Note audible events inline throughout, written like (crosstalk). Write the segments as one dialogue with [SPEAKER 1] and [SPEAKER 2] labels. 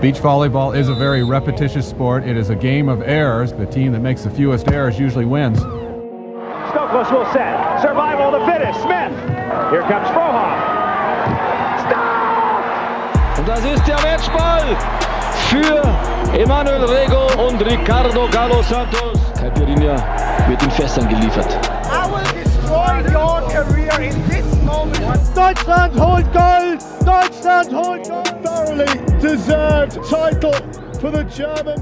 [SPEAKER 1] Beach volleyball is a very repetitious sport. It is a game of errors. The team that makes the fewest errors usually wins.
[SPEAKER 2] Stokos will set. Survival of the fittest. Smith. Here comes Frohoff. Stop!
[SPEAKER 3] Und das ist der Matchball für Emanuel Rego und Ricardo Galo Santos. Caipirinha wird in Fässern geliefert.
[SPEAKER 4] I will destroy your career in this moment.
[SPEAKER 5] Deutschland holt Gold! Deutschland holt Gold!
[SPEAKER 6] Thoroughly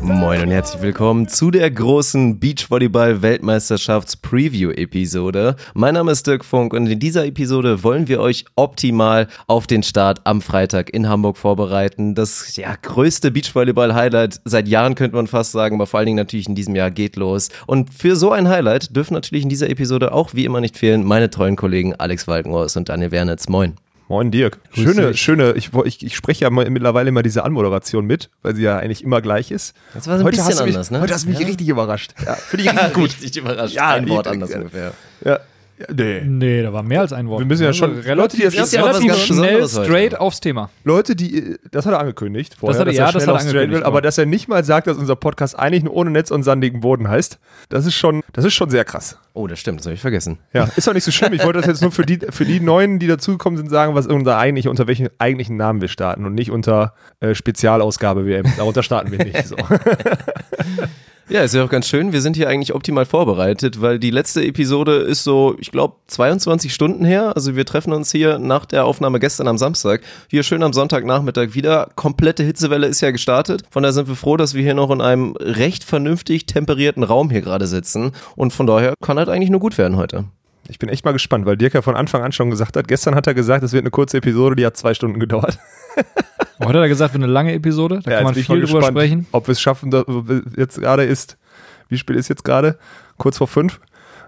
[SPEAKER 7] Moin und herzlich willkommen zu der großen Beachvolleyball-Weltmeisterschafts-Preview-Episode. Mein Name ist Dirk Funk und in dieser Episode wollen wir euch optimal auf den Start am Freitag in Hamburg vorbereiten. Das ja, größte Beachvolleyball-Highlight seit Jahren könnte man fast sagen, aber vor allen Dingen natürlich in diesem Jahr geht los. Und für so ein Highlight dürfen natürlich in dieser Episode auch wie immer nicht fehlen meine treuen Kollegen Alex Walkenhorst und Daniel Wernitz. Moin.
[SPEAKER 6] Moin Dirk. Schöne, schöne, ich, ich, ich spreche ja mittlerweile immer diese Anmoderation mit, weil sie ja eigentlich immer gleich ist.
[SPEAKER 7] Das war so ein
[SPEAKER 6] heute
[SPEAKER 7] bisschen
[SPEAKER 6] du mich,
[SPEAKER 7] anders, ne?
[SPEAKER 6] Heute hast du mich
[SPEAKER 7] Ja.
[SPEAKER 6] richtig überrascht. Ja, Finde ich (laughs) richtig gut.
[SPEAKER 7] Richtig überrascht.
[SPEAKER 6] Ja,
[SPEAKER 7] ein Wort anders ungefähr.
[SPEAKER 6] Ja. Ja, nee.
[SPEAKER 8] Nee, da war mehr als ein Wort.
[SPEAKER 6] Wir müssen ja schon-
[SPEAKER 8] Also
[SPEAKER 6] Leute, die jetzt
[SPEAKER 8] relativ, relativ schnell
[SPEAKER 7] Besonderes heute.
[SPEAKER 8] straight aufs Thema.
[SPEAKER 6] Leute, die, das hat er angekündigt vorher,
[SPEAKER 8] hat er-
[SPEAKER 6] dass
[SPEAKER 8] ja,
[SPEAKER 6] er
[SPEAKER 8] das
[SPEAKER 6] schnell
[SPEAKER 8] hat er
[SPEAKER 6] aufs Straight will,
[SPEAKER 8] angekündigt,
[SPEAKER 6] aber
[SPEAKER 8] aber-
[SPEAKER 6] dass er nicht mal sagt, dass unser Podcast eigentlich nur ohne Netz und sandigen Boden heißt, das ist schon, das ist schon sehr krass.
[SPEAKER 7] Oh, das stimmt, das habe ich vergessen.
[SPEAKER 6] Ja, ist doch nicht so schlimm. Ich wollte das jetzt nur für die, für die Neuen, die dazugekommen sind, sagen, was unser eigentlich, unter welchen eigentlichen Namen wir starten und nicht unter äh, Spezialausgabe WM. Darunter starten wir nicht. So. (laughs)
[SPEAKER 7] Ja, ist ja auch ganz schön. Wir sind hier eigentlich optimal vorbereitet, weil die letzte Episode ist so, ich glaube, 22 Stunden her. Also wir treffen uns hier nach der Aufnahme gestern am Samstag. Hier schön am Sonntagnachmittag wieder. Komplette Hitzewelle ist ja gestartet. Von daher sind wir froh, dass wir hier noch in einem recht vernünftig temperierten Raum hier gerade sitzen. Und von daher kann halt eigentlich nur gut werden heute.
[SPEAKER 6] Ich bin echt mal gespannt, weil Dirk ja von Anfang an schon gesagt hat, gestern hat er gesagt, es wird eine kurze Episode, die hat zwei Stunden gedauert. (laughs)
[SPEAKER 8] Heute hat er gesagt, wird eine lange Episode, da
[SPEAKER 6] Ja,
[SPEAKER 8] kann man viel
[SPEAKER 6] ich
[SPEAKER 8] drüber
[SPEAKER 6] gespannt,
[SPEAKER 8] sprechen.
[SPEAKER 6] Ob wir es schaffen, jetzt gerade ist, wie spät ist jetzt gerade? Kurz vor fünf?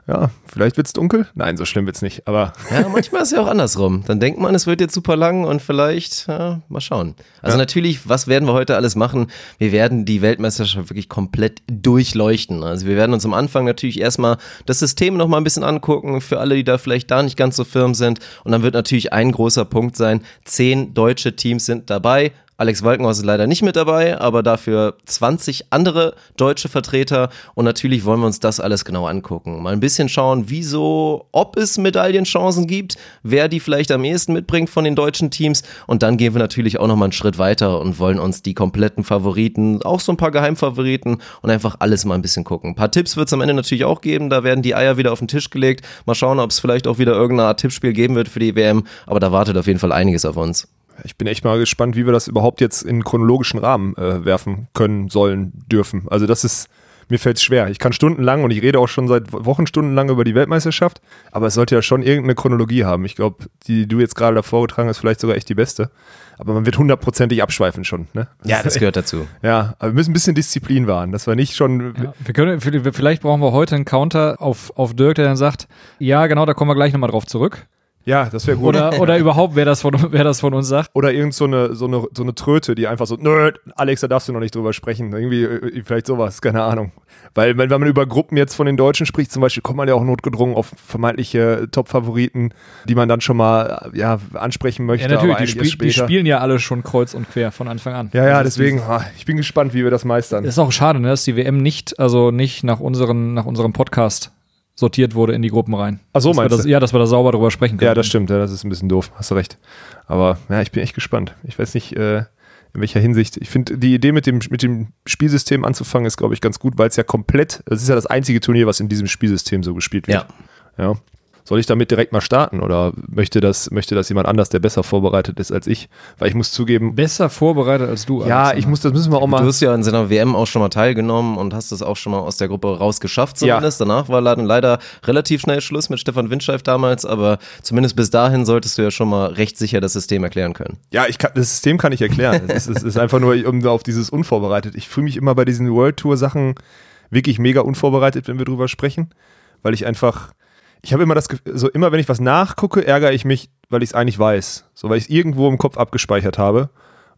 [SPEAKER 6] Ja, vielleicht wird es dunkel. Nein, so schlimm wird es nicht, aber
[SPEAKER 7] Ja, manchmal ist ja auch andersrum. Dann denkt man, es wird jetzt super lang und vielleicht, ja, mal schauen. Also
[SPEAKER 6] Ja.
[SPEAKER 7] natürlich, was werden wir heute alles machen? Wir werden die Weltmeisterschaft wirklich komplett durchleuchten. Also wir werden uns am Anfang natürlich erstmal das System nochmal ein bisschen angucken, für alle, die da vielleicht da nicht ganz so firm sind. Und dann wird natürlich ein großer Punkt sein, zehn deutsche Teams sind dabei. Alex Walkenhaus ist leider nicht mit dabei, aber dafür 20 andere deutsche Vertreter. Und natürlich wollen wir uns das alles genau angucken. Mal ein bisschen schauen, wieso, ob es Medaillenchancen gibt, wer die vielleicht am ehesten mitbringt von den deutschen Teams. Und dann gehen wir natürlich auch nochmal einen Schritt weiter und wollen uns die kompletten Favoriten, auch so ein paar Geheimfavoriten und einfach alles mal ein bisschen gucken. Ein paar Tipps wird es am Ende natürlich auch geben. Da werden die Eier wieder auf den Tisch gelegt. Mal schauen, ob es vielleicht auch wieder irgendeine Art Tippspiel geben wird für die WM. Aber da wartet auf jeden Fall einiges auf uns.
[SPEAKER 6] Ich bin echt mal gespannt, wie wir das überhaupt jetzt in chronologischen Rahmen äh, werfen können, sollen, dürfen. Also das ist, mir fällt es schwer. Ich kann stundenlang und ich rede auch schon seit Wochen stundenlang über die Weltmeisterschaft, aber es sollte ja schon irgendeine Chronologie haben. Ich glaube, die, die du jetzt gerade davor getragen hast, vielleicht sogar echt die beste. Aber man wird hundertprozentig abschweifen schon. Ne?
[SPEAKER 7] Ja, das gehört dazu.
[SPEAKER 6] Ja, aber wir müssen ein bisschen Disziplin wahren, dass wir nicht schon.
[SPEAKER 8] Ja, wir können, vielleicht brauchen wir heute einen Counter auf, auf Dirk, der dann sagt, ja genau, da kommen wir gleich nochmal drauf zurück.
[SPEAKER 6] Ja, das wäre gut.
[SPEAKER 8] Oder, (laughs) oder überhaupt, wer das, von, wer das von uns sagt.
[SPEAKER 6] Oder irgend so eine, so, eine, so eine Tröte, die einfach so, nö, Alex, da darfst du noch nicht drüber sprechen. Irgendwie, äh, vielleicht sowas, keine Ahnung. Weil, wenn, wenn man über Gruppen jetzt von den Deutschen spricht, zum Beispiel, kommt man ja auch notgedrungen auf vermeintliche Top-Favoriten, die man dann schon mal ja, ansprechen möchte.
[SPEAKER 8] Ja, natürlich,
[SPEAKER 6] aber
[SPEAKER 8] die, spiel, die spielen ja alle schon kreuz und quer von Anfang an.
[SPEAKER 6] Ja, ja,
[SPEAKER 8] ist
[SPEAKER 6] deswegen, ah, ich bin gespannt, wie wir das meistern.
[SPEAKER 8] Ist auch schade, ne, dass die WM nicht, also nicht nach, unseren, nach unserem Podcast sortiert wurde in die Gruppen rein.
[SPEAKER 6] Ach so,
[SPEAKER 8] dass
[SPEAKER 6] meinst
[SPEAKER 8] das,
[SPEAKER 6] du?
[SPEAKER 8] Ja, dass wir da sauber drüber sprechen können.
[SPEAKER 6] Ja, das stimmt, ja, das ist ein bisschen doof, hast du recht. Aber ja, ich bin echt gespannt. Ich weiß nicht, äh, in welcher Hinsicht. Ich finde, die Idee mit dem, mit dem Spielsystem anzufangen, ist, glaube ich, ganz gut, weil es ja komplett, es ist ja das einzige Turnier, was in diesem Spielsystem so gespielt wird.
[SPEAKER 7] Ja.
[SPEAKER 6] ja. Soll ich damit direkt mal starten oder möchte das, möchte das jemand anders, der besser vorbereitet ist als ich? Weil ich muss zugeben,
[SPEAKER 8] Besser vorbereitet als du.
[SPEAKER 6] ja,
[SPEAKER 8] Alexander.
[SPEAKER 6] ich muss, das müssen wir auch
[SPEAKER 7] Du
[SPEAKER 6] mal.
[SPEAKER 7] hast ja in seiner WM auch schon mal teilgenommen und hast es auch schon mal aus der Gruppe rausgeschafft
[SPEAKER 6] Ja.
[SPEAKER 7] zumindest. Danach war dann leider relativ schnell Schluss mit Stefan Windscheif damals, aber zumindest bis dahin solltest du ja schon mal recht sicher das System erklären können.
[SPEAKER 6] Ja, ich kann, das System kann ich erklären. (laughs) es, ist, es ist einfach nur um auf dieses unvorbereitet. Ich fühle mich immer bei diesen World Tour Sachen wirklich mega unvorbereitet, wenn wir drüber sprechen, weil ich einfach, ich habe immer das, Gefühl, so immer wenn ich was nachgucke, ärgere ich mich, weil ich es eigentlich weiß, so weil ich es irgendwo im Kopf abgespeichert habe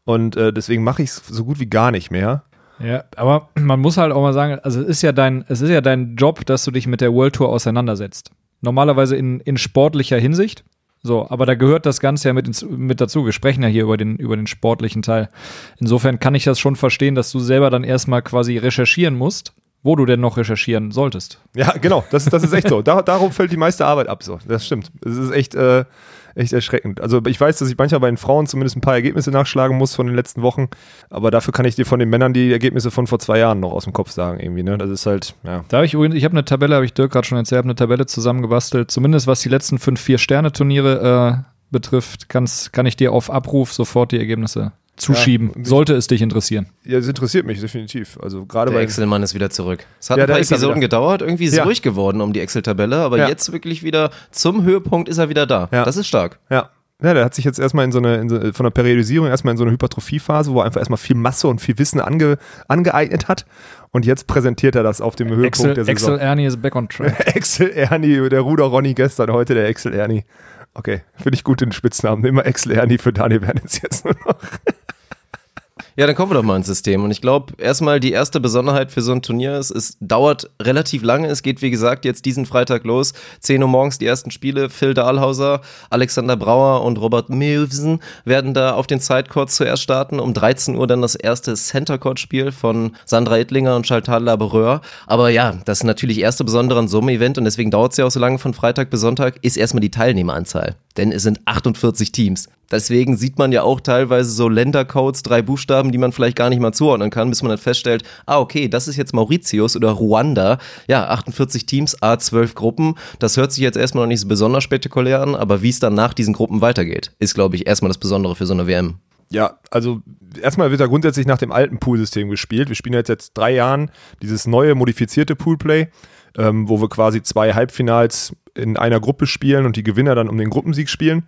[SPEAKER 6] und äh, deswegen mache ich es so gut wie gar nicht mehr.
[SPEAKER 8] Ja, aber (clears throat) man muss halt auch mal sagen, also es ist ja dein, es ist ja dein Job, dass du dich mit der World Tour auseinandersetzt. Normalerweise in, in sportlicher Hinsicht. So, aber da gehört das Ganze ja mit, ins, mit dazu. Wir sprechen ja hier über den, über den sportlichen Teil. Insofern kann ich das schon verstehen, dass du selber dann erstmal quasi recherchieren musst, wo du denn noch recherchieren solltest.
[SPEAKER 6] Ja, genau, das, das ist echt so. Da, darum fällt die meiste Arbeit ab. So. Das stimmt. Das ist echt, äh, echt erschreckend. Also ich weiß, dass ich manchmal bei den Frauen zumindest ein paar Ergebnisse nachschlagen muss von den letzten Wochen, aber dafür kann ich dir von den Männern die Ergebnisse von vor zwei Jahren noch aus dem Kopf sagen irgendwie. Ne? Das ist halt, ja.
[SPEAKER 8] Da habe ich übrigens, ich habe eine Tabelle, habe ich Dirk gerade schon erzählt, habe eine Tabelle zusammengebastelt, zumindest was die letzten fünf, vier Sterne-Turniere äh, betrifft, kann's, kann ich dir auf Abruf sofort die Ergebnisse zuschieben.
[SPEAKER 6] Ja,
[SPEAKER 8] Sollte es dich interessieren.
[SPEAKER 6] Ja, das interessiert mich definitiv. Also gerade
[SPEAKER 7] Der Excel-Mann ist wieder zurück. Es hat
[SPEAKER 6] Ja,
[SPEAKER 7] ein paar Episoden gedauert, irgendwie ist es
[SPEAKER 6] Ja.
[SPEAKER 7] ruhig geworden um die Excel-Tabelle, aber
[SPEAKER 6] Ja.
[SPEAKER 7] jetzt wirklich wieder zum Höhepunkt ist er wieder da.
[SPEAKER 6] Ja.
[SPEAKER 7] Das ist stark.
[SPEAKER 6] Ja. Ja, der hat sich jetzt erstmal in so eine, in so, von der Periodisierung erstmal in so eine Hypertrophiephase, wo er einfach erstmal viel Masse und viel Wissen ange, angeeignet hat. Und jetzt präsentiert er das auf dem Höhepunkt
[SPEAKER 8] Excel,
[SPEAKER 6] der Saison.
[SPEAKER 8] Excel Ernie ist back on track. (laughs)
[SPEAKER 6] Excel Ernie, der Ruder Ronny gestern, heute der Excel Ernie. Okay, finde ich gut den Spitznamen. Immer Excel Ernie für Daniel Bernitz jetzt nur noch.
[SPEAKER 7] Ja, dann kommen wir doch mal ins System. Und ich glaube, erstmal die erste Besonderheit für so ein Turnier ist, es dauert relativ lange. Es geht, wie gesagt, jetzt diesen Freitag los. 10 Uhr morgens die ersten Spiele. Phil Dahlhauser, Alexander Brauer und Robert Milvsen werden da auf den Sidecourts zuerst starten. Um 13 Uhr dann das erste Center-Court-Spiel von Sandra Ettlinger und Chantal Labereur. Aber ja, das natürlich erste Besondere an so einem Event und deswegen dauert es ja auch so lange von Freitag bis Sonntag, ist erstmal die Teilnehmeranzahl. Denn es sind 48 Teams. Deswegen sieht man ja auch teilweise so Ländercodes, drei Buchstaben, die man vielleicht gar nicht mal zuordnen kann, bis man dann feststellt, ah, okay, das ist jetzt Mauritius oder Ruanda. Ja, 48 Teams, A12 Gruppen. Das hört sich jetzt erstmal noch nicht so besonders spektakulär an, aber wie es dann nach diesen Gruppen weitergeht, ist, glaube ich, erstmal das Besondere für so eine WM.
[SPEAKER 6] Ja, also erstmal wird da grundsätzlich nach dem alten Poolsystem gespielt. Wir spielen jetzt seit drei Jahren dieses neue modifizierte Poolplay, ähm, wo wir quasi zwei Halbfinals in einer Gruppe spielen und die Gewinner dann um den Gruppensieg spielen.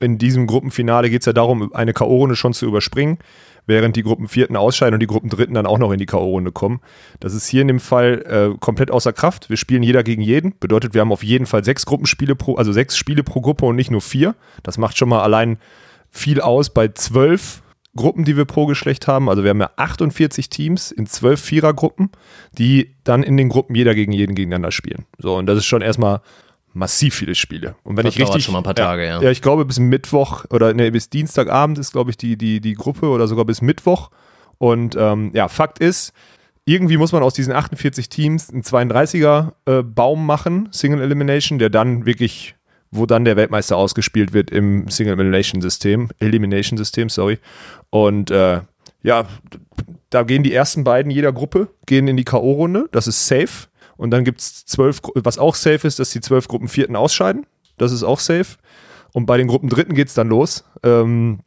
[SPEAKER 6] In diesem Gruppenfinale geht es ja darum, eine K.O.-Runde schon zu überspringen, während die Gruppenvierten ausscheiden und die Gruppendritten dann auch noch in die K.O.-Runde kommen. Das ist hier in dem Fall äh, komplett außer Kraft. Wir spielen jeder gegen jeden. Bedeutet, wir haben auf jeden Fall sechs Gruppenspiele pro, also sechs Spiele pro Gruppe und nicht nur vier. Das macht schon mal allein viel aus bei zwölf Gruppen, die wir pro Geschlecht haben. Also wir haben ja 48 Teams in zwölf Vierergruppen, die dann in den Gruppen jeder gegen jeden gegeneinander spielen. So, und das ist schon erstmal massiv viele Spiele. Und wenn
[SPEAKER 7] Das
[SPEAKER 6] ich richtig.
[SPEAKER 7] schon mal ein paar Tage, ja.
[SPEAKER 6] Ja, ich glaube, bis Mittwoch oder nee, bis Dienstagabend ist, glaube ich, die, die, die Gruppe oder sogar bis Mittwoch. Und ähm, ja, Fakt ist, irgendwie muss man aus diesen 48 Teams einen 32er äh, Baum machen, Single Elimination, der dann wirklich, wo dann der Weltmeister ausgespielt wird im Single Elimination System, Elimination System, sorry. Und äh, ja, da gehen die ersten beiden jeder Gruppe, gehen in die K.O.-Runde, das ist safe. Und dann gibt es zwölf, was auch safe ist, dass die zwölf Gruppen Vierten ausscheiden. Das ist auch safe. Und bei den Gruppen Dritten geht es dann los. Ähm,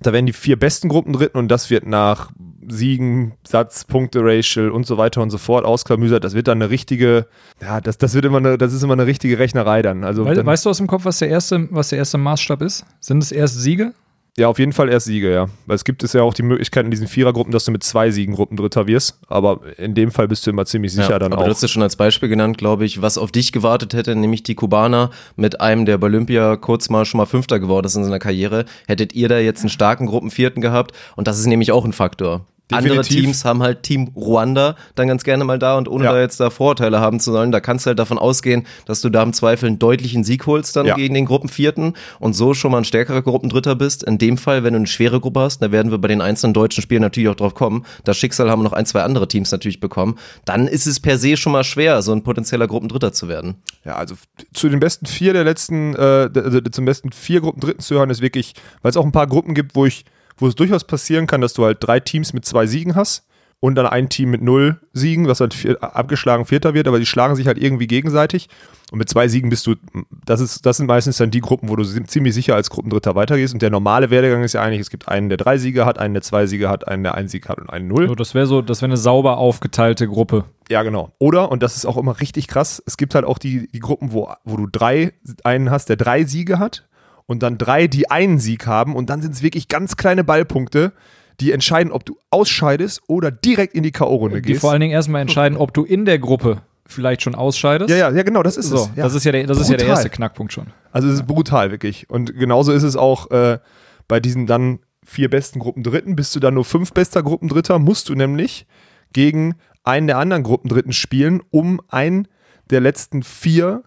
[SPEAKER 6] da werden die vier besten Gruppen Dritten und das wird nach Siegen, Satz, Punkte, Racial und so weiter und so fort ausklamüsert. Das wird dann eine richtige, ja, das, das wird immer eine, das ist immer eine richtige Rechnerei dann. Also
[SPEAKER 8] Wei-
[SPEAKER 6] dann,
[SPEAKER 8] weißt du aus dem Kopf, was der erste, was der erste Maßstab ist? Sind es erst Siege?
[SPEAKER 6] Ja, auf jeden Fall erst Siege, ja. Weil es gibt es ja auch die Möglichkeit in diesen Vierergruppen, dass du mit zwei Siegen Gruppen Dritter wirst. Aber in dem Fall bist du immer ziemlich sicher
[SPEAKER 7] Ja,
[SPEAKER 6] dann
[SPEAKER 7] aber
[SPEAKER 6] auch.
[SPEAKER 7] du hast es schon als Beispiel genannt, glaube ich, was auf dich gewartet hätte, nämlich die Kubaner mit einem, der bei Olympia kurz mal schon mal Fünfter geworden ist in seiner Karriere. Hättet ihr da jetzt einen starken Gruppenvierten gehabt und das ist nämlich auch ein Faktor. Andere. Teams haben halt Team Ruanda dann ganz gerne mal da und ohne
[SPEAKER 6] Ja.
[SPEAKER 7] da jetzt da Vorurteile haben zu sollen, da kannst du halt davon ausgehen, dass du da im Zweifel einen deutlichen Sieg holst dann
[SPEAKER 6] Ja.
[SPEAKER 7] gegen den Gruppenvierten und so schon mal ein stärkerer Gruppendritter bist. In dem Fall, wenn du eine schwere Gruppe hast, da werden wir bei den einzelnen deutschen Spielen natürlich auch drauf kommen. Das Schicksal haben noch ein, zwei andere Teams natürlich bekommen. Dann ist es per se schon mal schwer, so ein potenzieller Gruppendritter zu werden.
[SPEAKER 6] Ja, also zu den besten vier der letzten, äh, also zum besten vier Gruppen Dritten zu hören, ist wirklich, weil es auch ein paar Gruppen gibt, wo ich, wo es durchaus passieren kann, dass du halt drei Teams mit zwei Siegen hast und dann ein Team mit null Siegen, was halt vier, abgeschlagen Vierter wird, aber die schlagen sich halt irgendwie gegenseitig. Und mit zwei Siegen bist du, das ist, das sind meistens dann die Gruppen, wo du ziemlich sicher als Gruppendritter weitergehst. Und der normale Werdegang ist ja eigentlich, es gibt einen, der drei Siege hat, einen, der zwei Siege hat, einen, der einen Sieg hat und einen Null.
[SPEAKER 8] So, das wäre so, das wäre eine sauber aufgeteilte Gruppe.
[SPEAKER 6] Ja, genau. Oder, und das ist auch immer richtig krass, es gibt halt auch die, die Gruppen, wo, wo du drei, einen hast, der drei Siege hat und dann drei, die einen Sieg haben und dann sind es wirklich ganz kleine Ballpunkte, die entscheiden, ob du ausscheidest oder direkt in die K.O.-Runde
[SPEAKER 8] Die
[SPEAKER 6] gehst.
[SPEAKER 8] vor allen Dingen erstmal entscheiden, ob du in der Gruppe vielleicht schon ausscheidest.
[SPEAKER 6] ja, ja, ja, genau, das ist
[SPEAKER 8] So,
[SPEAKER 6] es. Ja.
[SPEAKER 8] das ist ja der, das ist ja der erste Knackpunkt schon.
[SPEAKER 6] Also es ist brutal, wirklich. Und genauso ist es auch äh, bei diesen dann vier besten Gruppendritten. Bist du dann nur fünf bester Gruppendritter, musst du nämlich gegen einen der anderen Gruppendritten spielen, um einen der letzten vier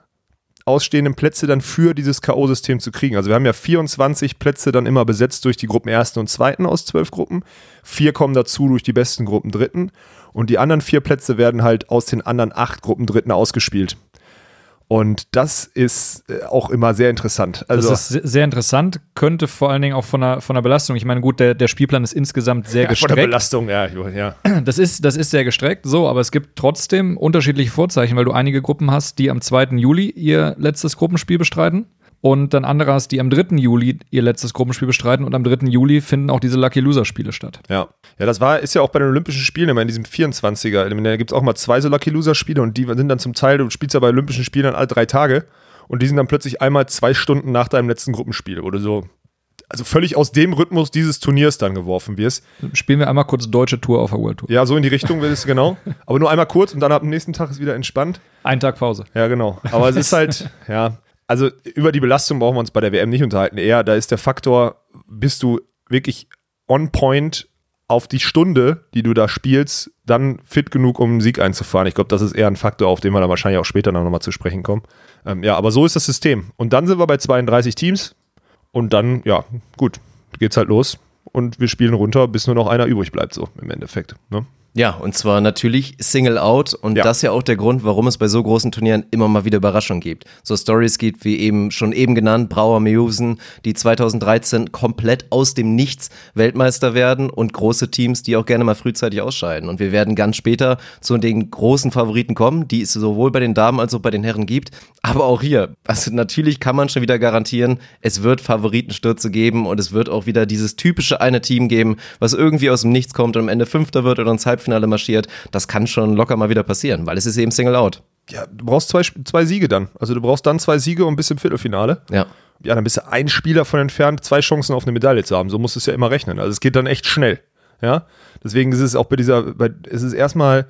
[SPEAKER 6] ausstehenden Plätze dann für dieses K.O.-System zu kriegen. Also wir haben ja 24 Plätze dann immer besetzt durch die Gruppen ersten und zweiten aus zwölf Gruppen. Vier kommen dazu durch die besten Gruppen dritten. Und die anderen vier Plätze werden halt aus den anderen acht Gruppen dritten ausgespielt. Und das ist äh, auch immer sehr interessant. Also,
[SPEAKER 8] das ist sehr interessant, könnte vor allen Dingen auch von der, von der Belastung. Ich meine, gut, der, der Spielplan ist insgesamt sehr (laughs)
[SPEAKER 6] ja,
[SPEAKER 8] gestreckt.
[SPEAKER 6] Von der Belastung, ja, ja.
[SPEAKER 8] Das ist, das ist sehr gestreckt, so, aber es gibt trotzdem unterschiedliche Vorzeichen, weil du einige Gruppen hast, die am 2. Juli ihr letztes Gruppenspiel bestreiten und dann andere hast, die am 3. Juli ihr letztes Gruppenspiel bestreiten und am 3. Juli finden auch diese Lucky Loser Spiele statt.
[SPEAKER 6] Ja. Ja, das war, ist ja auch bei den Olympischen Spielen immer in diesem 24er. Da gibt es auch mal zwei so Lucky Loser Spiele und die sind dann zum Teil, du spielst ja bei Olympischen Spielen dann alle drei Tage und die sind dann plötzlich einmal zwei Stunden nach deinem letzten Gruppenspiel oder so. Also völlig aus dem Rhythmus dieses Turniers dann geworfen wirst.
[SPEAKER 8] Spielen wir einmal kurz deutsche Tour auf der World Tour.
[SPEAKER 6] Ja, so in die Richtung will es genau. Aber nur einmal kurz und dann ab dem nächsten Tag ist wieder entspannt.
[SPEAKER 8] Ein Tag Pause.
[SPEAKER 6] Ja, genau. Aber es ist halt, (laughs) ja, also über die Belastung brauchen wir uns bei der WM nicht unterhalten. Eher, da ist der Faktor, bist du wirklich on point auf die Stunde, die du da spielst, dann fit genug, um einen Sieg einzufahren. Ich glaube, das ist eher ein Faktor, auf den wir dann wahrscheinlich auch später noch mal zu sprechen kommen. Ähm, ja, aber so ist das System. Und dann sind wir bei 32 Teams und dann, ja, gut, geht's halt los und wir spielen runter, bis nur noch einer übrig bleibt, so im Endeffekt. Ne?
[SPEAKER 7] Ja, und zwar natürlich Single Out und
[SPEAKER 6] Ja.
[SPEAKER 7] das ist ja auch der Grund, warum es bei so großen Turnieren immer mal wieder Überraschungen gibt. So Stories gibt, wie eben schon eben genannt, Brauer Meusen, die 2013 komplett aus dem Nichts Weltmeister werden und große Teams, die auch gerne mal frühzeitig ausscheiden. Und wir werden ganz später zu den großen Favoriten kommen, die es sowohl bei den Damen als auch bei den Herren gibt. Aber auch hier, also natürlich kann man schon wieder garantieren, es wird Favoritenstürze geben und es wird auch wieder dieses typische eine Team geben, was irgendwie aus dem Nichts kommt und am Ende Fünfter wird oder ins Halbfinale marschiert. Das kann schon locker mal wieder passieren, weil es ist eben Single Out.
[SPEAKER 6] Ja, du brauchst zwei, zwei Siege dann. Also du brauchst dann zwei Siege und bist im Viertelfinale.
[SPEAKER 7] Ja.
[SPEAKER 6] Ja, dann bist du ein Spieler von entfernt, zwei Chancen auf eine Medaille zu haben. So musst du es ja immer rechnen. Also es geht dann echt schnell. Ja, deswegen ist es auch bei dieser, bei, es ist erstmal,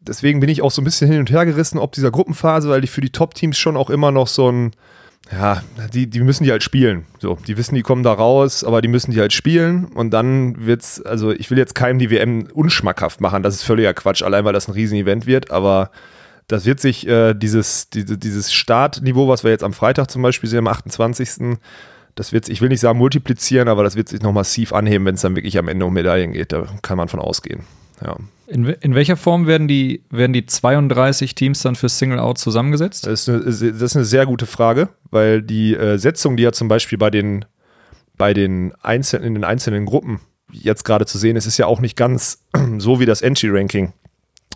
[SPEAKER 6] deswegen bin ich auch so ein bisschen hin und her gerissen, ob dieser Gruppenphase, weil die für die Top-Teams schon auch immer noch so ein, ja, die, die müssen die halt spielen. So, die wissen, die kommen da raus, aber die müssen die halt spielen und dann wird's, also ich will jetzt keinem die WM unschmackhaft machen, das ist völliger Quatsch, allein weil das ein Riesenevent wird, aber das wird sich äh, dieses, diese, dieses Startniveau, was wir jetzt am Freitag zum Beispiel sehen, am 28. Das wird, ich will nicht sagen multiplizieren, aber das wird sich noch massiv anheben, wenn es dann wirklich am Ende um Medaillen geht. Da kann man von ausgehen. Ja.
[SPEAKER 8] In, in welcher Form werden die, werden die 32 Teams dann für Single Out zusammengesetzt?
[SPEAKER 6] Das ist eine, das ist eine sehr gute Frage, weil die äh, Setzung, die ja zum Beispiel bei den, bei den einzelnen, in den einzelnen Gruppen jetzt gerade zu sehen ist, ist ja auch nicht ganz (clears throat) so wie das Entry-Ranking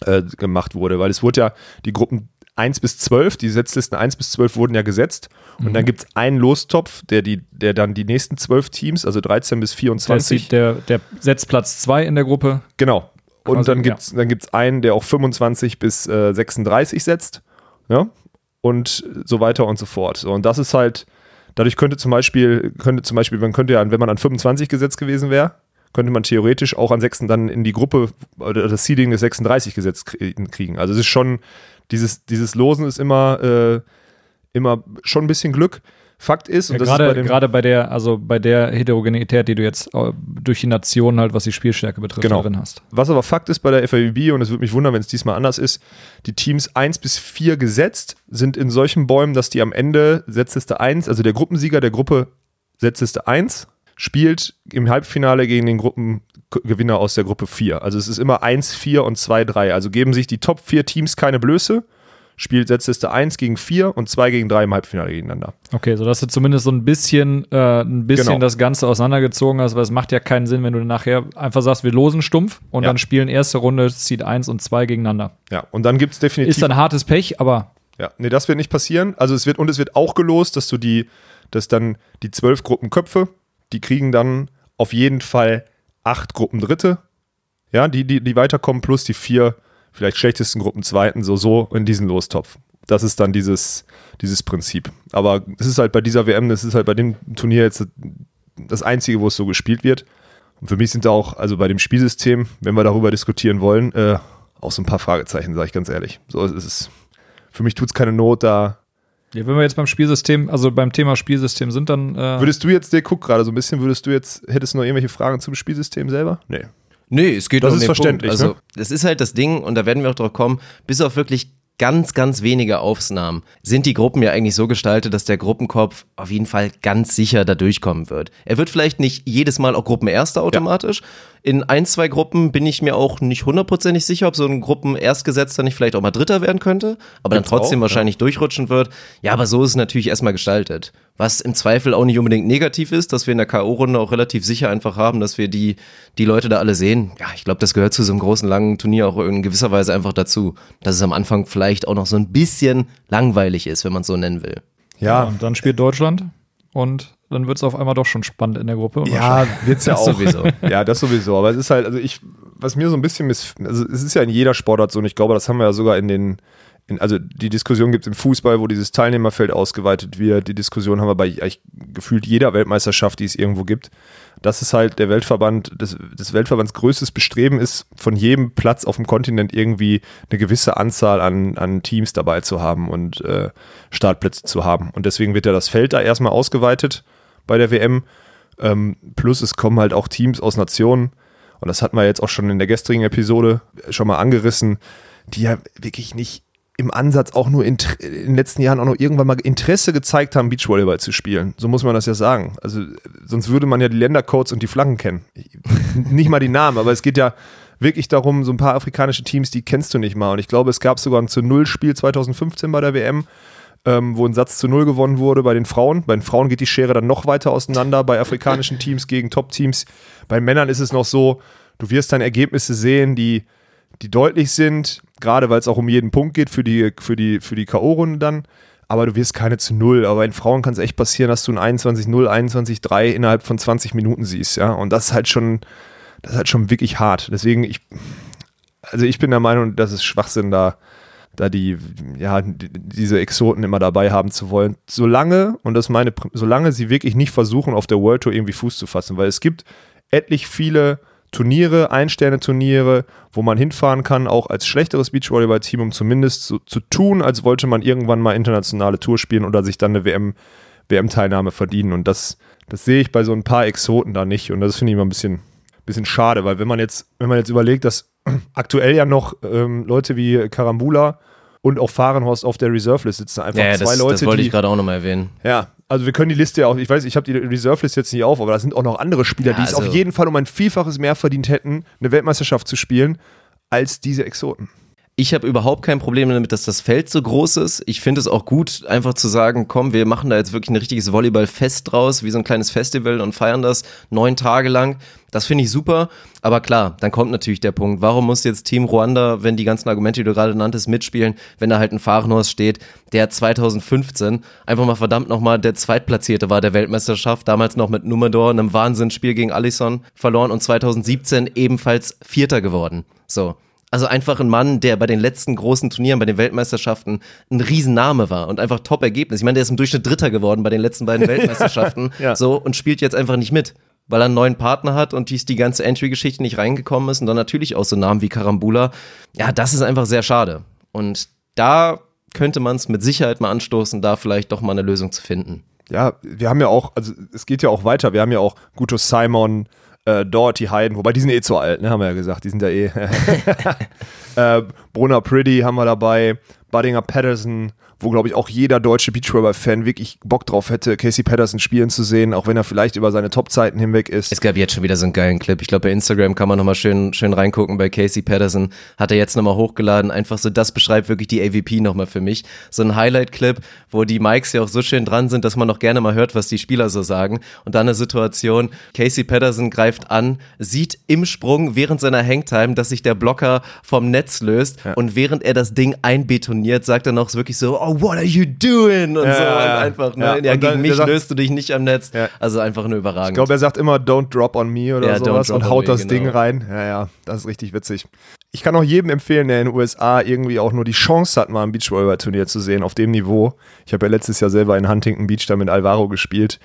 [SPEAKER 6] äh, gemacht wurde, weil es wurde ja die Gruppen 1 bis 12, die Setzlisten 1 bis 12 wurden ja gesetzt und dann gibt es einen Lostopf, der, die, der dann die nächsten 12 Teams, also 13 bis
[SPEAKER 8] Der,
[SPEAKER 6] 24,
[SPEAKER 8] ist die- der, der setzt Platz 2 in der Gruppe.
[SPEAKER 6] Genau. Und
[SPEAKER 8] Quasi,
[SPEAKER 6] dann
[SPEAKER 8] ja.
[SPEAKER 6] gibt es dann gibt's einen, der auch 25 bis äh, 36 setzt. Ja. Und so weiter und so fort. So, und das ist halt, dadurch könnte zum Beispiel, könnte zum Beispiel, man könnte ja, wenn man an 25 gesetzt gewesen wäre, könnte man theoretisch auch an 6 dann in die Gruppe oder das Seeding des 36 gesetzt krie- kriegen. Also es ist schon, dieses, dieses Losen ist immer, äh, immer schon ein bisschen Glück. Fakt ist, und
[SPEAKER 8] Ja,
[SPEAKER 6] das ist bei
[SPEAKER 8] gerade, gerade bei der, also bei der Heterogenität, die du jetzt äh, durch die Nationen halt, was die Spielstärke betrifft,
[SPEAKER 6] Genau.
[SPEAKER 8] drin hast.
[SPEAKER 6] Was aber Fakt ist bei der FAWB, und es würde mich wundern, wenn es diesmal anders ist, die Teams 1 bis 4 gesetzt sind in solchen Bäumen, dass die am Ende Setzliste 1, also der Gruppensieger der Gruppe Setzliste 1, spielt im Halbfinale gegen den Gruppengewinner aus der Gruppe 4. Also es ist immer 1, 4 und 2, 3. Also geben sich die Top 4 Teams keine Blöße, spielt Setzliste 1 gegen 4 und 2 gegen 3 im Halbfinale gegeneinander.
[SPEAKER 8] Okay, so dass du zumindest so ein bisschen, äh, ein bisschen
[SPEAKER 6] Genau.
[SPEAKER 8] das Ganze auseinandergezogen hast, weil es macht ja keinen Sinn, wenn du nachher einfach sagst, wir losen stumpf und
[SPEAKER 6] Ja.
[SPEAKER 8] dann spielen erste Runde Seed 1 und 2 gegeneinander.
[SPEAKER 6] Ja, und dann gibt es definitiv.
[SPEAKER 8] Ist dann hartes Pech, aber
[SPEAKER 6] Ja, nee, das wird nicht passieren. Also es wird, und es wird auch gelost, dass du die, dass dann die zwölf Gruppenköpfe, die kriegen dann auf jeden Fall acht Gruppen Dritte. Ja, die, die, die weiterkommen, plus die vier vielleicht schlechtesten Gruppen Zweiten, so, so in diesen Lostopf. Das ist dann dieses, dieses Prinzip. Aber es ist halt bei dieser WM, das ist halt bei dem Turnier jetzt das Einzige, wo es so gespielt wird. Und für mich sind da auch, also bei dem Spielsystem, wenn wir darüber diskutieren wollen, äh, auch so ein paar Fragezeichen, sage ich ganz ehrlich. So ist es. Für mich tut es keine Not, da
[SPEAKER 8] ja, wenn wir jetzt beim Spielsystem, also beim Thema Spielsystem sind, dann äh,
[SPEAKER 6] Würdest du jetzt, der guck gerade so ein bisschen, würdest du jetzt, hättest du noch irgendwelche Fragen zum Spielsystem selber? Nee.
[SPEAKER 7] Nee, es geht
[SPEAKER 6] Das
[SPEAKER 7] um
[SPEAKER 6] ist
[SPEAKER 7] den
[SPEAKER 6] verständlich,
[SPEAKER 7] Punkt. Also,
[SPEAKER 6] ne?
[SPEAKER 7] das ist halt das Ding, und da werden wir auch drauf kommen, bis auf wirklich ganz, ganz wenige Aufnahmen sind die Gruppen ja eigentlich so gestaltet, dass der Gruppenkopf auf jeden Fall ganz sicher da durchkommen wird. Er wird vielleicht nicht jedes Mal auch Gruppenerster automatisch. In ein, zwei Gruppen bin ich mir auch nicht hundertprozentig sicher, ob so ein Gruppenerstgesetzter nicht vielleicht auch mal Dritter werden könnte, aber
[SPEAKER 6] Gibt's
[SPEAKER 7] dann trotzdem
[SPEAKER 6] auch,
[SPEAKER 7] wahrscheinlich durchrutschen wird. Ja, aber so ist es natürlich erstmal gestaltet. Was im Zweifel auch nicht unbedingt negativ ist, dass wir in der K.O.-Runde auch relativ sicher einfach haben, dass wir die, die Leute da alle sehen. Ja, ich glaube, das gehört zu so einem großen, langen Turnier auch in gewisser Weise einfach dazu, dass es am Anfang vielleicht auch noch so ein bisschen langweilig ist, wenn man es so nennen will.
[SPEAKER 6] Ja,
[SPEAKER 8] Und dann spielt Deutschland und dann wird es auf einmal doch schon spannend in der Gruppe.
[SPEAKER 6] Ja,
[SPEAKER 8] schauen.
[SPEAKER 6] wird's ja (laughs) auch.
[SPEAKER 7] sowieso.
[SPEAKER 6] Ja, das sowieso. Aber es ist halt, also ich, was mir so ein bisschen miss, also es ist ja in jeder Sportart so und ich glaube, das haben wir ja sogar in den, in, also die Diskussion gibt es im Fußball, wo dieses Teilnehmerfeld ausgeweitet wird. Die Diskussion haben wir bei eigentlich gefühlt jeder Weltmeisterschaft, die es irgendwo gibt. Das ist halt der Weltverband, das, das Weltverbands größtes Bestreben ist, von jedem Platz auf dem Kontinent irgendwie eine gewisse Anzahl an, an Teams dabei zu haben und äh, Startplätze zu haben. Und deswegen wird ja das Feld da erstmal ausgeweitet bei der WM. Ähm, plus es kommen halt auch Teams aus Nationen, und das hatten wir jetzt auch schon in der gestrigen Episode schon mal angerissen, die ja wirklich nicht im Ansatz auch nur in, in den letzten Jahren auch noch irgendwann mal Interesse gezeigt haben, Beachvolleyball zu spielen. So muss man das ja sagen. Also sonst würde man ja die Ländercodes und die Flaggen kennen. (laughs) nicht mal die Namen, aber es geht ja wirklich darum, so ein paar afrikanische Teams, die kennst du nicht mal. Und ich glaube, es gab sogar ein zu Null Spiel 2015 bei der WM, ähm, wo ein Satz zu Null gewonnen wurde bei den Frauen. Bei den Frauen geht die Schere dann noch weiter auseinander, bei afrikanischen (laughs) Teams gegen Top-Teams. Bei Männern ist es noch so, du wirst dann Ergebnisse sehen, die, die deutlich sind, gerade weil es auch um jeden Punkt geht für die, für die, für die K.O.-Runde dann. Aber du wirst keine zu Null. Aber bei den Frauen kann es echt passieren, dass du ein 21-0, 21-3 innerhalb von 20 Minuten siehst, ja. Und das ist halt schon, das ist halt schon wirklich hart. Deswegen, ich, also ich bin der Meinung, das ist Schwachsinn, da, da die, ja, die- diese Exoten immer dabei haben zu wollen. Solange, und das meine, solange sie wirklich nicht versuchen, auf der World Tour irgendwie Fuß zu fassen, weil es gibt etlich viele Turniere, Ein-Sterne-Turniere, wo man hinfahren kann, auch als schlechteres Beachvolleyball-Team, um zumindest so, zu tun, als wollte man irgendwann mal internationale Tour spielen oder sich dann eine WM, WM-Teilnahme verdienen. Und das, das sehe ich bei so ein paar Exoten da nicht. Und das finde ich immer ein bisschen, bisschen schade, weil wenn man jetzt, wenn man jetzt überlegt, dass (clears throat) aktuell ja noch ähm, Leute wie Karambula und auch Fahrenhorst auf der Reserve-List sitzen, einfach
[SPEAKER 7] Ja,
[SPEAKER 6] zwei
[SPEAKER 7] das,
[SPEAKER 6] Leute,
[SPEAKER 7] das wollte
[SPEAKER 6] die,
[SPEAKER 7] ich gerade auch nochmal erwähnen.
[SPEAKER 6] ja, also wir können die Liste ja auch, ich weiß, ich habe die Reserve-List jetzt nicht auf, aber da sind auch noch andere Spieler,
[SPEAKER 7] Ja,
[SPEAKER 6] die es
[SPEAKER 7] also-
[SPEAKER 6] auf jeden Fall um ein Vielfaches mehr verdient hätten, eine Weltmeisterschaft zu spielen, als diese Exoten.
[SPEAKER 7] Ich habe überhaupt kein Problem damit, dass das Feld so groß ist. Ich finde es auch gut, einfach zu sagen, komm, wir machen da jetzt wirklich ein richtiges Volleyballfest draus, wie so ein kleines Festival und feiern das neun Tage lang. Das finde ich super. Aber klar, dann kommt natürlich der Punkt, warum muss jetzt Team Ruanda, wenn die ganzen Argumente, die du gerade nanntest, mitspielen, wenn da halt ein Fahrenhorst steht, der 2015 einfach mal verdammt nochmal der Zweitplatzierte war der Weltmeisterschaft, damals noch mit Numedor, einem Wahnsinnsspiel gegen Allison verloren und 2017 ebenfalls Vierter geworden. So. Also einfach ein Mann, der bei den letzten großen Turnieren, bei den Weltmeisterschaften ein Riesenname war und einfach Top-Ergebnis. Ich meine, der ist im Durchschnitt Dritter geworden bei den letzten beiden (laughs) Weltmeisterschaften (laughs)
[SPEAKER 6] Ja.
[SPEAKER 7] so und spielt jetzt einfach nicht mit, weil er einen neuen Partner hat und dies die ganze Entry-Geschichte nicht reingekommen ist und dann natürlich auch so Namen wie Karambula. Ja, das ist einfach sehr schade. Und da könnte man es mit Sicherheit mal anstoßen, da vielleicht doch mal eine Lösung zu finden.
[SPEAKER 6] Ja, wir haben ja auch, also es geht ja auch weiter, wir haben ja auch Guto Simon, äh, Doherty Hayden, wobei die sind eh zu alt, ne, haben wir ja gesagt, die sind ja eh. (laughs) äh, Brunner Pretty haben wir dabei, Buddinger Patterson, wo glaube ich auch jeder deutsche Beachvolleyball-Fan wirklich Bock drauf hätte, Casey Patterson spielen zu sehen, auch wenn er vielleicht über seine Top-Zeiten hinweg ist.
[SPEAKER 7] Es gab jetzt schon wieder so einen geilen Clip. Ich glaube, bei Instagram kann man nochmal schön, schön reingucken. Bei Casey Patterson hat er jetzt nochmal hochgeladen. Einfach so, das beschreibt wirklich die AVP nochmal für mich. So ein Highlight-Clip, wo die Mics ja auch so schön dran sind, dass man noch gerne mal hört, was die Spieler so sagen. Und dann eine Situation, Casey Patterson greift an, sieht im Sprung während seiner Hangtime, dass sich der Blocker vom Netz löst. Und während er das Ding einbetoniert, sagt er noch wirklich so, oh, what are you doing? Und
[SPEAKER 6] Ja,
[SPEAKER 7] so. Und einfach, ne,
[SPEAKER 6] Ja,
[SPEAKER 7] ja, gegen
[SPEAKER 6] dann-
[SPEAKER 7] mich
[SPEAKER 6] sagt-
[SPEAKER 7] löst du dich nicht am Netz.
[SPEAKER 6] Ja.
[SPEAKER 7] Also einfach nur überragend.
[SPEAKER 6] Ich glaube, er sagt immer, don't drop on me oder
[SPEAKER 7] Ja,
[SPEAKER 6] sowas und haut
[SPEAKER 7] me,
[SPEAKER 6] das
[SPEAKER 7] genau.
[SPEAKER 6] Ding rein. Ja, ja, das ist richtig witzig. Ich kann auch jedem empfehlen, der in den USA irgendwie auch nur die Chance hat, mal ein Beachvolleyball-Turnier zu sehen auf dem Niveau. Ich habe ja letztes Jahr selber in Huntington Beach da mit Alvaro gespielt.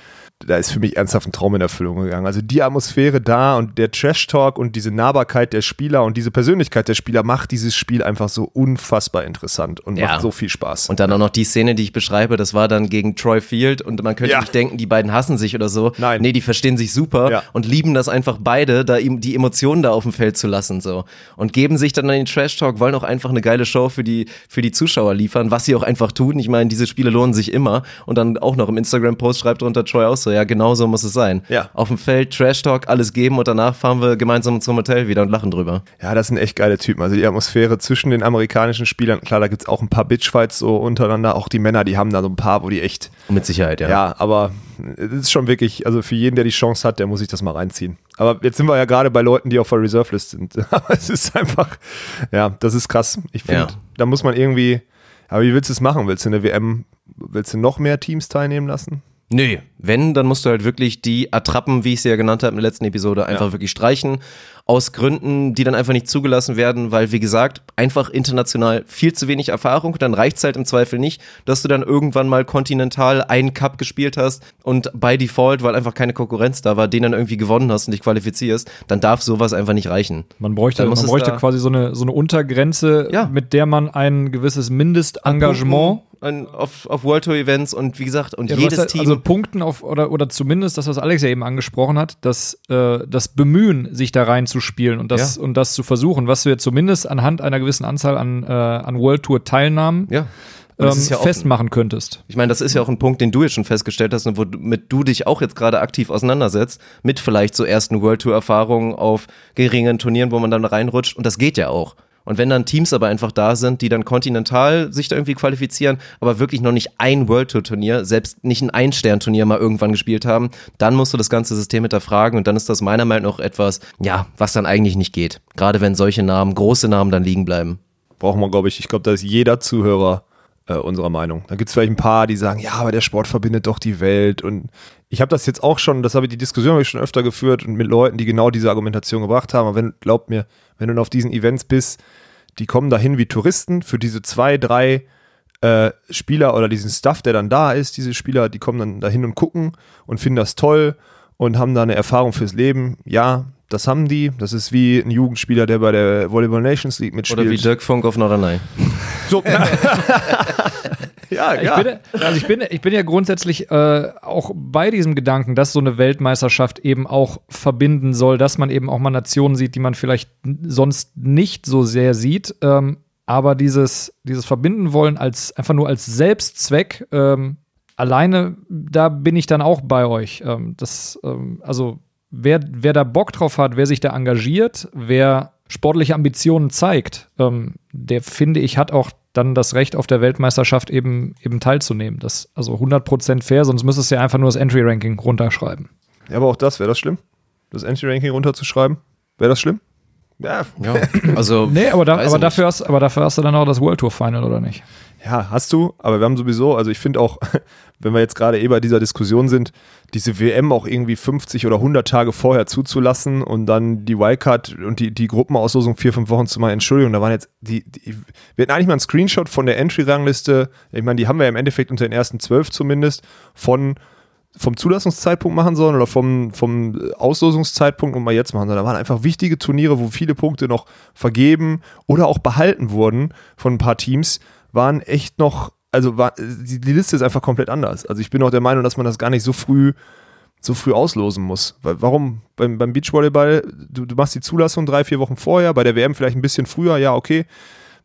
[SPEAKER 6] Da ist für mich ernsthaft ein Traum in Erfüllung gegangen. Also die Atmosphäre da und der Trash-Talk und diese Nahbarkeit der Spieler und diese Persönlichkeit der Spieler macht dieses Spiel einfach so unfassbar interessant und
[SPEAKER 7] Ja.
[SPEAKER 6] macht so viel Spaß.
[SPEAKER 7] Und dann auch noch die Szene, die ich beschreibe, das war dann gegen Troy Field und man könnte
[SPEAKER 6] Ja.
[SPEAKER 7] nicht denken, die beiden hassen sich oder so.
[SPEAKER 6] Nein.
[SPEAKER 7] Nee, die verstehen sich super
[SPEAKER 6] Ja.
[SPEAKER 7] und lieben das einfach beide, da ihm die Emotionen da auf dem Feld zu lassen so und geben sich dann an den Trash Talk, wollen auch einfach eine geile Show für die für die Zuschauer liefern, was sie auch einfach tun. Ich meine, diese Spiele lohnen sich immer und dann auch noch im Instagram Post schreibt drunter Troy auch so, ja, genau so muss es sein.
[SPEAKER 6] Ja.
[SPEAKER 7] Auf dem Feld Trash Talk alles geben und danach fahren wir gemeinsam zum Hotel wieder und lachen drüber.
[SPEAKER 6] Ja, das sind echt geile Typen. Also die Atmosphäre zwischen den amerikanischen Spielern, klar, da gibt's auch ein paar Bitchfights so untereinander. Auch die Männer, die haben da so ein paar, wo die echt,
[SPEAKER 7] Mit Sicherheit, ja.
[SPEAKER 6] ja, aber es ist schon wirklich, also für jeden, der die Chance hat, der muss sich das mal reinziehen. Aber jetzt sind wir ja gerade bei Leuten, die auf der Reserve List sind. (laughs) Es ist einfach, ja, das ist krass. Ich finde,
[SPEAKER 7] Ja.
[SPEAKER 6] da muss man irgendwie, aber wie willst du es machen? Willst du eine WM, willst du noch mehr Teams teilnehmen lassen?
[SPEAKER 7] Nö, wenn, dann musst du halt wirklich die Attrappen, wie ich sie ja genannt habe in der letzten Episode, einfach wirklich streichen. Aus Gründen, die dann einfach nicht zugelassen werden, weil, wie gesagt, einfach international viel zu wenig Erfahrung. Dann reicht's halt im Zweifel nicht, dass du dann irgendwann mal kontinental einen Cup gespielt hast und by Default, weil einfach keine Konkurrenz da war, den dann irgendwie gewonnen hast und dich qualifizierst, dann darf sowas einfach nicht reichen.
[SPEAKER 8] Man bräuchte, man
[SPEAKER 7] es
[SPEAKER 8] bräuchte quasi so eine, so eine Untergrenze,
[SPEAKER 7] Ja.
[SPEAKER 8] mit der man ein gewisses Mindestengagement
[SPEAKER 7] An, auf, auf World Tour Events und wie gesagt, und
[SPEAKER 8] Ja,
[SPEAKER 7] jedes
[SPEAKER 8] hast ja-
[SPEAKER 7] Team.
[SPEAKER 8] Also Punkten auf, oder, oder zumindest das, was Alex ja eben angesprochen hat, das, äh, das Bemühen, sich da reinzuspielen und das,
[SPEAKER 7] Ja.
[SPEAKER 8] und das zu versuchen, was du ja zumindest anhand einer gewissen Anzahl an, äh, an World Tour Teilnahmen
[SPEAKER 7] ja.
[SPEAKER 8] Ähm,
[SPEAKER 7] ja
[SPEAKER 8] festmachen könntest.
[SPEAKER 7] Ich meine, das ist ja auch ein Punkt, den du jetzt schon festgestellt hast und womit du dich auch jetzt gerade aktiv auseinandersetzt, mit vielleicht so ersten World Tour Erfahrungen auf geringen Turnieren, wo man dann reinrutscht und das geht ja auch. Und wenn dann Teams aber einfach da sind, die dann kontinental sich da irgendwie qualifizieren, aber wirklich noch nicht ein World Tour Turnier, selbst nicht ein Ein-Stern-Turnier mal irgendwann gespielt haben, dann musst du das ganze System hinterfragen und dann ist das meiner Meinung nach etwas, ja, was dann eigentlich nicht geht. Gerade wenn solche Namen, große Namen dann liegen bleiben.
[SPEAKER 6] brauchen wir, glaube ich, ich glaube, da ist jeder Zuhörer äh, unserer Meinung. Da gibt es vielleicht ein paar, die sagen, ja, aber der Sport verbindet doch die Welt. Und ich habe das jetzt auch schon, das habe ich, die Diskussion habe ich schon öfter geführt und mit Leuten, die genau diese Argumentation gebracht haben. Aber wenn, glaubt mir, wenn du auf diesen Events bist, die kommen dahin wie Touristen für diese zwei, drei äh, Spieler oder diesen Stuff, der dann da ist, diese Spieler, die kommen dann dahin und gucken und finden das toll und haben da eine Erfahrung fürs Leben. Ja, das haben die. Das ist wie ein Jugendspieler, der bei der Volleyball Nations League mitspielt.
[SPEAKER 7] Oder wie Dirk Funk auf Norderney.
[SPEAKER 6] So. (laughs) ja,
[SPEAKER 8] Ich, bin, also ich, bin, ich bin ja grundsätzlich äh, auch bei diesem Gedanken, dass so eine Weltmeisterschaft eben auch verbinden soll, dass man eben auch mal Nationen sieht, die man vielleicht sonst nicht so sehr sieht. Ähm, aber dieses, dieses Verbinden wollen als einfach nur als Selbstzweck, ähm, alleine, da bin ich dann auch bei euch. Ähm, das, ähm, also wer, wer da Bock drauf hat, wer sich da engagiert, wer sportliche Ambitionen zeigt, ähm, der finde ich hat auch dann das Recht auf der Weltmeisterschaft eben, eben teilzunehmen. Das also 100% fair, sonst müsstest du ja einfach nur das Entry-Ranking runterschreiben.
[SPEAKER 6] Ja, aber auch das, wäre das schlimm? Das Entry-Ranking runterzuschreiben? Wäre das schlimm? Ja,
[SPEAKER 7] Ja, also. (laughs)
[SPEAKER 8] Nee, aber, da, aber, dafür hast, aber dafür hast du dann auch das World Tour Final, oder nicht?
[SPEAKER 6] ja, hast du, aber wir haben sowieso, also ich finde auch, (laughs) wenn wir jetzt gerade eh bei dieser Diskussion sind, diese WM auch irgendwie 50 oder 100 Tage vorher zuzulassen und dann die Wildcard und die, die Gruppenauslosung vier, fünf Wochen zu machen. Entschuldigung, da waren jetzt die, die wir hatten eigentlich mal einen Screenshot von der Entry-Rangliste, ich meine, die haben wir ja im Endeffekt unter den ersten zwölf zumindest, von vom Zulassungszeitpunkt machen sollen oder vom, vom Auslosungszeitpunkt und mal jetzt machen sollen. Da waren einfach wichtige Turniere, wo viele Punkte noch vergeben oder auch behalten wurden von ein paar Teams, waren echt noch, also war, die, die Liste ist einfach komplett anders. Also ich bin auch der Meinung, dass man das gar nicht so früh so früh auslosen muss. Warum? Beim, beim Beachvolleyball, du, du machst die Zulassung drei, vier Wochen vorher, bei der WM vielleicht ein bisschen früher, ja, okay.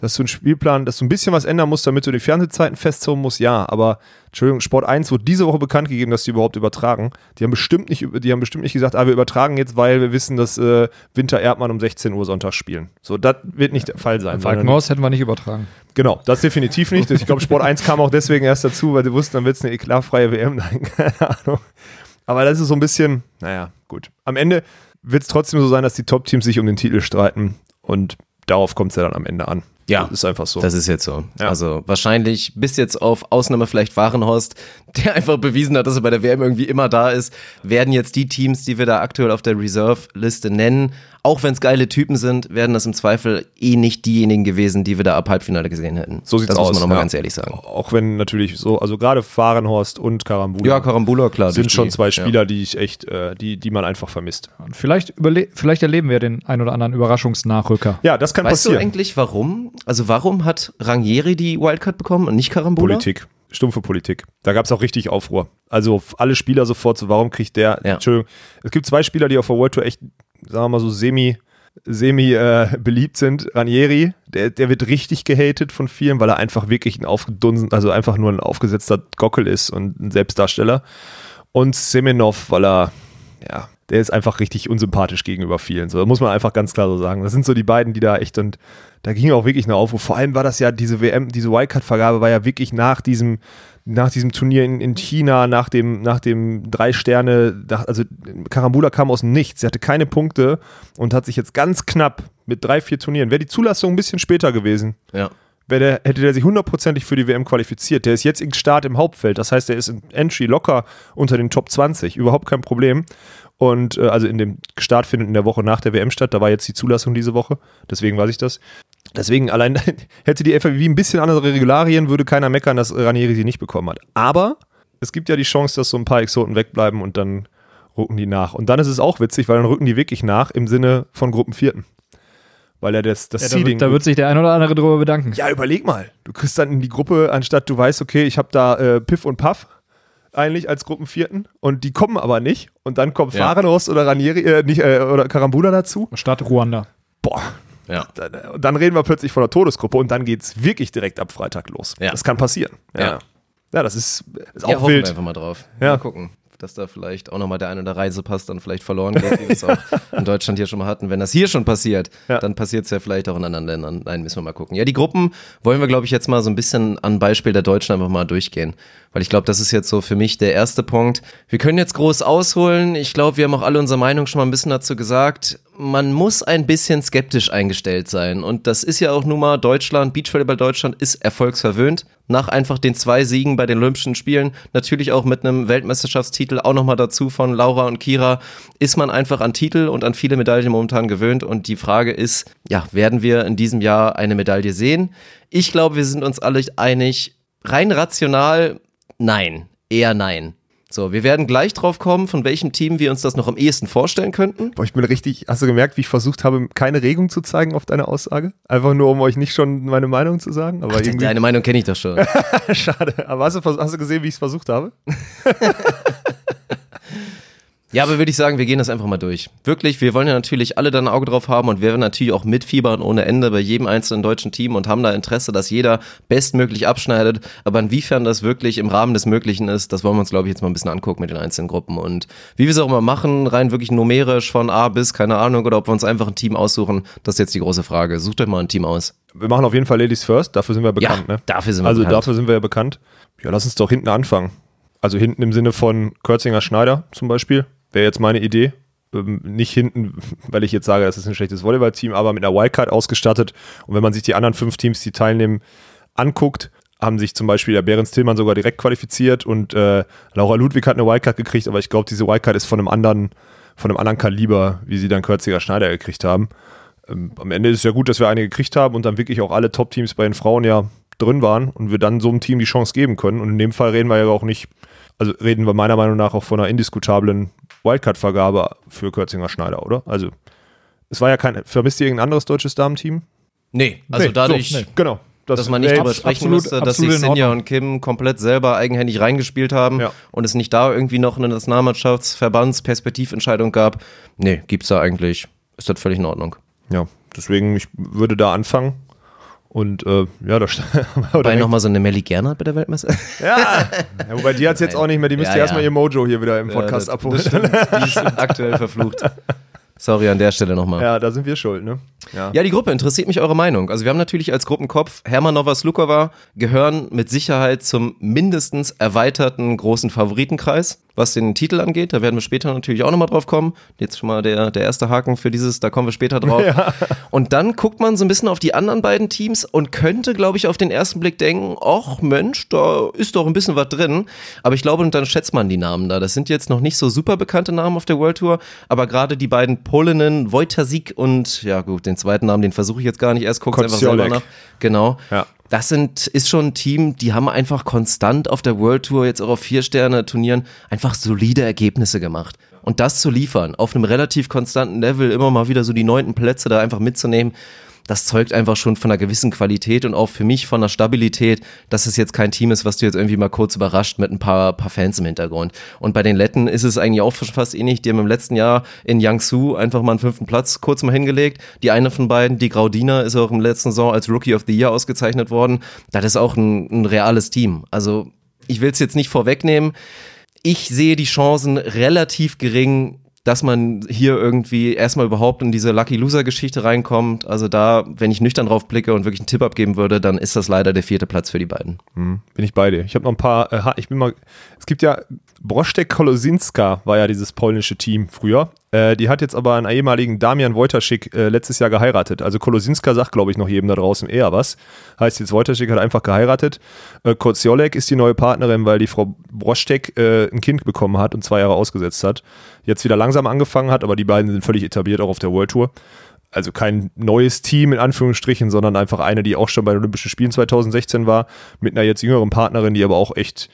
[SPEAKER 6] Dass du einen Spielplan, dass du ein bisschen was ändern musst, damit du die Fernsehzeiten festzogen musst, ja. Aber, Entschuldigung, Sport 1 wurde diese Woche bekannt gegeben, dass die überhaupt übertragen. Die haben bestimmt nicht, die haben bestimmt nicht gesagt, ah, wir übertragen jetzt, weil wir wissen, dass äh, Winter Erdmann um 16 Uhr Sonntag spielen. So, das wird nicht der Fall sein.
[SPEAKER 8] Falkenhaus hätten wir nicht übertragen.
[SPEAKER 6] Genau, das definitiv nicht. Ich glaube, Sport 1 kam auch deswegen erst dazu, weil sie wussten, dann wird es eine eklatfreie WM. (laughs) Nein, keine Ahnung. Aber das ist so ein bisschen, naja, gut. Am Ende wird es trotzdem so sein, dass die Top-Teams sich um den Titel streiten und darauf kommt es ja dann am Ende an.
[SPEAKER 7] Ja,
[SPEAKER 6] Das ist einfach so.
[SPEAKER 7] Das ist jetzt so.
[SPEAKER 6] Ja.
[SPEAKER 7] Also wahrscheinlich bis jetzt auf Ausnahme vielleicht Warenhorst, der einfach bewiesen hat, dass er bei der WM irgendwie immer da ist, werden jetzt die Teams, die wir da aktuell auf der Reserve-Liste nennen, auch wenn es geile Typen sind, werden das im Zweifel eh nicht diejenigen gewesen, die wir da ab Halbfinale gesehen hätten.
[SPEAKER 6] so sieht's
[SPEAKER 7] das
[SPEAKER 6] aus.
[SPEAKER 7] muss man nochmal
[SPEAKER 6] ja.
[SPEAKER 7] ganz ehrlich sagen.
[SPEAKER 6] Auch wenn natürlich so, also gerade Fahrenhorst und Karambula
[SPEAKER 7] Ja, Karambula, klar.
[SPEAKER 6] sind schon zwei
[SPEAKER 7] ja.
[SPEAKER 6] Spieler, die ich echt, äh, die, die man einfach vermisst.
[SPEAKER 8] Und vielleicht, überle vielleicht erleben wir den ein oder anderen Überraschungsnachrücker.
[SPEAKER 6] Ja, das kann
[SPEAKER 7] Weißt du
[SPEAKER 6] passieren.
[SPEAKER 7] eigentlich warum? Also warum hat Rangieri die Wildcard bekommen und nicht Karambula?
[SPEAKER 6] Politik. Stumpfe Politik. Da gab es auch richtig Aufruhr. Also alle Spieler sofort so, warum kriegt der,
[SPEAKER 7] Ja.
[SPEAKER 6] Entschuldigung, es gibt zwei Spieler, die auf der World Tour echt, sagen wir mal so, semi, semi äh, (laughs) beliebt sind. Ranieri, der, der wird richtig gehatet von vielen, weil er einfach wirklich ein aufgedunsen, also einfach nur ein aufgesetzter Gockel ist und ein Selbstdarsteller. Und Semenov, weil er, ja, der ist einfach richtig unsympathisch gegenüber vielen. So muss man einfach ganz klar so sagen. Das sind so die beiden, die da echt und da ging auch wirklich eine Aufruf. Vor allem war das ja diese WM, diese Wildcard-Vergabe war ja wirklich nach diesem, nach diesem Turnier in, in China, nach dem, nach dem drei Sterne, also Karambula kam aus dem Nichts. Sie hatte keine Punkte und hat sich jetzt ganz knapp mit drei, vier Turnieren. Wäre die Zulassung ein bisschen später gewesen,
[SPEAKER 7] Ja.
[SPEAKER 6] der, hätte der sich hundertprozentig für die WM qualifiziert. Der ist jetzt im Start im Hauptfeld. Das heißt, der ist in Entry locker unter den Top 20. Überhaupt kein Problem. Und äh, also in dem Start findet in der Woche nach der WM statt. Da war jetzt die Zulassung diese Woche. Deswegen weiß ich das. Deswegen allein (laughs) hätte die FAW ein bisschen andere Regularien, würde keiner meckern, dass Ranieri sie nicht bekommen hat. Aber es gibt ja die Chance, dass so ein paar Exoten wegbleiben und dann rücken die nach. Und dann ist es auch witzig, weil dann rücken die wirklich nach im Sinne von Gruppenvierten. Weil er das, das
[SPEAKER 8] Ja, da,
[SPEAKER 6] Seeding
[SPEAKER 8] wird, da wird sich der ein oder andere drüber bedanken.
[SPEAKER 6] ja, überleg mal. Du kriegst dann in die Gruppe, anstatt du weißt, okay, ich habe da äh, Piff und Puff eigentlich als Gruppenvierten und die kommen aber nicht. Und dann kommt
[SPEAKER 7] Ja.
[SPEAKER 6] Fahrenhorst oder Ranieri, äh, nicht, äh, oder Karambula dazu.
[SPEAKER 8] Statt Ruanda.
[SPEAKER 6] Boah.
[SPEAKER 7] Ja.
[SPEAKER 6] Dann, äh, dann reden wir plötzlich von der Todesgruppe und dann geht's wirklich direkt ab Freitag los.
[SPEAKER 7] Ja.
[SPEAKER 6] Das kann passieren. Ja.
[SPEAKER 7] Ja.
[SPEAKER 6] Ja, das ist, ist
[SPEAKER 7] Ja,
[SPEAKER 6] auch
[SPEAKER 7] hoffen wir
[SPEAKER 6] wild.
[SPEAKER 7] einfach mal drauf.
[SPEAKER 6] Ja.
[SPEAKER 7] Mal gucken, dass da vielleicht auch nochmal der eine oder Reisepass dann vielleicht verloren geht, wie wir es auch in Deutschland hier schon mal hatten. Wenn das hier schon passiert,
[SPEAKER 6] Ja.
[SPEAKER 7] dann passiert es ja vielleicht auch in anderen Ländern. Nein, müssen wir mal gucken. Ja, die Gruppen wollen wir, glaube ich, jetzt mal so ein bisschen an Beispiel der Deutschen einfach mal durchgehen. Weil ich glaube, das ist jetzt so für mich der erste Punkt. Wir können jetzt groß ausholen. Ich glaube, wir haben auch alle unsere Meinung schon mal ein bisschen dazu gesagt. Man muss ein bisschen skeptisch eingestellt sein. Und das ist ja auch nun mal Deutschland, Beachvolleyball Deutschland ist erfolgsverwöhnt. Nach einfach den zwei Siegen bei den Olympischen Spielen, natürlich auch mit einem Weltmeisterschaftstitel, auch nochmal dazu von Laura und Kira, ist man einfach an Titel und an viele Medaillen momentan gewöhnt. Und die Frage ist, ja, werden wir in diesem Jahr eine Medaille sehen? Ich glaube, wir sind uns alle einig, rein rational, nein, eher nein. So, wir werden gleich drauf kommen, von welchem Team wir uns das noch am ehesten vorstellen könnten.
[SPEAKER 6] Boah, ich bin richtig, hast du gemerkt, wie ich versucht habe, keine Regung zu zeigen auf deine Aussage? Einfach nur, um euch nicht schon meine Meinung zu sagen? Aber
[SPEAKER 7] Ach,
[SPEAKER 6] irgendwie,
[SPEAKER 7] deine Meinung kenne ich doch schon. (laughs)
[SPEAKER 6] schade. Aber hast du, hast du gesehen, wie ich es versucht habe? (laughs)
[SPEAKER 7] Ja, aber würde ich sagen, wir gehen das einfach mal durch. Wirklich, wir wollen ja natürlich alle da ein Auge drauf haben und wir werden natürlich auch mitfiebern ohne Ende bei jedem einzelnen deutschen Team und haben da Interesse, dass jeder bestmöglich abschneidet. Aber inwiefern das wirklich im Rahmen des Möglichen ist, das wollen wir uns, glaube ich, jetzt mal ein bisschen angucken mit den einzelnen Gruppen. Und wie wir es auch immer machen, rein wirklich numerisch von A bis, keine Ahnung, oder ob wir uns einfach ein Team aussuchen, das ist jetzt die große Frage. Sucht euch mal ein Team aus.
[SPEAKER 6] Wir machen auf jeden Fall Ladies First, dafür sind wir bekannt,
[SPEAKER 7] ja,
[SPEAKER 6] ne?
[SPEAKER 7] dafür sind wir
[SPEAKER 6] Also
[SPEAKER 7] bekannt.
[SPEAKER 6] dafür sind wir ja bekannt. Ja, lass uns doch hinten anfangen. Also hinten im Sinne von Kürzinger Schneider zum Beispiel, wäre jetzt meine Idee. Ähm, nicht hinten, weil ich jetzt sage, das ist ein schlechtes Volleyballteam, aber mit einer Wildcard ausgestattet. Und wenn man sich die anderen fünf Teams, die teilnehmen, anguckt, haben sich zum Beispiel der Behrens Tillmann sogar direkt qualifiziert und äh, Laura Ludwig hat eine Wildcard gekriegt, aber ich glaube, diese Wildcard ist von einem anderen, von einem anderen Kaliber, wie sie dann Kürziger Schneider gekriegt haben. Ähm, am Ende ist es ja gut, dass wir eine gekriegt haben und dann wirklich auch alle Top-Teams bei den Frauen ja drin waren und wir dann so einem Team die Chance geben können. Und in dem Fall reden wir ja auch nicht, also reden wir meiner Meinung nach auch von einer indiskutablen Wildcard-Vergabe für Kürzinger Schneider, oder? Also es war ja kein, vermisst ihr irgendein anderes deutsches Damenteam?
[SPEAKER 7] Nee, also
[SPEAKER 6] Nee,
[SPEAKER 7] dadurch,
[SPEAKER 6] so, nee, genau. Das
[SPEAKER 7] dass man nicht
[SPEAKER 6] jetzt-
[SPEAKER 7] sprechen
[SPEAKER 8] absolut-
[SPEAKER 7] müsste, dass sich
[SPEAKER 8] in
[SPEAKER 7] Sinja und Kim komplett selber eigenhändig reingespielt haben
[SPEAKER 6] Ja.
[SPEAKER 7] und es nicht da irgendwie noch eine Nationalmannschaftsverbandsperspektiventscheidung gab. Nee, gibt's da eigentlich. Ist das völlig in Ordnung.
[SPEAKER 6] Ja, deswegen, ich würde da anfangen. Und äh, ja, da st- (laughs)
[SPEAKER 7] Wobei nochmal so eine Melly Gernert bei der Weltmesse.
[SPEAKER 6] ja. ja, wobei die hat es jetzt auch nicht mehr, die müsste
[SPEAKER 7] Ja,
[SPEAKER 6] erstmal ihr Mojo hier wieder im Podcast
[SPEAKER 7] das-
[SPEAKER 6] abholen.
[SPEAKER 7] das. Die ist (laughs) aktuell verflucht. Sorry an der Stelle nochmal.
[SPEAKER 6] ja, da sind wir schuld, ne? Ja.
[SPEAKER 7] Ja, die Gruppe interessiert mich eure Meinung. Also wir haben natürlich als Gruppenkopf Hermanova Slukova gehören mit Sicherheit zum mindestens erweiterten großen Favoritenkreis. Was den Titel angeht. Da werden wir später natürlich auch nochmal drauf kommen. Jetzt schon mal der, der erste Haken für dieses, da kommen wir später drauf. (laughs) Ja. Und dann guckt man so ein bisschen auf die anderen beiden Teams und könnte, glaube ich, auf den ersten Blick denken, ach Mensch, da ist doch ein bisschen was drin. Aber ich glaube, und dann schätzt man die Namen da. Das sind jetzt noch nicht so super bekannte Namen auf der World Tour, aber gerade die beiden Polinnen, Wojtasik und, ja gut, den zweiten Namen, den versuche ich jetzt gar nicht erst, guckt einfach selber nach. Genau. Ja das sind, ist schon ein Team, die haben einfach konstant auf der World Tour, jetzt auch auf Vier-Sterne-Turnieren, einfach solide Ergebnisse gemacht. Und das zu liefern, auf einem relativ konstanten Level, immer mal wieder so die neunten Plätze da einfach mitzunehmen, das zeugt einfach schon von einer gewissen Qualität und auch für mich von einer Stabilität, dass es jetzt kein Team ist, was du jetzt irgendwie mal kurz überrascht mit ein paar, paar Fans im Hintergrund. Und bei den Letten ist es eigentlich auch fast ähnlich. Die haben im letzten Jahr in Yangsu einfach mal einen fünften Platz kurz mal hingelegt. Die eine von beiden, die Graudina, ist auch im letzten Saison als Rookie of the Year ausgezeichnet worden. Das ist auch ein, ein reales Team. Also ich will es jetzt nicht vorwegnehmen. Ich sehe die Chancen relativ gering, dass man hier irgendwie erstmal überhaupt in diese Lucky Loser Geschichte reinkommt. Also da, wenn ich nüchtern drauf blicke und wirklich einen Tipp abgeben würde, dann ist das leider der vierte Platz für die beiden.
[SPEAKER 6] Hm, bin ich bei dir. Ich habe noch ein paar, äh, ich bin mal, es gibt ja, Brosztek Kolosinska war ja dieses polnische Team früher. Äh, die hat jetzt aber einen ehemaligen Damian Wojtasik äh, letztes Jahr geheiratet. Also Kolosinska sagt, glaube ich, noch jedem da draußen eher was. Heißt jetzt, Wojtasik hat einfach geheiratet. Äh, Koziolek ist die neue Partnerin, weil die Frau Brosztek äh, ein Kind bekommen hat und zwei Jahre ausgesetzt hat. Jetzt wieder langsam angefangen hat, aber die beiden sind völlig etabliert, auch auf der World Tour. Also kein neues Team in Anführungsstrichen, sondern einfach eine, die auch schon bei den Olympischen Spielen 2016 war, mit einer jetzt jüngeren Partnerin, die aber auch echt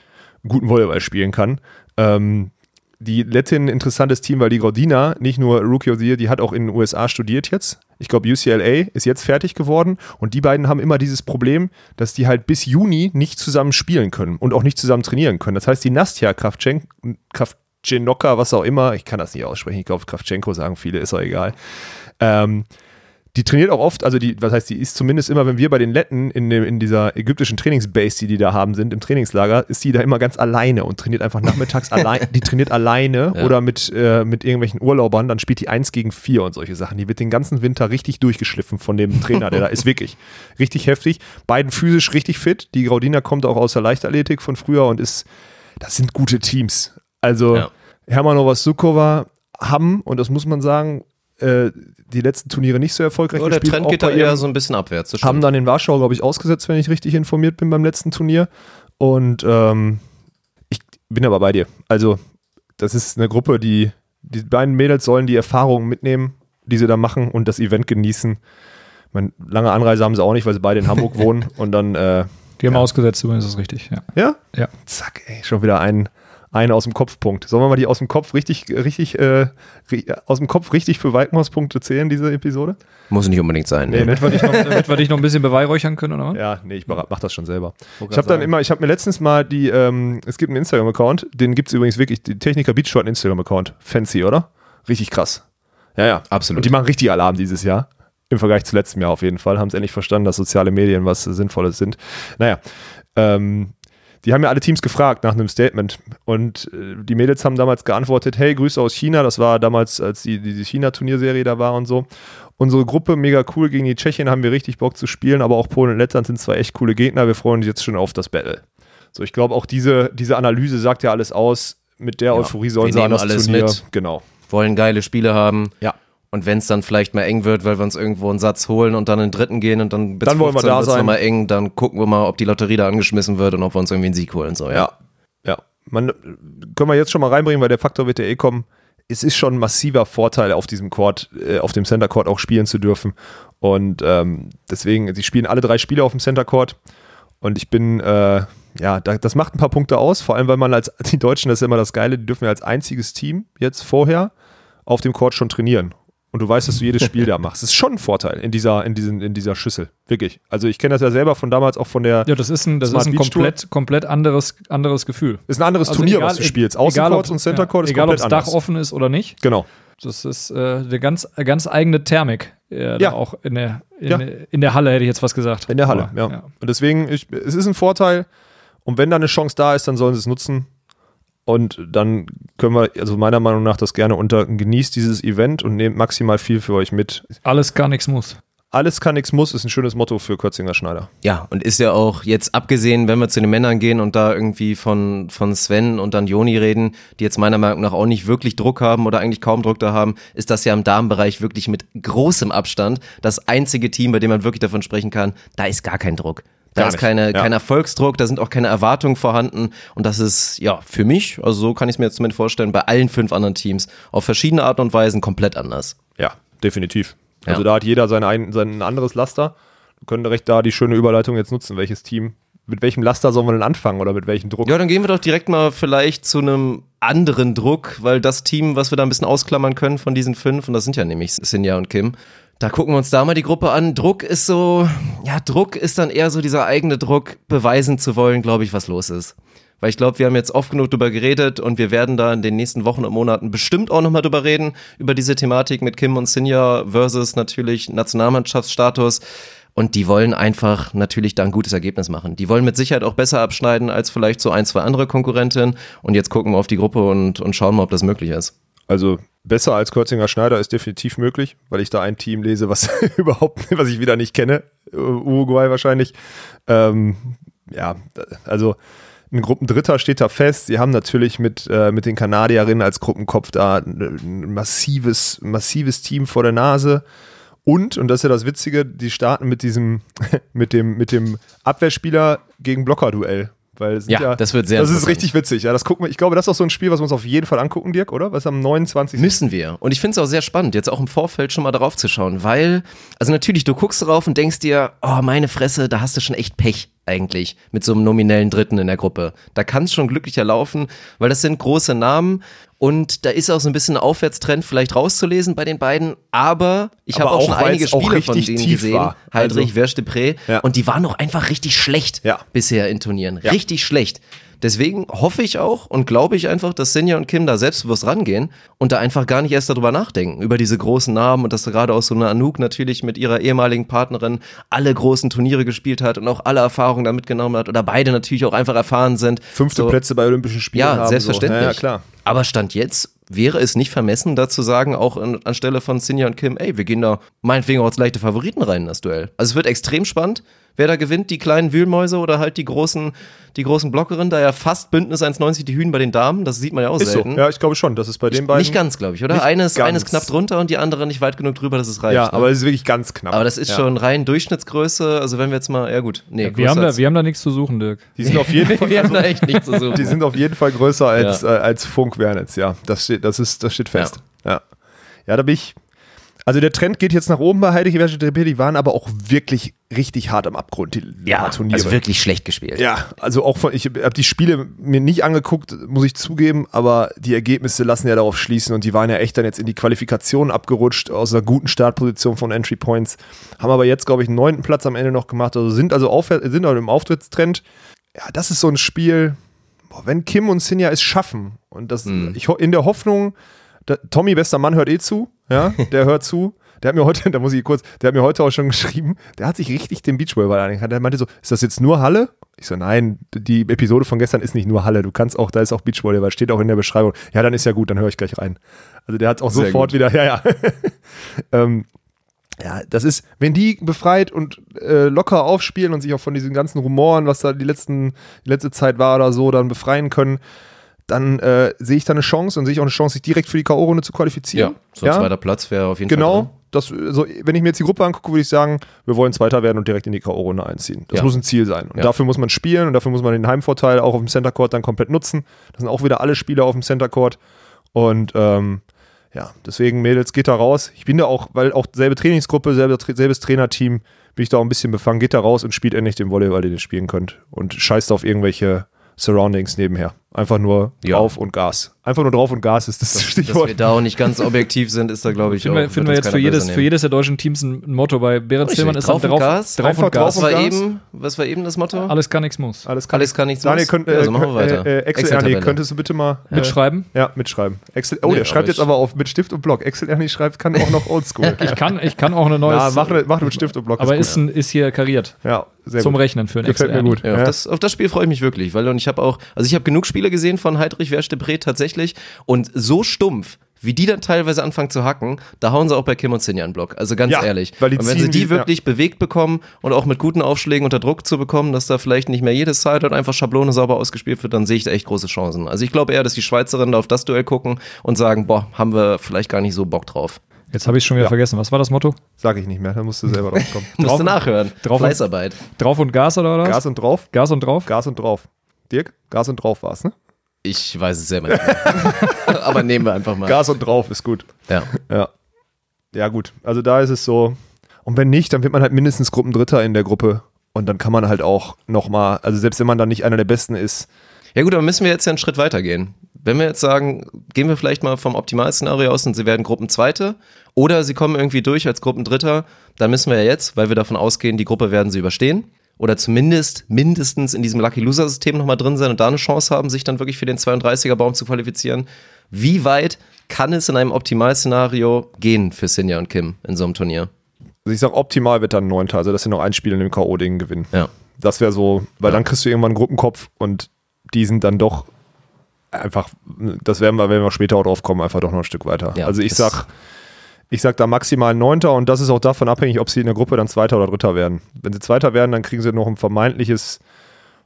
[SPEAKER 6] guten Volleyball spielen kann. Ähm, die Lettin interessantes Team, weil die Gordina nicht nur Rookie of the Year, die hat auch in den USA studiert jetzt. Ich glaube, UCLA ist jetzt fertig geworden und die beiden haben immer dieses Problem, dass die halt bis Juni nicht zusammen spielen können und auch nicht zusammen trainieren können. Das heißt, die Nastja Kravchenko, Kravchenko was auch immer, ich kann das nicht aussprechen, ich glaube, Kravchenko sagen viele, ist auch egal. Ähm, die trainiert auch oft, also die, was heißt, die ist zumindest immer, wenn wir bei den Letten in, dem, in dieser ägyptischen Trainingsbase, die die da haben sind, im Trainingslager, ist die da immer ganz alleine und trainiert einfach nachmittags (laughs) allein, die trainiert alleine ja. oder mit, äh, mit irgendwelchen Urlaubern, dann spielt die eins gegen vier und solche Sachen. Die wird den ganzen Winter richtig durchgeschliffen von dem Trainer, der da ist, wirklich richtig heftig. Beiden physisch richtig fit. Die Graudina kommt auch aus der Leichtathletik von früher und ist, das sind gute Teams. Also ja. Hermanova Sukova haben, und das muss man sagen, äh, die letzten Turniere nicht so erfolgreich
[SPEAKER 7] oh, der gespielt. Der Trend geht da eher so ein bisschen abwärts.
[SPEAKER 6] Haben dann in Warschau, glaube ich, ausgesetzt, wenn ich richtig informiert bin beim letzten Turnier. Und ähm, ich bin aber bei dir. Also, das ist eine Gruppe, die, die beiden Mädels sollen die Erfahrungen mitnehmen, die sie da machen und das Event genießen. Meine, lange Anreise haben sie auch nicht, weil sie beide in Hamburg (laughs) wohnen und dann. Äh,
[SPEAKER 8] die haben ja. ausgesetzt, übrigens ist das richtig, ja.
[SPEAKER 6] Ja?
[SPEAKER 8] Ja.
[SPEAKER 6] Zack, ey, schon wieder ein, eine aus dem Kopfpunkt. Sollen wir mal die aus dem Kopf richtig, richtig, äh, aus dem Kopf richtig für Weikmauspunkte zählen, diese Episode?
[SPEAKER 7] Muss nicht unbedingt sein.
[SPEAKER 8] Nee, damit, wir dich noch, (laughs) damit wir dich noch ein bisschen beweihräuchern können, oder?
[SPEAKER 6] Ja, nee, ich mach das schon selber. Ich habe dann immer, ich habe mir letztens mal die, ähm, es gibt einen Instagram-Account, den gibt es übrigens wirklich, die Techniker Beach hat einen Instagram-Account. Fancy, oder? Richtig krass. Ja, ja.
[SPEAKER 7] Absolut.
[SPEAKER 6] Und die machen richtig Alarm dieses Jahr. Im Vergleich zu letztem Jahr auf jeden Fall. Haben es endlich verstanden, dass soziale Medien was Sinnvolles sind. Naja, ähm, die haben ja alle Teams gefragt nach einem Statement. Und äh, die Mädels haben damals geantwortet: Hey, Grüße aus China. Das war damals, als die, diese China-Turnierserie da war und so. Unsere Gruppe mega cool gegen die Tschechien, haben wir richtig Bock zu spielen, aber auch Polen und Lettland sind zwei echt coole Gegner. Wir freuen uns jetzt schon auf das Battle. So, ich glaube, auch diese, diese Analyse sagt ja alles aus. Mit der ja, Euphorie sollen sie an das alles Turnier. Mit.
[SPEAKER 7] Genau. Wollen geile Spiele haben.
[SPEAKER 6] Ja.
[SPEAKER 7] Und wenn es dann vielleicht mal eng wird, weil wir uns irgendwo einen Satz holen und dann in den dritten gehen und dann
[SPEAKER 6] bis dann wollen wir da sein.
[SPEAKER 7] mal eng, dann gucken wir mal, ob die Lotterie da angeschmissen wird und ob wir uns irgendwie einen Sieg holen. So, ja.
[SPEAKER 6] ja. ja. Man, können wir jetzt schon mal reinbringen, weil der Faktor wird ja eh kommen. Es ist schon ein massiver Vorteil, auf diesem Court, äh, auf dem Center Court auch spielen zu dürfen. Und ähm, deswegen, sie spielen alle drei Spiele auf dem Center Court. Und ich bin, äh, ja, das macht ein paar Punkte aus, vor allem, weil man als, (laughs) die Deutschen, das ist immer das Geile, die dürfen ja als einziges Team jetzt vorher auf dem Court schon trainieren und du weißt, dass du jedes (laughs) Spiel da machst. Das ist schon ein Vorteil in dieser, in diesen, in dieser Schüssel. Wirklich. Also ich kenne das ja selber von damals auch von der.
[SPEAKER 8] Ja, das ist ein, das ist ein komplett, komplett anderes, anderes Gefühl.
[SPEAKER 6] Ist ein anderes also Turnier, egal, was du spielst. Außencourt und Centercourt ja, ist
[SPEAKER 8] egal, komplett Egal, ob das Dach offen ist oder nicht.
[SPEAKER 6] Genau.
[SPEAKER 8] Das ist äh, eine ganz, ganz eigene Thermik. Äh, ja. Auch in der, in, ja. in, der Halle hätte ich jetzt was gesagt.
[SPEAKER 6] In der Halle, Aber, ja. ja. Und deswegen, ich, es ist ein Vorteil. Und wenn da eine Chance da ist, dann sollen sie es nutzen. Und dann können wir, also meiner Meinung nach, das gerne unter genießt dieses Event und nehmt maximal viel für euch mit.
[SPEAKER 8] Alles gar nichts muss.
[SPEAKER 6] alles kann, nichts muss, ist ein schönes Motto für Kürzinger Schneider.
[SPEAKER 7] Ja, und ist ja auch jetzt abgesehen, wenn wir zu den Männern gehen und da irgendwie von, von Sven und dann Joni reden, die jetzt meiner Meinung nach auch nicht wirklich Druck haben oder eigentlich kaum Druck da haben, ist das ja im Damenbereich wirklich mit großem Abstand das einzige Team, bei dem man wirklich davon sprechen kann, da ist gar kein Druck. Da
[SPEAKER 6] Gar
[SPEAKER 7] ist keine,
[SPEAKER 6] ja.
[SPEAKER 7] kein Erfolgsdruck, da sind auch keine Erwartungen vorhanden. Und das ist, ja, für mich, also so kann ich es mir jetzt zumindest vorstellen, bei allen fünf anderen Teams auf verschiedene Arten und Weisen komplett anders.
[SPEAKER 6] Ja, definitiv.
[SPEAKER 7] Ja.
[SPEAKER 6] Also da hat jeder sein, ein, sein anderes Laster. Wir können direkt da die schöne Überleitung jetzt nutzen. Welches Team, mit welchem Laster sollen wir denn anfangen oder mit welchem Druck?
[SPEAKER 7] Ja, dann gehen wir doch direkt mal vielleicht zu einem anderen Druck, weil das Team, was wir da ein bisschen ausklammern können von diesen fünf, und das sind ja nämlich Sinja und Kim, da gucken wir uns da mal die Gruppe an. Druck ist so, ja, Druck ist dann eher so dieser eigene Druck, beweisen zu wollen, glaube ich, was los ist. Weil ich glaube, wir haben jetzt oft genug drüber geredet und wir werden da in den nächsten Wochen und Monaten bestimmt auch nochmal drüber reden, über diese Thematik mit Kim und Sinja versus natürlich Nationalmannschaftsstatus. Und die wollen einfach natürlich da ein gutes Ergebnis machen. Die wollen mit Sicherheit auch besser abschneiden als vielleicht so ein, zwei andere Konkurrentinnen. Und jetzt gucken wir auf die Gruppe und, und schauen mal, ob das möglich ist.
[SPEAKER 6] Also besser als Kürzinger Schneider ist definitiv möglich, weil ich da ein Team lese, was (laughs) überhaupt, was ich wieder nicht kenne. Uh, Uruguay wahrscheinlich. Ähm, ja, also ein Gruppendritter steht da fest. Sie haben natürlich mit, äh, mit den Kanadierinnen als Gruppenkopf da ein massives, massives Team vor der Nase. Und, und das ist ja das Witzige, die starten mit diesem, (laughs) mit dem, mit dem Abwehrspieler gegen Blocker-Duell. Weil sind
[SPEAKER 7] Ja, das wird sehr
[SPEAKER 6] Das ist richtig witzig. Ja, das gucken wir. Ich glaube, das ist auch so ein Spiel, was wir uns auf jeden Fall angucken, Dirk, oder? Was am 29.
[SPEAKER 7] Müssen wir. Und ich finde es auch sehr spannend, jetzt auch im Vorfeld schon mal darauf zu schauen, weil, also natürlich, du guckst drauf und denkst dir, oh, meine Fresse, da hast du schon echt Pech eigentlich mit so einem nominellen Dritten in der Gruppe. Da kann es schon glücklicher laufen, weil das sind große Namen und da ist auch so ein bisschen ein Aufwärtstrend vielleicht rauszulesen bei den beiden, aber ich habe auch,
[SPEAKER 6] auch,
[SPEAKER 7] schon einige Spiele von denen gesehen,
[SPEAKER 6] war.
[SPEAKER 7] Heidrich,
[SPEAKER 6] Also-
[SPEAKER 7] Verstepré
[SPEAKER 6] Ja.
[SPEAKER 7] und die waren auch einfach richtig schlecht
[SPEAKER 6] Ja.
[SPEAKER 7] bisher in Turnieren.
[SPEAKER 6] Ja.
[SPEAKER 7] Richtig schlecht. Deswegen hoffe ich auch und glaube ich einfach, dass Sinja und Kim da selbstbewusst rangehen und da einfach gar nicht erst darüber nachdenken, über diese großen Namen und dass da gerade auch so eine Anouk natürlich mit ihrer ehemaligen Partnerin alle großen Turniere gespielt hat und auch alle Erfahrungen da mitgenommen hat oder beide natürlich auch einfach erfahren sind.
[SPEAKER 6] Fünfte
[SPEAKER 7] So.
[SPEAKER 6] Plätze bei Olympischen Spielen
[SPEAKER 7] Ja,
[SPEAKER 6] haben.
[SPEAKER 7] selbstverständlich.
[SPEAKER 6] So. Ja, ja, klar.
[SPEAKER 7] Aber Stand jetzt wäre es nicht vermessen, da zu sagen, auch an, anstelle von Sinja und Kim, ey, wir gehen da meinetwegen auch als leichte Favoriten rein in das Duell. Also es wird extrem spannend, wer da gewinnt, die kleinen Wühlmäuse oder halt die großen, die großen Blockerinnen, da ja fast Bündnis 1,90 die Hühn bei den Damen, das sieht man ja auch
[SPEAKER 6] Ist so.
[SPEAKER 7] selten.
[SPEAKER 6] Ja, ich glaube schon. Das ist bei den beiden.
[SPEAKER 7] Nicht ganz, glaube ich, oder? Eines,
[SPEAKER 6] ganz.
[SPEAKER 7] eines knapp drunter und die andere nicht weit genug drüber, dass es reicht.
[SPEAKER 6] Ja,
[SPEAKER 7] ne?
[SPEAKER 6] aber es ist wirklich ganz knapp.
[SPEAKER 7] aber das ist
[SPEAKER 6] ja.
[SPEAKER 7] schon rein Durchschnittsgröße, also wenn wir jetzt mal, ja gut, nee,
[SPEAKER 8] Wir haben, da, wir haben da nichts zu suchen, Dirk.
[SPEAKER 6] Die sind auf jeden (laughs) Fall.
[SPEAKER 7] wir haben da echt nichts zu suchen.
[SPEAKER 6] Die sind auf jeden Fall größer als,
[SPEAKER 7] Ja.
[SPEAKER 6] äh, als Funk Wernitz, ja. Das steht, das ist, das steht fest. Ja. ja. da bin ich. Also der Trend geht jetzt nach oben bei Heidrich Verstetrepé, die waren aber auch wirklich richtig hart am Abgrund, die
[SPEAKER 7] ja,
[SPEAKER 6] Turniere.
[SPEAKER 7] also wirklich schlecht gespielt.
[SPEAKER 6] Ja, also auch von, ich habe die Spiele mir nicht angeguckt, muss ich zugeben, aber die Ergebnisse lassen ja darauf schließen und die waren ja echt dann jetzt in die Qualifikation abgerutscht aus einer guten Startposition von Entry Points, haben aber jetzt, glaube ich, einen neunten Platz am Ende noch gemacht, also sind also aufwärts, sind also im Auftrittstrend. Ja, das ist so ein Spiel, boah, wenn Kim und Sinja es schaffen und das, ich ho- in der Hoffnung, da, Tommy, bester Mann, hört eh zu, ja, der hört zu. Der hat mir heute, (laughs) da muss ich kurz, der hat mir heute auch schon geschrieben, der hat sich richtig den Beachvolleyball angehört. Der meinte so, ist das jetzt nur Halle? Ich so, nein, die Episode von gestern ist nicht nur Halle. Du kannst auch, da ist auch Beachvolleyball, steht auch in der Beschreibung. Ja, dann ist ja gut, dann höre ich gleich rein. Also der hat auch
[SPEAKER 7] Sehr
[SPEAKER 6] sofort
[SPEAKER 7] gut.
[SPEAKER 6] wieder, (laughs) ja, ja. ähm, ja, das ist, wenn die befreit und äh, locker aufspielen und sich auch von diesen ganzen Rumoren, was da die, letzten, die letzte Zeit war oder so, dann befreien können, dann äh, sehe ich da eine Chance und sehe ich auch eine Chance, sich direkt für die K.O.-Runde zu
[SPEAKER 7] Ja,
[SPEAKER 6] qualifizieren.
[SPEAKER 7] so ein zweiter Platz wäre auf jeden Fall
[SPEAKER 6] Genau.
[SPEAKER 7] drin.
[SPEAKER 6] Das, so, wenn ich mir jetzt die Gruppe angucke, würde ich sagen, wir wollen Zweiter werden und direkt in die K.O.-Runde einziehen. Das
[SPEAKER 7] Ja.
[SPEAKER 6] muss ein Ziel sein. Und
[SPEAKER 7] Ja.
[SPEAKER 6] dafür muss man spielen und dafür muss man den Heimvorteil auch auf dem Center Court dann komplett nutzen. Das sind auch wieder alle Spieler auf dem Center Court. Und ähm, ja, deswegen, Mädels, geht da raus. Ich bin da auch, weil auch selbe Trainingsgruppe, selbe, selbes Trainerteam, bin ich da auch ein bisschen befangen. Geht da raus und spielt endlich den Volleyball, den ihr spielen könnt. Und scheißt auf irgendwelche Surroundings nebenher. Einfach nur
[SPEAKER 7] Ja.
[SPEAKER 6] drauf und Gas. Einfach nur drauf und Gas ist das,
[SPEAKER 7] Dass
[SPEAKER 6] Stichwort.
[SPEAKER 7] wir da auch nicht ganz objektiv sind, ist da, glaube ich,
[SPEAKER 8] Finden
[SPEAKER 7] auch.
[SPEAKER 8] wir, finden wir jetzt für jedes, für jedes der deutschen Teams ein Motto. Bei
[SPEAKER 7] Richtig,
[SPEAKER 8] Zillmann ist
[SPEAKER 7] drauf und
[SPEAKER 8] drauf,
[SPEAKER 7] Gas.
[SPEAKER 8] drauf und Gas.
[SPEAKER 7] Was war, eben, was war eben das Motto?
[SPEAKER 8] Alles kann, nichts muss.
[SPEAKER 6] Alles kann,
[SPEAKER 7] Alles kann nichts
[SPEAKER 6] Daniel,
[SPEAKER 7] muss.
[SPEAKER 6] könnt,
[SPEAKER 7] Ja,
[SPEAKER 6] äh,
[SPEAKER 7] also machen wir weiter.
[SPEAKER 6] Äh, äh, Excel. Ernie, könntest du bitte mal äh,
[SPEAKER 8] Mitschreiben?
[SPEAKER 6] Ja, mitschreiben. Excel, oh,
[SPEAKER 7] Nee,
[SPEAKER 6] der schreibt jetzt aber auf mit Stift und Block. Excel Ernie schreibt, kann auch noch oldschool. (laughs)
[SPEAKER 8] Ich kann, ich kann auch eine neue.
[SPEAKER 6] Na, mach, mach mit Stift und Block.
[SPEAKER 8] aber ist, ein, ist hier kariert.
[SPEAKER 6] ja, sehr
[SPEAKER 8] Zum
[SPEAKER 6] gut.
[SPEAKER 8] Rechnen für ein
[SPEAKER 6] Gefällt mir
[SPEAKER 8] Excel.
[SPEAKER 6] gut.
[SPEAKER 7] Ja, auf,
[SPEAKER 6] Ja.
[SPEAKER 7] das, das Spiel freue ich mich wirklich, weil und ich habe auch, also ich habe genug Spiele gesehen von Heidrich Verstebré tatsächlich und so stumpf wie die dann teilweise anfangen zu hacken, da hauen sie auch bei Kim und Sinja einen Block. Also ganz
[SPEAKER 6] Ja,
[SPEAKER 7] ehrlich.
[SPEAKER 6] weil die
[SPEAKER 7] und wenn sie die
[SPEAKER 6] die-
[SPEAKER 7] wirklich bewegt bekommen und auch mit guten Aufschlägen unter Druck zu bekommen, dass da vielleicht nicht mehr jedes Side einfach Schablone sauber ausgespielt wird, dann sehe ich da echt große Chancen. Also ich glaube eher, dass die Schweizerinnen da auf das Duell gucken und sagen, boah, haben wir vielleicht gar nicht so Bock drauf.
[SPEAKER 8] Jetzt habe ich schon wieder
[SPEAKER 6] Ja.
[SPEAKER 8] vergessen. Was war das Motto?
[SPEAKER 6] Sag ich nicht mehr, da musst du selber drauf kommen. (laughs)
[SPEAKER 7] Musst du nachhören.
[SPEAKER 8] drauf-
[SPEAKER 7] Fleißarbeit.
[SPEAKER 8] Drauf und Gas oder was?
[SPEAKER 6] Gas und drauf,
[SPEAKER 8] Gas und drauf?
[SPEAKER 6] Gas und drauf. Dirk, Gas und drauf war's, ne?
[SPEAKER 7] Ich weiß es selber nicht. (laughs) Aber nehmen wir einfach mal.
[SPEAKER 6] Gas und drauf ist gut.
[SPEAKER 7] Ja.
[SPEAKER 6] Ja. Ja, gut. Also da ist es so. Und wenn nicht, dann wird man halt mindestens Gruppendritter in der Gruppe. Und dann kann man halt auch nochmal, also selbst wenn man dann nicht einer der Besten ist,
[SPEAKER 7] Ja gut, aber müssen wir jetzt ja einen Schritt weiter gehen. Wenn wir jetzt sagen, gehen wir vielleicht mal vom Optimalszenario aus und sie werden Gruppenzweite oder sie kommen irgendwie durch als Gruppendritter, dann müssen wir ja jetzt, weil wir davon ausgehen, die Gruppe werden sie überstehen oder zumindest mindestens in diesem Lucky Loser System nochmal drin sein und da eine Chance haben, sich dann wirklich für den 32er Baum zu qualifizieren. Wie weit kann es in einem Optimalszenario gehen für Sinja und Kim in so einem Turnier?
[SPEAKER 6] also ich sag optimal wird dann Neunter, also dass sie noch ein Spiel in dem K.O.-Ding gewinnen.
[SPEAKER 7] Ja.
[SPEAKER 6] Das wäre so, weil dann kriegst du irgendwann einen Gruppenkopf und die sind dann doch einfach, das werden wir, wenn wir später auch drauf kommen, einfach doch noch ein Stück weiter.
[SPEAKER 7] Ja,
[SPEAKER 6] also ich sag, ich sag da maximal Neunter und das ist auch davon abhängig, ob sie in der Gruppe dann Zweiter oder Dritter werden. Wenn sie Zweiter werden, dann kriegen sie noch ein vermeintliches,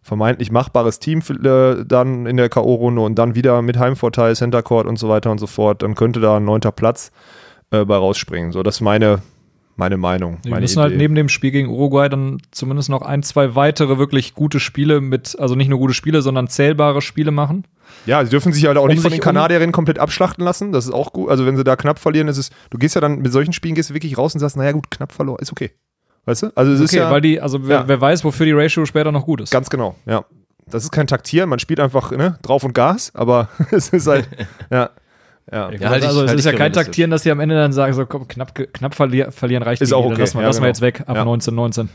[SPEAKER 6] vermeintlich machbares Team äh, dann in der K.O.-Runde und dann wieder mit Heimvorteil, Center Court und so weiter und so fort. Dann könnte da ein neunter Platz äh, bei rausspringen. So, das ist meine, meine Meinung.
[SPEAKER 8] Wir
[SPEAKER 6] meine
[SPEAKER 8] müssen halt
[SPEAKER 6] Idee.
[SPEAKER 8] neben dem Spiel gegen Uruguay dann zumindest noch ein, zwei weitere wirklich gute Spiele mit, also nicht nur gute Spiele, sondern zählbare Spiele machen.
[SPEAKER 6] Ja, sie dürfen sich halt auch
[SPEAKER 8] Um
[SPEAKER 6] nicht von den
[SPEAKER 8] um-
[SPEAKER 6] Kanadierinnen komplett abschlachten lassen. Das ist auch gut. Also wenn sie da knapp verlieren, ist es, du gehst ja dann mit solchen Spielen gehst du wirklich raus und sagst, naja gut, knapp verloren, ist okay. Weißt du? Also es ist
[SPEAKER 8] Okay,
[SPEAKER 6] ja
[SPEAKER 8] weil die, also wer,
[SPEAKER 6] Ja.
[SPEAKER 8] wer weiß, wofür die Ratio später noch gut ist.
[SPEAKER 6] ganz genau, ja. Das ist kein Taktieren, man spielt einfach ne, drauf und Gas, aber (laughs) es ist halt, (laughs) ja. Ja.
[SPEAKER 7] Ja, halt ich-
[SPEAKER 8] also es
[SPEAKER 7] halt
[SPEAKER 8] ist
[SPEAKER 7] ich
[SPEAKER 8] ja kein. Taktieren, dass sie am Ende dann sagen, so komm, knapp, knapp verlier, verlieren reicht
[SPEAKER 6] Ist
[SPEAKER 8] gegen
[SPEAKER 6] auch okay.
[SPEAKER 8] lassen wir,
[SPEAKER 6] Ja,
[SPEAKER 8] wir
[SPEAKER 6] genau.
[SPEAKER 8] jetzt weg ab
[SPEAKER 6] Ja.
[SPEAKER 8] 19, 19.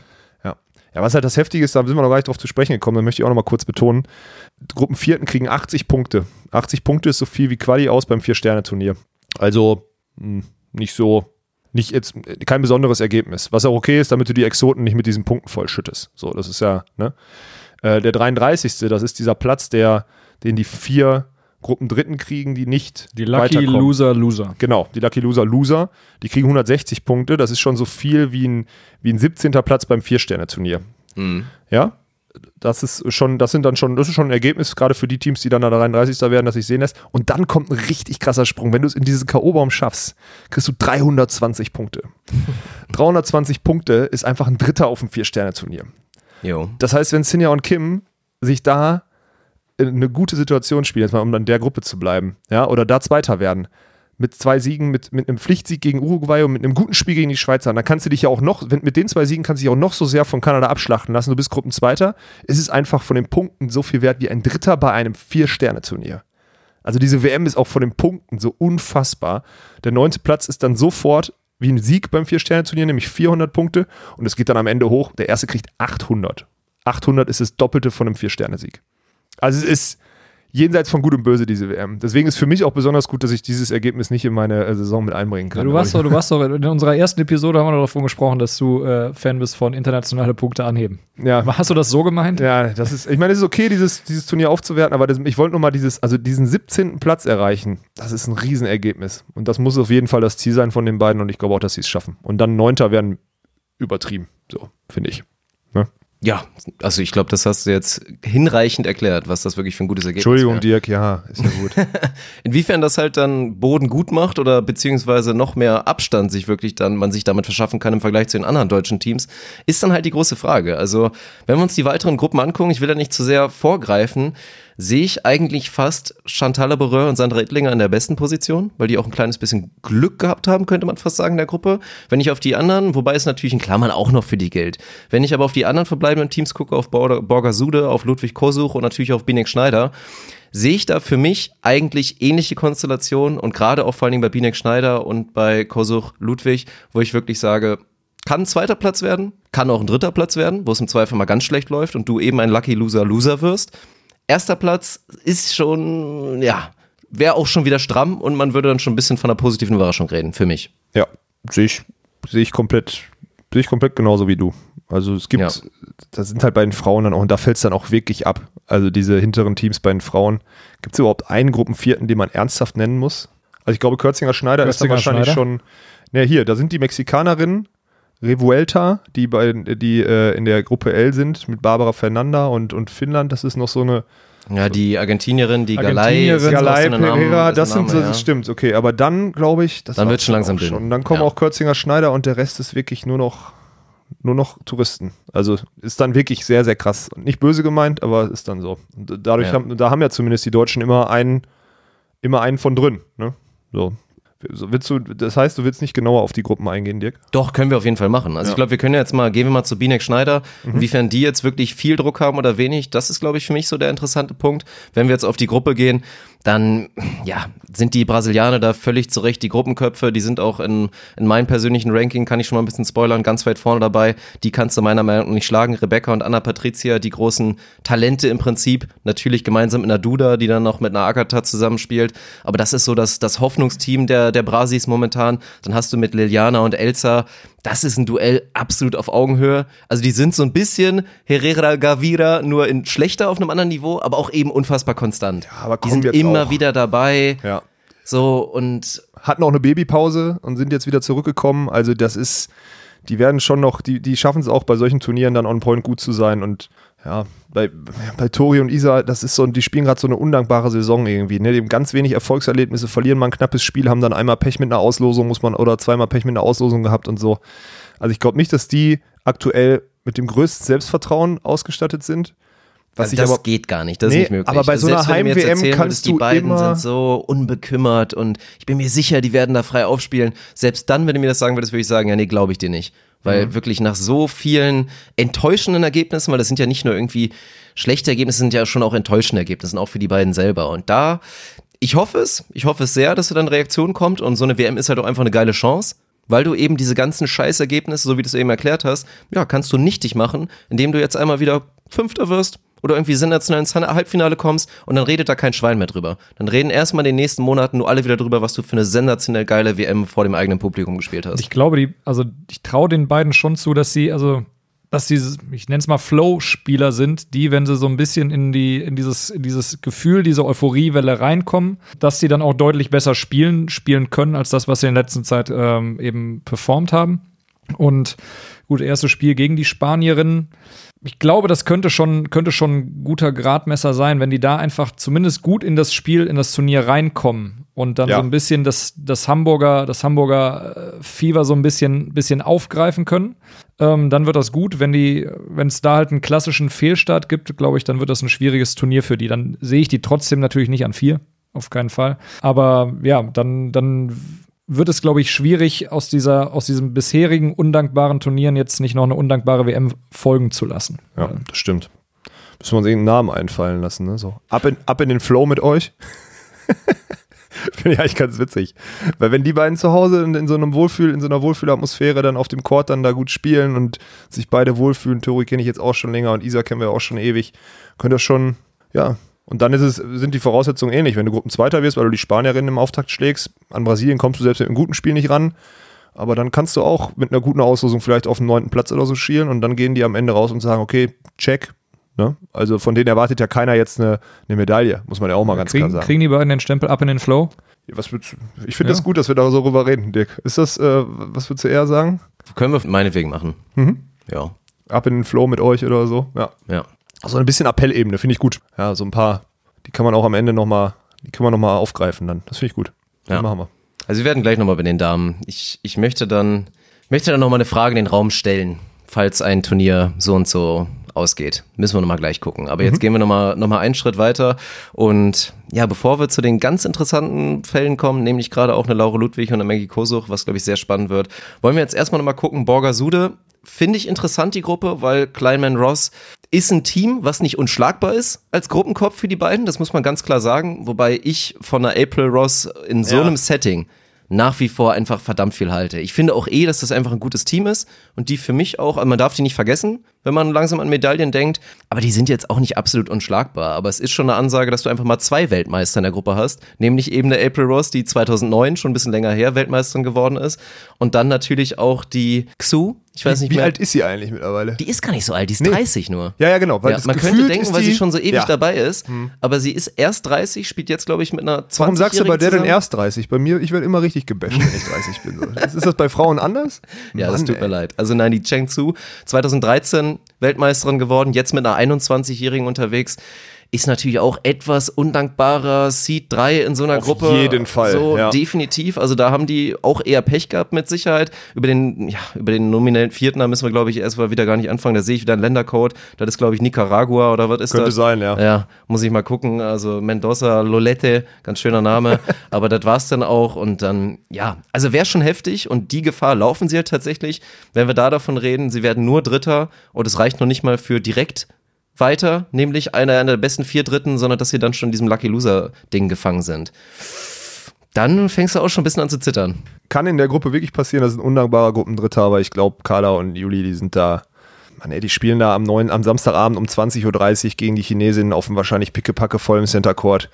[SPEAKER 6] Ja. was halt das Heftige ist, da sind wir noch gar nicht drauf zu sprechen gekommen, da möchte ich auch noch mal kurz betonen. Gruppenvierten kriegen 80 Punkte. 80 Punkte ist so viel wie Quali aus beim Vier-Sterne-Turnier. Also mh, nicht so, nicht jetzt, kein besonderes Ergebnis. Was auch okay ist, damit du die Exoten nicht mit diesen Punkten vollschüttest. So, das ist ja, ne? Äh, der 33. Das ist dieser Platz, der, den die vier Gruppendritten kriegen, die nicht
[SPEAKER 8] Die Lucky
[SPEAKER 6] weiterkommen.
[SPEAKER 8] Loser Loser.
[SPEAKER 6] Genau, die Lucky Loser Loser, die kriegen 160 Punkte. Das ist schon so viel wie ein, wie ein 17. Platz beim Vier-Sterne-Turnier.
[SPEAKER 7] Mhm.
[SPEAKER 6] Ja, das ist schon, das sind dann schon, das ist schon ein Ergebnis, gerade für die Teams, die dann da 33. werden, dass sich sehen lässt. Und dann kommt ein richtig krasser Sprung. Wenn du es in diesen K.O.-Baum schaffst, kriegst du 320 Punkte. (laughs) 320 Punkte ist einfach ein Dritter auf dem Vier-Sterne-Turnier. Das heißt, wenn Sinja und Kim sich da eine gute Situation spielen, jetzt mal um an der Gruppe zu bleiben, ja, oder da Zweiter werden, mit zwei Siegen, mit, mit einem Pflichtsieg gegen Uruguay und mit einem guten Spiel gegen die Schweizer, dann kannst du dich ja auch noch, wenn, mit den zwei Siegen kannst du dich auch noch so sehr von Kanada abschlachten lassen, du bist Gruppenzweiter, es ist einfach von den Punkten so viel wert wie ein Dritter bei einem Vier-Sterne-Turnier. Also diese WM ist auch von den Punkten so unfassbar. Der neunte Platz ist dann sofort wie ein Sieg beim Vier-Sterne-Turnier, nämlich 400 Punkte und es geht dann am Ende hoch. Der erste kriegt 800. 800 ist das Doppelte von einem Vier-Sterne-Sieg. Also es ist jenseits von Gut und Böse, diese WM. Deswegen ist für mich auch besonders gut, dass ich dieses Ergebnis nicht in meine äh, Saison mit einbringen kann.
[SPEAKER 8] Ja, du, warst doch, du warst doch, in unserer ersten Episode haben wir doch davon gesprochen, dass du äh, Fan bist von internationale Punkte anheben.
[SPEAKER 6] ja,
[SPEAKER 8] Hast du das so gemeint?
[SPEAKER 6] Ja, das ist, ich meine, es ist okay, dieses, dieses Turnier aufzuwerten, aber das, ich wollte nur mal dieses, also diesen 17. Platz erreichen. Das ist ein Riesenergebnis. Und das muss auf jeden Fall das Ziel sein von den beiden und ich glaube auch, dass sie es schaffen. Und dann Neunter werden übertrieben, so, finde ich.
[SPEAKER 7] Ja, also ich glaube, das hast du jetzt hinreichend erklärt, was das wirklich für ein gutes Ergebnis
[SPEAKER 6] Entschuldigung,
[SPEAKER 7] wäre.
[SPEAKER 6] Dirk, ja, ist ja gut. (laughs)
[SPEAKER 7] Inwiefern das halt dann Boden gut macht oder beziehungsweise noch mehr Abstand sich wirklich dann, man sich damit verschaffen kann im Vergleich zu den anderen deutschen Teams, ist dann halt die große Frage. Also, wenn wir uns die weiteren Gruppen angucken, ich will da nicht zu sehr vorgreifen, sehe ich eigentlich fast Chantal Laboureur und Sandra Ittlinger in der besten Position, weil die auch ein kleines bisschen Glück gehabt haben, könnte man fast sagen, in der Gruppe. Wenn ich auf die anderen, wobei es natürlich in Klammern auch noch für die gilt. Wenn ich aber auf die anderen verbleibenden Teams gucke, auf Borger Sude, auf Ludwig Kosuch und natürlich auf Binek Schneider, sehe ich da für mich eigentlich ähnliche Konstellationen und gerade auch vor allen Dingen bei Binek Schneider und bei Kosuch Ludwig, wo ich wirklich sage, kann ein zweiter Platz werden, kann auch ein dritter Platz werden, wo es im Zweifel mal ganz schlecht läuft und du eben ein Lucky Loser Loser wirst. Erster Platz ist schon, ja, wäre auch schon wieder stramm und man würde dann schon ein bisschen von einer positiven Überraschung reden, für mich.
[SPEAKER 6] ja, sehe ich, sehe ich komplett, sehe ich komplett genauso wie du. Also es gibt,
[SPEAKER 7] Ja.
[SPEAKER 6] da sind halt bei den Frauen dann auch, und da fällt es dann auch wirklich ab. Also diese hinteren Teams bei den Frauen. Gibt es überhaupt einen Gruppenvierten, den man ernsthaft nennen muss? Also ich glaube, Kürzinger Schneider ist dann
[SPEAKER 8] Kürzinger
[SPEAKER 6] wahrscheinlich
[SPEAKER 8] Schneider?
[SPEAKER 6] schon. Ne, hier, da sind die Mexikanerinnen, Revuelta, die bei die äh, in der Gruppe L sind, mit Barbara Fernanda und, und Finnland. Das ist noch so eine
[SPEAKER 7] Ja, die Argentinierin, die eine Name-
[SPEAKER 6] Pereira, das sind
[SPEAKER 7] Name,
[SPEAKER 6] so,
[SPEAKER 7] ja.
[SPEAKER 6] das stimmt, okay. Aber dann glaube ich, das
[SPEAKER 7] Dann wird's schon langsam
[SPEAKER 6] schon. Dann kommen
[SPEAKER 7] Ja.
[SPEAKER 6] auch Kürzinger Schneider und der Rest ist wirklich nur noch nur noch Touristen. Also ist dann wirklich sehr, sehr krass. Nicht böse gemeint, aber ist dann so. Und dadurch
[SPEAKER 7] Ja.
[SPEAKER 6] haben, da haben ja zumindest die Deutschen immer einen, immer einen von drin. Ne? So. Willst du, das heißt, du willst nicht genauer auf die Gruppen eingehen, Dirk?
[SPEAKER 7] Doch, können wir auf jeden Fall machen. Also
[SPEAKER 6] Ja.
[SPEAKER 7] ich glaube, wir können jetzt mal, gehen wir mal zu Binek Schneider,
[SPEAKER 6] Mhm.
[SPEAKER 7] inwiefern die jetzt wirklich viel Druck haben oder wenig, das ist, glaube ich, für mich so der interessante Punkt. Wenn wir jetzt auf die Gruppe gehen, dann, ja, sind die Brasilianer da völlig zurecht, die Gruppenköpfe, die sind auch in, in meinem persönlichen Ranking, kann ich schon mal ein bisschen spoilern, ganz weit vorne dabei. Die kannst du meiner Meinung nach nicht schlagen. Rebecca und Anna Patricia, die großen Talente im Prinzip, natürlich gemeinsam in der Duda, die dann noch mit einer Agatha zusammenspielt. Aber das ist so das, das Hoffnungsteam der, der Brasis momentan. Dann hast du mit Liliana und Elsa, das ist ein Duell absolut auf Augenhöhe. Also die sind so ein bisschen Herrera Gavira, nur in schlechter auf einem anderen Niveau, aber auch eben unfassbar konstant.
[SPEAKER 6] aber
[SPEAKER 7] die sind immer
[SPEAKER 6] auch.
[SPEAKER 7] wieder dabei.
[SPEAKER 6] Ja.
[SPEAKER 7] So und
[SPEAKER 6] Hatten auch eine Babypause und sind jetzt wieder zurückgekommen. Also das ist, die werden schon noch, die, die schaffen es auch bei solchen Turnieren dann on point gut zu sein. Und ja, bei, bei Tori und Isa, das ist so, die spielen gerade so eine undankbare Saison irgendwie. Ne? Die haben ganz wenig Erfolgserlebnisse, verlieren mal ein knappes Spiel, haben dann einmal Pech mit einer Auslosung, muss man, oder zweimal Pech mit einer Auslosung gehabt und so. Also ich glaube nicht, dass die aktuell mit dem größten Selbstvertrauen ausgestattet sind. Was
[SPEAKER 7] also
[SPEAKER 6] ich
[SPEAKER 7] das
[SPEAKER 6] aber,
[SPEAKER 7] geht gar nicht, das
[SPEAKER 6] Nee,
[SPEAKER 7] ist nicht möglich.
[SPEAKER 6] aber bei so
[SPEAKER 7] Selbst
[SPEAKER 6] einer Heim-WM kannst du
[SPEAKER 7] die beiden
[SPEAKER 6] immer-
[SPEAKER 7] sind so unbekümmert und ich bin mir sicher, die werden da frei aufspielen. Selbst dann, wenn du mir das sagen würdest, würde ich sagen, ja, nee, glaube ich dir nicht. Weil
[SPEAKER 6] Mhm.
[SPEAKER 7] wirklich nach so vielen enttäuschenden Ergebnissen, weil das sind ja nicht nur irgendwie schlechte Ergebnisse, sind ja schon auch enttäuschende Ergebnisse, auch für die beiden selber. Und da, ich hoffe es, ich hoffe es sehr, dass da dann Reaktion kommt und so eine WM ist halt auch einfach eine geile Chance. Weil du eben diese ganzen Scheißergebnisse, so wie du es eben erklärt hast, ja, kannst du nichtig machen, indem du jetzt einmal wieder Fünfter wirst oder irgendwie sensationell ins Halbfinale kommst und dann redet da kein Schwein mehr drüber. Dann reden erstmal in den nächsten Monaten nur alle wieder drüber, was du für eine sensationell geile WM vor dem eigenen Publikum gespielt hast.
[SPEAKER 8] Ich glaube, die, also ich traue den beiden schon zu, dass sie, also, dass sie, ich nenne es mal Flow-Spieler sind, die, wenn sie so ein bisschen in die, in dieses, in dieses Gefühl, diese Euphoriewelle reinkommen, dass sie dann auch deutlich besser spielen, spielen können, als das, was sie in letzter Zeit ähm, eben performt haben. Und gut, erstes Spiel gegen die Spanierinnen. Ich glaube, das könnte schon, könnte schon ein guter Gradmesser sein, wenn die da einfach zumindest gut in das Spiel, in das Turnier reinkommen und dann
[SPEAKER 6] Ja.
[SPEAKER 8] so ein bisschen das, das Hamburger, das Hamburger äh, Fieber so ein bisschen, bisschen aufgreifen können. Ähm, dann wird das gut. Wenn die, wenn es da halt einen klassischen Fehlstart gibt, glaube ich, dann wird das ein schwieriges Turnier für die. Dann sehe ich die trotzdem natürlich nicht an vier. Auf keinen Fall. Aber ja, dann, dann wird es, glaube ich, schwierig, aus, dieser, aus diesem bisherigen undankbaren Turnieren jetzt nicht noch eine undankbare WM folgen zu lassen.
[SPEAKER 6] Ja, das stimmt. Müssen wir uns irgendeinen Namen einfallen lassen, ne? So. Ab in, ab in den Flow mit euch. (laughs) Finde ich eigentlich ganz witzig. Weil wenn die beiden zu Hause in, in so einem Wohlfühl, in so einer Wohlfühlatmosphäre dann auf dem Court dann da gut spielen und sich beide wohlfühlen, Tori kenne ich jetzt auch schon länger und Isa kennen wir auch schon ewig, könnte das schon, ja. Und dann ist es, sind die Voraussetzungen ähnlich. Wenn du Gruppenzweiter wirst, weil du die Spanierinnen im Auftakt schlägst, an Brasilien kommst du selbst mit einem guten Spiel nicht ran. Aber dann kannst du auch mit einer guten Auslosung vielleicht auf den neunten Platz oder so schielen und dann gehen die am Ende raus und sagen, okay, check. Ne? Also von denen erwartet ja keiner jetzt eine, eine Medaille, muss man ja auch mal ganz klar
[SPEAKER 8] Kriegen,
[SPEAKER 6] sagen.
[SPEAKER 8] kriegen die beiden den Stempel ab in den Flow?
[SPEAKER 6] Was du- ich finde
[SPEAKER 8] Ja.
[SPEAKER 6] das gut, dass wir da so drüber reden, Dirk. Ist das, äh, was würdest du eher sagen?
[SPEAKER 7] Können wir meinetwegen machen.
[SPEAKER 6] Mhm.
[SPEAKER 7] Ja,
[SPEAKER 6] Ab in den Flow mit euch oder so? Ja.
[SPEAKER 7] ja.
[SPEAKER 6] So ein bisschen Appellebene, finde ich gut. Ja, so ein paar, die kann man auch am Ende nochmal, die kann man nochmal aufgreifen dann. Das finde ich gut. Das
[SPEAKER 7] Ja.
[SPEAKER 6] machen wir.
[SPEAKER 7] Also wir werden gleich nochmal bei den Damen. Ich, ich möchte dann, möchte dann nochmal eine Frage in den Raum stellen, falls ein Turnier so und so ausgeht. Müssen wir nochmal gleich gucken. Aber jetzt gehen wir nochmal noch mal einen Schritt weiter. Und ja, bevor wir zu den ganz interessanten Fällen kommen, nämlich gerade auch eine Laura Ludwig und eine Maggie Kosuch, was glaube ich sehr spannend wird, wollen wir jetzt erstmal nochmal gucken. Borgasude finde ich interessant, die Gruppe, weil Kleinman Ross ist ein Team, was nicht unschlagbar ist als Gruppenkopf für die beiden. Das muss man ganz klar sagen. Wobei ich von einer April Ross in so
[SPEAKER 6] Ja.
[SPEAKER 7] einem Setting nach wie vor einfach verdammt viel halte. Ich finde auch eh, dass das einfach ein gutes Team ist und die für mich auch, man darf die nicht vergessen, wenn man langsam an Medaillen denkt. Aber die sind jetzt auch nicht absolut unschlagbar. Aber es ist schon eine Ansage, dass du einfach mal zwei Weltmeister in der Gruppe hast. Nämlich eben der April Ross, die 2009 schon ein bisschen länger her Weltmeisterin geworden ist. Und dann natürlich auch die Xu. Ich weiß nicht
[SPEAKER 6] Wie
[SPEAKER 7] mehr.
[SPEAKER 6] alt ist sie eigentlich mittlerweile?
[SPEAKER 7] die ist gar nicht so alt, die ist
[SPEAKER 6] Nee.
[SPEAKER 7] 30 nur.
[SPEAKER 6] Ja, ja, genau. Weil
[SPEAKER 7] Ja,
[SPEAKER 6] das
[SPEAKER 7] man
[SPEAKER 6] gefühlt
[SPEAKER 7] könnte denken,
[SPEAKER 6] ist
[SPEAKER 7] weil
[SPEAKER 6] die,
[SPEAKER 7] sie schon so ewig
[SPEAKER 6] ja. Hm.
[SPEAKER 7] dabei ist, aber sie ist erst 30, spielt jetzt, glaube ich, mit einer 20
[SPEAKER 6] Warum sagst du bei der denn erst 30? Bei mir, ich werde immer richtig gebasht, wenn ich 30 bin. So. Ist, ist das bei Frauen anders? (laughs)
[SPEAKER 7] Ja, das
[SPEAKER 6] Mann,
[SPEAKER 7] tut
[SPEAKER 6] ey.
[SPEAKER 7] mir leid. Also nein, die Cheng Tzu, 2013 Weltmeisterin geworden, jetzt mit einer 21-Jährigen unterwegs. Ist natürlich auch etwas undankbarer Seed 3 in so einer
[SPEAKER 6] Auf
[SPEAKER 7] Gruppe.
[SPEAKER 6] jeden Fall,
[SPEAKER 7] So
[SPEAKER 6] ja.
[SPEAKER 7] definitiv. Also da haben die auch eher Pech gehabt mit Sicherheit. Über den, ja, über den nominellen Vierten, da müssen wir, glaube ich, erstmal wieder gar nicht anfangen. Da sehe ich wieder einen Ländercode. Das ist, glaube ich, Nicaragua oder was ist
[SPEAKER 6] Könnte
[SPEAKER 7] das?
[SPEAKER 6] sein, ja.
[SPEAKER 7] Ja, muss ich mal gucken. Also Mendoza, Lolete, ganz schöner Name. (laughs) Aber das war's dann auch. Und dann, ja, also wäre schon heftig. Und die Gefahr laufen sie halt tatsächlich, wenn wir da davon reden, sie werden nur Dritter und es reicht noch nicht mal für direkt weiter, nämlich einer der besten vier Dritten, sondern dass sie dann schon in diesem Lucky Loser-Ding gefangen sind. Dann fängst du auch schon ein bisschen an zu zittern.
[SPEAKER 6] Kann in der Gruppe wirklich passieren, das ist ein undankbarer Gruppendritter, aber ich glaube, Carla und Juli, die sind da. Mann, ey, die spielen da am, 9, am Samstagabend um 20.30 Uhr gegen die Chinesinnen auf dem wahrscheinlich pickepacke vollen Center Court.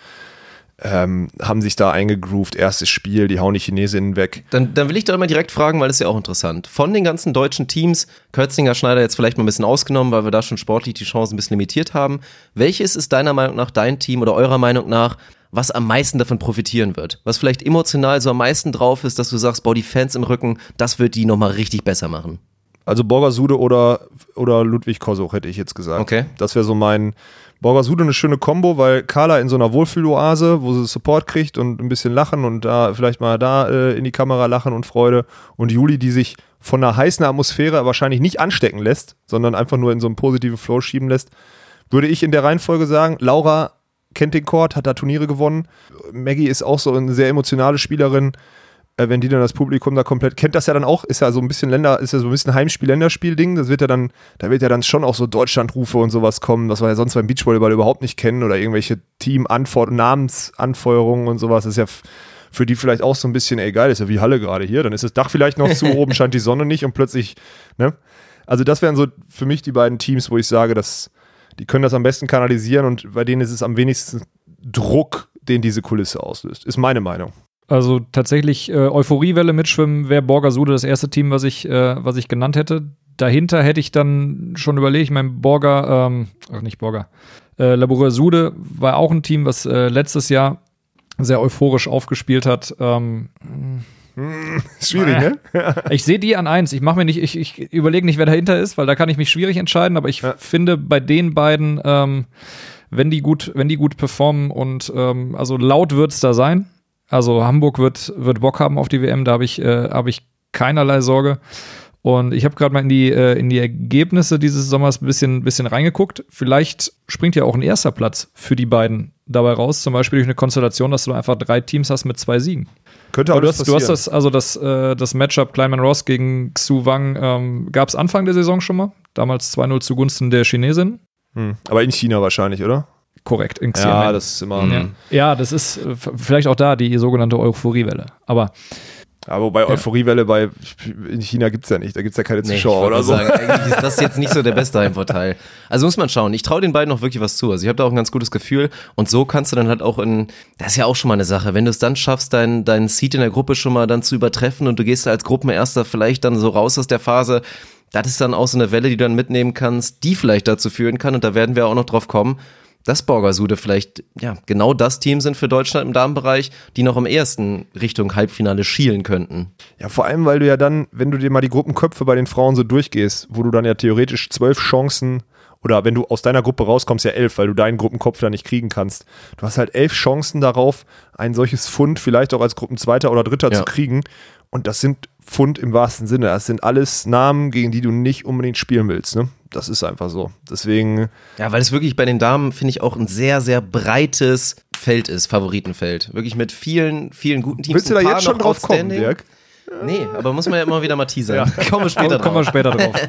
[SPEAKER 6] Ähm, haben sich da eingegroovt, erstes Spiel, die hauen die Chinesinnen weg.
[SPEAKER 7] Dann, dann will ich doch mal direkt fragen, weil das ist ja auch interessant. Von den ganzen deutschen Teams, Kürzinger, Schneider jetzt vielleicht mal ein bisschen ausgenommen, weil wir da schon sportlich die Chancen ein bisschen limitiert haben. Welches ist deiner Meinung nach dein Team oder eurer Meinung nach, was am meisten davon profitieren wird? Was vielleicht emotional so am meisten drauf ist, dass du sagst, boah, die Fans im Rücken, das wird die nochmal richtig besser machen.
[SPEAKER 6] Also Borgasude oder, oder Ludwig Kosuch, hätte ich jetzt gesagt.
[SPEAKER 7] Okay.
[SPEAKER 6] Das wäre so mein Borgasude eine schöne Kombo, weil Carla in so einer Wohlfühloase, wo sie Support kriegt und ein bisschen lachen und da vielleicht mal da äh, in die Kamera lachen und Freude. Und Juli, die sich von einer heißen Atmosphäre wahrscheinlich nicht anstecken lässt, sondern einfach nur in so einen positiven Flow schieben lässt, würde ich in der Reihenfolge sagen, Laura kennt den Court, hat da Turniere gewonnen. Maggie ist auch so eine sehr emotionale Spielerin wenn die dann das Publikum da komplett kennt, das ja dann auch, ist ja so ein bisschen Länder, ist ja so ein bisschen Heimspiel-Länderspiel-Ding. Das wird ja dann, da wird ja dann schon auch so Deutschlandrufe und sowas kommen, was wir ja sonst beim Beachvolleyball überhaupt nicht kennen oder irgendwelche Team-Antwort, Namensanfeuerungen und sowas. Das ist ja für die vielleicht auch so ein bisschen, ey geil, ist ja wie Halle gerade hier. Dann ist das Dach vielleicht noch zu, (laughs) oben scheint die Sonne nicht und plötzlich, ne? Also das wären so für mich die beiden Teams, wo ich sage, dass die können das am besten kanalisieren und bei denen ist es am wenigsten Druck, den diese Kulisse auslöst. Ist meine Meinung.
[SPEAKER 8] Also tatsächlich äh, Euphoriewelle mitschwimmen wäre Borgasude das erste Team, was ich, äh, was ich genannt hätte. Dahinter hätte ich dann schon überlegt, mein Borger, ähm, ach nicht Borger, äh, Laboureur Sude war auch ein Team, was äh, letztes Jahr sehr euphorisch aufgespielt hat. Ähm, (laughs)
[SPEAKER 6] Schwierig, ne? (laughs)
[SPEAKER 8] ich sehe die an eins. Ich mache mir nicht, ich, ich überlege nicht, wer dahinter ist, weil da kann ich mich schwierig entscheiden. Aber ich
[SPEAKER 6] Ja.
[SPEAKER 8] finde bei den beiden, ähm, wenn die gut, wenn die gut performen und ähm, also laut wird's da sein. Also Hamburg wird wird Bock haben auf die WM. Da habe ich äh, habe ich keinerlei Sorge. Und ich habe gerade mal in die, äh, in die Ergebnisse dieses Sommers ein bisschen, bisschen reingeguckt. Vielleicht springt ja auch ein erster Platz für die beiden dabei raus. Zum Beispiel durch eine Konstellation, dass du einfach drei Teams hast mit zwei Siegen.
[SPEAKER 6] Könnte
[SPEAKER 8] Aber du hast, du hast
[SPEAKER 6] passieren.
[SPEAKER 8] das, also das, äh, das Matchup Kleiman Ross gegen Xu Wang ähm, gab es Anfang der Saison schon mal. Damals 2-0 zugunsten der Chinesin.
[SPEAKER 6] Hm. Aber in China wahrscheinlich, oder?
[SPEAKER 8] Korrekt, in
[SPEAKER 6] Ja,
[SPEAKER 8] Xiamen.
[SPEAKER 6] das ist immer.
[SPEAKER 8] ja. ja, das ist äh, vielleicht auch da die sogenannte Euphoriewelle. Aber
[SPEAKER 6] Aber wobei Euphoriewelle bei in China gibt es ja nicht. Da gibt es ja keine
[SPEAKER 7] Nee,
[SPEAKER 6] Zuschauer
[SPEAKER 7] wollte
[SPEAKER 6] oder so.
[SPEAKER 7] Sagen, eigentlich ist das jetzt nicht so der beste Heimvorteil. Also muss man schauen. Ich traue den beiden noch wirklich was zu. Also ich habe da auch ein ganz gutes Gefühl. Und so kannst du dann halt auch in, das ist ja auch schon mal eine Sache, wenn du es dann schaffst, deinen dein Seed in der Gruppe schon mal dann zu übertreffen und du gehst da als Gruppenerster vielleicht dann so raus aus der Phase, das ist dann auch so eine Welle, die du dann mitnehmen kannst, die vielleicht dazu führen kann, und da werden wir auch noch drauf kommen, dass Borgasude vielleicht ja genau das Team sind für Deutschland im Damenbereich, die noch am ehesten Richtung Halbfinale schielen könnten.
[SPEAKER 6] Ja, vor allem, weil du ja dann, wenn du dir mal die Gruppenköpfe bei den Frauen so durchgehst, wo du dann ja theoretisch zwölf Chancen oder wenn du aus deiner Gruppe rauskommst, ja elf, weil du deinen Gruppenkopf da nicht kriegen kannst. Du hast halt elf Chancen darauf, ein solches Fund vielleicht auch als Gruppenzweiter oder Dritter
[SPEAKER 7] Ja.
[SPEAKER 6] zu kriegen. Und das sind Fund im wahrsten Sinne. Das sind alles Namen, gegen die du nicht unbedingt spielen willst. Ne? Das ist einfach so. Deswegen,
[SPEAKER 7] Ja, weil es wirklich bei den Damen, finde ich, auch ein sehr, sehr breites Feld ist, Favoritenfeld. Wirklich mit vielen, vielen guten Teams.
[SPEAKER 6] willst du da jetzt schon drauf kommen. Dirk?
[SPEAKER 7] Nee, aber muss man ja immer wieder mal teasern. (laughs) Kommen wir später
[SPEAKER 8] kommen wir
[SPEAKER 7] drauf.
[SPEAKER 8] später drauf. (laughs)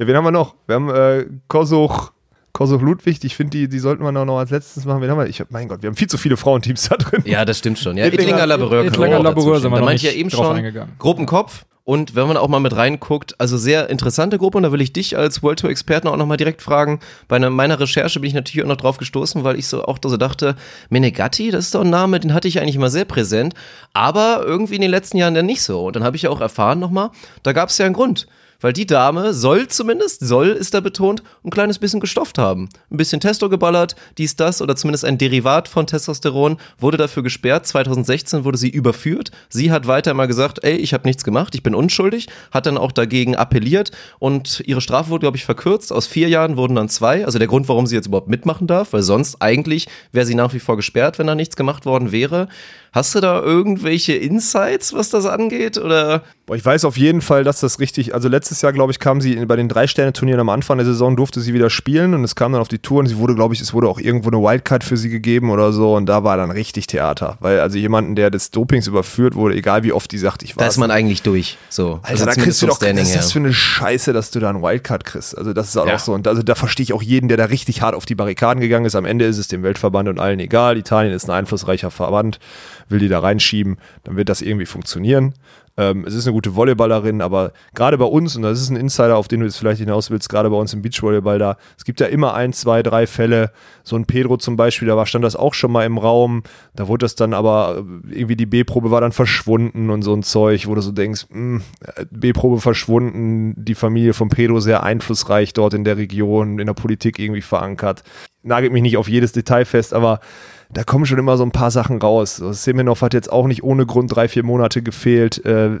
[SPEAKER 6] Ja, wen haben wir noch? Wir haben äh, Kosuch, Kosuch Ludwig. Ich finde, die, die sollten wir noch, noch als letztes machen. Wen haben wir? Ich mein Gott, wir haben viel zu viele Frauenteams da drin.
[SPEAKER 7] Ja, das stimmt schon. Ja,
[SPEAKER 6] Ittlinger-
[SPEAKER 7] Laboureur.
[SPEAKER 8] Ittlinger Laboureur sind wir
[SPEAKER 7] Da
[SPEAKER 8] noch
[SPEAKER 7] meinte ich ja
[SPEAKER 8] nicht
[SPEAKER 7] eben
[SPEAKER 8] drauf
[SPEAKER 7] schon,
[SPEAKER 8] eingegangen.
[SPEAKER 7] Gruppenkopf Und wenn man auch mal mit reinguckt, also sehr interessante Gruppe und da will ich dich als World Tour Experten auch nochmal direkt fragen. Bei einer, meiner Recherche bin ich natürlich auch noch drauf gestoßen, weil ich so auch so dachte, Menegatti, das ist doch ein Name, den hatte ich eigentlich immer sehr präsent, aber irgendwie in den letzten Jahren dann nicht so. Und dann habe ich ja auch erfahren nochmal, da gab es ja einen Grund. Weil die Dame soll zumindest, soll ist da betont, ein kleines bisschen gestofft haben. Ein bisschen Testo geballert, dies, das oder zumindest ein Derivat von Testosteron, wurde dafür gesperrt. 2016 wurde sie überführt. Sie hat weiter mal gesagt, ey, ich habe nichts gemacht, ich bin unschuldig, hat dann auch dagegen appelliert und ihre Strafe wurde, glaube ich, verkürzt. Aus vier Jahren wurden dann zwei. Also der Grund, warum sie jetzt überhaupt mitmachen darf, weil sonst eigentlich wäre sie nach wie vor gesperrt, wenn da nichts gemacht worden wäre. Hast du da irgendwelche Insights, was das angeht? Oder?
[SPEAKER 6] Boah, ich weiß auf jeden Fall, dass das richtig, also letztes Jahr, glaube ich, kam sie bei den Drei-Sterne-Turnieren am Anfang der Saison, durfte sie wieder spielen und es kam dann auf die Tour und sie wurde, glaube ich, es wurde auch irgendwo eine Wildcard für sie gegeben oder so und da war dann richtig Theater. Weil also jemanden, der des Dopings überführt wurde, egal wie oft die sagt, ich war.
[SPEAKER 7] Da ist man eigentlich durch. So.
[SPEAKER 6] Also da kriegst du doch, was ist das für eine Scheiße, dass du da einen Wildcard kriegst? Also das ist auch, ja. auch so. Und also da verstehe ich auch jeden, der da richtig hart auf die Barrikaden gegangen ist. Am Ende ist es dem Weltverband und allen egal. Italien ist ein einflussreicher Verband, will die da reinschieben, dann wird das irgendwie funktionieren. Ähm, es ist eine gute Volleyballerin, aber gerade bei uns, und das ist ein Insider, auf den du jetzt vielleicht hinaus willst, gerade bei uns im Beachvolleyball da, es gibt ja immer ein, zwei, drei Fälle. So ein Pedro zum Beispiel, da war, stand das auch schon mal im Raum. Da wurde das dann aber, irgendwie die B-Probe war dann verschwunden und so ein Zeug, wo du so denkst, hm, B-Probe verschwunden, die Familie von Pedro sehr einflussreich dort in der Region, in der Politik irgendwie verankert. Nagelt mich nicht auf jedes Detail fest, aber da kommen schon immer so ein paar Sachen raus. So, Semenov hat jetzt auch nicht ohne Grund drei, vier Monate gefehlt. Äh,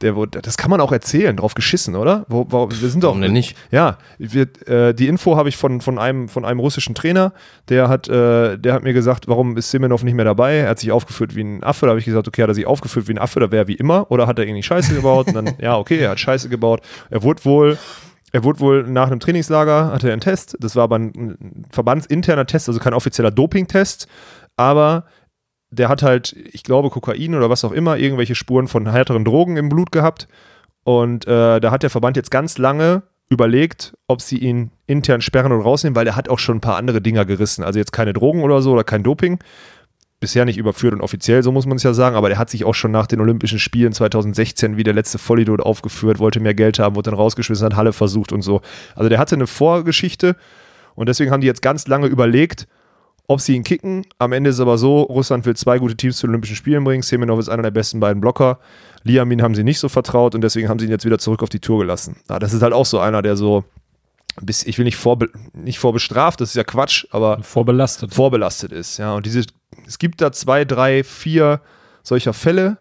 [SPEAKER 6] der, das kann man auch erzählen, drauf geschissen, oder? Wo, wo, wir sind doch,
[SPEAKER 7] Warum denn nicht?
[SPEAKER 6] Ja, wir, äh, die Info habe ich von, von, einem, von einem russischen Trainer, der hat, äh, der hat mir gesagt, warum ist Semenov nicht mehr dabei? Er hat sich aufgeführt wie ein Affe. Da habe ich gesagt, okay, hat er sich aufgeführt wie ein Affe, da wäre wie immer. Oder hat er irgendwie Scheiße gebaut? Und dann, (laughs) ja, okay, er hat Scheiße gebaut. Er wurde wohl er wurde wohl nach einem Trainingslager, hatte er einen Test. Das war aber ein verbandsinterner Test, also kein offizieller Doping-Test. Aber der hat halt, ich glaube, Kokain oder was auch immer, irgendwelche Spuren von härteren Drogen im Blut gehabt. Und äh, da hat der Verband jetzt ganz lange überlegt, ob sie ihn intern sperren oder rausnehmen, weil er hat auch schon ein paar andere Dinger gerissen. Also jetzt keine Drogen oder so oder kein Doping. Bisher nicht überführt und offiziell, so muss man es ja sagen, aber der hat sich auch schon nach den Olympischen Spielen 2016 wie der letzte Vollidiot aufgeführt, wollte mehr Geld haben, wurde dann rausgeschmissen, hat Halle versucht und so. Also der hatte eine Vorgeschichte und deswegen haben die jetzt ganz lange überlegt, ob sie ihn kicken. Am Ende ist es aber so, Russland will zwei gute Teams zu den Olympischen Spielen bringen. Semenov ist einer der besten beiden Blocker. Liamin haben sie nicht so vertraut und deswegen haben sie ihn jetzt wieder zurück auf die Tour gelassen. Ja, das ist halt auch so einer, der so, bis, ich will nicht, vorbe nicht vorbestraft, das ist ja Quatsch, aber
[SPEAKER 8] vorbelastet.
[SPEAKER 6] vorbelastet ist. Ja, und diese, es gibt da zwei, drei, vier solcher Fälle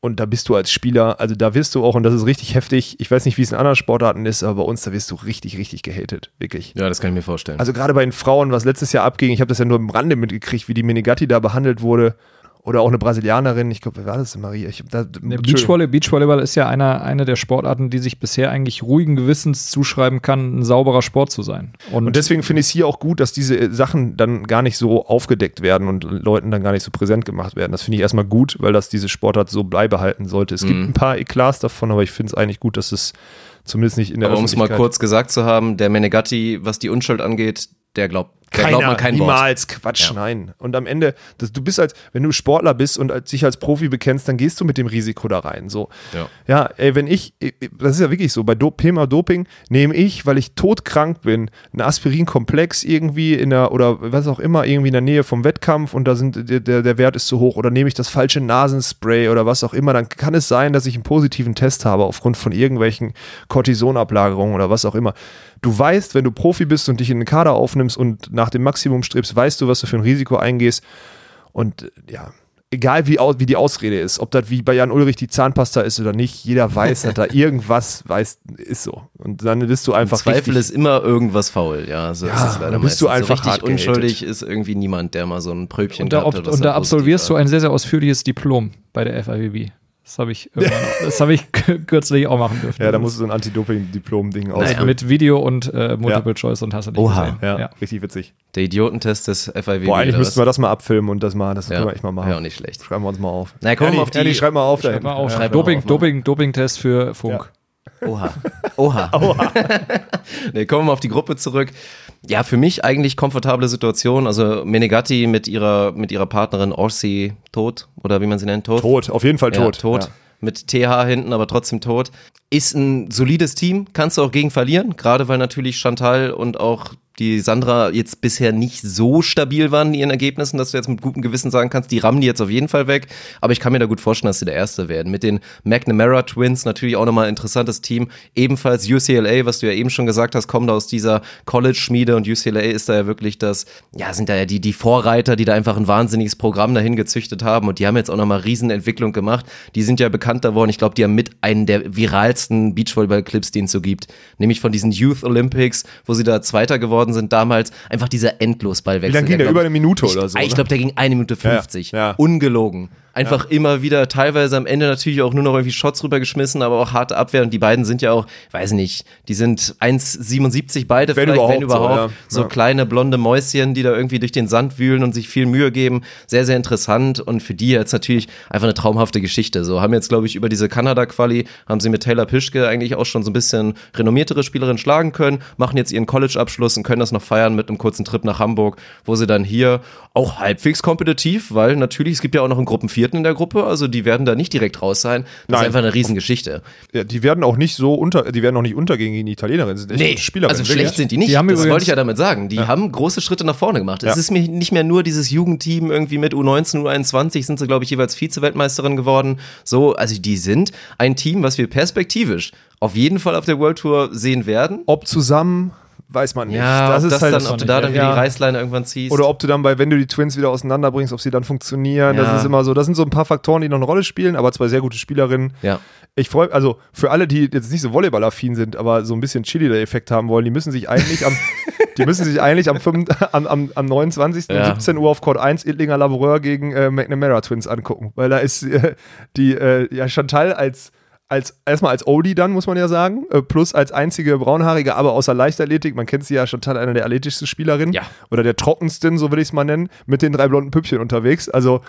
[SPEAKER 6] und da bist du als Spieler, also da wirst du auch, und das ist richtig heftig, ich weiß nicht, wie es in anderen Sportarten ist, aber bei uns, da wirst du richtig, richtig gehatet. Wirklich.
[SPEAKER 7] Ja, das kann ich mir vorstellen.
[SPEAKER 6] Also gerade bei den Frauen, was letztes Jahr abging, ich habe das ja nur im Rande mitgekriegt, wie die Menegatti da behandelt wurde. Oder auch eine Brasilianerin, ich glaube, wer war das Maria? Ich da,
[SPEAKER 8] Beachvolley, Beachvolleyball ist ja einer, eine der Sportarten, die sich bisher eigentlich ruhigen Gewissens zuschreiben kann, ein sauberer Sport zu sein.
[SPEAKER 6] Und, und deswegen finde ich es hier auch gut, dass diese äh, Sachen dann gar nicht so aufgedeckt werden und Leuten dann gar nicht so präsent gemacht werden. Das finde ich erstmal gut, weil das diese Sportart so beibehalten sollte. Es mhm. gibt ein paar Eklats davon, aber ich finde es eigentlich gut, dass es zumindest nicht in der
[SPEAKER 7] Aber um es mal kurz gesagt zu haben, der Menegatti, was die Unschuld angeht, der glaubt
[SPEAKER 6] der Keiner, glaubt man kein niemals, Wort. Quatsch, ja. nein. Und am Ende, das, du bist als, wenn du Sportler bist und als, dich als Profi bekennst, dann gehst du mit dem Risiko da rein. So. Ja, ja ey, wenn ich, das ist ja wirklich so, bei Do Thema Doping nehme ich, weil ich todkrank bin, einen Aspirinkomplex irgendwie in der, oder was auch immer, irgendwie in der Nähe vom Wettkampf und da sind, der, der Wert ist zu hoch oder nehme ich das falsche Nasenspray oder was auch immer, dann kann es sein, dass ich einen positiven Test habe aufgrund von irgendwelchen Cortisonablagerungen oder was auch immer du weißt, wenn du Profi bist und dich in den Kader aufnimmst und nach dem Maximum strebst, weißt du, was du für ein Risiko eingehst. Und ja, egal wie, wie die Ausrede ist, ob das wie bei Jan Ulrich die Zahnpasta ist oder nicht, jeder weiß, dass da (laughs) irgendwas weiß, ist so. Und dann bist du einfach.
[SPEAKER 7] Im Zweifel ist immer irgendwas faul, ja. So
[SPEAKER 6] ja, ist es leider bist du einfach
[SPEAKER 7] so richtig unschuldig ist irgendwie niemand, der mal so ein Pröbchen
[SPEAKER 8] und da,
[SPEAKER 7] hat.
[SPEAKER 8] Und da absolvierst du ein sehr, sehr ausführliches Diplom bei der FIWB. Das habe ich, das hab ich (laughs) kürzlich auch machen dürfen.
[SPEAKER 6] Ja, da musst du so ein Anti-Doping-Diplom-Ding
[SPEAKER 8] naja. ausfüllen. Mit Video und äh, Multiple ja. Choice und hast du nicht
[SPEAKER 6] Oha. gesehen. Ja, ja, richtig witzig.
[SPEAKER 7] Der Idiotentest des FIW.
[SPEAKER 6] Boah, eigentlich müssten wir das mal abfilmen und das mal, das
[SPEAKER 7] ja.
[SPEAKER 6] können wir echt mal machen.
[SPEAKER 7] Ja, auch nicht schlecht.
[SPEAKER 6] Schreiben wir uns mal auf.
[SPEAKER 7] Na, komm mal auf die.
[SPEAKER 6] Ernie, schreib mal auf.
[SPEAKER 8] Schreib mal auf. Ja, Doping, Doping, Doping-Test für Funk.
[SPEAKER 7] Oha. Oha. (laughs) Oha. nee, kommen wir mal auf die Gruppe zurück. Ja, für mich eigentlich komfortable Situation. Also Menegatti mit ihrer, mit ihrer Partnerin Orsi tot, oder wie man sie nennt, tot.
[SPEAKER 6] Tot, auf jeden Fall tot.
[SPEAKER 7] Ja, tot. Ja mit TH hinten, aber trotzdem tot. Ist ein solides Team, kannst du auch gegen verlieren, gerade weil natürlich Chantal und auch die Sandra jetzt bisher nicht so stabil waren in ihren Ergebnissen, dass du jetzt mit gutem Gewissen sagen kannst, die rammen die jetzt auf jeden Fall weg. Aber ich kann mir da gut vorstellen, dass sie der Erste werden. Mit den McNamara Twins natürlich auch nochmal ein interessantes Team. Ebenfalls UCLA, was du ja eben schon gesagt hast, kommen da aus dieser College-Schmiede und UCLA ist da ja wirklich das, ja, sind da ja die, die Vorreiter, die da einfach ein wahnsinniges Programm dahin gezüchtet haben und die haben jetzt auch nochmal Riesenentwicklung gemacht. Die sind ja bekannt geworden. Ich glaube, die haben mit einen der viralsten Beachvolleyball-Clips, den es so gibt. Nämlich von diesen Youth Olympics, wo sie da Zweiter geworden sind damals. Einfach dieser Endlosballwechsel.
[SPEAKER 6] Wie lange ging der? Über eine Minute oder so?
[SPEAKER 7] Ich, ich glaube, der ging eine Minute 50.
[SPEAKER 6] Ja, ja.
[SPEAKER 7] Ungelogen. Einfach ja. immer wieder, teilweise am Ende natürlich auch nur noch irgendwie Shots rübergeschmissen, aber auch harte Abwehr. Und die beiden sind ja auch, weiß nicht, die sind 1,77 beide,
[SPEAKER 6] wenn
[SPEAKER 7] vielleicht,
[SPEAKER 6] überhaupt,
[SPEAKER 7] wenn überhaupt.
[SPEAKER 6] So, ja.
[SPEAKER 7] so kleine blonde Mäuschen, die da irgendwie durch den Sand wühlen und sich viel Mühe geben. Sehr, sehr interessant. Und für die jetzt natürlich einfach eine traumhafte Geschichte. So haben jetzt, glaube ich, über diese Kanada-Quali, haben sie mit Taylor Pischke eigentlich auch schon so ein bisschen renommiertere Spielerin schlagen können, machen jetzt ihren College-Abschluss und können das noch feiern mit einem kurzen Trip nach Hamburg, wo sie dann hier auch halbwegs kompetitiv, weil natürlich, es gibt ja auch noch einen Gruppenvierten in der Gruppe, also die werden da nicht direkt raus sein. Das
[SPEAKER 6] Nein.
[SPEAKER 7] ist einfach eine Riesengeschichte.
[SPEAKER 6] Ja, die werden auch nicht so unter, die werden auch nicht untergehen gegen die Italienerinnen. Sind
[SPEAKER 7] Nee,
[SPEAKER 6] Spielerinnen.
[SPEAKER 7] also
[SPEAKER 6] wirklich.
[SPEAKER 7] schlecht sind die nicht.
[SPEAKER 8] Die haben
[SPEAKER 7] das wollte ich ja damit sagen. Die haben große Schritte nach vorne gemacht. Es
[SPEAKER 6] Ja.
[SPEAKER 7] ist mir nicht mehr nur dieses Jugendteam irgendwie mit U19, U21 sind sie, glaube ich, jeweils Vize-Weltmeisterin geworden. So, also die sind ein Team, was wir perspektivisch auf jeden Fall auf der World Tour sehen werden.
[SPEAKER 6] Ob zusammen, weiß man nicht.
[SPEAKER 7] Ja,
[SPEAKER 6] das
[SPEAKER 7] ob
[SPEAKER 6] ist
[SPEAKER 7] das
[SPEAKER 6] halt
[SPEAKER 7] dann, ob du da dann wieder
[SPEAKER 6] ja.
[SPEAKER 7] die Reißleine irgendwann ziehst.
[SPEAKER 6] Oder ob du dann bei, wenn du die Twins wieder auseinanderbringst, ob sie dann funktionieren.
[SPEAKER 7] Ja.
[SPEAKER 6] Das ist immer so. Das sind so ein paar Faktoren, die noch eine Rolle spielen, aber zwei sehr gute Spielerinnen.
[SPEAKER 7] ja.
[SPEAKER 6] Ich freue also für alle, die jetzt nicht so Volleyball-affin sind, aber so ein bisschen Chili-Effekt haben wollen, die müssen sich eigentlich am, (laughs) die müssen sich eigentlich am, 5, am, am, am 29. um
[SPEAKER 7] Ja.
[SPEAKER 6] 17 Uhr auf Court 1 Idlinger Laboureur gegen äh, McNamara Twins angucken. Weil da ist äh, die äh, ja, Chantal als als, erstmal als Oldie dann, muss man ja sagen, äh, plus als einzige Braunhaarige, aber außer Leichtathletik, man kennt sie ja Chantal, eine der athletischsten Spielerinnen
[SPEAKER 7] Ja.
[SPEAKER 6] oder der trockensten, so will ich es mal nennen, mit den drei blonden Püppchen unterwegs. Also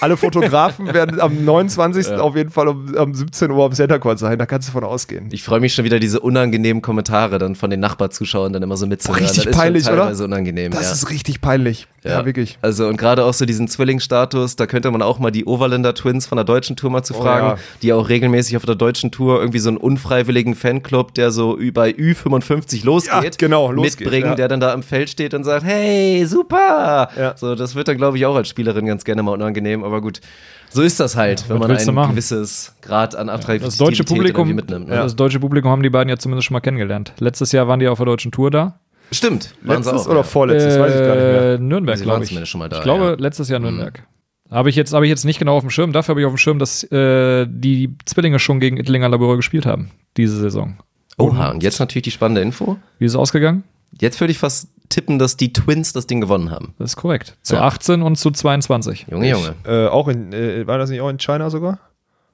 [SPEAKER 6] alle Fotografen (laughs) werden am 29. auf jeden Fall um, um 17 Uhr am Center Court sein, da kannst du von ausgehen.
[SPEAKER 7] Ich freue mich schon wieder, diese unangenehmen Kommentare dann von den Nachbarzuschauern dann immer so mitzuhören.
[SPEAKER 6] Richtig
[SPEAKER 7] das ist
[SPEAKER 6] peinlich,
[SPEAKER 7] schon
[SPEAKER 6] oder?
[SPEAKER 7] teilweise unangenehm.
[SPEAKER 6] Das
[SPEAKER 7] ja.
[SPEAKER 6] ist richtig peinlich. Ja, wirklich.
[SPEAKER 7] Also und gerade auch so diesen Zwillingsstatus, da könnte man auch mal die Overländer Twins von der deutschen Tour mal zu
[SPEAKER 6] Oh,
[SPEAKER 7] fragen,
[SPEAKER 6] ja.
[SPEAKER 7] die auch regelmäßig auf der deutschen Tour irgendwie so einen unfreiwilligen Fanclub, der so bei Ü55 losgeht,
[SPEAKER 6] Ja, genau, losgeht,
[SPEAKER 7] mitbringen,
[SPEAKER 6] ja.
[SPEAKER 7] der dann da am Feld steht und sagt, hey, super!
[SPEAKER 6] Ja.
[SPEAKER 7] So, das wird dann glaube ich auch als Spielerin ganz gerne mal unangenehm, aber gut. So ist das halt, wenn
[SPEAKER 8] was
[SPEAKER 7] man ein gewisses Grad an Attraktivität
[SPEAKER 8] Das deutsche Publikum,
[SPEAKER 7] mitnimmt. Ne?
[SPEAKER 8] das deutsche Publikum haben die beiden ja zumindest schon mal kennengelernt. Letztes Jahr waren die auf der deutschen Tour da.
[SPEAKER 7] Stimmt, waren sie
[SPEAKER 6] Letztes
[SPEAKER 7] auch,
[SPEAKER 6] oder
[SPEAKER 7] ja.
[SPEAKER 6] vorletztes, weiß ich gar nicht mehr.
[SPEAKER 8] Äh, Nürnberg, glaube
[SPEAKER 7] waren
[SPEAKER 8] ich.
[SPEAKER 7] zumindest schon mal da,
[SPEAKER 8] ich glaube,
[SPEAKER 7] ja.
[SPEAKER 8] letztes Jahr Nürnberg. Habe ich, jetzt, habe ich jetzt nicht genau auf dem Schirm. Dafür habe ich auf dem Schirm, dass äh, die Zwillinge schon gegen Ittlinger Laboureur gespielt haben, diese Saison.
[SPEAKER 7] Oha, und jetzt natürlich die spannende Info.
[SPEAKER 8] Wie ist es ausgegangen?
[SPEAKER 7] Jetzt würde ich fast tippen, dass die Twins das Ding gewonnen haben.
[SPEAKER 8] Das ist korrekt. Zu
[SPEAKER 7] Ja.
[SPEAKER 8] 18 und zu 22.
[SPEAKER 7] Junge, Junge.
[SPEAKER 6] Äh, auch in, äh, war das nicht auch in China sogar?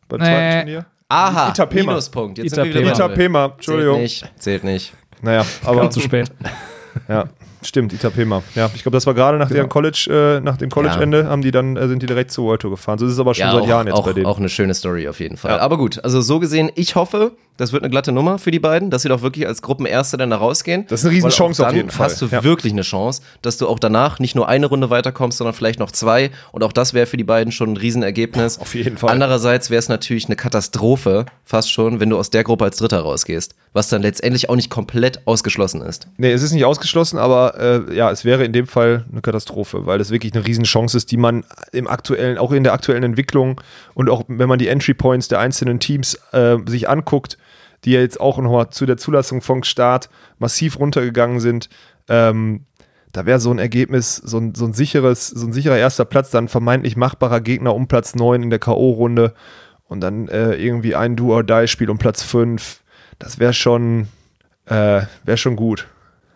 [SPEAKER 6] Beim
[SPEAKER 8] Nee.
[SPEAKER 6] zweiten Turnier?
[SPEAKER 7] Aha,
[SPEAKER 6] Itapema.
[SPEAKER 7] Minuspunkt. Jetzt
[SPEAKER 8] Itapema.
[SPEAKER 7] sind wir wieder bei Null.
[SPEAKER 6] Itapema, Entschuldigung.
[SPEAKER 7] Zählt nicht, zählt nicht.
[SPEAKER 6] Naja, aber
[SPEAKER 8] Kam zu spät. (laughs) (laughs)
[SPEAKER 6] Ja, stimmt, Itapema. Ja, ich glaube, das war gerade nach deren College, äh, nach dem College-Ende, haben die dann, äh, sind die direkt zur World Tour gefahren. So ist es aber schon
[SPEAKER 7] Ja,
[SPEAKER 6] seit
[SPEAKER 7] auch,
[SPEAKER 6] Jahren jetzt
[SPEAKER 7] auch,
[SPEAKER 6] bei denen.
[SPEAKER 7] auch eine schöne Story auf jeden Fall.
[SPEAKER 6] Ja.
[SPEAKER 7] Aber gut, also so gesehen, ich hoffe, das wird eine glatte Nummer für die beiden, dass sie doch wirklich als Gruppenerste dann da rausgehen.
[SPEAKER 6] Das ist eine Riesenchance auf
[SPEAKER 7] dann
[SPEAKER 6] jeden Fall.
[SPEAKER 7] hast du
[SPEAKER 6] Ja.
[SPEAKER 7] wirklich eine Chance, dass du auch danach nicht nur eine Runde weiterkommst, sondern vielleicht noch zwei. Und auch das wäre für die beiden schon ein Riesenergebnis.
[SPEAKER 6] Auf jeden Fall.
[SPEAKER 7] Andererseits wäre es natürlich eine Katastrophe, fast schon, wenn du aus der Gruppe als Dritter rausgehst. Was dann letztendlich auch nicht komplett ausgeschlossen ist.
[SPEAKER 6] Nee, es ist nicht ausgeschlossen, aber äh, ja, es wäre in dem Fall eine Katastrophe, weil es wirklich eine Riesenchance ist, die man im aktuellen, auch in der aktuellen Entwicklung und auch wenn man die Entry Points der einzelnen Teams äh, sich anguckt, die ja jetzt auch nochmal zu der Zulassung vom Start massiv runtergegangen sind, ähm, da wäre so ein Ergebnis, so ein, so ein sicheres, so ein sicherer erster Platz, dann vermeintlich machbarer Gegner um Platz 9 in der K.O.-Runde und dann äh, irgendwie ein Do-or-Die-Spiel um Platz 5. Das wäre schon, äh, wäre schon gut.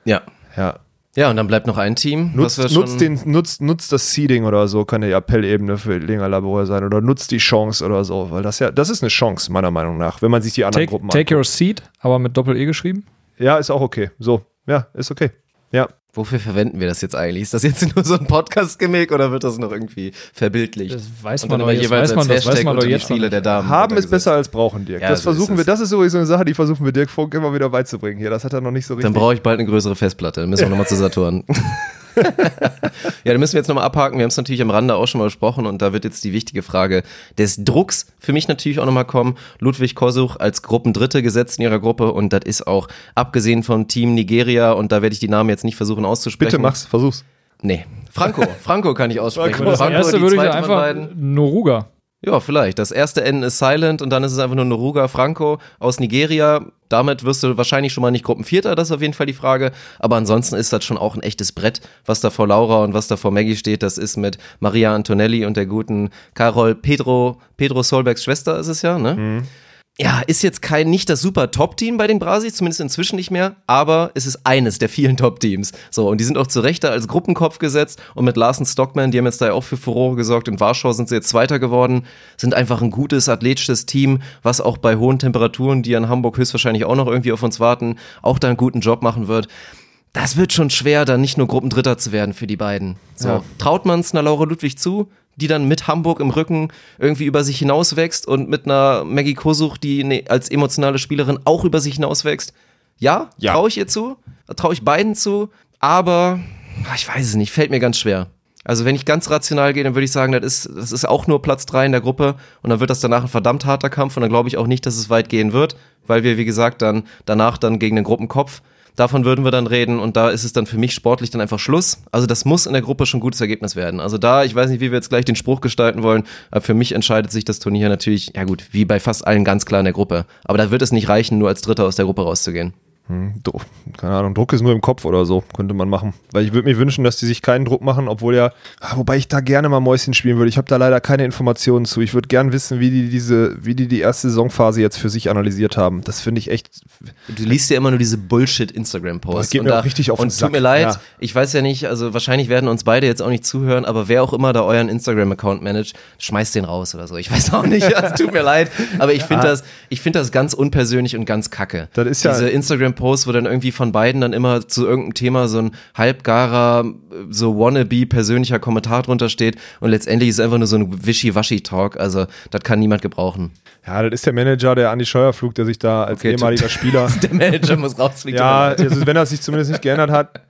[SPEAKER 7] Ja.
[SPEAKER 6] Ja.
[SPEAKER 7] Ja, und dann bleibt noch ein Team.
[SPEAKER 6] Nutzt, nutzt, den, nutzt, nutzt das Seeding oder so, kann die Appellebene für Linger Labor sein. Oder nutzt die Chance oder so, weil das ja, das ist eine Chance, meiner Meinung nach, wenn man sich die anderen
[SPEAKER 8] Take,
[SPEAKER 6] Gruppen
[SPEAKER 8] take your seat, aber mit Doppel-E geschrieben.
[SPEAKER 6] Ja, ist auch okay. So, ja, ist okay. Ja.
[SPEAKER 7] Wofür verwenden wir das jetzt eigentlich? Ist das jetzt nur so ein Podcast-Gimmick oder wird das noch irgendwie verbildlicht?
[SPEAKER 8] Das weiß man doch
[SPEAKER 7] jeweils
[SPEAKER 8] weiß man,
[SPEAKER 7] als
[SPEAKER 8] das weiß
[SPEAKER 7] Hashtag
[SPEAKER 8] man doch
[SPEAKER 7] unter die
[SPEAKER 8] jetzt
[SPEAKER 7] Spiele der Damen.
[SPEAKER 6] Haben ist besser als brauchen, Dirk.
[SPEAKER 7] Ja,
[SPEAKER 6] das
[SPEAKER 7] so ist
[SPEAKER 6] versuchen wir, das ist sowieso eine Sache, die versuchen wir Dirk Funk immer wieder beizubringen hier. Das hat er noch nicht so richtig.
[SPEAKER 7] Dann brauche ich bald eine größere Festplatte. Dann müssen wir nochmal zu Saturn. (laughs) (laughs) ja, da müssen wir jetzt nochmal abhaken. Wir haben es natürlich am Rande auch schon mal besprochen und da wird jetzt die wichtige Frage des Drucks für mich natürlich auch nochmal kommen. Ludwig Kosuch als Gruppendritte gesetzt in ihrer Gruppe und das ist auch abgesehen vom Team Nigeria und da werde ich die Namen jetzt nicht versuchen auszusprechen.
[SPEAKER 6] Bitte mach's, versuch's.
[SPEAKER 7] Nee, Franco. (laughs) Franco kann ich aussprechen.
[SPEAKER 8] Das
[SPEAKER 7] Franco,
[SPEAKER 8] erste
[SPEAKER 7] die
[SPEAKER 8] würde ich einfach. Noruga.
[SPEAKER 7] Ja, vielleicht. Das erste N ist Silent und dann ist es einfach nur Noruga Franco aus Nigeria. Damit wirst du wahrscheinlich schon mal nicht Gruppenvierter, das ist auf jeden Fall die Frage. Aber ansonsten ist das schon auch ein echtes Brett, was da vor Laura und was da vor Maggie steht. Das ist mit Maria Antonelli und der guten Carol Pedro, Pedro Solbergs Schwester ist es ja, ne? Ja, ist jetzt kein, nicht das super Top-Team bei den Brasis, zumindest inzwischen nicht mehr, aber es ist eines der vielen Top-Teams. So, und die sind auch zu Recht da als Gruppenkopf gesetzt und mit Larsen Stockman, die haben jetzt da ja auch für Furore gesorgt. In Warschau sind sie jetzt Zweiter geworden, sind einfach ein gutes, athletisches Team, was auch bei hohen Temperaturen, die an Hamburg höchstwahrscheinlich auch noch irgendwie auf uns warten, auch da einen guten Job machen wird. Das wird schon schwer, da nicht nur Gruppendritter zu werden für die beiden. So,
[SPEAKER 6] Ja.
[SPEAKER 7] traut man es einer Laura Ludwig zu, die dann mit Hamburg im Rücken irgendwie über sich hinauswächst und mit einer Maggie Kosuch, die ne, als emotionale Spielerin auch über sich hinauswächst? Ja,
[SPEAKER 6] Ja.
[SPEAKER 7] traue ich ihr zu, traue ich beiden zu, aber ah, ich weiß es nicht, fällt mir ganz schwer. Also wenn ich ganz rational gehe, dann würde ich sagen, das ist, das ist auch nur Platz drei in der Gruppe und dann wird das danach ein verdammt harter Kampf und dann glaube ich auch nicht, dass es weit gehen wird, weil wir, wie gesagt, dann danach dann gegen den Gruppenkopf Davon würden wir dann reden und da ist es dann für mich sportlich dann einfach Schluss. Also das muss in der Gruppe schon ein gutes Ergebnis werden. Also da, ich weiß nicht, wie wir jetzt gleich den Spruch gestalten wollen, aber für mich entscheidet sich das Turnier natürlich, ja gut, wie bei fast allen ganz klar in der Gruppe. Aber da wird es nicht reichen, nur als Dritter aus der Gruppe rauszugehen.
[SPEAKER 6] Dro- keine Ahnung, Druck ist nur im Kopf oder so, könnte man machen. Weil ich würde mir wünschen, dass die sich keinen Druck machen, obwohl ja, ah, wobei ich da gerne mal Mäuschen spielen würde. Ich habe da leider keine Informationen zu. Ich würde gern wissen, wie die diese, wie die die erste Saisonphase jetzt für sich analysiert haben. Das finde ich echt,
[SPEAKER 7] Du liest ja immer nur diese Bullshit-Instagram-Posts.
[SPEAKER 6] das geht mir
[SPEAKER 7] da-
[SPEAKER 6] richtig auf den
[SPEAKER 7] Und
[SPEAKER 6] Sack.
[SPEAKER 7] tut mir leid,
[SPEAKER 6] Ja.
[SPEAKER 7] ich weiß ja nicht, also wahrscheinlich werden uns beide jetzt auch nicht zuhören, aber wer auch immer da euren Instagram-Account managt, schmeißt den raus oder so. Ich weiß auch nicht, (laughs) es tut mir leid, aber ich finde das, ich finde das ganz unpersönlich und ganz kacke.
[SPEAKER 6] Das ist ja-
[SPEAKER 7] Diese Instagram-Posts, wo dann irgendwie von beiden dann immer zu irgendeinem Thema so ein halbgarer, so wannabe persönlicher Kommentar drunter steht und letztendlich ist es einfach nur so ein Wischi-Waschi-Talk, also das kann niemand gebrauchen.
[SPEAKER 6] ja, das ist der Manager, der Andi Scheuerflug, der sich da als
[SPEAKER 7] Okay,
[SPEAKER 6] ehemaliger Spieler (laughs)
[SPEAKER 7] Der Manager muss rausfliegen.
[SPEAKER 6] Ja, also wenn er sich zumindest nicht geändert hat,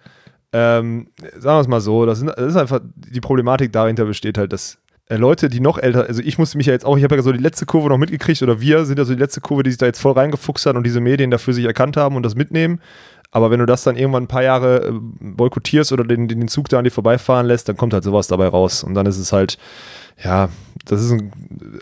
[SPEAKER 6] ähm, sagen wir es mal so, das, sind, das ist einfach, die Problematik dahinter besteht halt, dass Leute, die noch älter, also ich musste mich ja jetzt auch, ich habe ja so die letzte Kurve noch mitgekriegt oder wir sind ja so die letzte Kurve, die sich da jetzt voll reingefuchst hat und diese Medien dafür sich erkannt haben und das mitnehmen. Aber wenn du das dann irgendwann ein paar Jahre äh, boykottierst oder den, den Zug da an dir vorbeifahren lässt, dann kommt halt sowas dabei raus. Und dann ist es halt, ja, das ist ein,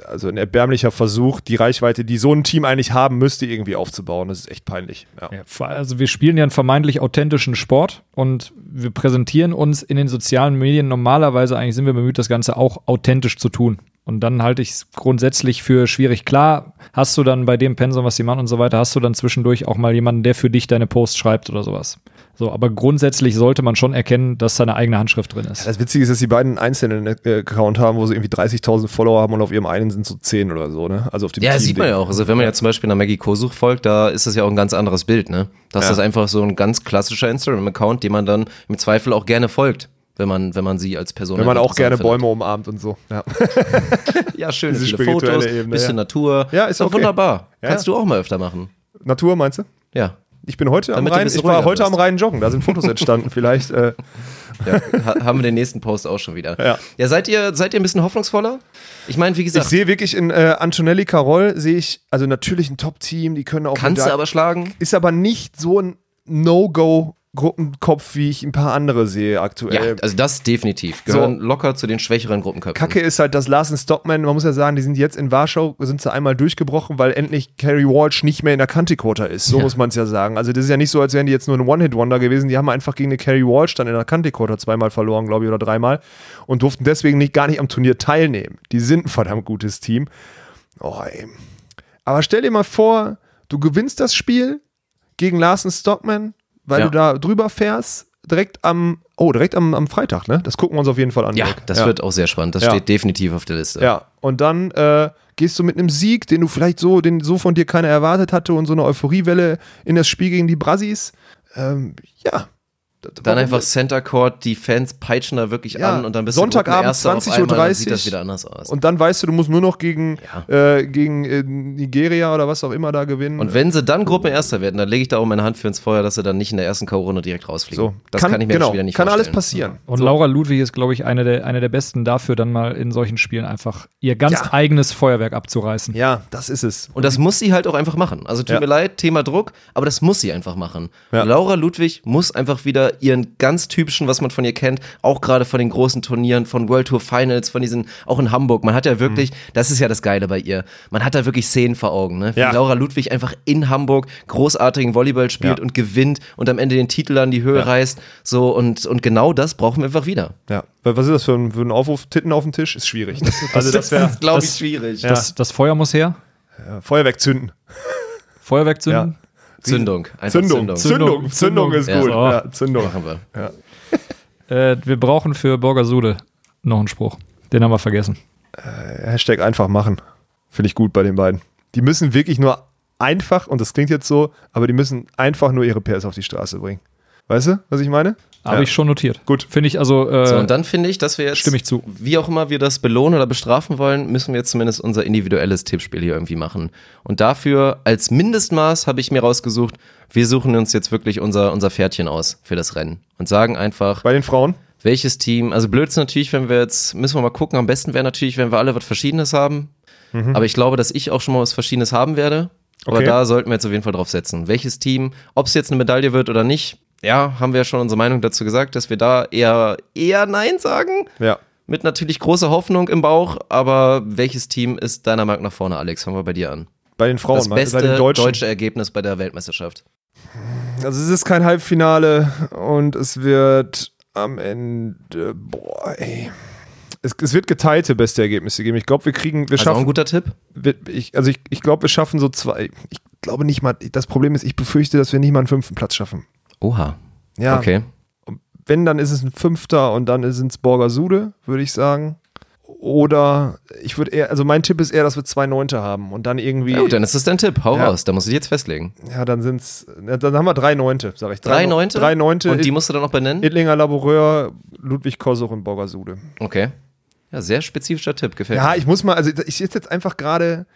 [SPEAKER 6] also ein erbärmlicher Versuch, die Reichweite, die so ein Team eigentlich haben müsste, irgendwie aufzubauen. Das ist echt peinlich. Ja.
[SPEAKER 8] Ja, also wir spielen ja einen vermeintlich authentischen Sport und wir präsentieren uns in den sozialen Medien. Normalerweise eigentlich sind wir bemüht, das Ganze auch authentisch zu tun. Und dann halte ich es grundsätzlich für schwierig. Klar, hast du dann bei dem Pensum, was sie machen und so weiter, hast du dann zwischendurch auch mal jemanden, der für dich deine Posts schreibt oder sowas. So, aber grundsätzlich sollte man schon erkennen, dass seine eigene Handschrift drin ist.
[SPEAKER 6] Das Witzige ist, dass die beiden einen einzelnen äh, Account haben, wo sie irgendwie 30.000 Follower haben und auf ihrem einen sind so 10 oder so, ne? Also auf dem
[SPEAKER 7] Ja,
[SPEAKER 6] Team
[SPEAKER 7] sieht man ja auch. Also wenn man ja zum Beispiel einer Maggie Kosuch folgt, da ist das ja auch ein ganz anderes Bild, ne? Das
[SPEAKER 6] Ja.
[SPEAKER 7] ist einfach so ein ganz klassischer Instagram-Account, dem man dann im Zweifel auch gerne folgt, wenn man, wenn man sie als Person
[SPEAKER 6] Wenn man
[SPEAKER 7] einfach
[SPEAKER 6] auch gerne
[SPEAKER 7] interessant
[SPEAKER 6] Bäume umarmt und so. Ja,
[SPEAKER 7] findet. (laughs) Ja, schön, viele Fotos,
[SPEAKER 6] Ebene,
[SPEAKER 7] bisschen
[SPEAKER 6] ja.
[SPEAKER 7] Natur.
[SPEAKER 6] Ja, ist
[SPEAKER 7] doch
[SPEAKER 6] okay.
[SPEAKER 7] wunderbar.
[SPEAKER 6] Ja,
[SPEAKER 7] Kannst
[SPEAKER 6] ja.
[SPEAKER 7] du auch mal öfter machen.
[SPEAKER 6] Natur, meinst du?
[SPEAKER 7] Ja.
[SPEAKER 6] Ich bin heute am
[SPEAKER 7] Damit ein
[SPEAKER 6] Rhein, ich war heute
[SPEAKER 7] bist.
[SPEAKER 6] am Rhein joggen, da sind Fotos entstanden. Vielleicht, äh,
[SPEAKER 7] ja. Ha- haben wir den nächsten Post auch schon wieder.
[SPEAKER 6] Ja.
[SPEAKER 7] ja seid ihr, seid ihr ein bisschen hoffnungsvoller? Ich meine, wie
[SPEAKER 6] ich
[SPEAKER 7] gesagt,
[SPEAKER 6] sehe wirklich in äh, Antonelli Carol, sehe ich, also natürlich ein Top-Team, die können auch.
[SPEAKER 7] kannst du aber schlagen.
[SPEAKER 6] Ist aber nicht so ein No-Go Gruppenkopf, wie ich ein paar andere sehe aktuell.
[SPEAKER 7] Ja, also das definitiv. Gehören locker zu den schwächeren Gruppenköpfen.
[SPEAKER 6] Kacke ist halt, dass Larsen Stockman, man muss ja sagen, die sind jetzt in Warschau, sind sie einmal durchgebrochen, weil endlich Carrie Walsh nicht mehr in der Kantikota ist. So
[SPEAKER 7] Ja.
[SPEAKER 6] muss man es ja sagen. Also das ist ja nicht so, als wären die jetzt nur ein One-Hit-Wonder gewesen. Die haben einfach gegen eine Carrie Walsh dann in der Kantikota zweimal verloren, glaube ich, oder dreimal und durften deswegen nicht, gar nicht am Turnier teilnehmen. Die sind ein verdammt gutes Team. Oh, ey. Aber stell dir mal vor, du gewinnst das Spiel gegen Larsen Stockman, weil
[SPEAKER 7] Ja.
[SPEAKER 6] du da drüber fährst, direkt am, oh, direkt am, am Freitag, ne? Das gucken wir uns auf jeden Fall an.
[SPEAKER 7] Ja,
[SPEAKER 6] Dirk.
[SPEAKER 7] das wird auch sehr spannend. Das
[SPEAKER 6] Ja.
[SPEAKER 7] steht definitiv auf der Liste.
[SPEAKER 6] Ja, und dann äh, gehst du mit einem Sieg, den du vielleicht so, den so von dir keiner erwartet hatte und so eine Euphoriewelle in das Spiel gegen die Brasis. Ähm, ja,
[SPEAKER 7] Dann einfach Center Court, die Fans peitschen da wirklich
[SPEAKER 6] Ja,
[SPEAKER 7] an und dann bist
[SPEAKER 6] Sonntagabend,
[SPEAKER 7] du auf
[SPEAKER 6] 20:30
[SPEAKER 7] einmal, dann sieht das wieder anders aus.
[SPEAKER 6] Und dann weißt du, du musst nur noch gegen, äh, gegen äh, Nigeria oder was auch immer da gewinnen.
[SPEAKER 7] Und wenn sie dann Gruppenerster werden, dann lege ich da auch meine Hand für ins Feuer, dass sie dann nicht in der ersten K.O.-Runde direkt rausfliegen.
[SPEAKER 6] so,
[SPEAKER 7] Das
[SPEAKER 6] kann,
[SPEAKER 7] kann ich mir
[SPEAKER 6] genau,
[SPEAKER 7] jetzt wieder nicht
[SPEAKER 6] kann alles
[SPEAKER 7] vorstellen.
[SPEAKER 6] passieren.
[SPEAKER 8] Und Laura Ludwig ist, glaube ich, eine der, eine der besten dafür, dann mal in solchen Spielen einfach ihr ganz
[SPEAKER 6] Ja.
[SPEAKER 8] eigenes Feuerwerk abzureißen.
[SPEAKER 6] Ja, das ist es.
[SPEAKER 7] Und das muss sie halt auch einfach machen. Also tut
[SPEAKER 6] Ja.
[SPEAKER 7] mir leid, Thema Druck, aber das muss sie einfach machen.
[SPEAKER 6] Ja.
[SPEAKER 7] Laura Ludwig muss einfach wieder ihren ganz typischen, was man von ihr kennt, auch gerade von den großen Turnieren, von World Tour Finals, von diesen, auch in Hamburg. Man hat ja wirklich, das ist ja das Geile bei ihr, man hat da wirklich Szenen vor Augen, ne? Wie
[SPEAKER 6] Ja.
[SPEAKER 7] Laura Ludwig einfach in Hamburg großartigen Volleyball spielt
[SPEAKER 6] Ja.
[SPEAKER 7] und gewinnt und am Ende den Titel an die Höhe
[SPEAKER 6] Ja.
[SPEAKER 7] reißt. So, und, und genau das brauchen wir einfach wieder.
[SPEAKER 6] Ja. Was ist das für ein, für ein Aufruf? Titten auf dem Tisch? Ist schwierig. Das, (laughs) also das wäre
[SPEAKER 7] glaube
[SPEAKER 8] das-
[SPEAKER 7] ich, schwierig.
[SPEAKER 6] Ja.
[SPEAKER 8] Das, das Feuer muss her.
[SPEAKER 6] ja, Feuerwerk zünden.
[SPEAKER 8] Feuerwerk zünden.
[SPEAKER 7] Zündung.
[SPEAKER 6] Zündung.
[SPEAKER 7] Zündung.
[SPEAKER 6] Zündung. Zündung ist
[SPEAKER 7] Ja,
[SPEAKER 6] gut. Ja, Zündung.
[SPEAKER 7] Machen wir.
[SPEAKER 8] Äh, wir brauchen für Borgasude noch einen Spruch. Den haben wir vergessen.
[SPEAKER 6] Hashtag einfach machen. Finde ich gut bei den beiden. Die müssen wirklich nur einfach, und das klingt jetzt so, aber die müssen einfach nur ihre PS auf die Straße bringen. Weißt du, was ich meine?
[SPEAKER 8] Habe
[SPEAKER 6] Ja.
[SPEAKER 8] ich schon notiert.
[SPEAKER 6] Gut.
[SPEAKER 8] Finde ich also. Äh,
[SPEAKER 7] So, und dann finde ich, dass wir jetzt,
[SPEAKER 8] Stimme ich zu.
[SPEAKER 7] wie auch immer wir das belohnen oder bestrafen wollen, müssen wir jetzt zumindest unser individuelles Tippspiel hier irgendwie machen. Und dafür als Mindestmaß habe ich mir rausgesucht, wir suchen uns jetzt wirklich unser, unser Pferdchen aus für das Rennen und sagen einfach,
[SPEAKER 6] Bei den Frauen?
[SPEAKER 7] welches Team, also blöd ist natürlich, wenn wir jetzt, müssen wir mal gucken, am besten wäre natürlich, wenn wir alle was Verschiedenes haben. Aber ich glaube, dass ich auch schon mal was Verschiedenes haben werde. Aber
[SPEAKER 6] Okay.
[SPEAKER 7] da sollten wir jetzt auf jeden Fall drauf setzen. Welches Team, ob es jetzt eine Medaille wird oder nicht, ja, haben wir ja schon unsere Meinung dazu gesagt, dass wir da eher, eher Nein sagen.
[SPEAKER 6] Ja.
[SPEAKER 7] Mit natürlich großer Hoffnung im Bauch, aber welches Team ist deiner Meinung nach vorne, Alex? Fangen wir bei dir an.
[SPEAKER 6] Bei den Frauen,
[SPEAKER 7] Das
[SPEAKER 6] bei den
[SPEAKER 7] beste
[SPEAKER 6] Deutschen.
[SPEAKER 7] deutsche Ergebnis bei der Weltmeisterschaft.
[SPEAKER 6] Also es ist kein Halbfinale und es wird am Ende, boah, ey. Es, es wird geteilte beste Ergebnisse geben. Ich glaube, wir kriegen, wir
[SPEAKER 7] Also auch ein
[SPEAKER 6] schaffen,
[SPEAKER 7] guter Tipp.
[SPEAKER 6] wir, ich, also ich, ich glaube, wir schaffen so zwei. Ich glaube nicht mal, das Problem ist, ich befürchte, dass wir nicht mal einen fünften Platz schaffen.
[SPEAKER 7] Oha.
[SPEAKER 6] Ja,
[SPEAKER 7] Okay.
[SPEAKER 6] wenn, dann ist es ein Fünfter und dann sind es Borgasude, würde ich sagen. Oder ich würde eher, also mein Tipp ist eher, dass wir zwei Neunte haben und dann irgendwie,
[SPEAKER 7] Ja, gut, dann ist das dein Tipp. Hau
[SPEAKER 6] Ja.
[SPEAKER 7] raus. Da musst du dich jetzt festlegen.
[SPEAKER 6] ja, dann sind es, dann haben wir drei Neunte, sage ich.
[SPEAKER 7] Drei
[SPEAKER 6] Neu-
[SPEAKER 7] Neunte?
[SPEAKER 6] Drei Neunte.
[SPEAKER 7] Und die musst du dann noch benennen?
[SPEAKER 6] Idlinger Laboureur, Ludwig Kosuch und Borgasude.
[SPEAKER 7] Okay. Ja, sehr spezifischer Tipp. Gefällt
[SPEAKER 6] Ja,
[SPEAKER 7] mir.
[SPEAKER 6] ich muss mal, also ich sitze jetzt einfach gerade,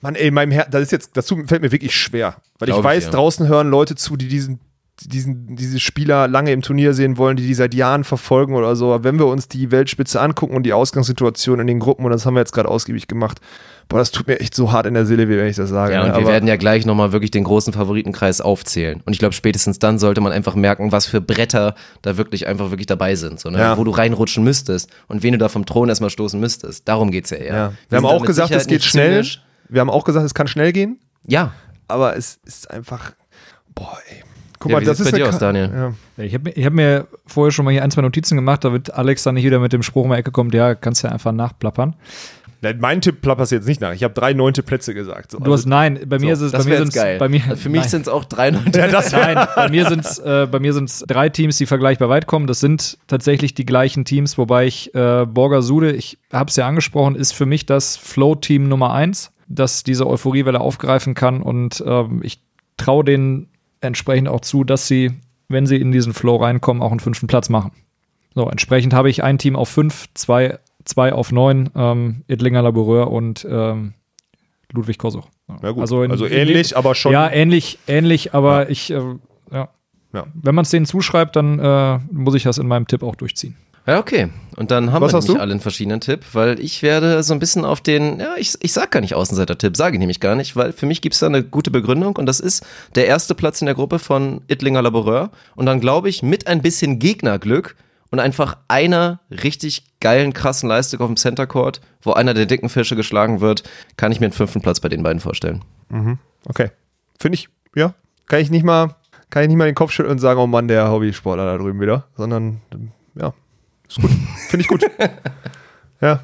[SPEAKER 6] Mann, ey, meinem Herz, das ist jetzt, das fällt mir wirklich schwer. Weil
[SPEAKER 7] Glaub
[SPEAKER 6] ich
[SPEAKER 7] ich,
[SPEAKER 6] weiß,
[SPEAKER 7] ja.
[SPEAKER 6] draußen hören Leute zu, die diesen, diesen, diese Spieler lange im Turnier sehen wollen, die die seit Jahren verfolgen oder so. Aber wenn wir uns die Weltspitze angucken und die Ausgangssituation in den Gruppen, und das haben wir jetzt gerade ausgiebig gemacht, boah, das tut mir echt so hart in der Seele, wie wenn ich das sage.
[SPEAKER 7] Ja,
[SPEAKER 6] ne?
[SPEAKER 7] und wir
[SPEAKER 6] Aber-
[SPEAKER 7] werden ja gleich nochmal wirklich den großen Favoritenkreis aufzählen. Und ich glaube, spätestens dann sollte man einfach merken, was für Bretter da wirklich einfach wirklich dabei sind. So, ne?
[SPEAKER 6] Ja.
[SPEAKER 7] Wo du reinrutschen müsstest und wen du da vom Thron erstmal stoßen müsstest. Darum geht's ja eher.
[SPEAKER 6] ja. Wir,
[SPEAKER 7] sind
[SPEAKER 6] haben auch gesagt, es geht schnell.
[SPEAKER 7] zynisch.
[SPEAKER 6] Wir haben auch gesagt, es kann schnell gehen,
[SPEAKER 7] Ja.
[SPEAKER 6] aber es ist einfach, boah, ey. Guck
[SPEAKER 7] Ja,
[SPEAKER 6] mal,
[SPEAKER 7] wie
[SPEAKER 6] das ist
[SPEAKER 7] bei dir aus, Daniel?
[SPEAKER 6] Ja.
[SPEAKER 8] Ich habe hab mir vorher schon mal hier ein, zwei Notizen gemacht, damit Alex dann nicht wieder mit dem Spruch um die Ecke kommt, ja, kannst ja einfach nachplappern.
[SPEAKER 6] Nein, Mein Tipp plapperst jetzt nicht nach. Ich habe drei neunte Plätze gesagt. So.
[SPEAKER 8] Du hast nein, bei mir
[SPEAKER 6] so,
[SPEAKER 8] ist es,
[SPEAKER 7] Das
[SPEAKER 8] bei mir
[SPEAKER 7] wäre
[SPEAKER 8] sind
[SPEAKER 7] jetzt geil.
[SPEAKER 8] bei mir,
[SPEAKER 7] Also für mich sind es auch drei Neunte.
[SPEAKER 6] ja, das
[SPEAKER 8] Nein, bei mir sind es äh, bei mir sind's drei Teams, die vergleichbar weit kommen. Das sind tatsächlich die gleichen Teams, wobei ich äh, Borger Sude, ich habe es ja angesprochen, ist für mich das Flow-Team Nummer eins, das diese Euphoriewelle aufgreifen kann und ähm, ich traue denen entsprechend auch zu, dass sie, wenn sie in diesen Flow reinkommen, auch einen fünften Platz machen. So, entsprechend habe ich ein Team auf fünf, zwei, zwei auf neun, ähm, Idlinger Laboureur und ähm, Ludwig Kosuch.
[SPEAKER 6] Ja.
[SPEAKER 8] Also,
[SPEAKER 6] Also,
[SPEAKER 8] in- in
[SPEAKER 6] ähnlich,
[SPEAKER 8] dem-
[SPEAKER 6] aber schon.
[SPEAKER 8] ja, ähnlich, ähnlich, aber ich, äh, ja.
[SPEAKER 6] Ja.
[SPEAKER 8] Wenn man es denen zuschreibt, dann äh, muss ich das in meinem Tipp auch durchziehen.
[SPEAKER 7] Ja, okay. Und dann haben
[SPEAKER 6] Was
[SPEAKER 7] wir
[SPEAKER 6] du?
[SPEAKER 7] alle einen verschiedenen Tipp, weil ich werde so ein bisschen auf den, ja, ich, ich sag gar nicht Außenseiter-Tipp, sage ich nämlich gar nicht, weil für mich gibt es da eine gute Begründung und das ist der erste Platz in der Gruppe von Ittlinger Laboureur und dann glaube ich mit ein bisschen Gegnerglück und einfach einer richtig geilen, krassen Leistung auf dem Center Court, wo einer der dicken Fische geschlagen wird, kann ich mir einen fünften Platz bei den beiden vorstellen.
[SPEAKER 6] Okay. Finde ich, ja. Kann ich nicht mal, kann ich nicht mal den Kopf schütteln und sagen, oh Mann, der Hobbysportler da drüben wieder, sondern, ja, ist gut. Finde ich gut. (laughs) ja.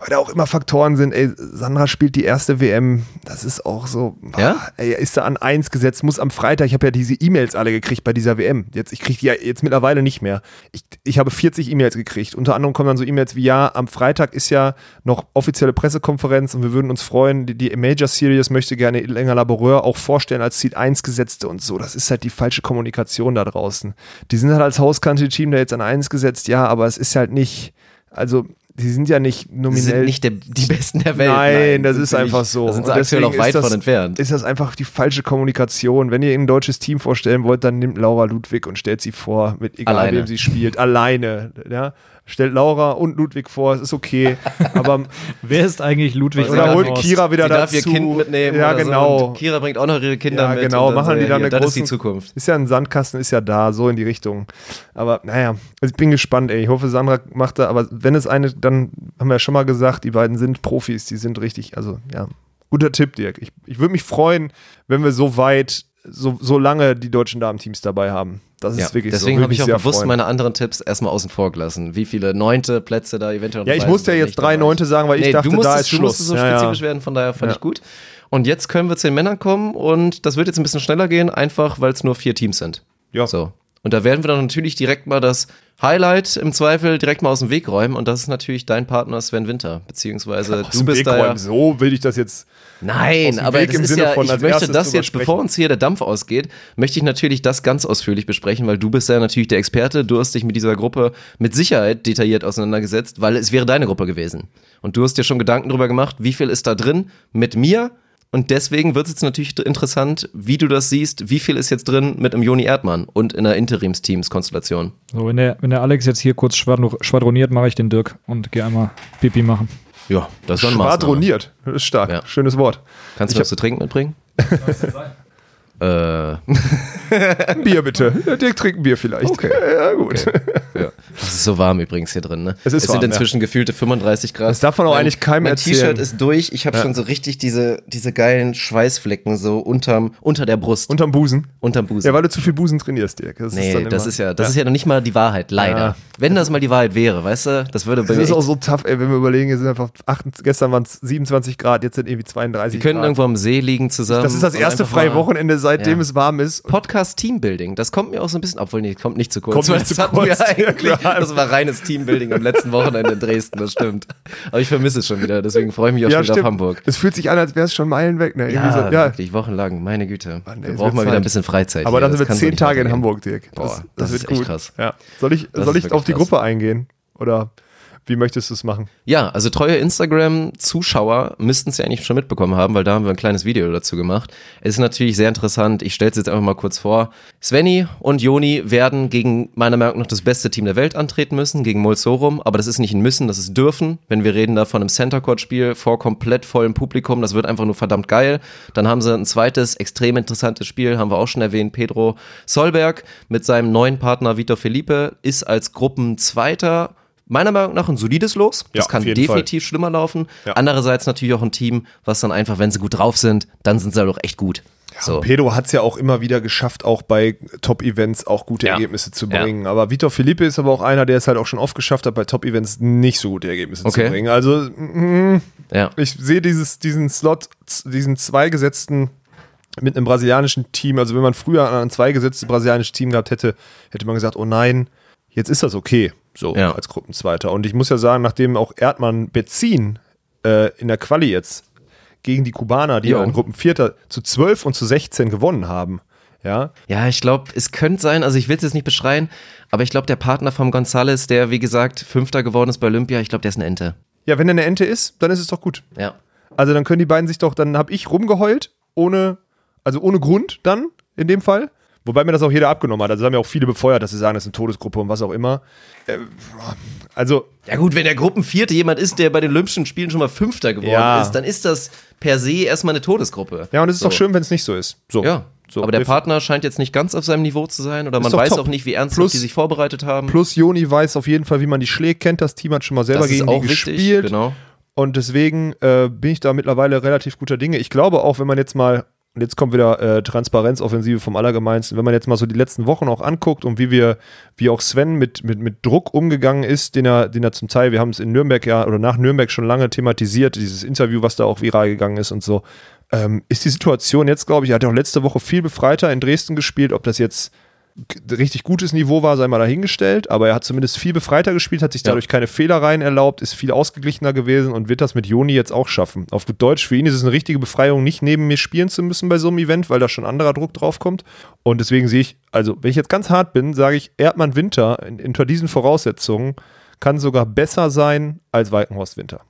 [SPEAKER 6] Weil da auch immer Faktoren sind. Ey, Sandra spielt die erste WM, das ist auch so.
[SPEAKER 7] Ja?
[SPEAKER 6] Ey, ist da an eins gesetzt, muss am Freitag, ich habe ja diese E-Mails alle gekriegt bei dieser WM. Jetzt, ich kriege die ja jetzt mittlerweile nicht mehr. Ich, ich habe 40 E-Mails gekriegt. Unter anderem kommen dann so E-Mails wie, ja, am Freitag ist ja noch offizielle Pressekonferenz und wir würden uns freuen, die, die Major Series möchte gerne länger Laboreur auch vorstellen als Seed 1 Gesetzte und so. Das ist halt die falsche Kommunikation da draußen. Die sind halt als Hauscountry-Team da jetzt an 1 gesetzt, ja, aber es ist halt nicht, also die sind ja nicht
[SPEAKER 7] Sie
[SPEAKER 6] nominell.
[SPEAKER 7] sind nicht der, die Besten der Welt.
[SPEAKER 6] Nein, das
[SPEAKER 7] sind
[SPEAKER 6] ist
[SPEAKER 7] sie
[SPEAKER 6] einfach
[SPEAKER 7] nicht.
[SPEAKER 6] so.
[SPEAKER 7] Da sind sie aktuell auch weit
[SPEAKER 6] ist das-
[SPEAKER 7] von entfernt.
[SPEAKER 6] Ist das einfach die falsche Kommunikation? Wenn ihr ein deutsches Team vorstellen wollt, dann nimmt Laura Ludwig und stellt sie vor, mit egal
[SPEAKER 7] Alleine.
[SPEAKER 6] wem sie spielt, alleine. Ja? Stellt Laura und Ludwig vor, es ist okay. (laughs) Aber
[SPEAKER 8] Wer ist eigentlich Ludwig
[SPEAKER 6] oder holt? Kira wieder
[SPEAKER 7] Sie darf
[SPEAKER 6] dazu.
[SPEAKER 7] ihr Kind mitnehmen.
[SPEAKER 6] Ja, genau.
[SPEAKER 7] So. Kira bringt auch noch ihre Kinder
[SPEAKER 6] Ja,
[SPEAKER 7] mit.
[SPEAKER 6] genau, machen die dann
[SPEAKER 7] ja,
[SPEAKER 6] eine
[SPEAKER 7] Das ist die Zukunft.
[SPEAKER 6] Ist ja ein Sandkasten, ist ja da, so in die Richtung. Aber naja, also ich bin gespannt, ey. Ich hoffe, Sandra macht da, aber wenn es eine, dann haben wir ja schon mal gesagt, die beiden sind Profis, die sind richtig, also ja, guter Tipp, Dirk. Ich, ich würde mich freuen, wenn wir so weit, so, so lange die deutschen Damenteams dabei haben. Das
[SPEAKER 7] Ja,
[SPEAKER 6] ist wirklich
[SPEAKER 7] deswegen
[SPEAKER 6] so.
[SPEAKER 7] habe ich auch bewusst
[SPEAKER 6] freuen.
[SPEAKER 7] meine anderen Tipps erstmal außen vor gelassen. Wie viele neunte Plätze da eventuell noch
[SPEAKER 6] Ja, ich musste ja jetzt drei Neunte sagen, weil ich
[SPEAKER 7] Nee,
[SPEAKER 6] dachte,
[SPEAKER 7] du musstest,
[SPEAKER 6] da ist
[SPEAKER 7] du
[SPEAKER 6] Schluss.
[SPEAKER 7] so
[SPEAKER 6] Ja, ja.
[SPEAKER 7] spezifisch werden, von daher fand
[SPEAKER 6] Ja.
[SPEAKER 7] ich gut. Und jetzt können wir zu den Männern kommen und das wird jetzt ein bisschen schneller gehen, einfach weil es nur vier Teams sind.
[SPEAKER 6] Ja.
[SPEAKER 7] So. Und da werden wir dann natürlich direkt mal das Highlight im Zweifel direkt mal aus dem Weg räumen und das ist natürlich dein Partner Sven Winter, beziehungsweise
[SPEAKER 6] Aus
[SPEAKER 7] du
[SPEAKER 6] dem
[SPEAKER 7] bist
[SPEAKER 6] Weg
[SPEAKER 7] da ja.
[SPEAKER 6] So will ich das jetzt.
[SPEAKER 7] Nein,
[SPEAKER 6] dem
[SPEAKER 7] aber
[SPEAKER 6] Weg
[SPEAKER 7] das
[SPEAKER 6] im
[SPEAKER 7] ist
[SPEAKER 6] Sinne
[SPEAKER 7] ja,
[SPEAKER 6] von
[SPEAKER 7] ich möchte das jetzt, bevor uns hier der Dampf ausgeht, möchte ich natürlich das ganz ausführlich besprechen, weil du bist ja natürlich der Experte, du hast dich mit dieser Gruppe mit Sicherheit detailliert auseinandergesetzt, weil es wäre deine Gruppe gewesen. Und du hast dir schon Gedanken darüber gemacht, wie viel ist da drin mit mir und deswegen wird es jetzt natürlich interessant, wie du das siehst, wie viel ist jetzt drin mit einem Joni Erdmann und in einer Interimsteams-Konstellation.
[SPEAKER 8] So, wenn der, wenn der Alex jetzt hier kurz schwadro- schwadroniert, mache ich den Dirk und gehe einmal Pipi machen.
[SPEAKER 7] Ja, das ist Maßnahme.
[SPEAKER 6] Schwadroniert. Das ist stark.
[SPEAKER 7] Ja.
[SPEAKER 6] Schönes Wort.
[SPEAKER 7] Kannst du
[SPEAKER 6] Ich
[SPEAKER 7] was zu trinken mitbringen? Äh, (laughs)
[SPEAKER 6] Bier bitte. Ja, Dirk trinkt ein Bier vielleicht.
[SPEAKER 7] Okay.
[SPEAKER 6] Ja, gut.
[SPEAKER 7] Ja. Es ist so warm übrigens hier drin, ne?
[SPEAKER 6] Es ist
[SPEAKER 7] sind
[SPEAKER 6] warm,
[SPEAKER 7] inzwischen gefühlte 35 Grad.
[SPEAKER 6] Das darf man auch
[SPEAKER 7] Mein-
[SPEAKER 6] eigentlich keinem
[SPEAKER 7] mein
[SPEAKER 6] erzählen.
[SPEAKER 7] T-Shirt ist durch. Ich habe schon so richtig diese, diese geilen Schweißflecken so unterm, unter der Brust,
[SPEAKER 6] Unterm Busen.
[SPEAKER 7] unterm Busen.
[SPEAKER 6] Ja, weil du zu viel Busen trainierst, Dirk. Das
[SPEAKER 7] nee,
[SPEAKER 6] dann
[SPEAKER 7] das ist ja, das ist ja noch nicht mal die Wahrheit, leider.
[SPEAKER 6] Ja.
[SPEAKER 7] Wenn das mal die Wahrheit wäre, weißt du, das würde bei
[SPEAKER 6] Das
[SPEAKER 7] mir
[SPEAKER 6] ist auch so tough, ey, wenn wir überlegen, hier sind einfach, 8, gestern waren es 27 Grad, jetzt sind irgendwie 32
[SPEAKER 7] Wir könnten
[SPEAKER 6] Grad.
[SPEAKER 7] irgendwo am See liegen zusammen.
[SPEAKER 6] das ist das erste freie Wochenende, seitdem
[SPEAKER 7] Ja.
[SPEAKER 6] es warm ist.
[SPEAKER 7] Podcast Teambuilding, das kommt mir auch so ein bisschen, obwohl nee, kommt nicht zu kurz.
[SPEAKER 6] Kommt nicht
[SPEAKER 7] das
[SPEAKER 6] zu kurz, ja,
[SPEAKER 7] das war reines Teambuilding am letzten Wochenende in Dresden, das stimmt. Aber ich vermisse es schon wieder, deswegen freue ich mich auch schon wieder auf Hamburg.
[SPEAKER 6] Es fühlt sich an, als wäre es schon Meilen weg. Ne?
[SPEAKER 7] Ja,
[SPEAKER 6] so, ja.
[SPEAKER 7] wirklich, wochenlang, meine Güte.
[SPEAKER 6] Mann,
[SPEAKER 7] wir brauchen mal wieder ein bisschen Freizeit.
[SPEAKER 6] Aber dann
[SPEAKER 7] Das
[SPEAKER 6] sind wir zehn Tage in. Hamburg, Dirk.
[SPEAKER 7] Boah,
[SPEAKER 6] das,
[SPEAKER 7] das
[SPEAKER 6] wird
[SPEAKER 7] ist echt
[SPEAKER 6] gut.
[SPEAKER 7] krass.
[SPEAKER 6] Ja. Soll ich,
[SPEAKER 7] Das
[SPEAKER 6] soll ich auf die
[SPEAKER 7] krass.
[SPEAKER 6] Gruppe eingehen? Oder wie möchtest du es machen?
[SPEAKER 7] Ja, also treue Instagram-Zuschauer müssten es ja eigentlich schon mitbekommen haben, weil da haben wir ein kleines Video dazu gemacht. Es ist natürlich sehr interessant. Ich stelle es jetzt einfach mal kurz vor. Svenny und Joni werden gegen meiner Meinung nach das beste Team der Welt antreten müssen, gegen Mulsorum. Aber das ist nicht ein Müssen, das ist Dürfen. Wenn wir reden da von einem Center Court Spiel vor komplett vollem Publikum, das wird einfach nur verdammt geil. Dann haben sie ein zweites extrem interessantes Spiel, haben wir auch schon erwähnt. Pedro Solberg mit seinem neuen Partner Vitor Felipe ist als Gruppenzweiter meiner Meinung nach ein solides Los. Das
[SPEAKER 6] Ja,
[SPEAKER 7] kann definitiv schlimmer laufen.
[SPEAKER 6] Ja.
[SPEAKER 7] Andererseits natürlich auch ein Team, was dann einfach, wenn sie gut drauf sind, dann sind sie halt auch echt gut. so.
[SPEAKER 6] Pedro hat es ja auch immer wieder geschafft, auch bei Top-Events auch gute
[SPEAKER 7] Ja.
[SPEAKER 6] Ergebnisse zu
[SPEAKER 7] Ja.
[SPEAKER 6] bringen. Aber Vitor Felipe ist aber auch einer, der es halt auch schon oft geschafft hat, bei Top-Events nicht so gute Ergebnisse
[SPEAKER 7] Okay.
[SPEAKER 6] zu bringen. Also mm,
[SPEAKER 7] Ja.
[SPEAKER 6] ich sehe dieses, diesen Slot, diesen zweigesetzten mit einem brasilianischen Team. Also wenn man früher an ein zweigesetztes brasilianisches Team gehabt hätte, hätte man gesagt, oh nein, jetzt ist das okay, so
[SPEAKER 7] Ja.
[SPEAKER 6] als Gruppenzweiter. Und ich muss ja sagen, nachdem auch Erdmann Bezin äh, in der Quali jetzt gegen die Kubaner, die ja in Gruppenvierter zu 12 und zu 16 gewonnen haben, ja,
[SPEAKER 7] Ja, ich glaube, es könnte sein, also ich will es jetzt nicht beschreien, aber ich glaube, der Partner vom Gonzales, der wie gesagt Fünfter geworden ist bei Olympia, ich glaube, der ist eine Ente.
[SPEAKER 6] ja, wenn er eine Ente ist, dann ist es doch gut.
[SPEAKER 7] Ja.
[SPEAKER 6] Also dann können die beiden sich doch, dann habe ich rumgeheult, ohne, also ohne Grund dann, in dem Fall. Wobei mir das auch jeder abgenommen hat. Also haben ja auch viele befeuert, dass sie sagen, das ist eine Todesgruppe und was auch immer. Äh, also,
[SPEAKER 7] Ja gut, wenn der Gruppenvierte jemand ist, der bei den Olympischen Spielen schon mal Fünfter geworden
[SPEAKER 6] Ja.
[SPEAKER 7] ist, dann ist das per se erstmal eine Todesgruppe.
[SPEAKER 6] ja, und es ist
[SPEAKER 7] So.
[SPEAKER 6] doch schön, wenn es nicht so ist. So.
[SPEAKER 7] Ja.
[SPEAKER 6] So,
[SPEAKER 7] aber der Partner scheint jetzt nicht ganz auf seinem Niveau zu sein oder man weiß
[SPEAKER 6] top.
[SPEAKER 7] auch nicht, wie ernsthaft
[SPEAKER 6] Plus-
[SPEAKER 7] die sich vorbereitet haben.
[SPEAKER 6] Plus Joni weiß auf jeden Fall, wie man die schlägt, kennt das Team, hat schon mal selber
[SPEAKER 7] das
[SPEAKER 6] gegen die
[SPEAKER 7] wichtig,
[SPEAKER 6] gespielt.
[SPEAKER 7] genau.
[SPEAKER 6] Und deswegen äh, bin ich da mittlerweile relativ guter Dinge. Ich glaube auch, wenn man jetzt mal und jetzt kommt wieder äh, Transparenzoffensive vom Allergemeinsten. Wenn man jetzt mal so die letzten Wochen auch anguckt und wie wir, wie auch Sven mit, mit, mit Druck umgegangen ist, den er, den er zum Teil, wir haben es in Nürnberg ja oder nach Nürnberg schon lange thematisiert, dieses Interview, was da auch viral gegangen ist und so, ähm, ist die Situation jetzt, glaube ich, er hat ja auch letzte Woche viel befreiter in Dresden gespielt, ob das jetzt richtig gutes Niveau war, sei mal dahingestellt, aber er hat zumindest viel befreiter gespielt, hat sich dadurch ja. keine Fehlereien erlaubt, ist viel ausgeglichener gewesen und wird das mit Joni jetzt auch schaffen. Auf gut Deutsch, für ihn ist es eine richtige Befreiung, nicht neben mir spielen zu müssen bei so einem Event, weil da schon anderer Druck drauf kommt. Und deswegen sehe ich, also wenn ich jetzt ganz hart bin, sage ich, Erdmann Winter unter diesen Voraussetzungen kann sogar besser sein als Walkenhorst Winter.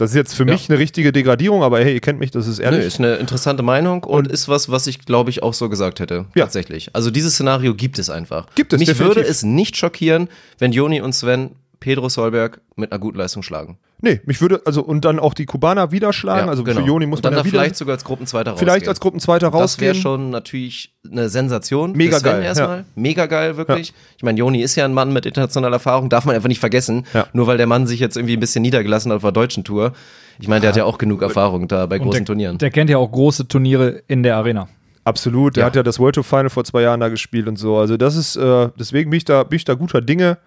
[SPEAKER 6] Das ist jetzt für ja. mich eine richtige Degradierung, aber hey, ihr kennt mich, das ist ehrlich. Nö,
[SPEAKER 7] ist eine interessante Meinung und, und ist was, was ich glaube ich auch so gesagt hätte. Ja. Tatsächlich. Also dieses Szenario gibt es einfach.
[SPEAKER 6] Gibt es.
[SPEAKER 7] Mich definitiv. würde es nicht schockieren, wenn Joni und Sven Pedro Solberg mit einer guten Leistung schlagen.
[SPEAKER 6] Nee, mich würde, also und dann auch die Kubaner wieder schlagen. Ja, also genau. für Joni muss und dann man
[SPEAKER 7] ja wieder, vielleicht sogar als Gruppenzweiter
[SPEAKER 6] rausgehen. Vielleicht als Gruppenzweiter rausgehen.
[SPEAKER 7] Das wäre schon natürlich eine Sensation.
[SPEAKER 6] Mega geil.
[SPEAKER 7] Erstmal. Ja. Mega geil, wirklich. Ja. Ich meine, Joni ist ja ein Mann mit internationaler Erfahrung, darf man einfach nicht vergessen. Nur weil der Mann sich jetzt irgendwie ein bisschen niedergelassen hat auf der deutschen Tour. Ich meine, der hat ja auch genug Erfahrung da bei großen
[SPEAKER 8] der,
[SPEAKER 7] Turnieren.
[SPEAKER 8] Der kennt ja auch große Turniere in der Arena.
[SPEAKER 6] Absolut, der ja. hat ja das World Tour Final vor zwei Jahren da gespielt und so. Also das ist, äh, deswegen bin ich da, bin ich da guter Dinge.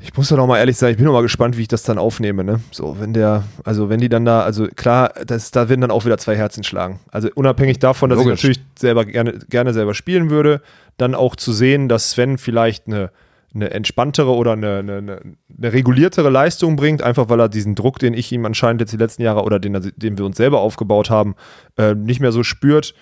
[SPEAKER 6] Ich muss doch noch mal ehrlich sein, ich bin noch mal gespannt, wie ich das dann aufnehme, ne? So, wenn der, also wenn die dann da, also klar, das, da werden dann auch wieder zwei Herzen schlagen. Also unabhängig davon, dass Logisch. ich natürlich selber gerne, gerne selber spielen würde, dann auch zu sehen, dass Sven vielleicht eine, eine entspanntere oder eine, eine, eine, reguliertere Leistung bringt, einfach weil er diesen Druck, den ich ihm anscheinend jetzt die letzten Jahre oder den, den wir uns selber aufgebaut haben, äh, nicht mehr so spürt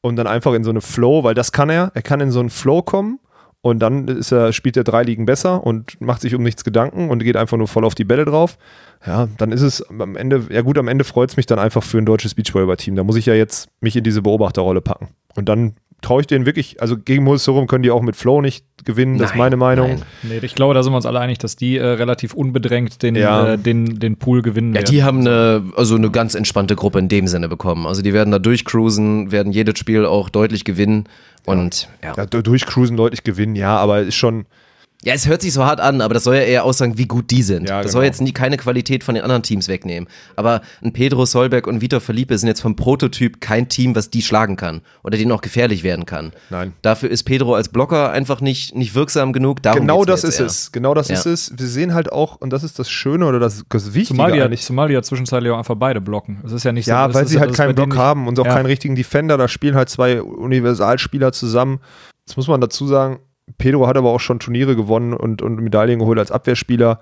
[SPEAKER 6] und dann einfach in so eine Flow, weil das kann er, er kann in so einen Flow kommen und dann ist er, spielt er drei Ligen besser und macht sich um nichts Gedanken und geht einfach nur voll auf die Bälle drauf. Ja, dann ist es am Ende, ja gut, am Ende freut es mich dann einfach für ein deutsches Beachvolleyball-Team. Da muss ich ja jetzt mich in diese Beobachterrolle packen. Und dann traue ich denen wirklich, also gegen Mulserum können die auch mit Flow nicht gewinnen, nein, das ist meine Meinung. Nein.
[SPEAKER 8] Nee, ich glaube, da sind wir uns alle einig, dass die äh, relativ unbedrängt den, ja. äh, den, den Pool gewinnen
[SPEAKER 7] ja, werden. Die haben eine, also eine ganz entspannte Gruppe in dem Sinne bekommen. Also die werden da durchcruisen, werden jedes Spiel auch deutlich gewinnen und ja.
[SPEAKER 6] ja durchcruisen, deutlich gewinnen, ja, aber ist schon
[SPEAKER 7] ja, es hört sich so hart an, aber das soll ja eher aussagen, wie gut die sind. Ja, das genau. soll jetzt nie keine Qualität von den anderen Teams wegnehmen. Aber ein Pedro Solberg und Vitor Felipe sind jetzt vom Prototyp kein Team, was die schlagen kann oder denen auch gefährlich werden kann.
[SPEAKER 6] Nein.
[SPEAKER 7] Dafür ist Pedro als Blocker einfach nicht, nicht wirksam genug. Darum
[SPEAKER 6] genau das ist eher. es. Genau das ja. ist es. Wir sehen halt auch, und das ist das Schöne oder das, das Wichtige
[SPEAKER 8] zumal die, eigentlich. Zumal die ja zwischenzeitlich auch einfach beide blocken. Es ist ja nicht
[SPEAKER 6] ja,
[SPEAKER 8] so.
[SPEAKER 6] Ja, weil sie halt keinen Block haben und auch ja. keinen richtigen Defender. Da spielen halt zwei Universalspieler zusammen. Das muss man dazu sagen Pedro hat aber auch schon Turniere gewonnen und, und Medaillen geholt als Abwehrspieler.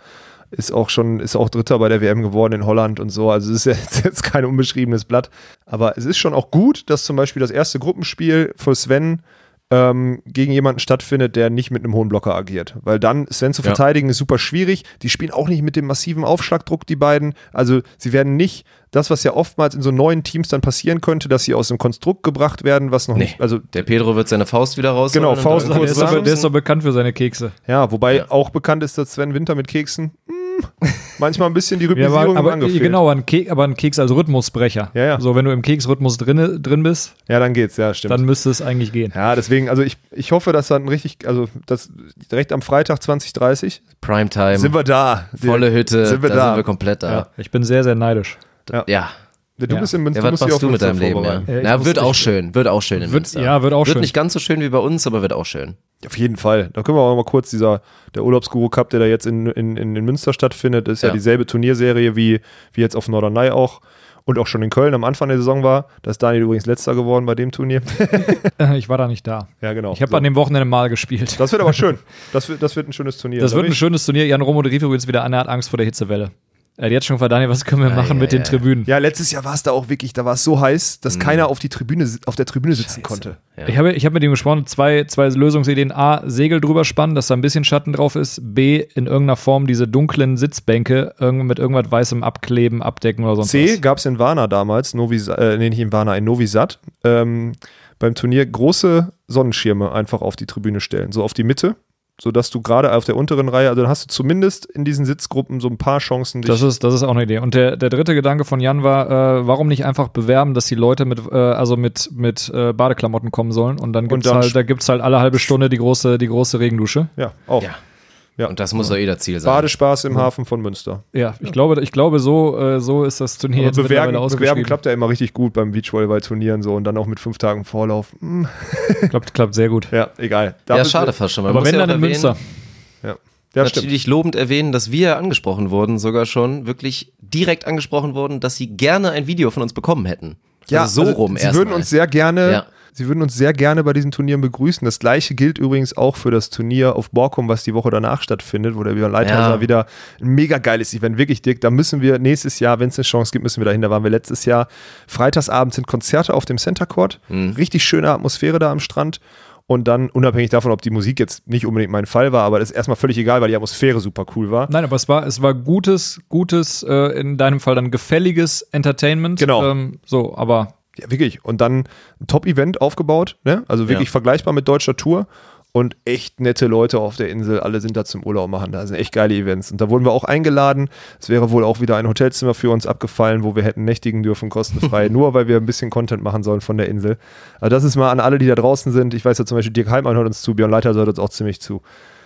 [SPEAKER 6] Ist auch schon, ist auch Dritter bei der WM geworden in Holland und so. Also es ist (laughs) jetzt, jetzt kein unbeschriebenes Blatt. Aber es ist schon auch gut, dass zum Beispiel das erste Gruppenspiel für Sven ähm, gegen jemanden stattfindet, der nicht mit einem hohen Blocker agiert. Weil dann Sven zu verteidigen ja. ist super schwierig. Die spielen auch nicht mit dem massiven Aufschlagdruck, die beiden. Also sie werden nicht das, was ja oftmals in so neuen Teams dann passieren könnte, dass sie aus dem Konstrukt gebracht werden, was noch nee. nicht. Also
[SPEAKER 7] der Pedro wird seine Faust wieder raus.
[SPEAKER 6] Genau, Faust
[SPEAKER 8] kurz der, ist aber, der ist doch bekannt für seine Kekse.
[SPEAKER 6] Ja, wobei ja. auch bekannt ist, dass Sven Winter mit Keksen. Mh, manchmal ein bisschen die Rhythmisierung
[SPEAKER 8] ja, aber, aber Genau, ein Keks, aber ein Keks als Rhythmusbrecher.
[SPEAKER 6] Ja, ja.
[SPEAKER 8] So, wenn du im Keksrhythmus drin, drin bist,
[SPEAKER 6] ja, dann geht's, ja, stimmt.
[SPEAKER 8] Dann müsste es eigentlich gehen.
[SPEAKER 6] Ja, deswegen, also ich, ich hoffe, dass dann richtig, also das direkt am Freitag 2030
[SPEAKER 7] Primetime.
[SPEAKER 6] Sind wir da.
[SPEAKER 7] Volle Hütte,
[SPEAKER 6] sind wir da,
[SPEAKER 7] da. sind wir komplett da.
[SPEAKER 8] Ja, ich bin sehr, sehr neidisch.
[SPEAKER 7] Ja. Ja.
[SPEAKER 6] Du ja. bist in Münster.
[SPEAKER 7] Ja, was machst du mit deinem Leben? Ja, ja wird auch schön. Wird auch schön in
[SPEAKER 8] wird,
[SPEAKER 7] Münster.
[SPEAKER 8] Ja, wird auch
[SPEAKER 7] wird
[SPEAKER 8] schön.
[SPEAKER 7] Wird nicht ganz so schön wie bei uns, aber wird auch schön.
[SPEAKER 6] Auf jeden Fall. Da können wir auch mal kurz dieser, der Urlaubsguru Cup, der da jetzt in, in, in, Münster stattfindet, ist ja. ja dieselbe Turnierserie wie, wie jetzt auf Norderney auch und auch schon in Köln am Anfang der Saison war. Da ist Daniel übrigens letzter geworden bei dem Turnier. (laughs)
[SPEAKER 8] ich war da nicht da.
[SPEAKER 6] Ja, genau.
[SPEAKER 8] Ich habe so. an dem Wochenende mal gespielt.
[SPEAKER 6] Das wird aber schön. (laughs) Das wird, das wird ein schönes Turnier.
[SPEAKER 8] Das da wird ein schönes Turnier. Jan Romo rief übrigens wieder an, er hat Angst vor der Hitzewelle. Er hat jetzt schon gefragt, Daniel, was können wir machen ja, mit ja, den Tribünen?
[SPEAKER 6] Ja, letztes Jahr war es da auch wirklich, da war es so heiß, dass mhm. keiner auf, die Tribüne, auf der Tribüne sitzen Scheiße. konnte.
[SPEAKER 8] Ich habe ich hab mit ihm gesprochen, zwei, zwei Lösungsideen. A, Segel drüber spannen, dass da ein bisschen Schatten drauf ist. B, in irgendeiner Form diese dunklen Sitzbänke mit irgendwas Weißem abkleben, abdecken oder sonst
[SPEAKER 6] C,
[SPEAKER 8] was.
[SPEAKER 6] C, gab es in Warna damals, Novi, äh, nee, nicht in Warna, in Novi Sad, ähm, beim Turnier große Sonnenschirme einfach auf die Tribüne stellen, so auf die Mitte sodass du gerade auf der unteren Reihe, also dann hast du zumindest in diesen Sitzgruppen so ein paar Chancen.
[SPEAKER 8] das ist, das ist auch eine Idee. Und der, der dritte Gedanke von Jan war, äh, warum nicht einfach bewerben, dass die Leute mit, äh, also mit, mit äh, Badeklamotten kommen sollen und dann gibt's und dann halt, da gibt's halt alle halbe Stunde die große, die große Regendusche.
[SPEAKER 6] Ja, auch.
[SPEAKER 7] Ja.
[SPEAKER 6] Ja.
[SPEAKER 7] Und das muss doch eh das Ziel sein.
[SPEAKER 6] Badespaß im Hafen von Münster.
[SPEAKER 8] Ja, ich glaube, ich glaube so, äh, so ist das Turnier
[SPEAKER 6] Aber
[SPEAKER 8] jetzt
[SPEAKER 6] bewerben,
[SPEAKER 8] mittlerweile
[SPEAKER 6] bewerben klappt ja immer richtig gut beim Beachvolleyball-Turnieren so und dann auch mit fünf Tagen Vorlauf. Hm, (laughs)
[SPEAKER 8] klappt, klappt sehr gut.
[SPEAKER 6] ja, egal.
[SPEAKER 7] ja,
[SPEAKER 6] Dafür-
[SPEAKER 7] schade fast schon. Man
[SPEAKER 8] Aber wenn
[SPEAKER 7] ja
[SPEAKER 8] dann in
[SPEAKER 7] erwähnen,
[SPEAKER 8] Münster.
[SPEAKER 6] Ja, ja stimmt.
[SPEAKER 7] natürlich lobend erwähnen, dass wir angesprochen wurden, sogar schon wirklich direkt angesprochen wurden, dass sie gerne ein Video von uns bekommen hätten. also so rum
[SPEAKER 6] Sie
[SPEAKER 7] erst
[SPEAKER 6] würden
[SPEAKER 7] mal.
[SPEAKER 6] uns sehr gerne,
[SPEAKER 7] Ja.
[SPEAKER 6] Sie würden uns sehr gerne bei diesen Turnieren begrüßen. Das gleiche gilt übrigens auch für das Turnier auf Borkum, was die Woche danach stattfindet, wo der Björn Leithauser
[SPEAKER 7] Ja.
[SPEAKER 6] wieder ein mega geiles Event, wirklich dick. Da müssen wir nächstes Jahr, wenn es eine Chance gibt, müssen wir dahin. Da waren wir letztes Jahr. Freitagsabend sind Konzerte auf dem Center Court.
[SPEAKER 7] Mhm.
[SPEAKER 6] Richtig schöne Atmosphäre da am Strand. Und dann, unabhängig davon, ob die Musik jetzt nicht unbedingt mein Fall war, aber das ist erstmal völlig egal, weil die Atmosphäre super cool war.
[SPEAKER 8] Nein, aber es war, es war gutes, gutes, äh, in deinem Fall dann gefälliges Entertainment.
[SPEAKER 6] Genau.
[SPEAKER 8] Ähm, so, aber
[SPEAKER 6] Ja, wirklich. Und dann ein Top-Event aufgebaut, ne? Also wirklich
[SPEAKER 7] Ja.
[SPEAKER 6] vergleichbar mit deutscher Tour. Und echt nette Leute auf der Insel, alle sind da zum Urlaub machen. Da sind echt geile Events. Und da wurden wir auch eingeladen. Es wäre wohl auch wieder ein Hotelzimmer für uns abgefallen, wo wir hätten nächtigen dürfen, kostenfrei, (laughs) nur weil wir ein bisschen Content machen sollen von der Insel. Also das ist mal an alle, die da draußen sind. Ich weiß ja zum Beispiel, Dirk Heimmann hört uns zu, Björn Leiter hört uns auch ziemlich zu,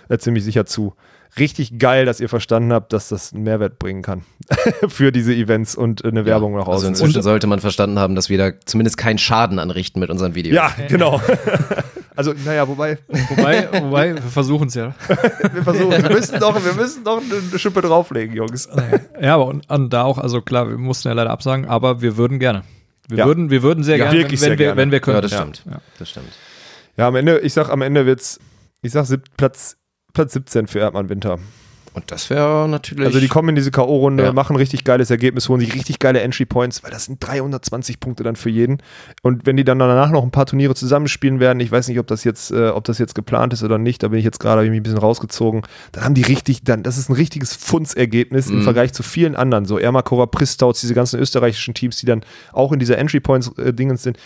[SPEAKER 6] äh, ziemlich sicher zu. Richtig geil, dass ihr verstanden habt, dass das einen Mehrwert bringen kann (laughs) für diese Events und äh, eine Werbung nach
[SPEAKER 7] Also
[SPEAKER 6] außen.
[SPEAKER 7] inzwischen sollte man verstanden haben, dass wir da zumindest keinen Schaden anrichten mit unseren Videos.
[SPEAKER 6] Ja, genau. (laughs) also, naja, wobei,
[SPEAKER 8] wobei, wobei, wir versuchen es ja. (laughs)
[SPEAKER 6] wir versuchen, wir müssen doch, wir müssen doch eine Schippe drauflegen, Jungs.
[SPEAKER 8] Ja, aber und, und da auch, also klar, wir mussten ja leider absagen, aber wir würden gerne. Wir
[SPEAKER 6] Ja.
[SPEAKER 8] würden, wir würden sehr
[SPEAKER 6] Ja,
[SPEAKER 8] gerne,
[SPEAKER 6] wirklich
[SPEAKER 8] wenn,
[SPEAKER 6] sehr
[SPEAKER 8] wir,
[SPEAKER 6] gerne.
[SPEAKER 8] wenn wir können.
[SPEAKER 7] Ja, das
[SPEAKER 6] Ja.
[SPEAKER 7] stimmt.
[SPEAKER 8] Ja.
[SPEAKER 7] Das stimmt.
[SPEAKER 6] Ja, am Ende, ich sag, am Ende wird's, ich sag Platz, Platz 17 für Erdmann Winter.
[SPEAKER 7] Und das wäre natürlich.
[SPEAKER 6] Also die kommen in diese K.O.-Runde,
[SPEAKER 7] Ja.
[SPEAKER 6] machen richtig geiles Ergebnis, holen sich richtig geile Entry Points, weil das sind 320 Punkte dann für jeden. Und wenn die dann danach noch ein paar Turniere zusammenspielen werden, ich weiß nicht, ob das jetzt, äh, ob das jetzt geplant ist oder nicht, da bin ich jetzt gerade hab ich mich ein bisschen rausgezogen, dann haben die richtig, dann, das ist ein richtiges Funsergebnis im Vergleich zu vielen anderen, so Ermakova, Pristauz, diese ganzen österreichischen Teams, die dann auch in dieser Entry Points äh, sind,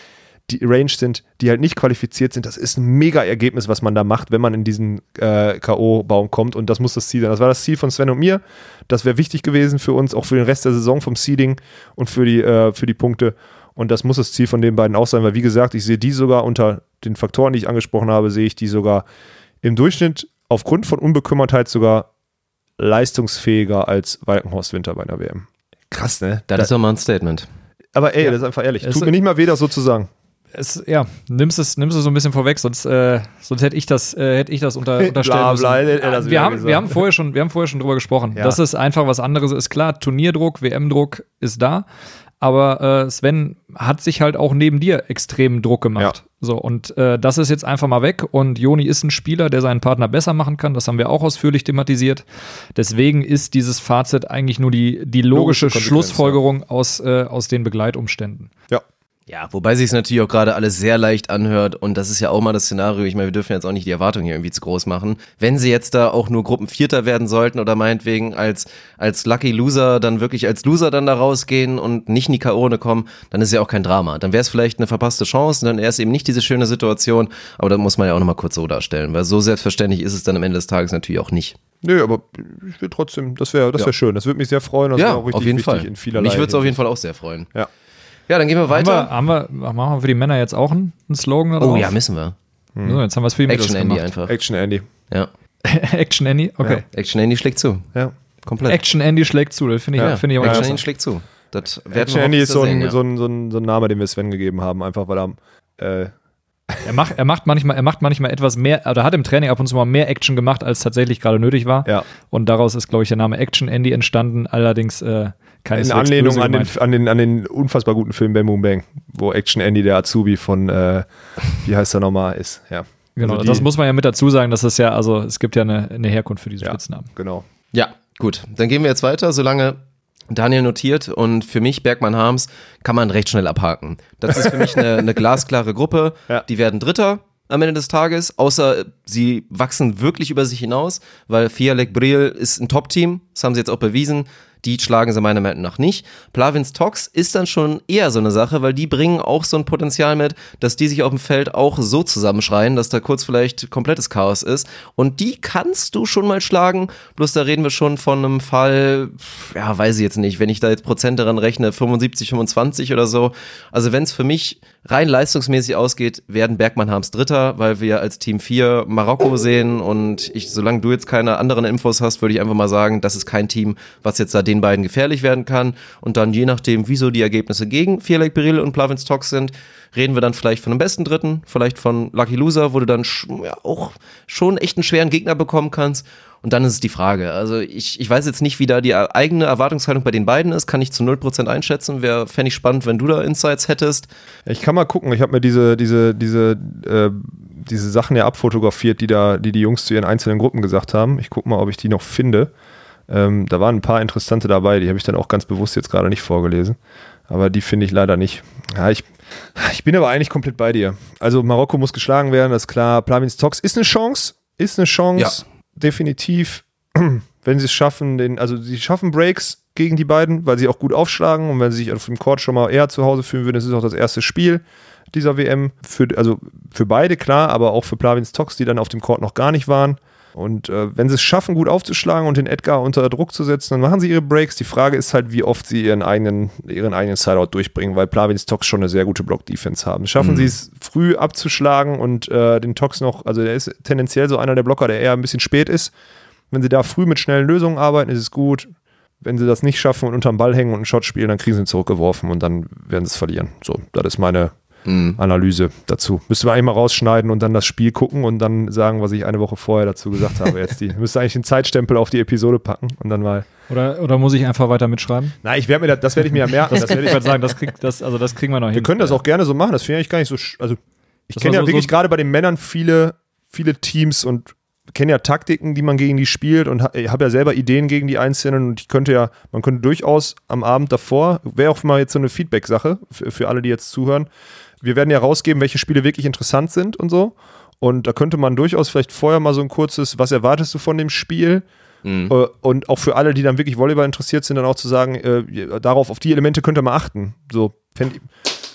[SPEAKER 6] die Range sind, die halt nicht qualifiziert sind. Das ist ein mega Ergebnis, was man da macht, wenn man in diesen äh, K.O.-Baum kommt. Und das muss das Ziel sein. Das war das Ziel von Sven und mir. Das wäre wichtig gewesen für uns, auch für den Rest der Saison vom Seeding und für die, äh, für die Punkte. Und das muss das Ziel von den beiden auch sein, weil wie gesagt, ich sehe die sogar unter den Faktoren, die ich angesprochen habe, sehe ich die sogar im Durchschnitt aufgrund von Unbekümmertheit sogar leistungsfähiger als Walkenhorst Winter bei einer WM. Krass, ne?
[SPEAKER 7] das ist doch mal ein Statement.
[SPEAKER 6] Aber ey,
[SPEAKER 8] Ja.
[SPEAKER 6] das ist einfach ehrlich.
[SPEAKER 8] Es-
[SPEAKER 6] Tut mir nicht mal weh, das so zu sagen.
[SPEAKER 8] Es, ja, nimmst es, nimmst es so ein bisschen vorweg, sonst, äh, sonst hätte ich das, äh, hätte ich das unter, (laughs)
[SPEAKER 6] Bla,
[SPEAKER 8] unterstellen
[SPEAKER 6] bla,
[SPEAKER 8] müssen.
[SPEAKER 6] hätte er das
[SPEAKER 8] wir, haben,
[SPEAKER 6] gesagt.
[SPEAKER 8] wir, haben vorher schon, wir haben vorher schon drüber gesprochen.
[SPEAKER 6] Ja.
[SPEAKER 8] Das ist einfach was anderes. Ist klar, Turnierdruck, WM-Druck ist da. Aber äh, Sven hat sich halt auch neben dir extremen Druck gemacht.
[SPEAKER 6] Ja.
[SPEAKER 8] So, und äh, das ist jetzt einfach mal weg. Und Joni ist ein Spieler, der seinen Partner besser machen kann. Das haben wir auch ausführlich thematisiert. Deswegen ist dieses Fazit eigentlich nur die, die logische,
[SPEAKER 6] Logische
[SPEAKER 8] Schlussfolgerung aus, äh, aus den Begleitumständen.
[SPEAKER 6] Ja.
[SPEAKER 7] Ja, wobei sich es natürlich auch gerade alles sehr leicht anhört und das ist ja auch mal das Szenario. Ich meine, wir dürfen jetzt auch nicht die Erwartungen hier irgendwie zu groß machen. Wenn sie jetzt da auch nur Gruppenvierter werden sollten oder meinetwegen als, als Lucky Loser dann wirklich als Loser dann da rausgehen und nicht in die K.O.-Runde kommen, dann ist ja auch kein Drama. Dann wäre es vielleicht eine verpasste Chance und dann erst eben nicht diese schöne Situation, aber da muss man ja auch nochmal kurz so darstellen, weil so selbstverständlich ist es dann am Ende des Tages natürlich auch nicht.
[SPEAKER 6] Nö, aber ich will trotzdem, das wäre das
[SPEAKER 7] Ja.
[SPEAKER 6] wär schön. Das würde mich sehr freuen. Das
[SPEAKER 7] ja,
[SPEAKER 6] auch richtig
[SPEAKER 7] auf jeden Fall.
[SPEAKER 6] in vielerlei.
[SPEAKER 7] Mich würde es auf jeden. Fall auch sehr freuen.
[SPEAKER 6] Ja.
[SPEAKER 7] Ja, dann gehen wir
[SPEAKER 8] Haben
[SPEAKER 7] weiter.
[SPEAKER 8] wir, haben, wir, machen wir für die Männer jetzt auch einen, einen Slogan? Da
[SPEAKER 7] oh ja, müssen wir.
[SPEAKER 8] So, jetzt haben wir es für die Mädels
[SPEAKER 7] Action Andy
[SPEAKER 8] gemacht.
[SPEAKER 7] einfach.
[SPEAKER 6] Action Andy.
[SPEAKER 7] Ja. (laughs)
[SPEAKER 8] Action Andy? Okay.
[SPEAKER 7] Action Andy schlägt zu.
[SPEAKER 6] Ja.
[SPEAKER 7] Komplett.
[SPEAKER 8] Action Andy schlägt zu, das finde ich,
[SPEAKER 7] Ja,
[SPEAKER 8] finde ich aber
[SPEAKER 7] Action. Andy schlägt zu. Das
[SPEAKER 6] Action Andy ist so ein,
[SPEAKER 7] sehen,
[SPEAKER 6] so, ein, so, ein, so ein Name, den wir Sven gegeben haben, einfach weil er äh,
[SPEAKER 8] Er macht, er macht manchmal, er macht manchmal etwas mehr, oder hat im Training ab und zu mal mehr Action gemacht, als tatsächlich gerade nötig war.
[SPEAKER 6] Ja.
[SPEAKER 8] Und daraus ist, glaube ich, der Name Action Andy entstanden, allerdings äh,
[SPEAKER 6] in
[SPEAKER 8] keineswegs
[SPEAKER 6] Anlehnung an den, an, den, an den unfassbar guten Film Bang Boom Bang, wo Action Andy der Azubi von, äh, wie heißt er nochmal, ist. Ja.
[SPEAKER 8] Genau,
[SPEAKER 6] Also die-
[SPEAKER 8] das muss man ja mit dazu sagen, dass es ja, also es gibt ja eine, eine Herkunft für diese
[SPEAKER 6] Ja,
[SPEAKER 8] Spitznamen.
[SPEAKER 6] genau.
[SPEAKER 7] Ja, gut. Dann gehen wir jetzt weiter, solange Daniel notiert und für mich, Bergmann Harms, kann man recht schnell abhaken. Das ist für mich eine, eine glasklare Gruppe. (laughs)
[SPEAKER 6] Ja.
[SPEAKER 7] Die werden Dritter am Ende des Tages, außer sie wachsen wirklich über sich hinaus, weil Fialek Briel ist ein Top-Team, das haben sie jetzt auch bewiesen. Die schlagen sie meiner Meinung nach nicht. Plavins Tox ist dann schon eher so eine Sache, weil die bringen auch so ein Potenzial mit, dass die sich auf dem Feld auch so zusammenschreien, dass da kurz vielleicht komplettes Chaos ist. Und die kannst du schon mal schlagen. Bloß da reden wir schon von einem Fall, ja, weiß ich jetzt nicht, wenn ich da jetzt Prozent daran rechne, 75, 25 oder so. Also wenn es für mich rein leistungsmäßig ausgeht, werden Bergmann Harms Dritter, weil wir als Team 4 Marokko sehen und ich, solange du jetzt keine anderen Infos hast, würde ich einfach mal sagen, das ist kein Team, was jetzt da den beiden gefährlich werden kann. Und dann je nachdem, wieso die Ergebnisse gegen Vierleck Beril und Plavins Tox sind, reden wir dann vielleicht von einem besten Dritten, vielleicht von Lucky Loser, wo du dann ja, auch schon echt einen schweren Gegner bekommen kannst. Und dann ist es die Frage. Also ich, ich weiß jetzt nicht, wie da die eigene Erwartungshaltung bei den beiden ist, kann ich zu 0% einschätzen. Wäre, fände ich spannend, wenn du da Insights hättest.
[SPEAKER 6] Ich kann mal gucken, ich habe mir diese, diese, diese, äh, diese Sachen ja abfotografiert, die da, die die Jungs zu ihren einzelnen Gruppen gesagt haben. Ich gucke mal, ob ich die noch finde. Ähm, da waren ein paar interessante dabei, die habe ich dann auch ganz bewusst jetzt gerade nicht vorgelesen. Aber die finde ich leider nicht. Ja, ich, ich bin aber eigentlich komplett bei dir. Also Marokko muss geschlagen werden, das ist klar. Plavins Tox ist eine Chance, ist eine Chance. Ja definitiv, (clears throat) wenn sie es schaffen, den, also sie schaffen Breaks gegen die beiden, weil sie auch gut aufschlagen und wenn sie sich auf dem Court schon mal eher zu Hause fühlen würden, das ist auch das erste Spiel dieser WM. Für, also für beide klar, aber auch für Plavins Tox, die dann auf dem Court noch gar nicht waren. Und äh, wenn sie es schaffen, gut aufzuschlagen und den Edgar unter Druck zu setzen, dann machen sie ihre Breaks. Die Frage ist halt, wie oft sie ihren eigenen, ihren eigenen Sideout durchbringen, weil Plavins Tox schon eine sehr gute Block-Defense haben. Schaffen mhm. sie es früh abzuschlagen und äh, den Tox noch, also der ist tendenziell so einer der Blocker, der eher ein bisschen spät ist. Wenn sie da früh mit schnellen Lösungen arbeiten, ist es gut. Wenn sie das nicht schaffen und unterm Ball hängen und einen Shot spielen, dann kriegen sie ihn zurückgeworfen und dann werden sie es verlieren. So, das ist meine mhm. Analyse dazu. Müssen wir eigentlich mal rausschneiden und dann das Spiel gucken und dann sagen, was ich eine Woche vorher dazu gesagt habe. Jetzt die (laughs) müsste eigentlich einen Zeitstempel auf die Episode packen und dann mal.
[SPEAKER 8] Oder, oder muss ich einfach weiter mitschreiben?
[SPEAKER 6] Nein, ich werde mir das, das werde ich mir ja merken.
[SPEAKER 8] das, werde ich sagen, das, krieg, das, also das kriegen wir noch
[SPEAKER 6] wir
[SPEAKER 8] hin.
[SPEAKER 6] Wir können das auch gerne so machen. Das finde ich gar nicht so. Also ich kenne ja so, wirklich so gerade bei den Männern viele, viele Teams und kenne ja Taktiken, die man gegen die spielt und habe ja selber Ideen gegen die Einzelnen und ich könnte ja, man könnte durchaus am Abend davor, wäre auch mal jetzt so eine Feedback-Sache für, für alle, die jetzt zuhören, wir werden ja rausgeben, welche Spiele wirklich interessant sind und so. Und da könnte man durchaus vielleicht vorher mal so ein kurzes, was erwartest du von dem Spiel? Mhm. Äh, und auch für alle, die dann wirklich Volleyball interessiert sind, dann auch zu sagen, äh, darauf, auf die Elemente könnt ihr mal achten. So, fänd,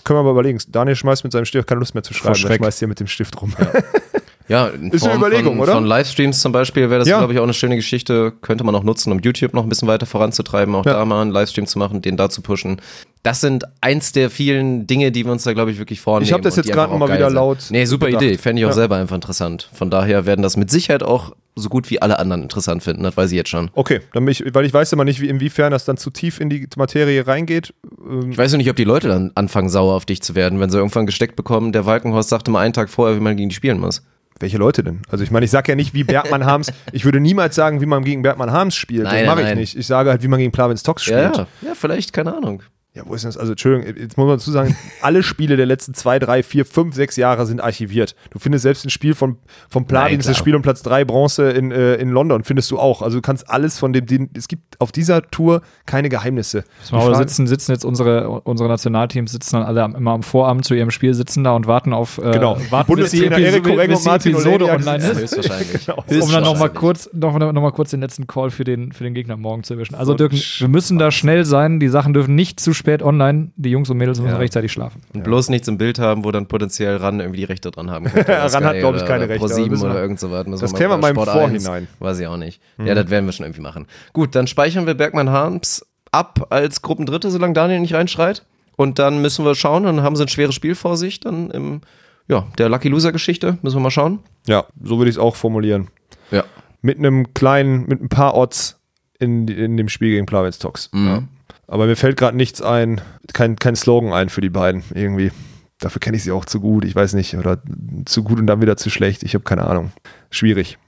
[SPEAKER 6] können wir mal überlegen. Daniel schmeißt mit seinem Stift keine Lust mehr zu schreiben, er schmeißt hier mit dem Stift rum.
[SPEAKER 7] Ja. (laughs) Ja, in ist Form eine Überlegung, von, oder? Von Livestreams zum Beispiel wäre das, ja. glaube ich, auch eine schöne Geschichte. Könnte man auch nutzen, um YouTube noch ein bisschen weiter voranzutreiben, auch ja. da mal einen Livestream zu machen, den da zu pushen. Das sind eins der vielen Dinge, die wir uns da, glaube ich, wirklich vornehmen.
[SPEAKER 6] Ich habe das jetzt gerade mal wieder sind. laut.
[SPEAKER 7] Nee, super gedacht. Idee. Fände ich auch ja. selber einfach interessant. Von daher werden das mit Sicherheit auch so gut wie alle anderen interessant finden. Das weiß ich jetzt schon.
[SPEAKER 6] Okay, dann ich, weil ich weiß immer nicht, wie, inwiefern das dann zu tief in die Materie reingeht.
[SPEAKER 7] Ähm ich weiß nicht, ob die Leute dann anfangen, sauer auf dich zu werden, wenn sie irgendwann gesteckt bekommen. Der Walkenhorst sagte mal einen Tag vorher, wie man gegen die spielen muss.
[SPEAKER 6] Welche Leute denn? Also ich meine, ich sage ja nicht wie Bergmann Harms. (laughs) Ich würde niemals sagen, wie man gegen Bergmann Harms spielt. Nein, das mache ich nicht. Ich sage halt, wie man gegen Plavins Tox spielt.
[SPEAKER 7] Ja, ja, vielleicht, keine Ahnung.
[SPEAKER 6] Ja, wo ist das? Also, Entschuldigung, jetzt muss man dazu sagen, (laughs) alle Spiele der letzten zwei, drei, vier, fünf, sechs Jahre sind archiviert. Du findest selbst ein Spiel von, vom Plavins, das Spiel um Platz drei Bronze in, äh, in London, findest du auch. Also, du kannst alles von dem, den, es gibt auf dieser Tour keine Geheimnisse.
[SPEAKER 8] Aber sitzen, sitzen jetzt unsere, unsere Nationalteams sitzen dann alle immer am Vorabend zu ihrem Spiel, sitzen da und warten auf, äh,
[SPEAKER 6] genau.
[SPEAKER 8] warten, bis die, Episode, bis die Episode online (laughs) ist. Höchstwahrscheinlich. genau. Um dann nochmal kurz, noch, noch mal kurz den letzten Call für den, für den Gegner morgen zu erwischen. Also, Dirk, wir müssen da schnell sein. Die Sachen dürfen nicht zu spät online die Jungs und Mädels müssen ja. rechtzeitig schlafen.
[SPEAKER 7] Und bloß nichts im Bild haben, wo dann potenziell RAN irgendwie die Rechte dran haben könnte. (laughs)
[SPEAKER 6] RAN hat, glaube ich, keine Rechte.
[SPEAKER 7] Pro 7 oder irgend so was.
[SPEAKER 6] Das kennen wir mal im Vorhinein.
[SPEAKER 7] Weiß ich auch nicht. Mhm. Ja, das werden wir schon irgendwie machen. Gut, dann speichern wir Bergmann Harms ab als Gruppendritte, solange Daniel nicht reinschreit. Und dann müssen wir schauen, dann haben sie ein schweres Spiel vor sich, dann im, ja, der Lucky Loser Geschichte, müssen wir mal schauen.
[SPEAKER 6] Ja, so würde ich es auch formulieren.
[SPEAKER 7] Ja.
[SPEAKER 6] Mit einem kleinen, mit ein paar Odds in, in dem Spiel gegen Plavitz Tox. Mhm. Ja. Aber mir fällt gerade nichts ein, kein, kein Slogan ein für die beiden irgendwie. Dafür kenne ich sie auch zu gut, ich weiß nicht. Oder zu gut und dann wieder zu schlecht. Ich habe keine Ahnung. Schwierig.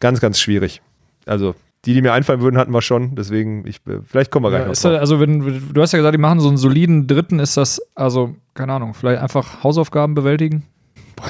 [SPEAKER 6] Ganz, ganz schwierig. Also, die, die mir einfallen würden, hatten wir schon. Deswegen, ich, vielleicht kommen wir
[SPEAKER 8] ja, gleich noch Also, wenn, du hast ja gesagt, die machen so einen soliden Dritten. Ist das, also, keine Ahnung, vielleicht einfach Hausaufgaben bewältigen?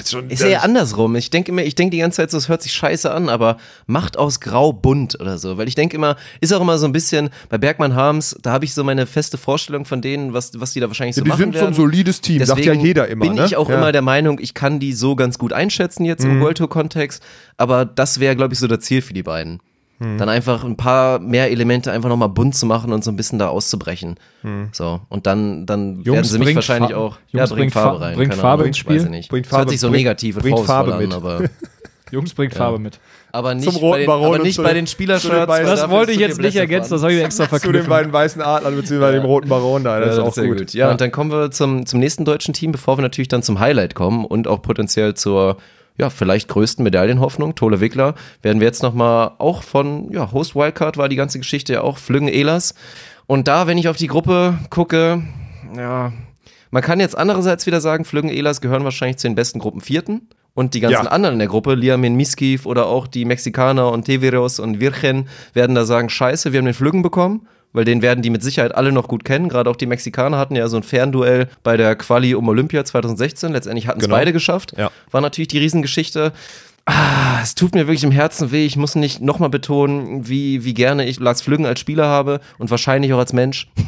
[SPEAKER 7] Schon, ist eher andersrum. Ich denke immer, ich denke die ganze Zeit so, es hört sich scheiße an, aber macht aus Grau bunt oder so. Weil ich denke immer, ist auch immer so ein bisschen, bei Bergmann Harms, da habe ich so meine feste Vorstellung von denen, was, was die da wahrscheinlich so
[SPEAKER 6] ja, die
[SPEAKER 7] machen.
[SPEAKER 6] Die sind so ein solides Team, Deswegen sagt ja jeder immer.
[SPEAKER 7] Bin
[SPEAKER 6] ne?
[SPEAKER 7] ich auch
[SPEAKER 6] ja.
[SPEAKER 7] immer der Meinung, ich kann die so ganz gut einschätzen jetzt mhm. im World Tour-Kontext, aber das wäre, glaube ich, so das Ziel für die beiden. Hm. Dann einfach ein paar mehr Elemente einfach nochmal bunt zu machen und so ein bisschen da auszubrechen. Hm. So. Und dann, dann
[SPEAKER 8] Jungs,
[SPEAKER 7] werden sie mich wahrscheinlich Fa auch.
[SPEAKER 8] Jungs, ja, bringt Farbe rein. Bringt Farbe ins Spiel.
[SPEAKER 7] Nicht. Bringt Farbe, das hört sich so negativ und
[SPEAKER 6] bringt Farbe
[SPEAKER 7] an,
[SPEAKER 6] mit.
[SPEAKER 7] aber. (laughs)
[SPEAKER 8] Jungs, bringt Farbe mit.
[SPEAKER 7] Aber nicht,
[SPEAKER 6] Zum roten
[SPEAKER 7] bei den, aber nicht bei
[SPEAKER 6] den-
[SPEAKER 7] Spielershirts.
[SPEAKER 8] Das wollte ich jetzt nicht ergänzen, das habe ich extra (laughs)
[SPEAKER 6] Zu den
[SPEAKER 8] verknüpft.
[SPEAKER 6] beiden weißen Adlern beziehungsweise dem roten Baron da. Das
[SPEAKER 7] Ja,
[SPEAKER 6] ist auch
[SPEAKER 7] sehr
[SPEAKER 6] gut.
[SPEAKER 7] Ja, und dann kommen wir zum, zum nächsten deutschen Team, bevor wir natürlich dann zum Highlight kommen und auch potenziell zur ja, vielleicht größten Medaillenhoffnung, Tole Wickler, werden wir jetzt nochmal auch von, ja, Host Wildcard war die ganze Geschichte ja auch, Flüggen Elas. Und da, wenn ich auf die Gruppe gucke, ja, man kann jetzt andererseits wieder sagen, Flüggen Elas gehören wahrscheinlich zu den besten Gruppen Vierten. Und die ganzen
[SPEAKER 6] Ja.
[SPEAKER 7] anderen in der Gruppe, Liamin Miskiv oder auch die Mexikaner und Teveros und Virgen, werden da sagen, scheiße, wir haben den Flüggen bekommen. Weil den werden die mit Sicherheit alle noch gut kennen. Gerade auch die Mexikaner hatten ja so ein Fernduell bei der Quali um Olympia 2016. Letztendlich hatten es
[SPEAKER 6] Genau.
[SPEAKER 7] beide geschafft.
[SPEAKER 6] Ja.
[SPEAKER 7] War natürlich die Riesengeschichte. Ah, es tut mir wirklich im Herzen weh. Ich muss nicht nochmal betonen, wie, wie gerne ich Lars Flüggen als Spieler habe und wahrscheinlich auch als Mensch. (laughs)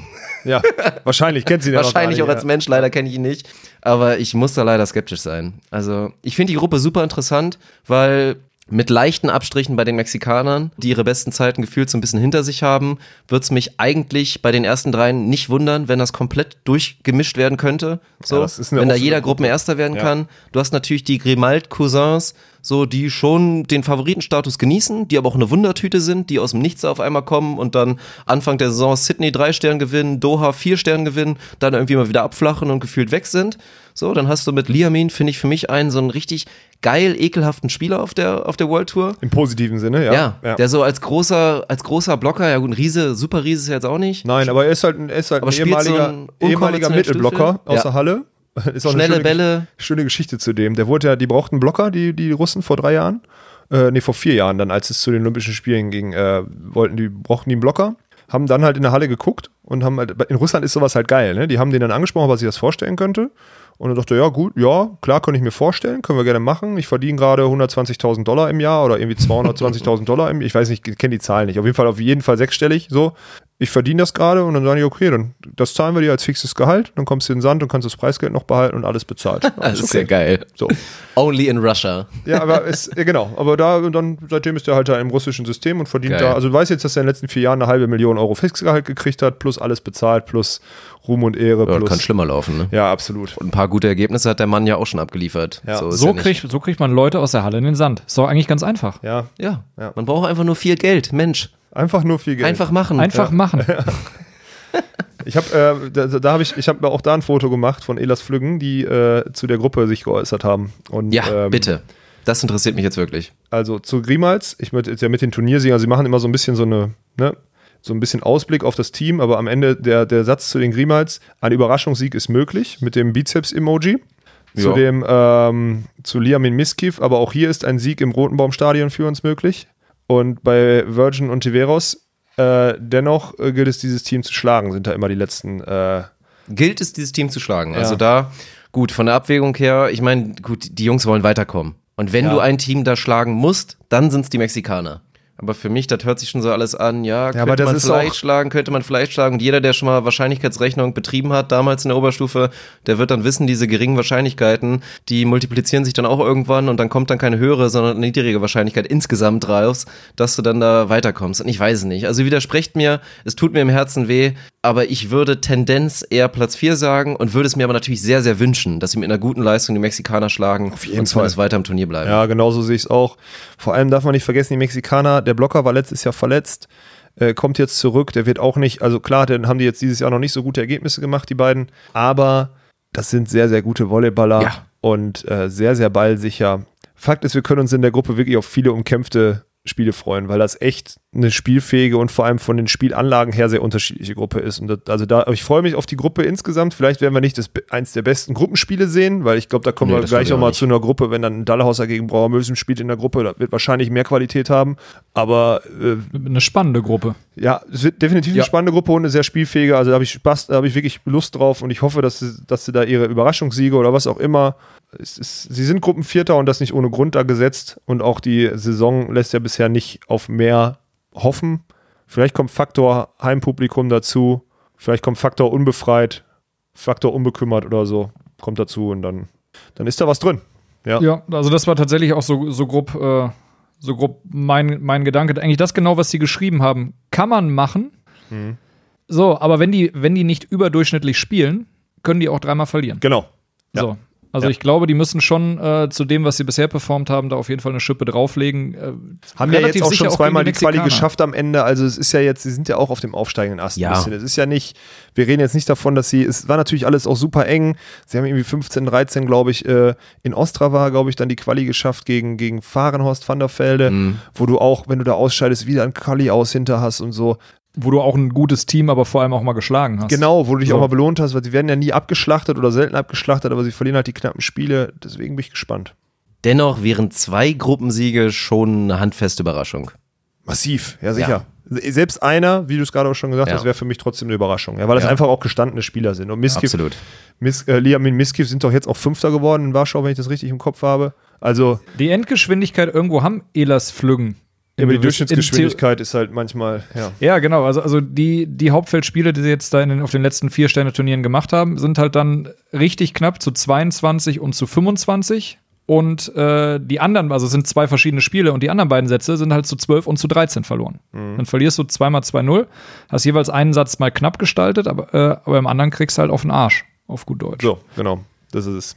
[SPEAKER 6] Ja, wahrscheinlich kennt sie den
[SPEAKER 7] Wahrscheinlich auch
[SPEAKER 6] gar
[SPEAKER 7] als
[SPEAKER 6] nicht,
[SPEAKER 7] Mensch, leider kenne ich ihn nicht. Aber ich muss da leider skeptisch sein. Also, ich finde die Gruppe super interessant, weil mit leichten Abstrichen bei den Mexikanern, die ihre besten Zeiten gefühlt so ein bisschen hinter sich haben, wird es mich eigentlich bei den ersten dreien nicht wundern, wenn das komplett durchgemischt werden könnte. So,
[SPEAKER 6] Ja,
[SPEAKER 7] wenn da jeder
[SPEAKER 6] Gruppe.
[SPEAKER 7] Gruppenerster werden
[SPEAKER 6] Ja.
[SPEAKER 7] kann. Du hast natürlich die Grimald-Cousins, so, die schon den Favoritenstatus genießen, die aber auch eine Wundertüte sind, die aus dem Nichts auf einmal kommen und dann Anfang der Saison Sydney drei Stern gewinnen, Doha vier Stern gewinnen, dann irgendwie mal wieder abflachen und gefühlt weg sind. So, dann hast du mit Liamin, finde ich für mich einen so einen richtig geil ekelhaften Spieler auf der, auf der World Tour.
[SPEAKER 6] Im positiven Sinne, ja.
[SPEAKER 7] Ja, der so als großer, als großer Blocker, ja gut, ein Riese, super Riese ist er jetzt auch nicht.
[SPEAKER 6] Nein, aber er ist halt, ein- er ist halt ein
[SPEAKER 7] spielt so
[SPEAKER 6] ehemaliger, ehemaliger Mittelblocker
[SPEAKER 7] Stiefel.
[SPEAKER 6] aus
[SPEAKER 7] Ja.
[SPEAKER 6] der Halle. (laughs) Ist auch
[SPEAKER 7] Schnelle
[SPEAKER 6] schöne,
[SPEAKER 7] Bälle.
[SPEAKER 6] Schöne Geschichte zu dem. Der wurde ja, die brauchten einen Blocker, die, die Russen vor drei Jahren. Äh, nee, vor vier Jahren dann, als es zu den Olympischen Spielen ging, äh, wollten die, brauchten die einen Blocker. Haben dann halt in der Halle geguckt und haben halt, in Russland ist sowas halt geil, ne? Die haben den dann angesprochen, ob er sich das vorstellen könnte. Und er dachte, ja, gut, ja, klar, kann ich mir vorstellen, können wir gerne machen. Ich verdiene gerade 120.000 Dollar im Jahr oder irgendwie 220.000 Dollar im Jahr. Ich weiß nicht, ich kenne die Zahlen nicht. Auf jeden Fall, auf jeden Fall sechsstellig, so. Ich verdiene das gerade und dann sagen die, okay, dann das zahlen wir dir als fixes Gehalt, dann kommst du in den Sand und kannst das Preisgeld noch behalten und alles bezahlt. (laughs)
[SPEAKER 7] Das
[SPEAKER 6] Alles
[SPEAKER 7] ist ja geil.
[SPEAKER 6] So.
[SPEAKER 7] Only in Russia.
[SPEAKER 6] Ja, aber es, ja, genau, aber da und dann seitdem ist er halt da im russischen System und verdient
[SPEAKER 7] Geil.
[SPEAKER 6] da, also du weißt jetzt, dass er in den letzten vier Jahren eine halbe Million Euro Fixgehalt gekriegt hat, plus alles bezahlt, plus Ruhm und Ehre,
[SPEAKER 7] Ja,
[SPEAKER 6] plus.
[SPEAKER 7] kann schlimmer laufen, ne?
[SPEAKER 6] Ja, absolut.
[SPEAKER 7] Und ein paar gute Ergebnisse hat der Mann ja auch schon abgeliefert.
[SPEAKER 6] Ja.
[SPEAKER 7] ist
[SPEAKER 8] So,
[SPEAKER 7] ja
[SPEAKER 8] kriegt, so kriegt man Leute aus der Halle in den Sand. Ist doch eigentlich ganz einfach.
[SPEAKER 6] Ja,
[SPEAKER 7] Ja.
[SPEAKER 6] Ja.
[SPEAKER 7] man braucht einfach nur viel Geld. Mensch,
[SPEAKER 6] einfach nur viel Geld.
[SPEAKER 7] einfach machen.
[SPEAKER 8] Einfach machen. (laughs)
[SPEAKER 6] Ich habe äh, da, da habe ich ich habe auch da ein Foto gemacht von Elas Flüggen, die äh, zu der Gruppe sich geäußert haben. Und,
[SPEAKER 7] Ja,
[SPEAKER 6] ähm,
[SPEAKER 7] bitte. Das interessiert mich jetzt wirklich.
[SPEAKER 6] Also zu Grimals, ich möchte jetzt ja mit den Turniersiegern, sie machen immer so ein bisschen so eine, ne, so ein bisschen Ausblick auf das Team, aber am Ende der, der Satz zu den Grimals, ein Überraschungssieg ist möglich mit dem Bizeps-Emoji. Zu
[SPEAKER 7] Ja.
[SPEAKER 6] dem, ähm, zu Liamin Miskiv, aber auch hier ist ein Sieg im Rotenbaumstadion für uns möglich. Und bei Virgin und Tiveros, äh, dennoch äh, gilt es, dieses Team zu schlagen, sind da immer die letzten, äh,
[SPEAKER 7] Gilt es, dieses Team zu schlagen?
[SPEAKER 6] Ja.
[SPEAKER 7] Also da, gut, von der Abwägung her, ich meine, gut, die Jungs wollen weiterkommen. Und wenn
[SPEAKER 6] Ja.
[SPEAKER 7] du ein Team da schlagen musst, dann sind es die Mexikaner. Aber für mich, das hört sich schon so alles an, ja, könnte
[SPEAKER 6] aber das
[SPEAKER 7] man
[SPEAKER 6] ist
[SPEAKER 7] vielleicht schlagen, könnte man vielleicht schlagen. Und jeder, der schon mal Wahrscheinlichkeitsrechnung betrieben hat, damals in der Oberstufe, der wird dann wissen, diese geringen Wahrscheinlichkeiten, die multiplizieren sich dann auch irgendwann und dann kommt dann keine höhere, sondern eine niedrige Wahrscheinlichkeit insgesamt raus, dass du dann da weiterkommst. Und ich weiß es nicht. Also widersprecht mir, es tut mir im Herzen weh, aber ich würde Tendenz eher Platz 4 sagen und würde es mir aber natürlich sehr, sehr wünschen, dass sie mit einer guten Leistung die Mexikaner schlagen
[SPEAKER 6] Auf jeden
[SPEAKER 7] und zumindest
[SPEAKER 6] Fall.
[SPEAKER 7] weiter im Turnier bleiben.
[SPEAKER 6] Ja, genauso sehe ich es auch. Vor allem darf man nicht vergessen, die Mexikaner, der Blocker war letztes Jahr verletzt, äh, kommt jetzt zurück, der wird auch nicht, also klar, dann haben die jetzt dieses Jahr noch nicht so gute Ergebnisse gemacht, die beiden, aber das sind sehr, sehr gute Volleyballer
[SPEAKER 7] Ja.
[SPEAKER 6] und äh, sehr, sehr ballsicher. Fakt ist, wir können uns in der Gruppe wirklich auf viele umkämpfte Spiele freuen, weil das echt eine spielfähige und vor allem von den Spielanlagen her sehr unterschiedliche Gruppe ist. Und das, also da, ich freue mich auf die Gruppe insgesamt. Vielleicht werden wir nicht das, eins der besten Gruppenspiele sehen, weil ich glaube, da kommen
[SPEAKER 7] Nee,
[SPEAKER 6] wir
[SPEAKER 7] das
[SPEAKER 6] gleich nochmal zu einer Gruppe, wenn dann ein Dallhauser gegen Brauermösen spielt in der Gruppe, da wird wahrscheinlich mehr Qualität haben. Aber äh,
[SPEAKER 8] Eine spannende Gruppe.
[SPEAKER 6] ja, es wird definitiv
[SPEAKER 8] Ja.
[SPEAKER 6] eine spannende Gruppe und eine sehr spielfähige. Also da habe ich Spaß, da habe ich wirklich Lust drauf und ich hoffe, dass sie, dass sie da ihre Überraschungssiege oder was auch immer. Es ist, sie sind Gruppenvierter und das nicht ohne Grund da gesetzt. Und auch die Saison lässt ja bisher nicht auf mehr hoffen. Vielleicht kommt Faktor Heimpublikum dazu. Vielleicht kommt Faktor unbefreit, Faktor unbekümmert oder so. Kommt dazu und dann, dann ist da was drin. Ja.
[SPEAKER 8] Ja, also das war tatsächlich auch so, so grob, äh, so grob mein, mein Gedanke. Eigentlich das genau, was sie geschrieben haben, kann man machen.
[SPEAKER 6] Mhm.
[SPEAKER 8] So, aber wenn die, wenn die nicht überdurchschnittlich spielen, können die auch dreimal verlieren.
[SPEAKER 6] Genau. Ja.
[SPEAKER 8] So. Also
[SPEAKER 6] Ja.
[SPEAKER 8] ich glaube, die müssen schon äh, zu dem, was sie bisher performt haben, da auf jeden Fall eine Schippe drauflegen. Äh,
[SPEAKER 6] Haben ja jetzt auch schon zweimal die
[SPEAKER 8] gegen
[SPEAKER 6] Quali geschafft am Ende. Also es ist ja jetzt, sie sind ja auch auf dem aufsteigenden Ast
[SPEAKER 7] Ja.
[SPEAKER 6] ein bisschen. Es ist ja nicht, wir reden jetzt nicht davon, dass sie, es war natürlich alles auch super eng. Sie haben irgendwie 15, 13, glaube ich, äh, in Ostrava, glaube ich, dann die Quali geschafft gegen, gegen Fahrenhorst van der Velde,
[SPEAKER 7] Mhm.
[SPEAKER 6] wo du auch, wenn du da ausscheidest, wieder ein Quali aus hinter hast und so.
[SPEAKER 8] Wo du auch ein gutes Team, aber vor allem auch mal geschlagen hast.
[SPEAKER 6] Genau, wo du dich
[SPEAKER 8] So.
[SPEAKER 6] auch mal belohnt hast, weil sie werden ja nie abgeschlachtet oder selten abgeschlachtet, aber sie verlieren halt die knappen Spiele. Deswegen bin ich gespannt.
[SPEAKER 7] Dennoch wären zwei Gruppensiege schon eine handfeste Überraschung.
[SPEAKER 6] Massiv, ja sicher. Selbst einer, wie du es gerade auch schon gesagt
[SPEAKER 7] Ja.
[SPEAKER 6] hast, wäre für mich trotzdem eine Überraschung. Ja, weil das
[SPEAKER 8] Ja.
[SPEAKER 6] einfach auch gestandene Spieler sind. Und Miskiv,
[SPEAKER 7] Absolut.
[SPEAKER 6] Mis, äh, Liamin Miskiv sind doch jetzt auch Fünfter geworden in Warschau, wenn ich das richtig im Kopf habe. Also,
[SPEAKER 8] Die Endgeschwindigkeit irgendwo haben Elas Flüggen.
[SPEAKER 6] Aber die
[SPEAKER 8] In-
[SPEAKER 6] Durchschnittsgeschwindigkeit ist halt manchmal, ja.
[SPEAKER 8] Ja, genau. Also, also die, die Hauptfeldspiele, die sie jetzt da in den, auf den letzten vier Sterne-Turnieren gemacht haben, sind halt dann richtig knapp zu 22 und zu 25. Und äh, die anderen, also es sind zwei verschiedene Spiele und die anderen beiden Sätze sind halt zu 12 und zu 13 verloren.
[SPEAKER 6] Mhm.
[SPEAKER 8] Dann verlierst du zweimal 2-0, hast jeweils einen Satz mal knapp gestaltet, aber, äh, aber im anderen kriegst du halt auf den Arsch, auf gut Deutsch.
[SPEAKER 6] So, genau. Das ist es.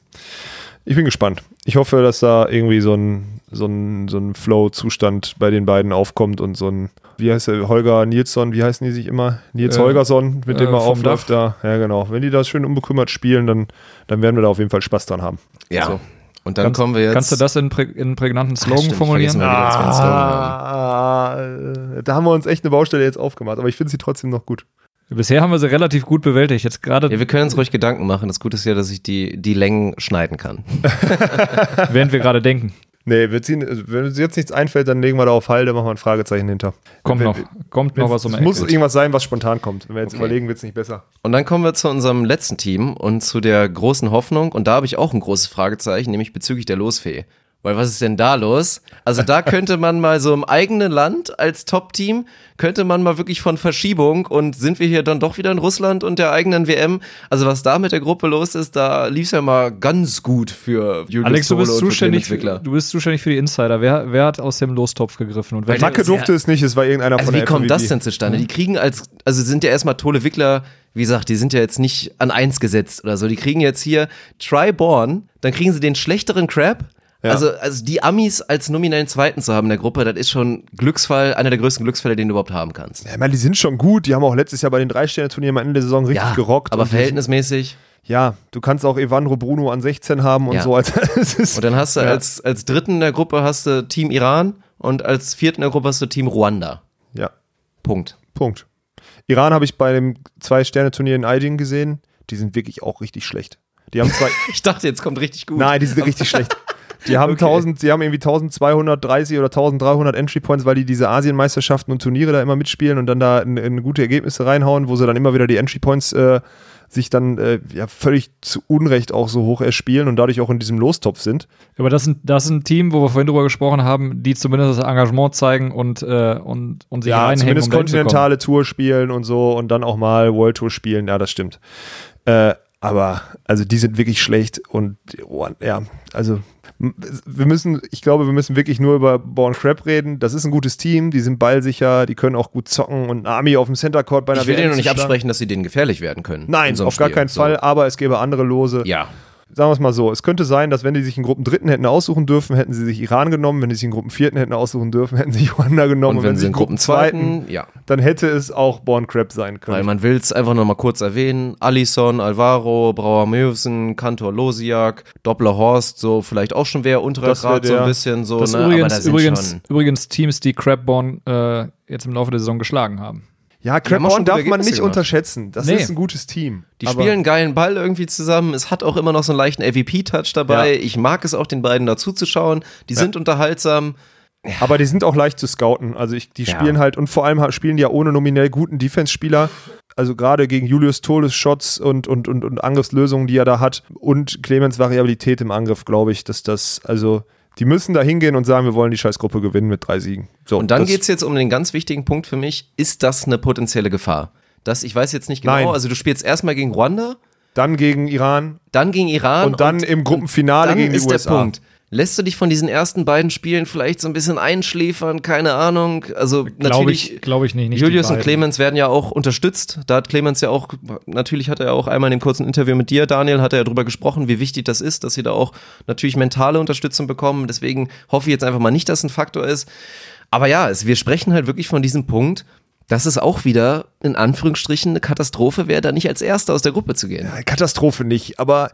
[SPEAKER 6] Ich bin gespannt. Ich hoffe, dass da irgendwie so ein, so ein, so ein Flow-Zustand bei den beiden aufkommt und so ein, wie heißt der, Holger Nilsson, wie heißen die sich immer? Nils
[SPEAKER 8] Äh,
[SPEAKER 6] Holgersson, mit dem
[SPEAKER 8] äh,
[SPEAKER 6] er
[SPEAKER 8] vom
[SPEAKER 6] aufläuft da. Ja, genau. Wenn die das schön unbekümmert spielen, dann, dann werden wir da auf jeden Fall Spaß dran haben.
[SPEAKER 7] Ja.
[SPEAKER 6] So.
[SPEAKER 7] Und dann
[SPEAKER 8] kannst,
[SPEAKER 7] kommen wir jetzt.
[SPEAKER 8] Kannst du das in, prä in einen prägnanten
[SPEAKER 7] Ah,
[SPEAKER 8] Slogan
[SPEAKER 7] stimmt, ich
[SPEAKER 8] formulieren?
[SPEAKER 7] einen Slogan.
[SPEAKER 6] Ah, da haben wir uns echt eine Baustelle jetzt aufgemacht, aber ich finde sie trotzdem noch gut.
[SPEAKER 8] Bisher haben wir sie relativ gut bewältigt. Jetzt gerade,
[SPEAKER 7] Ja, wir können uns ruhig Gedanken machen. Das Gute ist ja, dass ich die, die Längen schneiden kann. (laughs)
[SPEAKER 8] während wir gerade denken.
[SPEAKER 6] Nee, wir ziehen, wenn uns jetzt nichts einfällt, dann legen wir da auf Halde, machen wir ein Fragezeichen hinter.
[SPEAKER 8] Kommt
[SPEAKER 6] Wenn-
[SPEAKER 8] noch, kommt noch was um
[SPEAKER 6] Es muss irgendwas sein, was spontan kommt. Wenn wir jetzt
[SPEAKER 7] Okay.
[SPEAKER 6] überlegen, wird es nicht besser.
[SPEAKER 7] Und dann kommen wir zu unserem letzten Team und zu der großen Hoffnung. Und da habe ich auch ein großes Fragezeichen, nämlich bezüglich der Losfee. Weil was ist denn da los? Also da (laughs) könnte man mal so im eigenen Land als Top-Team, könnte man mal wirklich von Verschiebung und sind wir hier dann doch wieder in Russland und der eigenen WM. Also was da mit der Gruppe los ist, da lief es ja mal ganz gut für Julius
[SPEAKER 8] Alex, du
[SPEAKER 7] Solo
[SPEAKER 8] bist, zuständig für, du bist zuständig für die Insider. Wer, wer hat aus dem Lostopf gegriffen? Und wer
[SPEAKER 6] Macke durfte es nicht, es war irgendeiner
[SPEAKER 7] Also
[SPEAKER 6] von
[SPEAKER 7] wie
[SPEAKER 6] der
[SPEAKER 7] kommt das
[SPEAKER 6] FWB.
[SPEAKER 7] denn zustande? Die kriegen als, also sind ja erstmal Tole Wickler, wie gesagt, die sind ja jetzt nicht an eins gesetzt oder so. Die kriegen jetzt hier Tryborn, dann kriegen sie den schlechteren Crab.
[SPEAKER 6] Ja.
[SPEAKER 7] Also, also die Amis als nominellen Zweiten zu haben in der Gruppe, das ist schon Glücksfall, einer der größten Glücksfälle, den du überhaupt haben kannst.
[SPEAKER 6] Ja, ich meine, die sind schon gut. Die haben auch letztes Jahr bei den Drei-Sterne-Turnieren am Ende der Saison richtig gerockt.
[SPEAKER 7] aber verhältnismäßig.
[SPEAKER 6] Ja, du kannst auch Evandro Bruno an 16 haben und
[SPEAKER 7] Ja.
[SPEAKER 6] so. Also, (laughs) ist,
[SPEAKER 7] Und dann hast du
[SPEAKER 6] ja,
[SPEAKER 7] als, als Dritten in der Gruppe hast du Team Iran und als Vierten in der Gruppe hast du Team Ruanda.
[SPEAKER 6] Ja,
[SPEAKER 7] Punkt.
[SPEAKER 6] Punkt. Iran habe ich bei dem Zwei-Sterne-Turnier in Aydin gesehen. Die sind wirklich auch richtig schlecht. Die haben zwei. (laughs)
[SPEAKER 7] Ich dachte, jetzt kommt richtig gut.
[SPEAKER 6] Nein, die sind richtig (laughs) schlecht. Die haben,
[SPEAKER 7] Okay.
[SPEAKER 6] 1000, die haben irgendwie 1230 oder 1300 Entry Points, weil die diese Asienmeisterschaften und Turniere da immer mitspielen und dann da in, in gute Ergebnisse reinhauen, wo sie dann immer wieder die Entry Points äh, sich dann äh, ja völlig zu Unrecht auch so hoch erspielen und dadurch auch in diesem Lostopf sind.
[SPEAKER 8] Aber das, sind, das ist ein Team, wo wir vorhin drüber gesprochen haben, die zumindest das Engagement zeigen und, äh, und, und sich
[SPEAKER 6] Ja,
[SPEAKER 8] reinhängen,
[SPEAKER 6] zumindest
[SPEAKER 8] um
[SPEAKER 6] kontinentale Tour spielen und so und dann auch mal World Tour spielen, ja, das stimmt. Äh, aber also die sind wirklich schlecht und oh, ja, also wir müssen, ich glaube, wir müssen wirklich nur über Born Crab reden. Das ist ein gutes Team, die sind ballsicher, die können auch gut zocken und ein Army auf dem Center Court bei einer
[SPEAKER 7] Ich will
[SPEAKER 6] WM
[SPEAKER 7] dir noch nicht absprechen, dass sie denen gefährlich werden können. in
[SPEAKER 6] Nein,
[SPEAKER 7] so
[SPEAKER 6] auf gar
[SPEAKER 7] Spiel.
[SPEAKER 6] keinen
[SPEAKER 7] So.
[SPEAKER 6] Fall, aber es gäbe andere Lose.
[SPEAKER 7] Ja.
[SPEAKER 6] Sagen wir es mal so, es könnte sein, dass wenn die sich in Gruppen Dritten hätten aussuchen dürfen, hätten sie sich Iran genommen, wenn die sich in Gruppen Vierten hätten aussuchen dürfen, hätten sie Ruanda genommen
[SPEAKER 7] Und wenn sie in Gruppen Zweiten, ja.
[SPEAKER 6] dann hätte es auch Born Crab sein können.
[SPEAKER 7] Weil man will es einfach noch mal kurz erwähnen. Alisson, Alvaro, Brauer Mösen, Kantor Losiak, Doppler Horst, so vielleicht auch schon wer unterer Grad so ein bisschen so,
[SPEAKER 8] Das
[SPEAKER 7] ne?
[SPEAKER 8] ist
[SPEAKER 7] Aber da
[SPEAKER 8] übrigens,
[SPEAKER 7] sind
[SPEAKER 8] übrigens,
[SPEAKER 7] schon.
[SPEAKER 8] übrigens Teams, die Crabborn äh, jetzt im Laufe der Saison geschlagen haben.
[SPEAKER 6] Ja,
[SPEAKER 7] schon
[SPEAKER 6] darf man nicht unterschätzen. Das
[SPEAKER 8] Nee.
[SPEAKER 6] ist ein gutes Team.
[SPEAKER 7] Die
[SPEAKER 6] Aber-
[SPEAKER 7] spielen einen geilen Ball irgendwie zusammen. Es hat auch immer noch so einen leichten AVP-Touch dabei.
[SPEAKER 6] Ja.
[SPEAKER 7] Ich mag es auch, den beiden dazu zu schauen. Die sind unterhaltsam.
[SPEAKER 6] Aber die sind auch leicht zu scouten. Also ich, die
[SPEAKER 7] Ja.
[SPEAKER 6] spielen halt und vor allem spielen die ja ohne nominell guten Defense-Spieler. Also gerade gegen Julius Toles Shots und, und, und, und Angriffslösungen, die er da hat und Clemens Variabilität im Angriff, glaube ich, dass das, also die müssen da hingehen und sagen, wir wollen die Scheißgruppe gewinnen mit drei Siegen. So,
[SPEAKER 7] Und dann geht es jetzt um den ganz wichtigen Punkt für mich. Ist das eine potenzielle Gefahr? Das, ich weiß jetzt nicht genau.
[SPEAKER 6] Nein.
[SPEAKER 7] Also du spielst erstmal gegen Ruanda,
[SPEAKER 6] dann gegen Iran
[SPEAKER 7] dann gegen Iran
[SPEAKER 6] und dann im Gruppenfinale
[SPEAKER 7] dann
[SPEAKER 6] gegen die
[SPEAKER 7] ist
[SPEAKER 6] USA.
[SPEAKER 7] der Punkt. Lässt du dich von diesen ersten beiden Spielen vielleicht so ein bisschen einschläfern? Keine Ahnung. Also
[SPEAKER 8] Glaube
[SPEAKER 7] natürlich.
[SPEAKER 8] ich, glaube ich nicht. nicht
[SPEAKER 7] Julius und. Clemens werden ja auch unterstützt. Da hat Clemens ja auch, natürlich hat er ja auch einmal in dem kurzen Interview mit dir, Daniel, hat er ja drüber gesprochen, wie wichtig das ist, dass sie da auch natürlich mentale Unterstützung bekommen. Deswegen hoffe ich jetzt einfach mal nicht, dass ein Faktor ist. Aber ja, es, wir sprechen halt wirklich von diesem Punkt, dass es auch wieder in Anführungsstrichen eine Katastrophe wäre, da nicht als Erster aus der Gruppe zu gehen.
[SPEAKER 6] Katastrophe nicht, aber